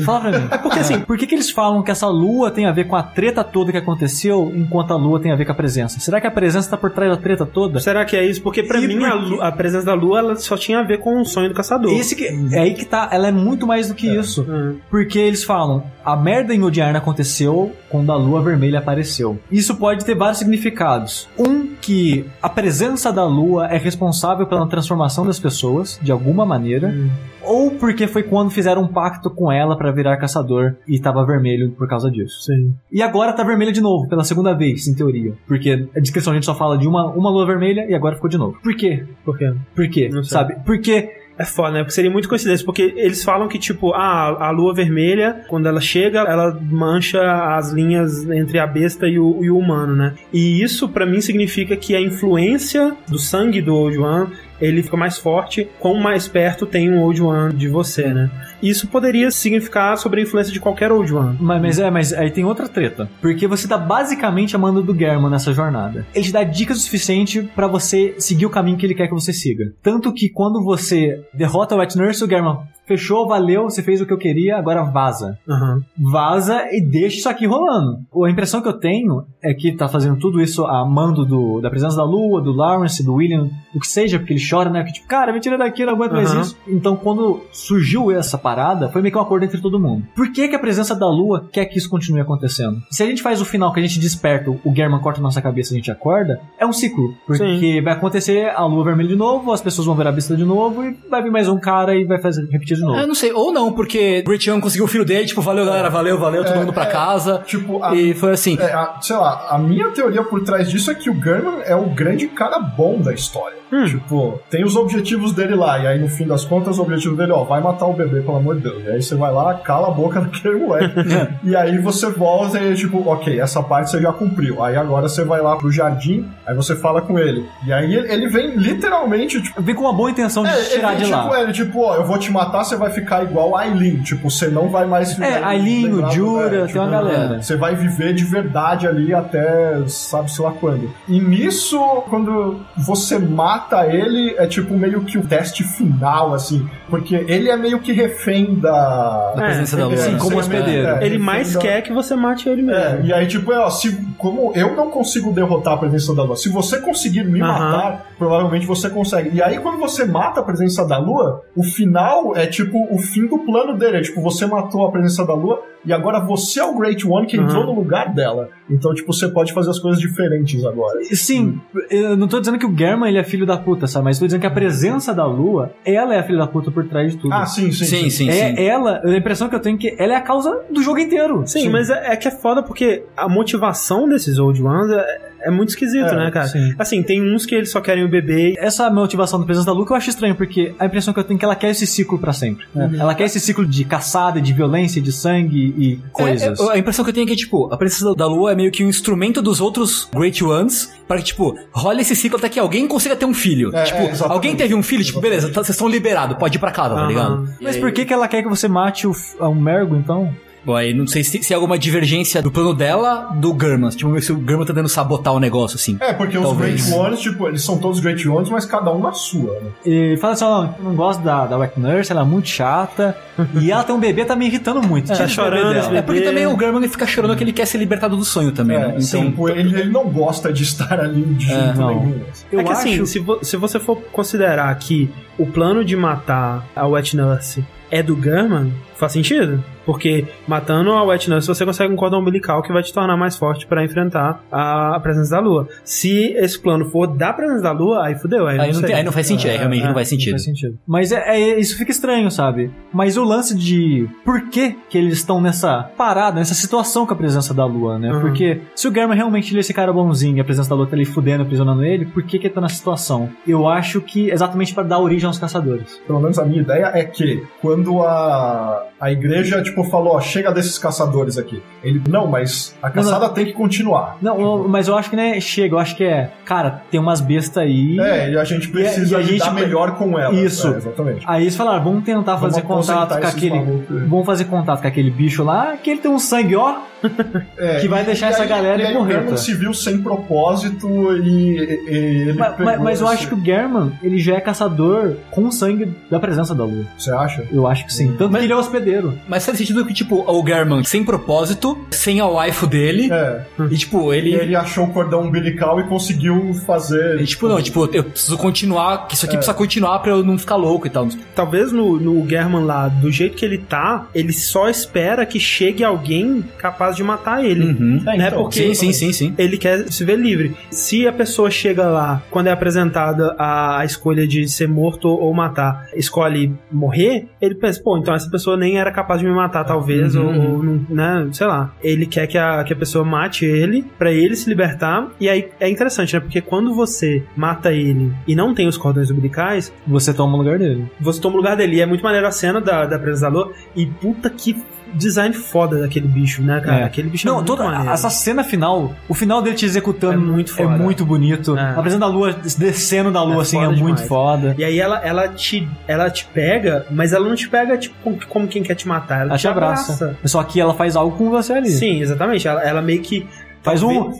Speaker 2: Fala pra mim. É porque assim, por que, que eles falam que essa lua tem a ver com a treta toda que aconteceu, enquanto a lua tem a ver com a presença? Será que a presença tá por trás da treta toda?
Speaker 1: Será que é isso? Porque pra
Speaker 2: E
Speaker 1: mim
Speaker 2: por
Speaker 1: a, lu- a presença da lua ela só tinha a ver com o sonho do caçador.
Speaker 2: Esse que, é aí que tá, ela é muito mais do que isso.
Speaker 1: Hum.
Speaker 2: Porque eles falam, a merda em Odiarna aconteceu quando a lua vermelha apareceu. Isso pode ter vários significados. Um, que a presença da lua é responsável pela transformação das pessoas, de alguma maneira. Ou porque foi quando fizeram um pacto com ela pra virar caçador e tava vermelho por causa disso.
Speaker 1: Sim.
Speaker 2: E agora tá vermelho de novo, pela segunda vez, em teoria. Porque a descrição a gente só fala de uma, uma lua vermelha e agora ficou de novo. Por quê?
Speaker 1: Por quê?
Speaker 2: Por quê?
Speaker 1: Não sei.
Speaker 2: Sabe? Porque
Speaker 1: É foda, né? Porque seria muito coincidência, porque eles falam que, tipo, ah, a lua vermelha, quando ela chega, ela mancha as linhas entre a besta e o, e o humano, né? E isso, pra mim, significa que a influência do sangue do Old One, ele fica mais forte, quanto mais perto tem um Old One de você, né? Isso poderia significar sobre a influência de qualquer Old One.
Speaker 2: Mas, mas é, mas aí tem outra treta. Porque você tá basicamente a mando do German nessa jornada. Ele te dá dicas o suficiente pra você seguir o caminho que ele quer que você siga. Tanto que quando você derrota o Wet Nurse, o German fechou, valeu, você fez o que eu queria, agora vaza.
Speaker 1: Aham.
Speaker 2: Vaza e deixa isso aqui rolando. A impressão que eu tenho é que tá fazendo tudo isso a mando do, da presença da Lua, do Lawrence, do William, o que seja, porque ele chora, né? Que tipo, cara, me tira daqui, não aguento mais isso. Então, quando surgiu essa parada, foi meio que um acordo entre todo mundo. Por que, que a presença da Lua quer que isso continue acontecendo? Se a gente faz o final que a gente desperta, o German corta nossa cabeça e a gente acorda, é um ciclo. Porque vai acontecer a Lua vermelha de novo, as pessoas vão ver a besta de novo e vai vir mais um cara e vai fazer, repetir de novo.
Speaker 4: Eu não sei, ou não, porque o Rich Young conseguiu o filho dele, tipo, valeu galera, valeu, valeu, todo
Speaker 3: É,
Speaker 4: mundo pra
Speaker 3: é,
Speaker 4: casa.
Speaker 3: Tipo, a,
Speaker 4: E foi assim.
Speaker 3: é, a- sei lá, a minha teoria por trás disso é que o Gurman é o grande cara bom da história.
Speaker 1: Hum.
Speaker 3: Tipo, tem os objetivos dele lá, e aí no fim das contas o objetivo dele, ó, vai matar o bebê, pelo amor de Deus. E aí você vai lá, cala a boca daquele moleque. e aí você volta e tipo, ok, essa parte você já cumpriu. Aí agora você vai lá pro jardim, aí você fala com ele. E aí ele, vem literalmente, tipo,
Speaker 2: Vem com uma boa intenção de
Speaker 3: é,
Speaker 2: tirar
Speaker 3: ele,
Speaker 2: de
Speaker 3: tipo,
Speaker 2: lá.
Speaker 3: ele, tipo, ó, eu vou te matar, você vai ficar igual a Aileen. Tipo, você não vai mais
Speaker 2: É, Aileen, o Jura, tem uma galera.
Speaker 3: Você vai viver de verdade ali até sabe-se lá quando. E nisso, quando você mata ele, é tipo meio que o teste final, assim. Porque ele é meio que refém da.
Speaker 1: Da presença da
Speaker 3: ele-
Speaker 1: lua.
Speaker 3: é,
Speaker 1: Sim, como
Speaker 3: é,
Speaker 2: hospedeiro.
Speaker 3: é,
Speaker 1: Ele
Speaker 3: refém
Speaker 1: mais
Speaker 3: da-
Speaker 1: quer que você mate ele mesmo.
Speaker 3: é, e aí, tipo, é, ó, se, como eu não consigo derrotar a presença da lua, se você conseguir me
Speaker 1: Aham.
Speaker 3: matar, provavelmente você consegue. E aí, quando você mata a presença da lua, o final é tipo o fim do plano dele. É tipo, você matou a presença da lua e agora você é o Great One que entrou
Speaker 1: Aham.
Speaker 3: no lugar dela. Então, tipo, você pode fazer as coisas diferentes agora.
Speaker 2: Sim, eu não tô dizendo que o German ele é filho da puta, sabe? Mas tô dizendo que a presença da Lua, ela é a filha da puta por trás de tudo.
Speaker 3: Ah, sim, sim.
Speaker 4: Sim, sim,
Speaker 2: é
Speaker 4: sim.
Speaker 2: ela, a impressão que eu tenho é que ela é a causa do jogo inteiro.
Speaker 1: Sim, mas é, é que é foda porque a motivação desses Old Ones é, é muito esquisito,
Speaker 3: É,
Speaker 1: né, cara?
Speaker 2: sim.
Speaker 1: Assim, tem uns que eles só querem o bebê.
Speaker 2: Essa motivação da presença da Lua que eu acho estranho, porque a impressão que eu tenho é que ela quer esse ciclo pra sempre. né? Ela quer esse ciclo de caçada, de violência, de sangue e coisas.
Speaker 4: É, é, a impressão que eu tenho é que, tipo, a presença da lua é meio que um instrumento dos outros Great Ones para que, tipo, role esse ciclo até que alguém consiga ter um filho.
Speaker 3: É,
Speaker 4: tipo,
Speaker 3: é,
Speaker 4: alguém teve um filho, tipo, beleza, tá- vocês estão liberados, pode ir pra casa, tá
Speaker 1: Aham.
Speaker 4: ligado?
Speaker 2: Mas por que, que ela quer que você mate o, o Mergo, então?
Speaker 4: Aí não sei se, se é alguma divergência do plano dela do German. Tipo, se o German tá tentando sabotar o negócio, assim.
Speaker 3: É, porque os
Speaker 4: Talvez.
Speaker 3: Great Ones, tipo, eles são todos Great Ones, mas cada um na sua, né?
Speaker 2: E fala assim, ó, eu não gosto da, da Wet Nurse, ela é muito chata. e ela tem um bebê, tá me irritando muito. Tira
Speaker 1: Tá
Speaker 2: esse
Speaker 1: chorando,
Speaker 2: bebê.
Speaker 4: É porque também o German ele fica chorando que ele quer ser libertado do sonho também,
Speaker 3: É,
Speaker 4: né? Então,
Speaker 3: sim, tipo, ele, ele não gosta de estar ali de jeito
Speaker 2: não.
Speaker 3: nenhum.
Speaker 2: Eu
Speaker 1: é que
Speaker 2: acho...
Speaker 1: assim, se, vo- se você for considerar que o plano de matar a Wet Nurse é do German, faz sentido. Porque matando a Wet Nurse você consegue um cordão umbilical que vai te tornar mais forte pra enfrentar a, presença da Lua. Se esse plano for da presença da Lua, aí fudeu. Aí,
Speaker 4: aí, não tem- aí não faz sentido, aí realmente não faz sentido.
Speaker 2: Faz sentido. Mas é, é- isso fica estranho, sabe? Mas o lance de por que que eles estão nessa parada, nessa situação com a presença da Lua, né?
Speaker 1: Uhum.
Speaker 2: Porque se o German realmente ele é esse cara bonzinho e a presença da Lua tá ali fudendo, aprisionando ele, por que que ele tá nessa situação? Eu acho que exatamente para dar origem aos caçadores.
Speaker 3: Pelo menos a minha ideia é que quando a, a igreja, tipo, falou, ó, chega desses caçadores aqui. Ele, não, mas a caçada tem que continuar.
Speaker 2: Não, eu- mas eu acho que não é chega, eu acho que é, cara, tem umas bestas aí.
Speaker 3: É, e a gente precisa
Speaker 2: E a- e a gente-
Speaker 3: melhor com elas.
Speaker 2: Isso.
Speaker 3: É, exatamente.
Speaker 2: Aí eles falaram, vamos tentar
Speaker 3: Vamos
Speaker 2: fazer contato com aquele.
Speaker 3: malucos.
Speaker 2: Vamos fazer contato com aquele bicho lá, que ele tem um sangue, ó.
Speaker 3: É,
Speaker 2: que vai deixar
Speaker 3: e
Speaker 2: essa
Speaker 3: aí-
Speaker 2: galera
Speaker 3: e aí
Speaker 2: porreta.
Speaker 3: O German se viu sem propósito e, e ele
Speaker 2: Mas,
Speaker 3: pegou
Speaker 2: mas- eu
Speaker 3: esse-
Speaker 2: acho que o German, ele já é caçador com sangue da presença da lua.
Speaker 3: Você acha?
Speaker 2: Eu acho que sim. Tanto
Speaker 4: Mas-
Speaker 2: que ele é hospedeiro.
Speaker 4: Mas faz sentido que, tipo, o German, sem propósito, sem a waifu dele,
Speaker 3: É.
Speaker 4: e, tipo,
Speaker 3: E
Speaker 4: ele...
Speaker 3: ele achou o cordão umbilical e conseguiu fazer.
Speaker 4: e, tipo, não, tipo, eu preciso continuar, que isso aqui precisa continuar pra eu não ficar louco e tal.
Speaker 1: Talvez no, no German lá, do jeito que ele tá, ele só espera que chegue alguém capaz de matar ele.
Speaker 4: Uhum.
Speaker 3: É,
Speaker 1: né?
Speaker 3: então,
Speaker 1: Porque
Speaker 4: Sim, sim, sim, sim.
Speaker 1: ele quer se ver livre. Se a pessoa chega lá, quando é apresentada a, a escolha de ser morto ou matar, escolhe morrer, ele pensa, pô, então essa pessoa nem era capaz de me matar, talvez,
Speaker 4: Uhum,
Speaker 1: ou, ou não- né, sei lá. Ele quer que a, que a pessoa mate ele, pra ele se libertar, e aí é interessante, né, porque quando você mata ele e não tem os cordões umbilicais,
Speaker 2: Você toma o lugar dele.
Speaker 1: você toma o lugar dele. E é muito maneiro a cena da, da presença da lua, e puta que design foda daquele bicho, né, cara?
Speaker 2: É.
Speaker 1: Aquele bicho é
Speaker 2: Não,
Speaker 1: muito
Speaker 2: toda
Speaker 1: maneiro.
Speaker 2: essa cena final, o final dele te executando
Speaker 1: É muito
Speaker 2: é
Speaker 1: foda.
Speaker 2: muito bonito.
Speaker 1: É.
Speaker 2: A presença da lua descendo da lua,
Speaker 1: É
Speaker 2: assim, é
Speaker 1: foda
Speaker 2: muito
Speaker 1: demais.
Speaker 2: foda.
Speaker 1: E aí ela, ela, te, ela te pega, mas ela não te pega tipo como, como quem quer te matar. Ela
Speaker 2: Ela
Speaker 1: te
Speaker 2: abraça.
Speaker 1: abraça.
Speaker 2: Só que ela faz algo com você ali.
Speaker 1: Sim, exatamente. Ela, ela meio que.
Speaker 2: Faz um.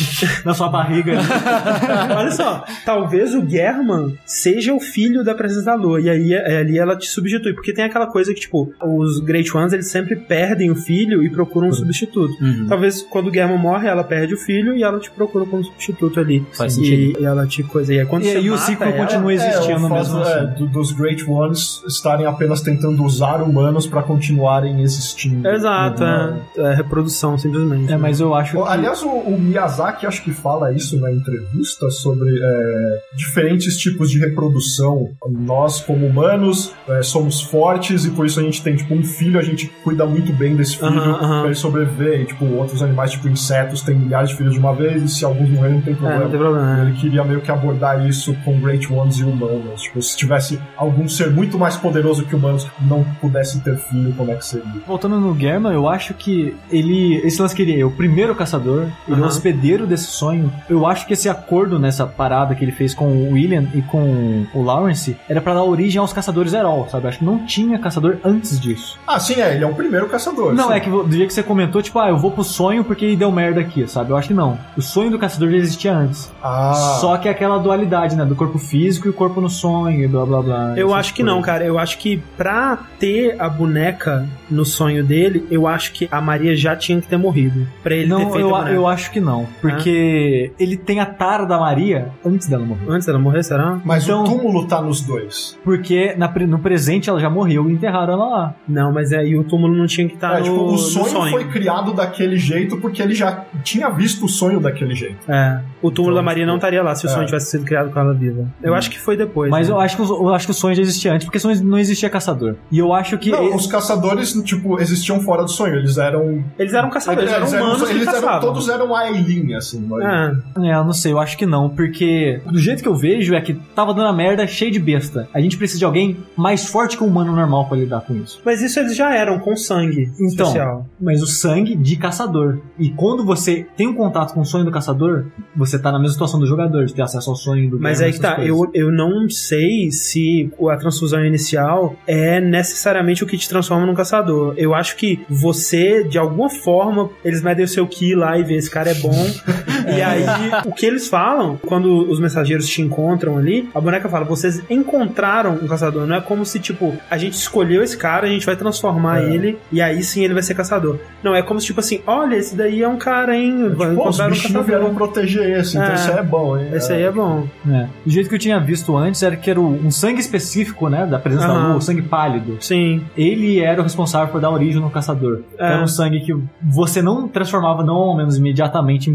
Speaker 2: na sua barriga.
Speaker 1: Olha só, talvez o German seja o filho da presença da lua. E aí é, ali ela te substitui. Porque tem aquela coisa que, tipo, os Great Ones eles sempre perdem o filho e procuram um substituto.
Speaker 4: Uhum.
Speaker 1: Talvez quando o German morre, ela perde o filho e ela te procura como substituto ali.
Speaker 4: Faz
Speaker 1: e,
Speaker 4: sentido.
Speaker 1: e ela te coisa. E aí quando
Speaker 2: E aí o ciclo
Speaker 1: ela,
Speaker 2: continua existindo
Speaker 3: o fato,
Speaker 2: mesmo
Speaker 3: é,
Speaker 2: assim.
Speaker 3: do- dos Great Ones estarem apenas tentando usar humanos pra continuarem existindo.
Speaker 1: Exato,
Speaker 3: Uhum.
Speaker 1: é, é reprodução, simplesmente.
Speaker 2: É, mas eu acho que.
Speaker 3: Aliás, o, o Miyazaki Miyazaki acho que fala isso na entrevista sobre é, diferentes tipos de reprodução. Nós, como humanos, é, somos fortes e por isso a gente tem, tipo, um filho, a gente cuida muito bem desse filho
Speaker 1: aham.
Speaker 3: pra ele sobreviver. E, tipo, outros animais, tipo insetos, têm milhares de filhos de uma vez e se alguns morrerem não tem
Speaker 1: É,
Speaker 3: problema.
Speaker 1: não tem problema.
Speaker 3: Ele queria meio que abordar isso com Great Ones e humanos. Tipo, se tivesse algum ser muito mais poderoso que humanos que não pudesse ter filho, como é que seria?
Speaker 2: Voltando no Germa, eu acho que ele. Esse lance que ele é o primeiro caçador, ele é o
Speaker 1: Aham.
Speaker 2: Hospedeiro desse sonho. Eu acho que esse acordo nessa parada que ele fez com o William e com o Lawrence era pra dar origem aos caçadores Herol, sabe? Acho que não tinha caçador antes disso.
Speaker 3: Ah, sim, é, ele é o primeiro caçador.
Speaker 2: Não,
Speaker 3: sim.
Speaker 2: é que do jeito que você comentou, tipo, ah, eu vou pro sonho porque deu merda aqui, sabe? Eu acho que não. O sonho do caçador já existia antes.
Speaker 3: Ah,
Speaker 2: Só que é aquela dualidade, né? Do corpo físico e o corpo no sonho e blá blá blá.
Speaker 1: Eu acho que
Speaker 2: coisas.
Speaker 1: não, cara. Eu acho que pra ter a boneca no sonho dele, eu acho que a Maria já tinha que ter morrido. Pra ele ter
Speaker 2: Não,
Speaker 1: feito
Speaker 2: eu,
Speaker 1: a boneca.
Speaker 2: eu acho que não. Porque ele tem a tara da Maria antes dela morrer.
Speaker 1: Antes dela morrer, será?
Speaker 3: mas
Speaker 2: então-
Speaker 3: o túmulo tá nos dois.
Speaker 2: Porque na no presente ela já morreu e enterraram ela lá.
Speaker 1: Não, mas aí o túmulo não tinha que estar
Speaker 3: é,
Speaker 1: no,
Speaker 3: tipo, o
Speaker 1: no
Speaker 3: sonho, foi criado daquele jeito porque ele já tinha visto o sonho daquele jeito.
Speaker 1: É, o túmulo
Speaker 3: Então,
Speaker 1: da Maria
Speaker 3: tipo,
Speaker 1: não estaria lá se o
Speaker 3: é.
Speaker 1: sonho tivesse sido criado com ela viva. Eu acho que foi depois.
Speaker 2: Mas
Speaker 1: né?
Speaker 2: eu acho, que eu acho que o sonho já existia antes, porque sonho não existia caçador. E eu acho que.
Speaker 3: Não, os caçadores, tipo, existiam fora do sonho. Eles eram.
Speaker 1: Eles eram caçadores,
Speaker 3: eles
Speaker 1: eram humanos que
Speaker 3: eles eram,
Speaker 1: caçavam.
Speaker 3: todos eram Aileen, assim. mas-
Speaker 1: É,
Speaker 2: É, eu não sei, eu acho que não, porque do jeito que eu vejo é que tava dando a merda cheio de besta. A gente precisa de alguém mais forte que o humano normal pra lidar com isso.
Speaker 1: mas isso eles já eram, com sangue
Speaker 2: Então,
Speaker 1: especial.
Speaker 2: mas o sangue de caçador. E quando você tem um contato com o sonho do caçador, você tá na mesma situação do jogador, de ter acesso ao sonho do
Speaker 1: Mas aí que tá,
Speaker 2: coisas.
Speaker 1: eu, eu não sei se a transfusão inicial é necessariamente o que te transforma num caçador. Eu acho que você, de alguma forma, eles medem o seu ki lá e vê esse cara é bom. e aí, o que eles falam, quando os mensageiros te encontram ali, a boneca fala: vocês encontraram um caçador. Não é como se, tipo, a gente escolheu esse cara, a gente vai transformar
Speaker 3: É.
Speaker 1: ele e aí sim ele vai ser caçador. Não, é como se, tipo assim, olha, esse daí é um cara, hein? Vai
Speaker 3: Pô, os
Speaker 1: encontrar um
Speaker 3: bichinhos vieram
Speaker 1: caçador.
Speaker 3: proteger esse, então
Speaker 1: É.
Speaker 3: isso aí é bom, hein?
Speaker 1: Esse aí é bom.
Speaker 2: É. Do jeito que eu tinha visto antes, era que era o- um sangue específico, né? Da presença da
Speaker 1: Aham.
Speaker 2: lua, o sangue pálido.
Speaker 1: Sim.
Speaker 2: Ele era o responsável por dar origem no caçador.
Speaker 1: É.
Speaker 2: Era um sangue que você não transformava, não ao menos imediatamente, em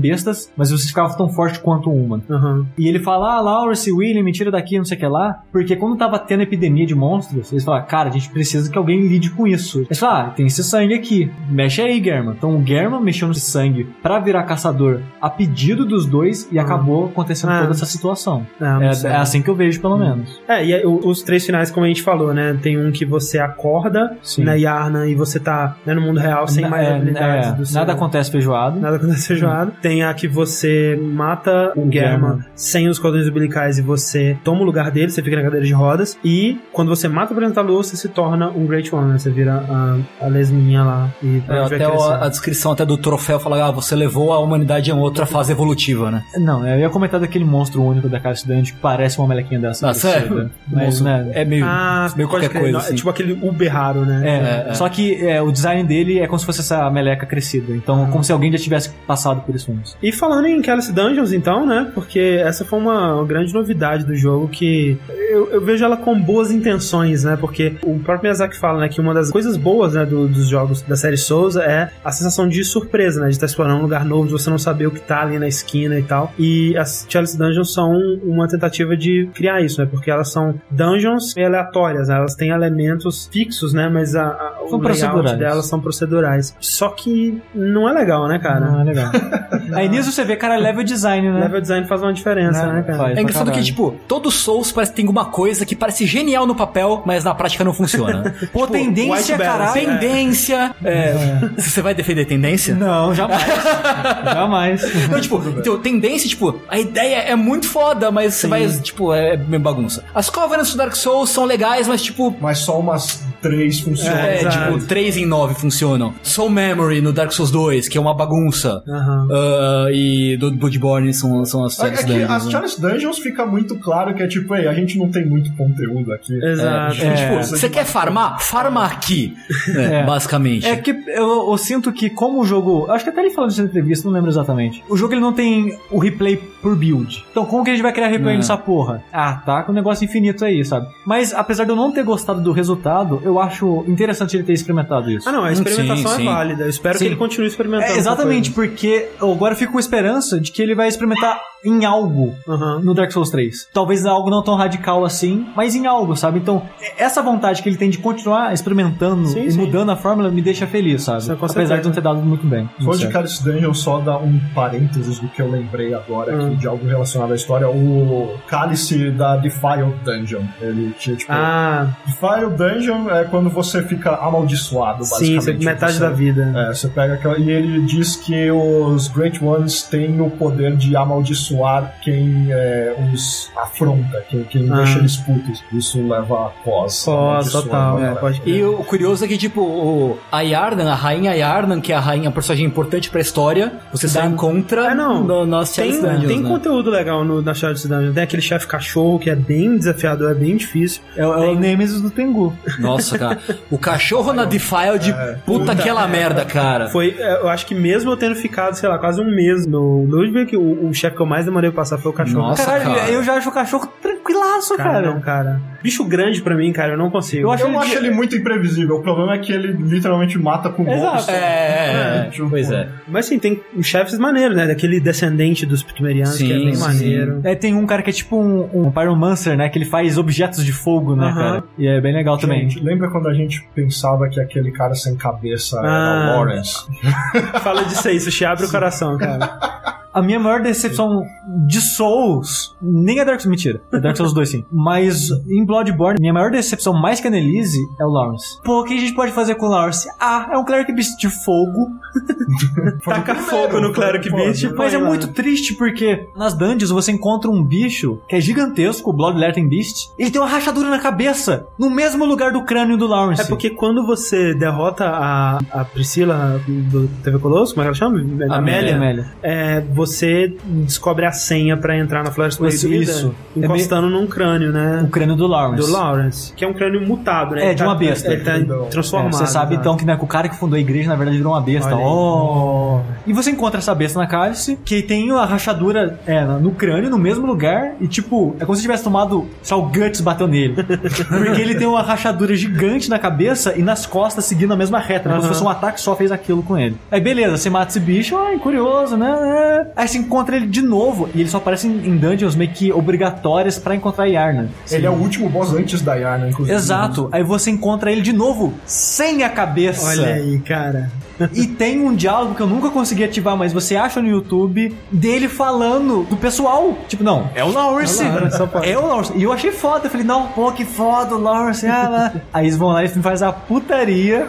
Speaker 2: mas você ficava tão forte quanto uma.
Speaker 1: Aham.
Speaker 2: E ele fala, ah, Lawrence, William, me tira daqui, não sei o que lá. Porque quando tava tendo epidemia de monstros, eles falaram, cara, a gente precisa que alguém lide com isso. Eles falaram, ah, tem esse sangue aqui. Mexe aí, Germa. Então o Germa mexeu nesse sangue pra virar caçador a pedido dos dois e acabou acontecendo
Speaker 1: Ah.
Speaker 2: toda essa situação.
Speaker 1: Ah, não
Speaker 2: É, é assim que eu vejo, pelo menos.
Speaker 1: É, e os três finais, como a gente falou, né? Tem um que você acorda
Speaker 2: Sim.
Speaker 1: na Yarna e você tá né, no mundo real sem mais
Speaker 2: É,
Speaker 1: habilidades
Speaker 2: é,
Speaker 1: do seu...
Speaker 2: nada acontece feijoado.
Speaker 1: Nada acontece feijoado. Tem a que você mata o Germa sem os cordões umbilicais e você toma o lugar dele, você fica na cadeira de rodas. E quando você mata o Planeta Lua, você se torna um Great One, né? Você vira a, a lesminha lá. E
Speaker 4: É, até o-
Speaker 1: crescer.
Speaker 4: a descrição até do troféu fala, ah, você levou a humanidade a outra fase evolutiva, né?
Speaker 2: Não, eu ia comentar daquele monstro único da Casa Estudante que parece uma melequinha dessa.
Speaker 4: Ah, sério?
Speaker 2: Mas, né,
Speaker 4: É meio,
Speaker 1: Ah,
Speaker 4: meio qualquer
Speaker 1: crer.
Speaker 4: coisa,
Speaker 1: Não,
Speaker 4: assim.
Speaker 1: É tipo aquele Uber raro, né?
Speaker 2: É,
Speaker 4: É, é.
Speaker 2: só que é, o design dele é como se fosse essa meleca crescida. Então, como se alguém já tivesse passado por isso antes.
Speaker 1: E falando em Kellis Dungeons, então, né? Porque essa foi uma grande novidade do jogo que eu, eu vejo ela com boas intenções, né? Porque o próprio Miyazaki fala, né? Que uma das coisas boas, né? do- dos jogos da série Souza é a sensação de surpresa, né? De estar explorando um lugar novo, de você não saber o que tá ali na esquina e tal. E as Chalice Dungeons são uma tentativa de criar isso, né? Porque elas são dungeons aleatórias, né? Elas têm elementos fixos, né? Mas a, a,
Speaker 2: São
Speaker 1: o layout
Speaker 2: procedurais.
Speaker 1: delas são procedurais. Só que não é legal, né, cara?
Speaker 2: Ah, legal. Aí nisso você vê, cara, level design, né?
Speaker 1: Level design faz uma diferença,
Speaker 2: Né?
Speaker 1: né, cara?
Speaker 2: Faz.
Speaker 4: É engraçado que, tipo, todo Souls parece que tem alguma coisa que parece genial no papel, mas na prática não funciona.
Speaker 2: Pô, tendência,
Speaker 1: White Balance,
Speaker 2: caralho.
Speaker 4: Tendência. é, Você vai defender tendência?
Speaker 2: Não, jamais. jamais.
Speaker 4: Não, tipo, então, tendência, tipo, a ideia é muito foda, mas você vai, tipo, é meio bagunça. As Covenants do Dark Souls são legais, mas, tipo,
Speaker 3: Mas só umas três funcionam.
Speaker 4: é,
Speaker 1: exato.
Speaker 4: tipo, 3 em 9 funcionam. Soul Memory no Dark Souls 2, que é uma bagunça.
Speaker 1: Aham.
Speaker 4: Ah, e do Bloodborne são, são as
Speaker 3: É
Speaker 4: séries
Speaker 3: que
Speaker 4: dungeons,
Speaker 3: as
Speaker 4: né?
Speaker 3: Dungeons fica muito claro que é tipo, ei, a gente não tem muito conteúdo aqui.
Speaker 1: Exato.
Speaker 3: É, tipo,
Speaker 2: É.
Speaker 4: Você quer farmar? Farma aqui. É,
Speaker 2: É.
Speaker 4: Basicamente.
Speaker 2: É que eu, eu sinto que como o jogo... Acho que até ele falou disso na entrevista, não lembro exatamente. O jogo ele não tem o replay por build. Então como que a gente vai criar replay
Speaker 4: É.
Speaker 2: nessa porra? Ah, tá com um negócio infinito aí, sabe? Mas apesar de eu não ter gostado do resultado, eu eu acho interessante ele ter experimentado isso.
Speaker 1: Ah, não, a experimentação
Speaker 4: Sim, sim.
Speaker 1: é válida. Eu espero
Speaker 2: Sim.
Speaker 1: que ele continue experimentando.
Speaker 2: É, exatamente, porque eu agora fico com esperança de que ele vai experimentar em algo
Speaker 1: Aham.
Speaker 2: no Dark Souls 3. Talvez algo não tão radical assim, mas em algo, sabe? Então, essa vontade que ele tem de continuar experimentando
Speaker 1: Sim,
Speaker 2: e
Speaker 1: sim.
Speaker 2: mudando a fórmula me deixa feliz, sabe?
Speaker 1: Sim, com
Speaker 2: Apesar
Speaker 1: certeza.
Speaker 2: de não ter dado muito bem.
Speaker 3: Foi de. Caris Dungeon, só dar um parênteses do que eu lembrei agora aqui
Speaker 1: Hum.
Speaker 3: de algo relacionado à história. O cálice da Defiled Dungeon. Ele tinha, tipo.
Speaker 1: Ah,
Speaker 3: Defiled Dungeon é quando você fica amaldiçoado,
Speaker 1: sim,
Speaker 3: basicamente.
Speaker 1: metade
Speaker 3: Você-
Speaker 1: da vida.
Speaker 3: É, você pega aquela. E ele diz que os Great Ones têm o poder de amaldiçoar quem é, os afronta, quem, quem
Speaker 1: Ah.
Speaker 3: deixa eles putos. Isso leva a pós.
Speaker 1: Pós, total,
Speaker 3: a
Speaker 1: é, pode.
Speaker 4: E o curioso é que, tipo, o, a Yarnan, a rainha Yarnan, que é a rainha, a personagem importante pra história, você só
Speaker 1: Dá-
Speaker 4: encontra
Speaker 1: É, não.
Speaker 4: no, nas
Speaker 1: Tem,
Speaker 4: Dungeons,
Speaker 1: tem
Speaker 4: né?
Speaker 1: conteúdo legal no, na Shadow Dungeon. Tem aquele chefe cachorro que é bem desafiador, é bem difícil.
Speaker 2: É, o- é o Nemesis do Tengu.
Speaker 4: Nossa, cara. O cachorro na Defiled, puta aquela merda, cara.
Speaker 1: Foi, é, eu acho que mesmo eu tendo ficado, sei lá, quase um mês no Ludwig, o, o chefe que eu mais demorei pra passar foi o cachorro.
Speaker 4: Nossa,
Speaker 2: Caralho,
Speaker 4: cara.
Speaker 2: eu já acho o cachorro tranquilaço,
Speaker 1: cara,
Speaker 2: cara.
Speaker 1: não, cara. Bicho grande pra mim, cara, eu não consigo.
Speaker 2: Eu acho
Speaker 3: Eu
Speaker 2: ele-
Speaker 3: acho ele muito imprevisível. O problema é que ele literalmente mata com
Speaker 2: Exato.
Speaker 3: golpes.
Speaker 4: É, é, é.
Speaker 3: tipo,
Speaker 4: Pois é.
Speaker 1: Mas sim, tem chefes maneiros, né? Daquele descendente dos Pygmerianos, que é bem
Speaker 4: sim.
Speaker 1: maneiro.
Speaker 2: É, tem um cara que é tipo um, um Pyromancer, né? Que ele faz objetos de fogo, né,
Speaker 1: Aham.
Speaker 2: cara? E é bem legal também.
Speaker 3: Lembra quando a gente pensava que aquele cara sem cabeça
Speaker 1: Ah.
Speaker 3: era o Lawrence?
Speaker 1: Fala disso aí, isso te abre o coração, cara.
Speaker 2: A minha maior decepção de Souls, nem é Dark Souls, mentira, é Dark Souls 2 sim. Mas em Bloodborne, minha maior decepção mais que a Annelise é o Lawrence. Pô, o que a gente pode fazer com o Lawrence? Ah, é um Cleric Beast de fogo,
Speaker 1: Taca fogo no Cleric Beast.
Speaker 3: Pô,
Speaker 2: mas é muito triste porque nas dungeons você encontra um bicho que é gigantesco, o Blood Lettering Beast. Ele tem uma rachadura na cabeça, no mesmo lugar do crânio do Lawrence.
Speaker 1: É porque quando você derrota a, a Priscila do TV Colosso, como é que ela chama?
Speaker 2: Amélia. Amélia.
Speaker 1: É, você descobre a senha pra entrar na Floresta
Speaker 2: Isso,
Speaker 1: Proibida
Speaker 2: isso.
Speaker 1: encostando num crânio,
Speaker 2: O
Speaker 1: né?
Speaker 2: crânio do Lawrence.
Speaker 1: Do Lawrence. Que é um crânio mutado, né?
Speaker 2: É,
Speaker 1: Ele
Speaker 2: de uma besta.
Speaker 1: Ele tá
Speaker 2: É,
Speaker 1: transformado.
Speaker 2: você sabe
Speaker 1: né?
Speaker 2: então que, né, o cara que fundou a igreja na verdade virou uma besta. Oh. E você encontra essa besta na cálice, que tem a rachadura é, no crânio, no mesmo lugar, e tipo, é como se tivesse tomado, lá, o Guts bateu nele. Porque ele tem uma rachadura gigante na cabeça e nas costas seguindo a mesma reta, né? como se fosse um ataque só fez aquilo com ele. Aí beleza, você mata esse bicho, ai, curioso, né? Aí você encontra ele de novo, e ele só aparece em em dungeons meio que obrigatórias pra encontrar Yarna.
Speaker 3: Ele é o último boss antes da Yarna, inclusive.
Speaker 2: Exato. Aí você encontra ele de novo sem a cabeça.
Speaker 1: Olha aí, cara.
Speaker 2: E tem um diálogo que eu nunca consegui ativar, mas você acha no YouTube dele falando do pessoal. Tipo, não, é o Lawrence.
Speaker 1: É o Lawrence.
Speaker 2: É o Lawrence. E eu achei foda. Eu falei, não, pô, que foda o Lawrence. Ah, lá. Aí eles vão lá e faz a putaria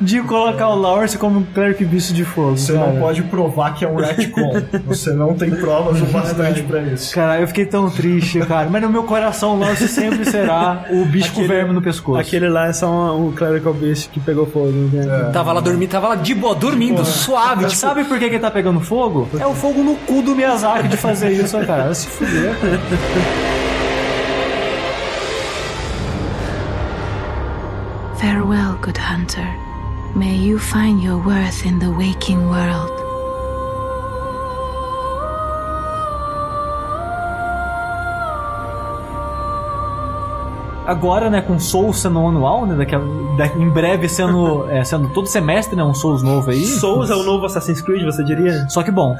Speaker 2: de colocar o Lawrence como um cleric bicho de fogo.
Speaker 3: Você
Speaker 2: cara.
Speaker 3: não pode provar que é um retcon. Você não tem provas o bastante pra isso.
Speaker 2: Cara, eu fiquei tão triste, cara. Mas no meu coração, o Lawrence sempre será o bicho com
Speaker 1: Aquele-
Speaker 2: verme no pescoço.
Speaker 1: Aquele lá é só um, um Clerical Beast que pegou fogo. Né?
Speaker 4: Tava lá dormindo, tava lá de boa, dormindo, suave. Tipo,
Speaker 2: Sabe por que, que ele tá pegando fogo? É o fogo no cu do Miyazaki de fazer isso, cara. Se fuder.
Speaker 8: Farewell, good hunter. May you find your worth in the waking world.
Speaker 2: Agora, né, com Souls sendo um anual, né, daqui a, daqui- em breve sendo, é, sendo todo semestre, né, um Souls novo aí.
Speaker 1: Souls é o novo Assassin's Creed, você diria?
Speaker 2: Só que bom.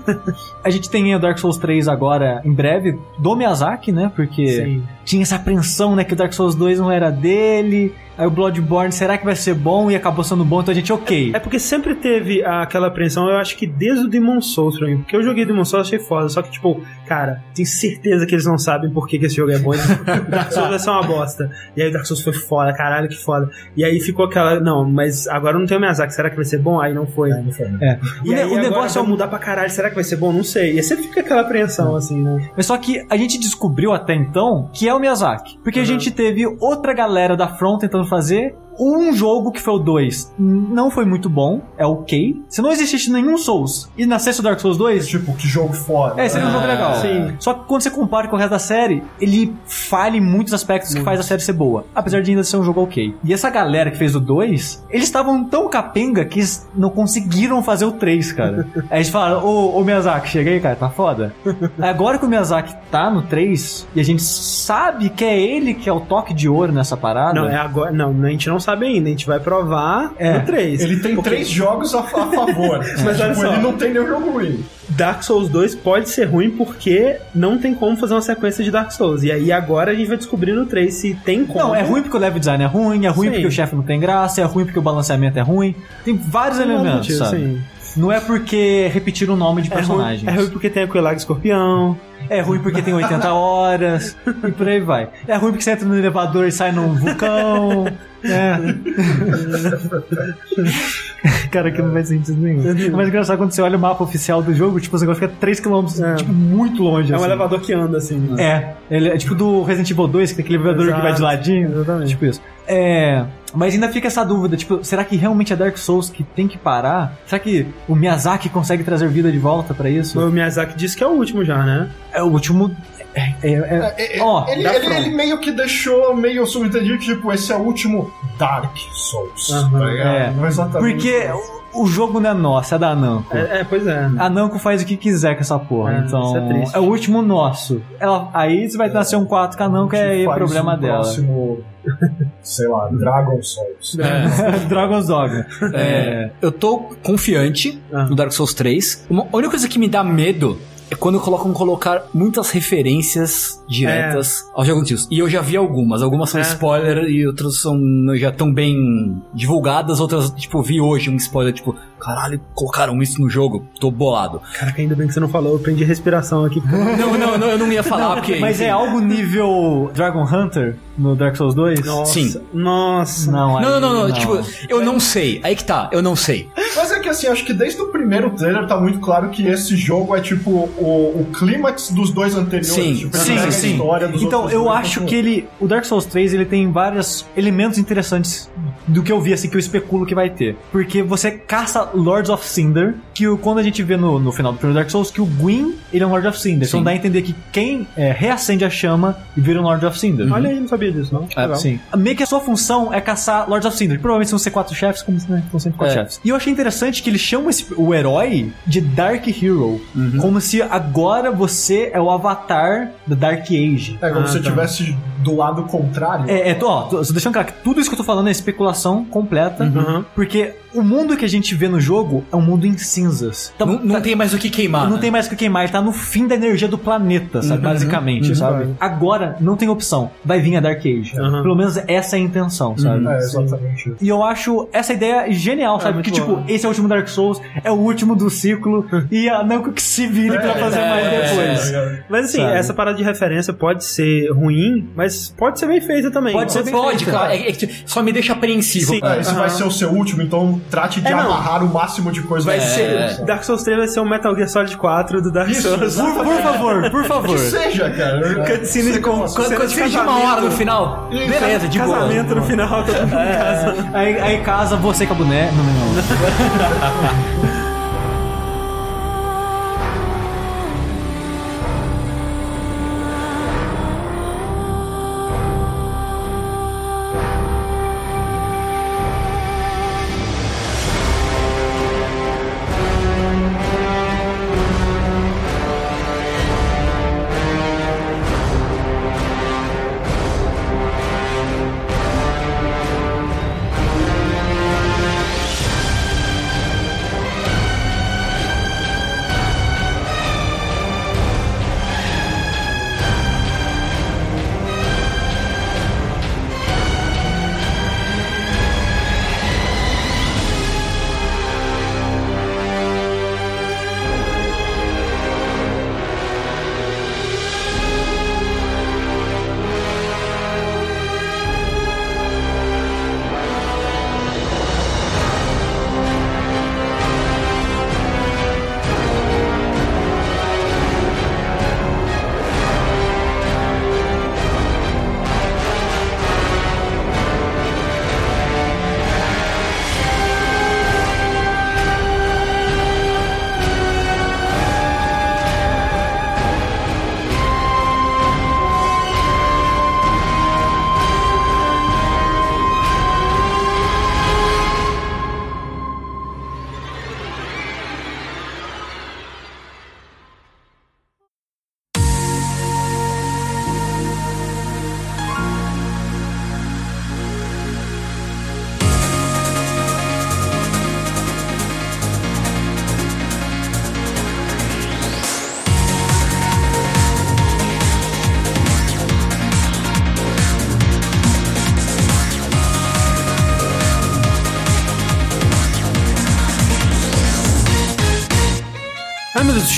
Speaker 2: a gente tem o Dark Souls 3 agora em breve, do Miyazaki, né, porque
Speaker 1: Sim.
Speaker 2: Tinha essa apreensão, né, que o Dark Souls 2 não era dele. Aí o Bloodborne, será que vai ser bom? E acabou sendo bom, então a gente, ok.
Speaker 1: É porque sempre teve aquela apreensão, eu acho que desde o Demon Souls pra mim. Porque eu joguei Demon Souls achei foda. Só que, tipo, cara, tenho certeza que eles não sabem por que, que esse jogo é bom. Dark Souls vai ser uma bosta. E aí Dark Souls foi foda, caralho, que foda. E aí ficou aquela, não, mas agora não tem o Miyazaki, será que vai ser bom? Aí não foi.
Speaker 2: É.
Speaker 1: E
Speaker 2: O
Speaker 1: aí
Speaker 2: o
Speaker 1: agora
Speaker 2: negócio é
Speaker 1: mudar pra caralho, será que vai ser bom? Não sei. E sempre fica aquela apreensão, assim, né?
Speaker 2: Mas só que a gente descobriu até então que é o Miyazaki. Porque a gente teve outra galera da From tentando fazer Um jogo que foi o 2 não foi muito bom, é ok. Se não existisse nenhum Souls e nascesse o Dark Souls 2,
Speaker 3: Tipo, que jogo foda.
Speaker 2: é, seria um jogo legal.
Speaker 1: sim.
Speaker 2: Só que quando você compara com o resto da série, ele falha em muitos aspectos que faz a série ser boa. Apesar de ainda ser um jogo ok. E essa galera que fez o 2, eles estavam tão capenga que eles não conseguiram fazer o 3, cara. aí eles falaram, ô, ô Miyazaki, chega aí, cara, tá foda. Agora que o Miyazaki tá no 3, e a gente sabe que é ele que é o toque de ouro nessa parada.
Speaker 1: Não, é agora. Não, a gente não sabe ainda. A gente vai provar
Speaker 2: É.
Speaker 1: no 3.
Speaker 3: Ele tem três jogos a, a favor.
Speaker 1: Mas olha
Speaker 3: tipo,
Speaker 1: só.
Speaker 3: ele não tem nenhum jogo ruim.
Speaker 1: Dark Souls 2 pode ser ruim porque não tem como fazer uma sequência de Dark Souls. E aí agora a gente vai descobrir no 3 se tem como.
Speaker 2: Não, é ruim porque o level design é ruim, é ruim
Speaker 1: Sim.
Speaker 2: porque o chefe não tem graça, é ruim porque o balanceamento é ruim. Tem vários
Speaker 1: Tem
Speaker 2: elementos,
Speaker 1: motivo,
Speaker 2: sabe?
Speaker 1: sim.
Speaker 2: Não é porque repetiram o nome de
Speaker 1: É ruim,
Speaker 2: personagens.
Speaker 1: é ruim porque tem a Quelag Escorpião.
Speaker 2: É ruim porque tem 80 horas e por aí vai. É ruim porque você entra no elevador e sai num vulcão. É. Cara, que não faz sentido nenhum. Mas engraçado quando você olha o mapa oficial do jogo, tipo, o negócio fica 3km,
Speaker 1: É.
Speaker 2: tipo, muito longe.
Speaker 1: É um
Speaker 2: assim.
Speaker 1: elevador que anda assim.
Speaker 2: É, ele é tipo do Resident Evil 2, que tem aquele elevador que vai de
Speaker 1: Exato.
Speaker 2: ladinho.
Speaker 1: Exatamente.
Speaker 2: Tipo isso. É. Mas ainda fica essa dúvida, tipo, será que realmente é Dark Souls que tem que parar? Será que o Miyazaki consegue trazer vida de volta pra isso?
Speaker 1: O Miyazaki disse que é o úlimo já, né?
Speaker 2: É o último. É, é, é-
Speaker 3: É, é,
Speaker 2: Ó,
Speaker 3: ele, ele- ele meio que deixou meio subentendido que, tipo, esse é o último Dark Souls.
Speaker 1: Aham.
Speaker 3: tá?
Speaker 2: É.
Speaker 3: Não exatamente
Speaker 2: Porque
Speaker 3: isso.
Speaker 2: O, jogo não é nosso, é da Namco.
Speaker 1: É, é, pois é.
Speaker 2: A Namco faz o que quiser com essa porra.
Speaker 1: É,
Speaker 2: então,
Speaker 1: isso é triste.
Speaker 2: o último nosso. Ela, aí você vai nascer um 4 com a Namco, é
Speaker 3: faz
Speaker 2: problema
Speaker 3: um
Speaker 2: dela.
Speaker 3: Próximo, sei lá, Dragon Souls.
Speaker 2: Dragon's Dogma.
Speaker 4: É, eu tô confiante
Speaker 1: Ah.
Speaker 4: no Dark Souls 3. Uma, a única coisa que me dá medo é quando colocam colocar muitas referências diretas aos jogos antigos. E eu já vi algumas. Algumas são
Speaker 1: É.
Speaker 4: spoiler e outras são já tão bem divulgadas. Outras, tipo, vi hoje um spoiler, tipo, caralho, colocaram isso no jogo. Tô bolado.
Speaker 1: Caraca, ainda bem que você não falou. Eu prendi respiração aqui.
Speaker 4: não, não, não, eu não ia falar porque.
Speaker 2: Mas é algo nível Dragon Hunter no Dark Souls 2?
Speaker 1: Nossa,
Speaker 4: Sim.
Speaker 1: Nossa.
Speaker 2: Não, aí
Speaker 4: Não, não, não, não, tipo, eu não sei. Aí que tá, eu não sei.
Speaker 3: Mas é que assim, acho que desde o primeiro trailer tá muito claro que esse jogo é tipo o, o clímax dos dois anteriores.
Speaker 4: Sim,
Speaker 3: tipo,
Speaker 2: Sim, sim.
Speaker 3: história dos
Speaker 2: Então, eu
Speaker 3: dois,
Speaker 2: acho
Speaker 3: continua.
Speaker 2: que ele. O Dark Souls 3 ele tem vários elementos interessantes do que eu vi, assim, que eu especulo que vai ter. Porque você caça Lords of Cinder, que o- quando a gente vê no, no final do primeiro Dark Souls, que o Gwyn, ele é um Lord of Cinder. Então
Speaker 4: Sim.
Speaker 2: dá a entender que quem é, reacende a chama e vira um Lord of Cinder.
Speaker 1: Olha aí, não sabia disso, não.
Speaker 4: É.
Speaker 2: Sim. Meio que a sua função é caçar Lords of Cinder. Provavelmente vão ser quatro chefes, como né, vão ser quatro
Speaker 4: É.
Speaker 2: chefes. E eu achei interessante que eles chamam esse- o herói de Dark Hero.
Speaker 1: Uhum.
Speaker 2: Como se agora você é o avatar da Dark Age.
Speaker 3: É como
Speaker 1: Ah,
Speaker 3: se
Speaker 1: tá.
Speaker 3: estivesse do lado contrário.
Speaker 2: É, é tô, ó, tô, só deixando claro que tudo isso que eu tô falando é especulação completa,
Speaker 1: Uhum.
Speaker 2: porque o mundo que a gente vê no jogo é um mundo em cinzas. Então,
Speaker 4: Não, não
Speaker 2: tá-
Speaker 4: tem mais o que queimar.
Speaker 2: não
Speaker 4: né?
Speaker 2: tem mais o que queimar, ele tá no fim da energia do planeta, sabe? Basicamente, sabe?
Speaker 1: Uhum.
Speaker 2: Agora não tem opção. Vai vir a Dark Age.
Speaker 1: Uhum.
Speaker 2: Pelo menos essa é a intenção, sabe?
Speaker 3: É, exatamente.
Speaker 2: E eu acho essa ideia genial, sabe?
Speaker 1: muito
Speaker 2: que, tipo,
Speaker 1: boa.
Speaker 2: esse é o último Dark Souls, é o último do ciclo, e a Namco que se vire pra fazer mais depois.
Speaker 1: Mas assim,
Speaker 2: Sabe?
Speaker 1: essa parada de referência pode ser ruim, mas pode ser bem feita também.
Speaker 2: Pode ser bem
Speaker 4: Pode,
Speaker 2: feito.
Speaker 4: claro. É, é só me deixa apreensivo.
Speaker 1: Sim.
Speaker 3: É, esse vai ser o seu último, então trate de
Speaker 1: É,
Speaker 3: o máximo de coisa
Speaker 1: Vai ser. Dark Souls 3 vai ser o Metal Gear Solid 4 do Dark
Speaker 3: Isso,
Speaker 1: Souls.
Speaker 2: Por, por favor, por favor.
Speaker 3: Que seja, cara.
Speaker 1: Cutscene de
Speaker 4: Quando, quando
Speaker 1: de
Speaker 4: uma
Speaker 1: casamento.
Speaker 4: hora no final, beleza, de boa.
Speaker 1: Casamento no final, todo mundo em casa.
Speaker 2: Aí, aí casa você com a boneca. Não, não, não.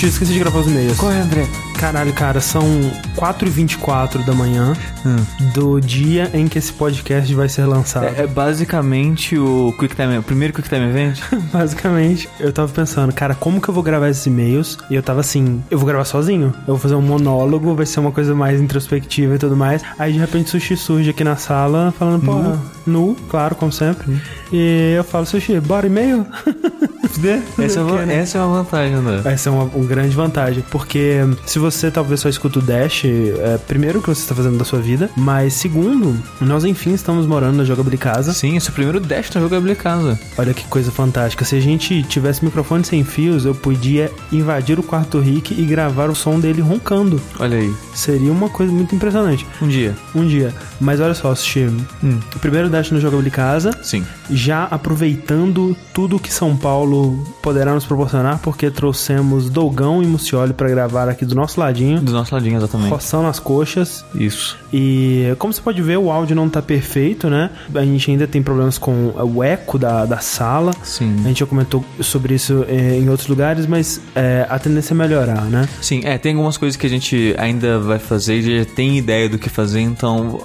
Speaker 1: X, esqueci de gravar os e-mails.
Speaker 2: Qual é, André?
Speaker 1: Caralho, cara, são 4h24 da manhã do dia em que esse podcast vai ser lançado.
Speaker 2: É, é basicamente o Quick Time, o primeiro Quick Time Event.
Speaker 1: Basicamente, eu tava pensando, cara, como que eu vou gravar esses e-mails? E eu tava assim, eu vou gravar sozinho. Eu vou fazer um monólogo, vai ser uma coisa mais introspectiva e tudo mais. Aí de repente Sushi surge aqui na sala falando, pô, nu, claro, como sempre. E eu falo, Sushi, bora e-mail?
Speaker 2: Essa é, uma, essa é uma vantagem, André.
Speaker 1: Essa é uma, uma grande vantagem, porque se você talvez só escuta o Dash, é, primeiro, o que você está fazendo da sua vida, mas segundo, nós enfim estamos morando na Jogabilidade Casa.
Speaker 2: Sim, esse é o primeiro Dash na jogabilidade casa.
Speaker 1: Olha que coisa fantástica. Se a gente tivesse microfone sem fios, eu podia invadir o quarto do Rick e gravar o som dele roncando.
Speaker 2: Olha aí,
Speaker 1: Seria uma coisa muito impressionante.
Speaker 2: um dia.
Speaker 1: Um dia. Mas olha só, Sushi.
Speaker 2: Hum.
Speaker 1: O primeiro Dash no Jogabilidade Casa,
Speaker 2: Sim.
Speaker 1: já aproveitando tudo que São Paulo poderá nos proporcionar, porque trouxemos Dogão e Mucioli para gravar aqui do nosso ladinho,
Speaker 2: Do nosso ladinho, exatamente.
Speaker 1: roçando as coxas.
Speaker 2: Isso.
Speaker 1: E como você pode ver, o áudio não tá perfeito, né? A gente ainda tem problemas com o eco da, da sala.
Speaker 2: Sim.
Speaker 1: A gente já comentou sobre isso eh, em outros lugares, mas eh, a tendência é melhorar, né?
Speaker 2: Sim, é, tem algumas coisas que a gente ainda vai fazer, já tem ideia do que fazer, então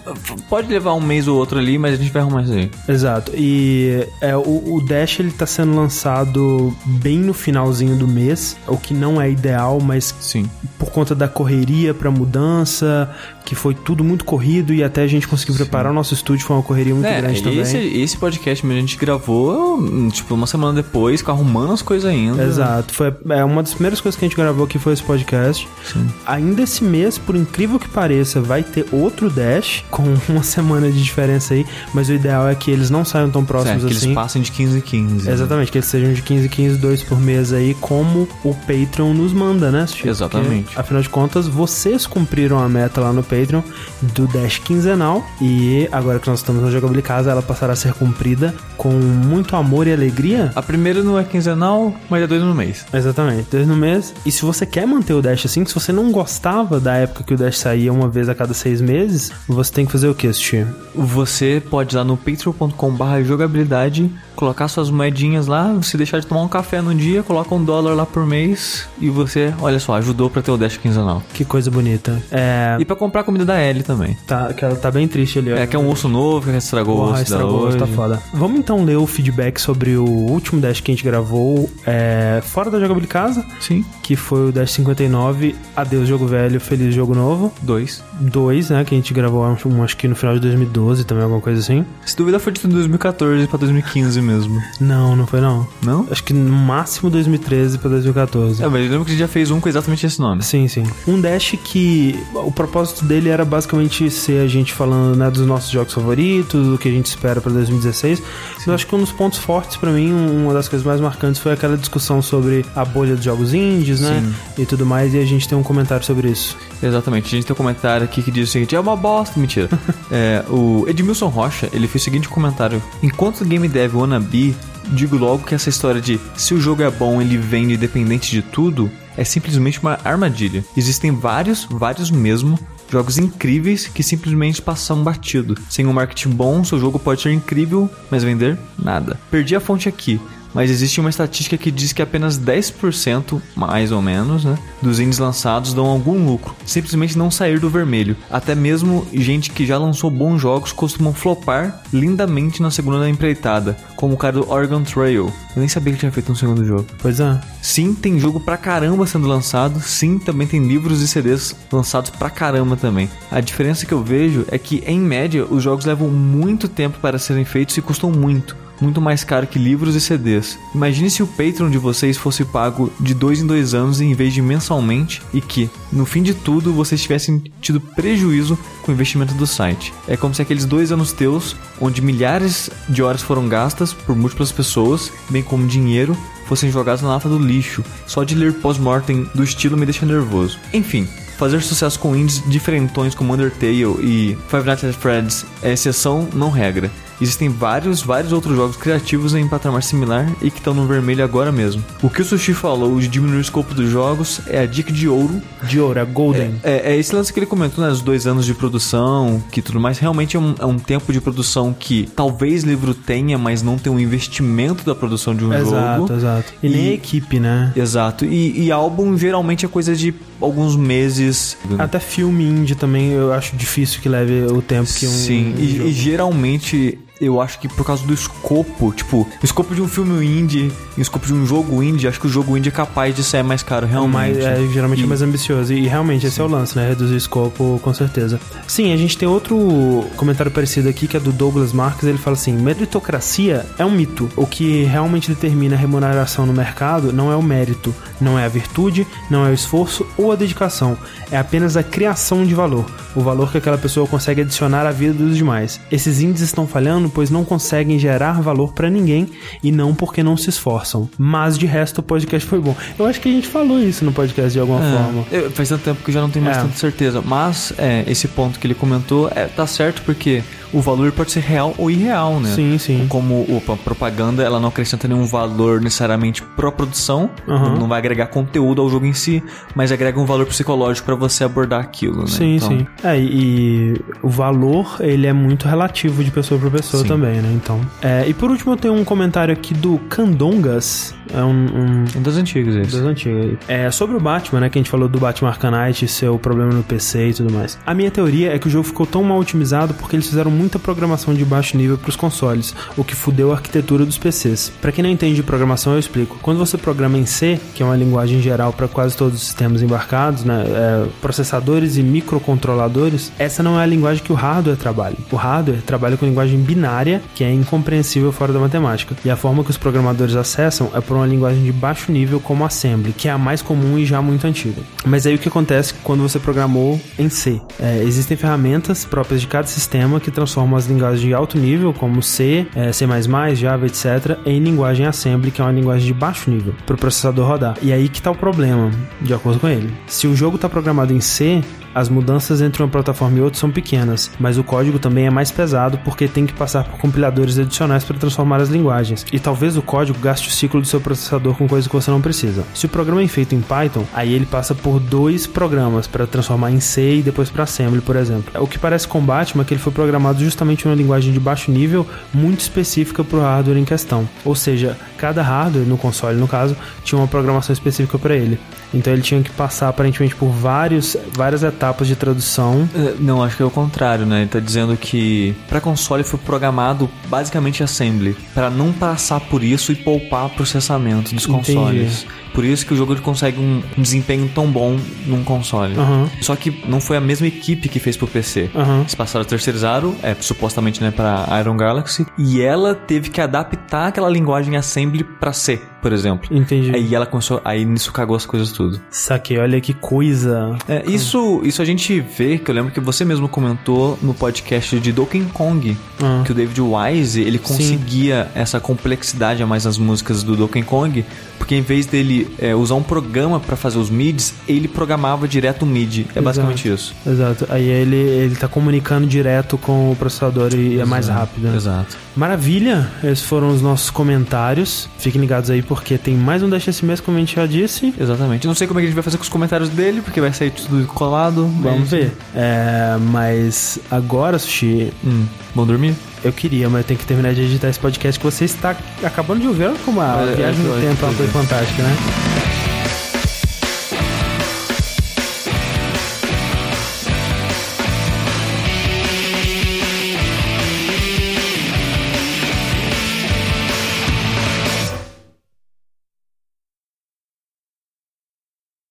Speaker 2: pode levar um mês ou outro ali, mas a gente vai arrumar isso aí.
Speaker 1: Exato. E é, o, o Dash ele tá sendo lançado bem no finalzinho do mês, o que não é ideal, mas
Speaker 2: Sim.
Speaker 1: por conta da correria pra mudança, que foi tudo muito corrido e até a gente conseguir preparar o nosso estúdio foi uma correria muito
Speaker 2: É,
Speaker 1: grande também.
Speaker 2: esse, esse podcast mesmo a gente gravou, hum, tipo, uma semana depois, com arrumando as coisas ainda.
Speaker 1: Exato, foi é, uma das primeiras coisas que a gente gravou aqui foi esse podcast. Ainda esse mês, por incrível que pareça, vai ter outro Dash com uma semana de diferença aí, mas o ideal é que eles não saiam tão próximos
Speaker 2: que
Speaker 1: assim.
Speaker 2: eles passem de 15 em 15. né?
Speaker 1: Exatamente, que eles sejam de 15 15, dois por mês aí, como o Patreon nos manda, né, Sushi?
Speaker 2: Exatamente.
Speaker 1: Porque, afinal de contas, vocês cumpriram a meta lá no Patreon do Dash quinzenal e agora que nós estamos na Jogabilidade Casa, ela passará a ser cumprida com muito amor e alegria.
Speaker 2: A primeira não é quinzenal, mas é dois no mês.
Speaker 1: Exatamente, dois no mês. E se você quer manter o Dash assim, se você não gostava da época que o Dash saía uma vez a cada seis meses, você tem que fazer o que, Sushi?
Speaker 2: Você pode ir lá no patreon.com.br jogabilidade, colocar suas moedinhas lá, você deixar de tomar um café no dia, coloca um dólar lá por mês e você, olha só, ajudou pra ter o Dash quinzenal.
Speaker 1: Que coisa bonita. É.
Speaker 2: E pra comprar comida da Ellie também.
Speaker 1: Tá, que ela tá bem triste ali.
Speaker 2: É que é um osso novo que estragou o
Speaker 1: Porra,
Speaker 2: osso
Speaker 1: estragou,
Speaker 2: da hoje.
Speaker 1: tá foda. Vamos então ler o feedback sobre o último Dash que a gente gravou é, fora da Jogabilidade Casa,
Speaker 2: Sim,
Speaker 1: que foi o Dash 59, Adeus Jogo Velho, Feliz Jogo Novo.
Speaker 2: dois.
Speaker 1: 2, né, que a gente gravou um, acho que no final de 2012 também, alguma coisa assim.
Speaker 2: Se dúvida foi de 2014 pra 2015 mesmo.
Speaker 1: Não, não foi não.
Speaker 2: Não?
Speaker 1: Acho que no máximo 2013 pra 2014.
Speaker 2: É, mas eu lembro que a gente já fez um com exatamente esse nome.
Speaker 1: Sim, sim. Um Dash que o propósito dele era basicamente ser a gente falando né, dos nossos jogos favoritos, do que a gente espera pra 2016. Eu acho que um dos pontos fortes pra mim, um- uma das coisas mais marcantes foi aquela discussão sobre a bolha dos jogos indies, né? E tudo mais, e a gente tem um comentário sobre isso.
Speaker 2: Exatamente. A gente tem um comentário aqui que diz o seguinte: é uma bosta. Mentira. é, o Edmilson Rocha, ele fez o seguinte comentário: Enquanto game dev wannabe, digo logo que essa história de se o jogo é bom, ele vende independente de tudo, é simplesmente uma armadilha. Existem vários, vários mesmo. Jogos incríveis que simplesmente passam batido. Sem um marketing bom, seu jogo pode ser incrível, mas vender nada. Perdi a fonte aqui, mas existe uma estatística que diz que apenas 10%, mais ou menos, né, dos indies lançados dão algum lucro, simplesmente não sair do vermelho. Até mesmo gente que já lançou bons jogos costumam flopar lindamente na segunda empreitada, como o cara do Oregon Trail. Eu nem sabia que tinha feito um segundo jogo.
Speaker 1: Pois é.
Speaker 2: Sim, tem jogo pra caramba sendo lançado. Sim, também tem livros e CDs lançados pra caramba também. A diferença que eu vejo é que, em média, os jogos levam muito tempo para serem feitos e custam muito. Muito mais caro que livros e CDs. Imagine se o Patreon de vocês fosse pago de dois em dois anos em vez de mensalmente e que, no fim de tudo, vocês tivessem tido prejuízo com o investimento do site. É como se aqueles dois anos teus, onde milhares de horas foram gastas por múltiplas pessoas, bem como dinheiro, fossem jogados na lata do lixo. Só de ler pós-mortem do estilo me deixa nervoso. Enfim, fazer sucesso com indies diferentões como Undertale e Five Nights at Freddy's é exceção, não regra. Existem vários, vários outros jogos criativos em patamar similar e que estão no vermelho agora mesmo. O que o Sushi falou de diminuir o escopo dos jogos é a dica de ouro.
Speaker 1: De ouro, é Golden.
Speaker 2: É, é esse lance que ele comentou, né? Os dois anos de produção, que tudo mais. Realmente é um, é um tempo de produção que talvez livro tenha, mas não tem um investimento da produção de um
Speaker 1: exato,
Speaker 2: jogo.
Speaker 1: exato. E nem a equipe, né?
Speaker 2: Exato. E, e álbum geralmente é coisa de alguns meses.
Speaker 1: Até filme indie também eu acho difícil que leve o tempo que um.
Speaker 2: Sim,
Speaker 1: um
Speaker 2: e, e geralmente eu acho que por causa do escopo, tipo, o escopo de um filme indie e o escopo de um jogo indie, acho que o jogo indie é capaz de ser mais caro,
Speaker 1: É
Speaker 2: realmente.
Speaker 1: mais, é, geralmente
Speaker 2: E-
Speaker 1: é mais ambicioso. E realmente esse é o lance, né? Reduzir o escopo, com certeza. Sim, a gente tem outro comentário parecido aqui, que é do Douglas Marques. Ele fala assim: meritocracia é um mito. O que realmente determina a remuneração no mercado não é o mérito, não é a virtude, não é o esforço ou a dedicação. É apenas a criação de valor. O valor que aquela pessoa consegue adicionar à vida dos demais. Esses índices estão falhando pois não conseguem gerar valor pra ninguém e não porque não se esforçam. Mas de resto o podcast foi bom. Eu acho que a gente falou isso no podcast de alguma
Speaker 2: É,
Speaker 1: forma.
Speaker 2: eu- faz tanto tempo que eu já não tenho mais
Speaker 1: É.
Speaker 2: tanta certeza. Mas é, esse ponto que ele comentou é, tá certo porque o valor pode ser real ou irreal, né?
Speaker 1: Sim, sim.
Speaker 2: Como o- a propaganda ela não acrescenta nenhum valor necessariamente pro produção,
Speaker 1: Aham.
Speaker 2: não vai agregar conteúdo ao jogo em si, mas agrega um valor psicológico pra você abordar aquilo, né?
Speaker 1: Sim,
Speaker 2: Então,
Speaker 1: sim. É, e, o valor, ele é muito relativo de pessoa pra pessoa
Speaker 2: Sim.
Speaker 1: também, né? Então. É, e por último, eu tenho um comentário aqui do Candongas. É um. um
Speaker 2: Um das antigas esse.
Speaker 1: das antigas. É sobre o Batman, né? Que a gente falou do Batman Arcanite ser o problema no PC e tudo mais. A minha teoria é que o jogo ficou tão mal otimizado porque eles fizeram muita programação de baixo nível pros consoles, o que fudeu a arquitetura dos PCs. Pra quem não entende de programação, eu explico. Quando você programa em C, que é uma linguagem geral para quase todos os sistemas embarcados, né? é, processadores e microcontroladores, essa não é a linguagem que o hardware trabalha. O hardware trabalha com linguagem binária, que é incompreensível fora da matemática. E a forma que os programadores acessam é por uma linguagem de baixo nível como Assembly, que é a mais comum e já muito antiga. Mas aí o que acontece quando você programou em C? É, existem ferramentas próprias de cada sistema que transformam as linguagens de alto nível, como C, é, C++, Java, etc., em linguagem Assembly, que é uma linguagem de baixo nível, para o processador rodar. E aí que tá o problema, de acordo com ele. Se o jogo está programado em C, as mudanças entre uma plataforma e outra são pequenas, mas o código também é mais pesado porque tem que passar por compiladores adicionais para transformar as linguagens. E talvez o código gaste o ciclo do seu processador com coisas que você não precisa. Se o programa é feito em Python, aí ele passa por dois programas para transformar em C e depois para Assembly, por exemplo. O que parece com Batman é que ele foi programado justamente em uma linguagem de baixo nível muito específica para o hardware em questão. Ou seja, cada hardware, no console no caso, tinha uma programação específica para ele. Então ele tinha que passar aparentemente por vários, várias etapas de tradução.
Speaker 2: É, Não, acho que é o contrário, né? Ele tá dizendo que para console foi programado basicamente assembly, para não passar por isso e poupar processamento dos
Speaker 1: Entendi.
Speaker 2: consoles. Por isso que o jogo ele consegue um, um desempenho tão bom num console.
Speaker 1: Aham.
Speaker 2: Só que não foi a mesma equipe que fez pro PC.
Speaker 1: Aham.
Speaker 2: Eles passaram a terceirizaram, é, supostamente, né, pra Iron Galaxy, e ela teve que adaptar aquela linguagem assembly pra C, por exemplo.
Speaker 1: Entendi.
Speaker 2: Aí ela começou, aí nisso cagou as coisas tudo.
Speaker 1: Saquei, olha que coisa.
Speaker 2: É, isso, isso a gente vê, que eu lembro que você mesmo comentou no podcast de Donkey Kong,
Speaker 1: Ah.
Speaker 2: que o David Wise, ele conseguia essa complexidade a mais nas músicas do Donkey Kong, porque em vez dele é, usar um programa pra fazer os mids, ele programava direto o mid. É basicamente isso.
Speaker 1: Exato. Aí ele, ele tá comunicando direto com o processador e é mais rápido. né?
Speaker 2: Exato.
Speaker 1: Maravilha, esses foram os nossos comentários. Fiquem ligados aí porque tem mais um Deixa esse mês, como a gente já disse.
Speaker 2: Exatamente. Não sei como é que a gente vai fazer com os comentários dele, porque vai sair tudo colado.
Speaker 1: Vamos ver. É, mas agora, Sushi,
Speaker 2: Hum, vão dormir?
Speaker 1: Eu queria, mas eu tenho que terminar de editar esse podcast que você está acabando de ouvir. Olha como a
Speaker 2: É,
Speaker 1: viagem
Speaker 2: é,
Speaker 1: no
Speaker 2: é,
Speaker 1: tempo é uma coisa fantástica, né?